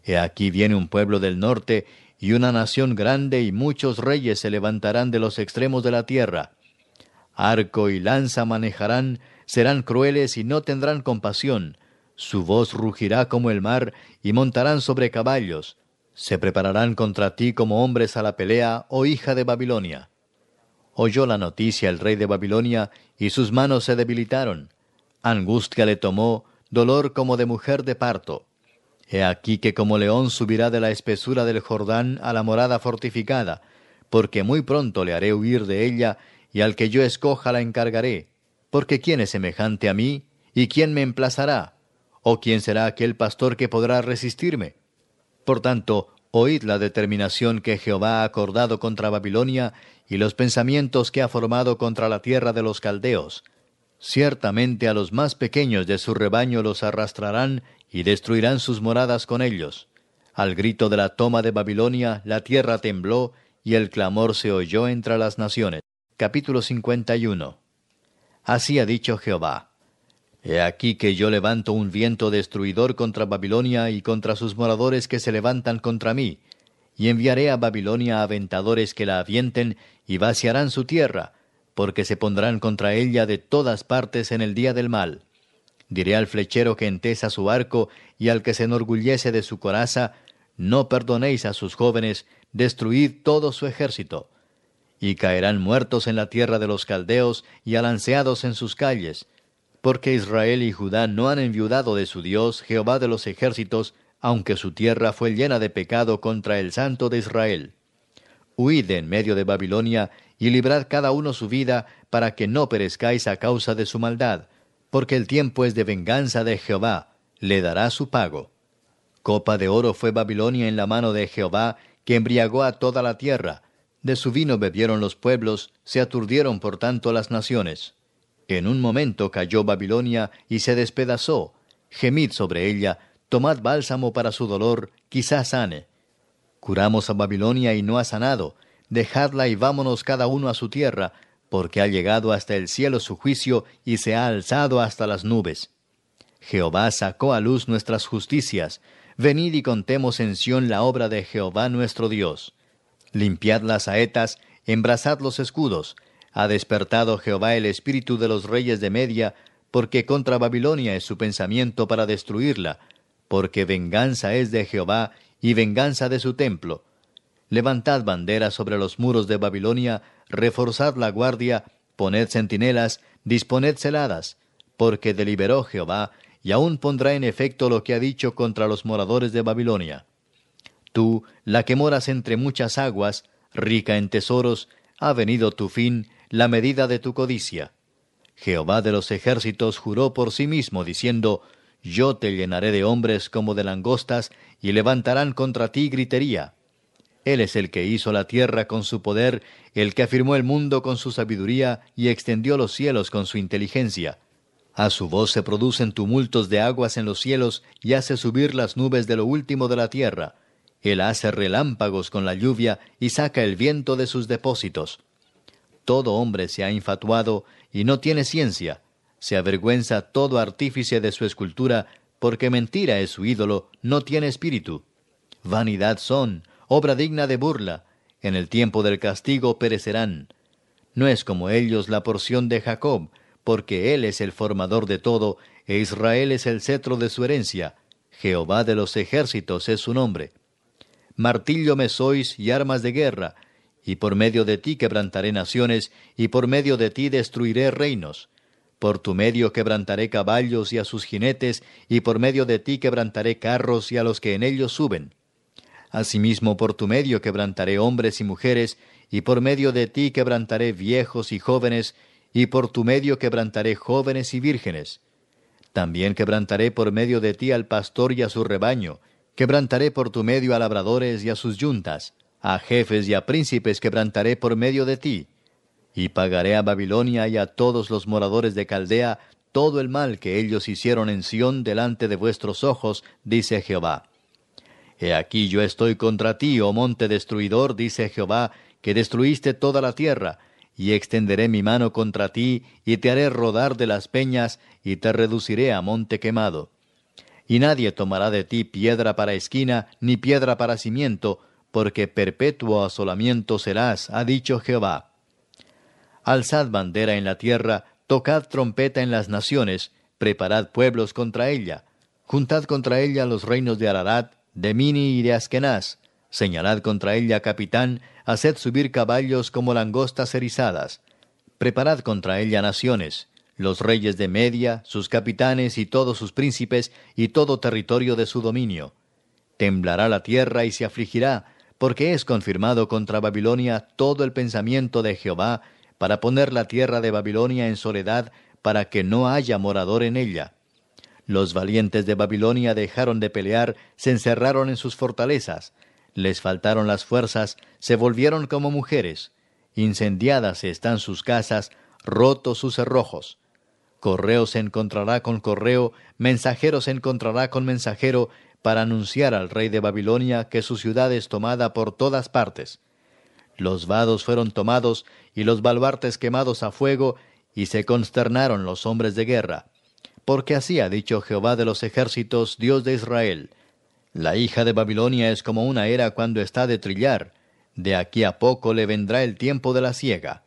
[SPEAKER 1] He aquí viene un pueblo del norte, y una nación grande y muchos reyes se levantarán de los extremos de la tierra. Arco y lanza manejarán, serán crueles y no tendrán compasión. Su voz rugirá como el mar, y montarán sobre caballos. Se prepararán contra ti como hombres a la pelea, oh hija de Babilonia. Oyó la noticia el rey de Babilonia, y sus manos se debilitaron. Angustia le tomó, dolor como de mujer de parto. He aquí que como león subirá de la espesura del Jordán a la morada fortificada, porque muy pronto le haré huir de ella, y al que yo escoja la encargaré. Porque ¿quién es semejante a mí? ¿Y quién me emplazará? ¿O quién será aquel pastor que podrá resistirme? Por tanto, oíd la determinación que Jehová ha acordado contra Babilonia, y los pensamientos que ha formado contra la tierra de los caldeos. Ciertamente a los más pequeños de su rebaño los arrastrarán y destruirán sus moradas con ellos. Al grito de la toma de Babilonia, la tierra tembló, y el clamor se oyó entre las naciones. Capítulo 51 Así ha dicho Jehová. He aquí que yo levanto un viento destruidor contra Babilonia y contra sus moradores que se levantan contra mí, y enviaré a Babilonia aventadores que la avienten y vaciarán su tierra, porque se pondrán contra ella de todas partes en el día del mal. Diré al flechero que entesa su arco y al que se enorgullece de su coraza, no perdonéis a sus jóvenes, destruid todo su ejército. Y caerán muertos en la tierra de los caldeos y alanceados en sus calles, porque Israel y Judá no han enviudado de su Dios, Jehová de los ejércitos, aunque su tierra fue llena de pecado contra el Santo de Israel. Huid en medio de Babilonia y librad cada uno su vida, para que no perezcáis a causa de su maldad, porque el tiempo es de venganza de Jehová, le dará su pago. Copa de oro fue Babilonia en la mano de Jehová, que embriagó a toda la tierra. De su vino bebieron los pueblos, se aturdieron por tanto las naciones. En un momento cayó Babilonia y se despedazó. Gemid sobre ella, tomad bálsamo para su dolor, quizás sane. Curamos a Babilonia y no ha sanado. Dejadla y vámonos cada uno a su tierra, porque ha llegado hasta el cielo su juicio y se ha alzado hasta las nubes. Jehová sacó a luz nuestras justicias. Venid y contemos en Sión la obra de Jehová nuestro Dios. Limpiad las saetas, embrazad los escudos. Ha despertado Jehová el espíritu de los reyes de Media, porque contra Babilonia es su pensamiento para destruirla, porque venganza es de Jehová y venganza de su templo Levantad banderas sobre los muros de Babilonia, reforzad la guardia, poned centinelas, disponed celadas, porque deliberó Jehová, y aún pondrá en efecto lo que ha dicho contra los moradores de Babilonia. Tú, la que moras entre muchas aguas, rica en tesoros, ha venido tu fin, la medida de tu codicia. Jehová de los ejércitos juró por sí mismo, diciendo, Yo te llenaré de hombres como de langostas, y levantarán contra ti gritería. Él es el que hizo la tierra con su poder, el que afirmó el mundo con su sabiduría y extendió los cielos con su inteligencia. A su voz se producen tumultos de aguas en los cielos y hace subir las nubes de lo último de la tierra. Él hace relámpagos con la lluvia y saca el viento de sus depósitos. Todo hombre se ha infatuado y no tiene ciencia. se avergüenza todo artífice de su escultura, porque mentira es su ídolo, no tiene espíritu. Vanidad son, obra digna de burla, en el tiempo del castigo perecerán. No es como ellos la porción de Jacob, porque él es el formador de todo, e Israel es el cetro de su herencia. Jehová de los ejércitos es su nombre. Martillo me sois y armas de guerra, y por medio de ti quebrantaré naciones, y por medio de ti destruiré reinos. Por tu medio quebrantaré caballos y a sus jinetes, y por medio de ti quebrantaré carros y a los que en ellos suben. Asimismo por tu medio quebrantaré hombres y mujeres, y por medio de ti quebrantaré viejos y jóvenes, y por tu medio quebrantaré jóvenes y vírgenes. También quebrantaré por medio de ti al pastor y a su rebaño, quebrantaré por tu medio a labradores y a sus yuntas, a jefes y a príncipes quebrantaré por medio de ti, y pagaré a Babilonia y a todos los moradores de Caldea todo el mal que ellos hicieron en Sión delante de vuestros ojos, dice Jehová. He aquí yo estoy contra ti, oh monte destruidor, dice Jehová, que destruiste toda la tierra, y extenderé mi mano contra ti, y te haré rodar de las peñas, y te reduciré a monte quemado. Y nadie tomará de ti piedra para esquina, ni piedra para cimiento, porque perpetuo asolamiento serás, ha dicho Jehová. Alzad bandera en la tierra, tocad trompeta en las naciones, preparad pueblos contra ella, juntad contra ella los reinos de Ararat, de Mini y de Askenaz, señalad contra ella capitán, haced subir caballos como langostas erizadas, preparad contra ella naciones, los reyes de Media, sus capitanes y todos sus príncipes y todo territorio de su dominio. Temblará la tierra y se afligirá, porque es confirmado contra Babilonia todo el pensamiento de Jehová para poner la tierra de Babilonia en soledad, para que no haya morador en ella. Los valientes de Babilonia dejaron de pelear, se encerraron en sus fortalezas, les faltaron las fuerzas, se volvieron como mujeres, incendiadas están sus casas, rotos sus cerrojos. Correo se encontrará con correo, mensajero se encontrará con mensajero, para anunciar al rey de Babilonia que su ciudad es tomada por todas partes. Los vados fueron tomados y los baluartes quemados a fuego, y se consternaron los hombres de guerra. Porque así ha dicho Jehová de los ejércitos, Dios de Israel. La hija de Babilonia es como una era cuando está de trillar. De aquí a poco le vendrá el tiempo de la siega.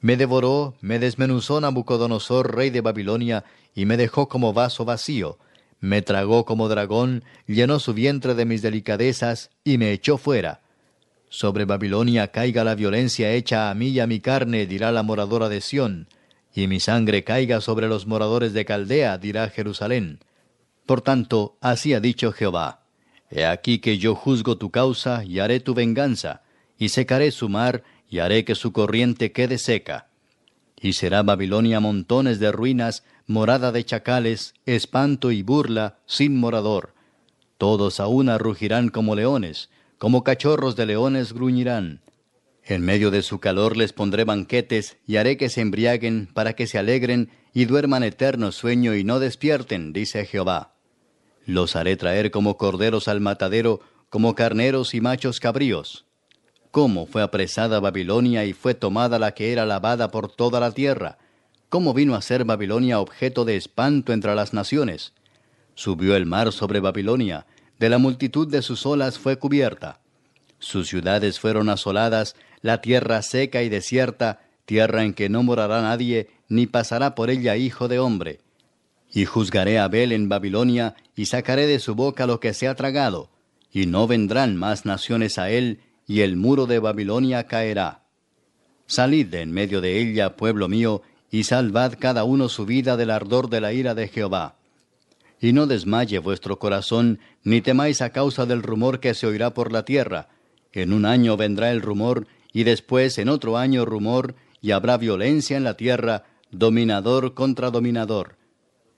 [SPEAKER 1] Me devoró, me desmenuzó Nabucodonosor, rey de Babilonia, y me dejó como vaso vacío. Me tragó como dragón, llenó su vientre de mis delicadezas, y me echó fuera sobre Babilonia caiga la violencia hecha a mí y a mi carne, dirá la moradora de Sión, y mi sangre caiga sobre los moradores de Caldea, dirá Jerusalén. Por tanto, así ha dicho Jehová, He aquí que yo juzgo tu causa y haré tu venganza, y secaré su mar, y haré que su corriente quede seca. Y será Babilonia montones de ruinas, morada de chacales, espanto y burla, sin morador. Todos a una rugirán como leones, como cachorros de leones gruñirán. En medio de su calor les pondré banquetes, y haré que se embriaguen, para que se alegren, y duerman eterno sueño, y no despierten, dice Jehová. Los haré traer como corderos al matadero, como carneros y machos cabríos. Cómo fue apresada Babilonia y fue tomada la que era lavada por toda la tierra. Cómo vino a ser Babilonia objeto de espanto entre las naciones. Subió el mar sobre Babilonia, de la multitud de sus olas fue cubierta. Sus ciudades fueron asoladas, la tierra seca y desierta, tierra en que no morará nadie, ni pasará por ella hijo de hombre. Y juzgaré a Abel en Babilonia, y sacaré de su boca lo que se ha tragado, y no vendrán más naciones a él, y el muro de Babilonia caerá. Salid de en medio de ella, pueblo mío, y salvad cada uno su vida del ardor de la ira de Jehová y no desmaye vuestro corazón, ni temáis a causa del rumor que se oirá por la tierra. En un año vendrá el rumor, y después en otro año rumor, y habrá violencia en la tierra, dominador contra dominador.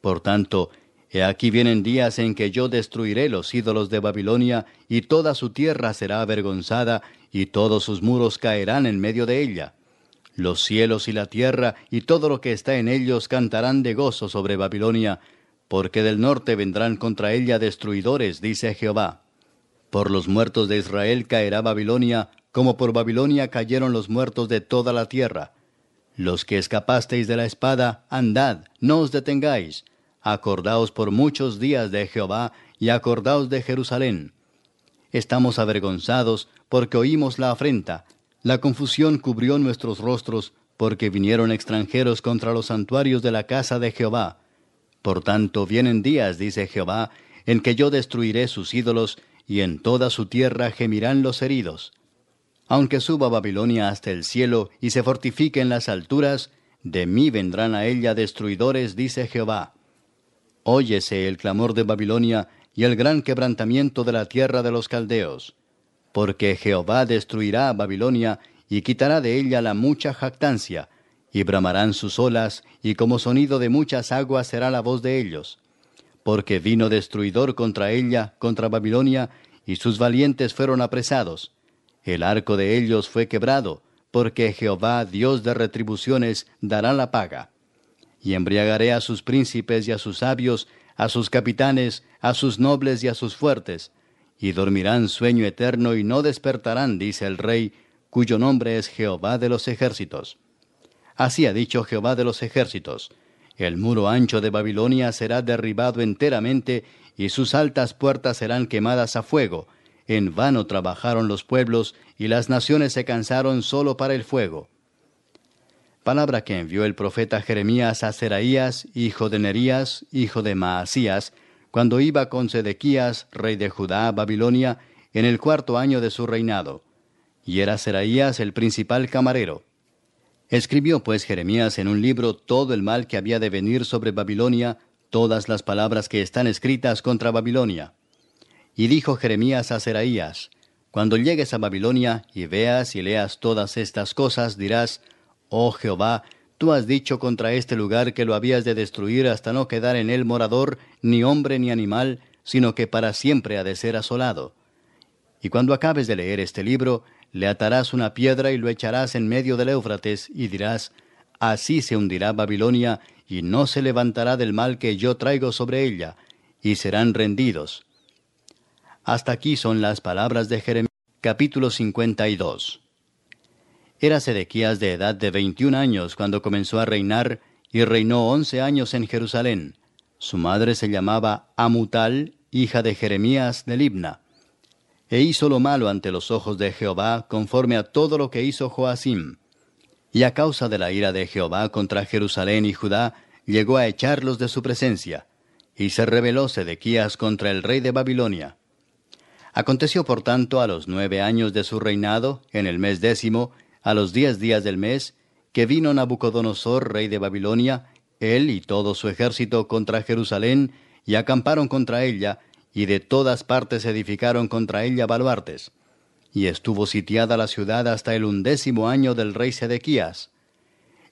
[SPEAKER 1] Por tanto, he aquí vienen días en que yo destruiré los ídolos de Babilonia, y toda su tierra será avergonzada, y todos sus muros caerán en medio de ella. Los cielos y la tierra y todo lo que está en ellos cantarán de gozo sobre Babilonia, porque del norte vendrán contra ella destruidores, dice Jehová. Por los muertos de Israel caerá Babilonia, como por Babilonia cayeron los muertos de toda la tierra. Los que escapasteis de la espada, andad, no os detengáis. Acordaos por muchos días de Jehová y acordaos de Jerusalén. Estamos avergonzados porque oímos la afrenta. La confusión cubrió nuestros rostros porque vinieron extranjeros contra los santuarios de la casa de Jehová. Por tanto, vienen días, dice Jehová, en que yo destruiré sus ídolos, y en toda su tierra gemirán los heridos. Aunque suba Babilonia hasta el cielo y se fortifique en las alturas, de mí vendrán a ella destruidores, dice Jehová. Óyese el clamor de Babilonia y el gran quebrantamiento de la tierra de los caldeos. Porque Jehová destruirá a Babilonia y quitará de ella la mucha jactancia, y bramarán sus olas, y como sonido de muchas aguas será la voz de ellos. Porque vino destruidor contra ella, contra Babilonia, y sus valientes fueron apresados el arco de ellos fue quebrado, porque Jehová, Dios de retribuciones, dará la paga. Y embriagaré a sus príncipes y a sus sabios, a sus capitanes, a sus nobles y a sus fuertes, y dormirán sueño eterno y no despertarán, dice el rey, cuyo nombre es Jehová de los ejércitos. Así ha dicho Jehová de los ejércitos. El muro ancho de Babilonia será derribado enteramente, y sus altas puertas serán quemadas a fuego, en vano trabajaron los pueblos y las naciones se cansaron solo para el fuego. Palabra que envió el profeta Jeremías a Seraías, hijo de Nerías, hijo de Maasías, cuando iba con Sedequías, rey de Judá, a Babilonia, en el cuarto año de su reinado. Y era Seraías el principal camarero. Escribió pues Jeremías en un libro todo el mal que había de venir sobre Babilonia, todas las palabras que están escritas contra Babilonia. Y dijo Jeremías a Seraías, Cuando llegues a Babilonia y veas y leas todas estas cosas, dirás, Oh Jehová, tú has dicho contra este lugar que lo habías de destruir hasta no quedar en él morador, ni hombre ni animal, sino que para siempre ha de ser asolado. Y cuando acabes de leer este libro, le atarás una piedra y lo echarás en medio del Éufrates, y dirás, Así se hundirá Babilonia, y no se levantará del mal que yo traigo sobre ella, y serán rendidos. Hasta aquí son las palabras de Jeremías, capítulo 52. Era Sedequías de edad de veintiún años cuando comenzó a reinar, y reinó once años en Jerusalén. Su madre se llamaba Amutal, hija de Jeremías de Libna. E hizo lo malo ante los ojos de Jehová, conforme a todo lo que hizo Joacim. Y a causa de la ira de Jehová contra Jerusalén y Judá, llegó a echarlos de su presencia. Y se rebeló Sedequías contra el rey de Babilonia. Aconteció por tanto a los nueve años de su reinado, en el mes décimo, a los diez días del mes, que vino Nabucodonosor, rey de Babilonia, él y todo su ejército contra Jerusalén, y acamparon contra ella, y de todas partes edificaron contra ella baluartes. Y estuvo sitiada la ciudad hasta el undécimo año del rey Sedequías.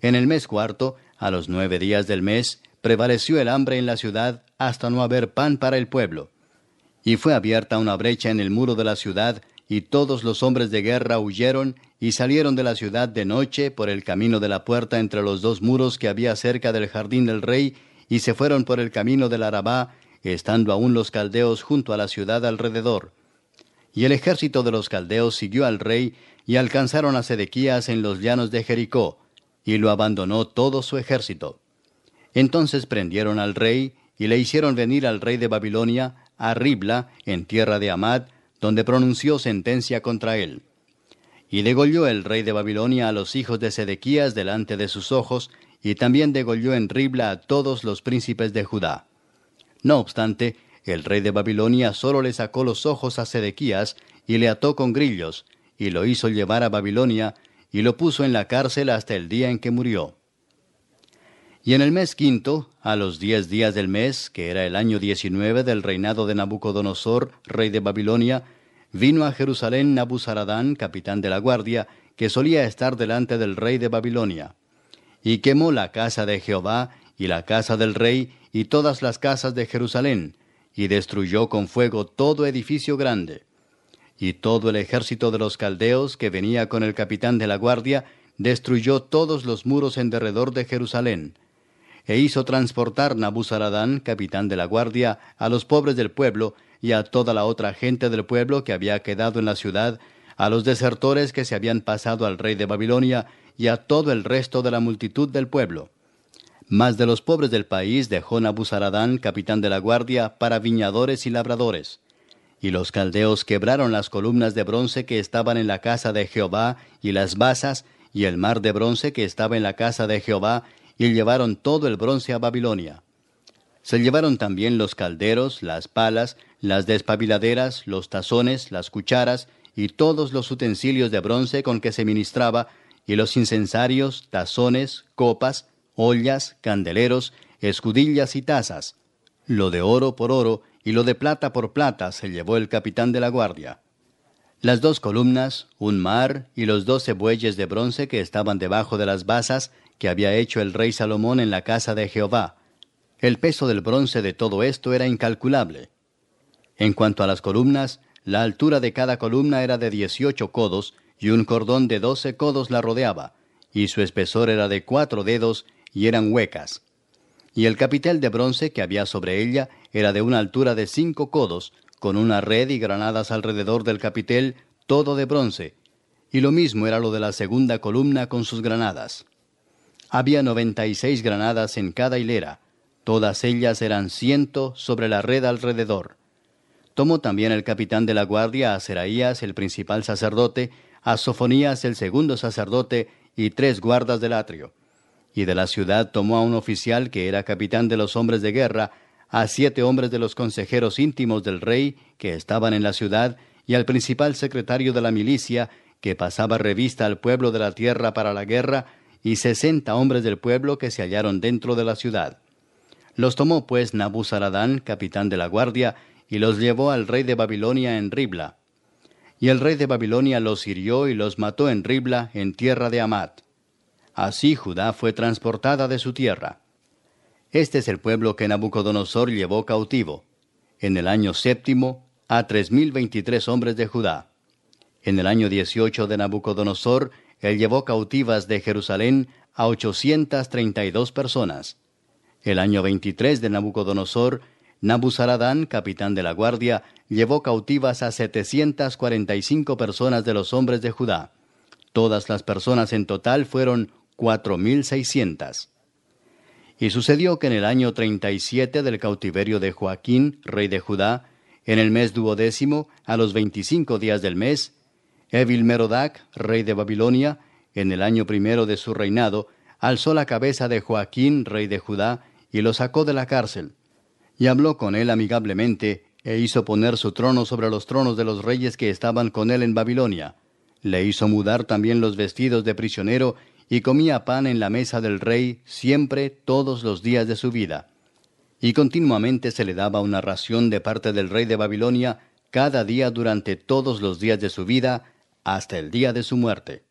[SPEAKER 1] En el mes cuarto, a los nueve días del mes, prevaleció el hambre en la ciudad hasta no haber pan para el pueblo y fue abierta una brecha en el muro de la ciudad, y todos los hombres de guerra huyeron y salieron de la ciudad de noche por el camino de la puerta entre los dos muros que había cerca del jardín del rey, y se fueron por el camino del Arabá, estando aún los caldeos junto a la ciudad alrededor. Y el ejército de los caldeos siguió al rey, y alcanzaron a Sedequías en los llanos de Jericó, y lo abandonó todo su ejército. Entonces prendieron al rey, y le hicieron venir al rey de Babilonia, a Ribla, en tierra de Amad, donde pronunció sentencia contra él. Y degolló el rey de Babilonia a los hijos de Sedequías delante de sus ojos, y también degolló en Ribla a todos los príncipes de Judá. No obstante, el rey de Babilonia solo le sacó los ojos a Sedequías, y le ató con grillos, y lo hizo llevar a Babilonia, y lo puso en la cárcel hasta el día en que murió. Y en el mes quinto, a los diez días del mes, que era el año diecinueve del reinado de Nabucodonosor, rey de Babilonia, vino a Jerusalén Nabuzaradán, capitán de la guardia, que solía estar delante del rey de Babilonia. Y quemó la casa de Jehová, y la casa del rey, y todas las casas de Jerusalén, y destruyó con fuego todo edificio grande. Y todo el ejército de los caldeos que venía con el capitán de la guardia, destruyó todos los muros en derredor de Jerusalén, e hizo transportar Nabuzaradán, capitán de la guardia, a los pobres del pueblo y a toda la otra gente del pueblo que había quedado en la ciudad, a los desertores que se habían pasado al rey de Babilonia y a todo el resto de la multitud del pueblo. Mas de los pobres del país dejó Nabuzaradán, capitán de la guardia, para viñadores y labradores. Y los caldeos quebraron las columnas de bronce que estaban en la casa de Jehová, y las basas, y el mar de bronce que estaba en la casa de Jehová, y llevaron todo el bronce a Babilonia. Se llevaron también los calderos, las palas, las despabiladeras, los tazones, las cucharas, y todos los utensilios de bronce con que se ministraba, y los incensarios, tazones, copas, ollas, candeleros, escudillas y tazas. Lo de oro por oro y lo de plata por plata se llevó el capitán de la guardia. Las dos columnas, un mar y los doce bueyes de bronce que estaban debajo de las basas que había hecho el rey Salomón en la casa de Jehová. El peso del bronce de todo esto era incalculable. En cuanto a las columnas, la altura de cada columna era de dieciocho codos, y un cordón de doce codos la rodeaba, y su espesor era de cuatro dedos, y eran huecas. Y el capitel de bronce que había sobre ella era de una altura de cinco codos, con una red y granadas alrededor del capitel, todo de bronce, y lo mismo era lo de la segunda columna con sus granadas. Había noventa y seis granadas en cada hilera, todas ellas eran ciento sobre la red alrededor. Tomó también el capitán de la guardia a Seraías, el principal sacerdote, a Sofonías, el segundo sacerdote, y tres guardas del atrio. Y de la ciudad tomó a un oficial que era capitán de los hombres de guerra, a siete hombres de los consejeros íntimos del rey que estaban en la ciudad, y al principal secretario de la milicia, que pasaba revista al pueblo de la tierra para la guerra, y sesenta hombres del pueblo que se hallaron dentro de la ciudad. Los tomó pues Nabuzaradán, capitán de la guardia, y los llevó al rey de Babilonia en Ribla. Y el rey de Babilonia los hirió y los mató en Ribla, en tierra de Amat. Así Judá fue transportada de su tierra. Este es el pueblo que Nabucodonosor llevó cautivo, en el año séptimo, a tres mil veintitrés hombres de Judá. En el año dieciocho de Nabucodonosor, él llevó cautivas de Jerusalén a ochocientas treinta y dos personas. El año veintitrés de Nabucodonosor, Nabuzaradán, capitán de la guardia, llevó cautivas a setecientas cuarenta y cinco personas de los hombres de Judá. Todas las personas en total fueron cuatro mil seiscientas. Y sucedió que en el año treinta y siete del cautiverio de Joaquín, rey de Judá, en el mes duodécimo, a los veinticinco días del mes, Evil Merodac, rey de Babilonia, en el año primero de su reinado, alzó la cabeza de Joaquín, rey de Judá, y lo sacó de la cárcel y habló con él amigablemente, e hizo poner su trono sobre los tronos de los reyes que estaban con él en Babilonia. Le hizo mudar también los vestidos de prisionero, y comía pan en la mesa del rey siempre todos los días de su vida. Y continuamente se le daba una ración de parte del rey de Babilonia cada día durante todos los días de su vida, hasta el día de su muerte.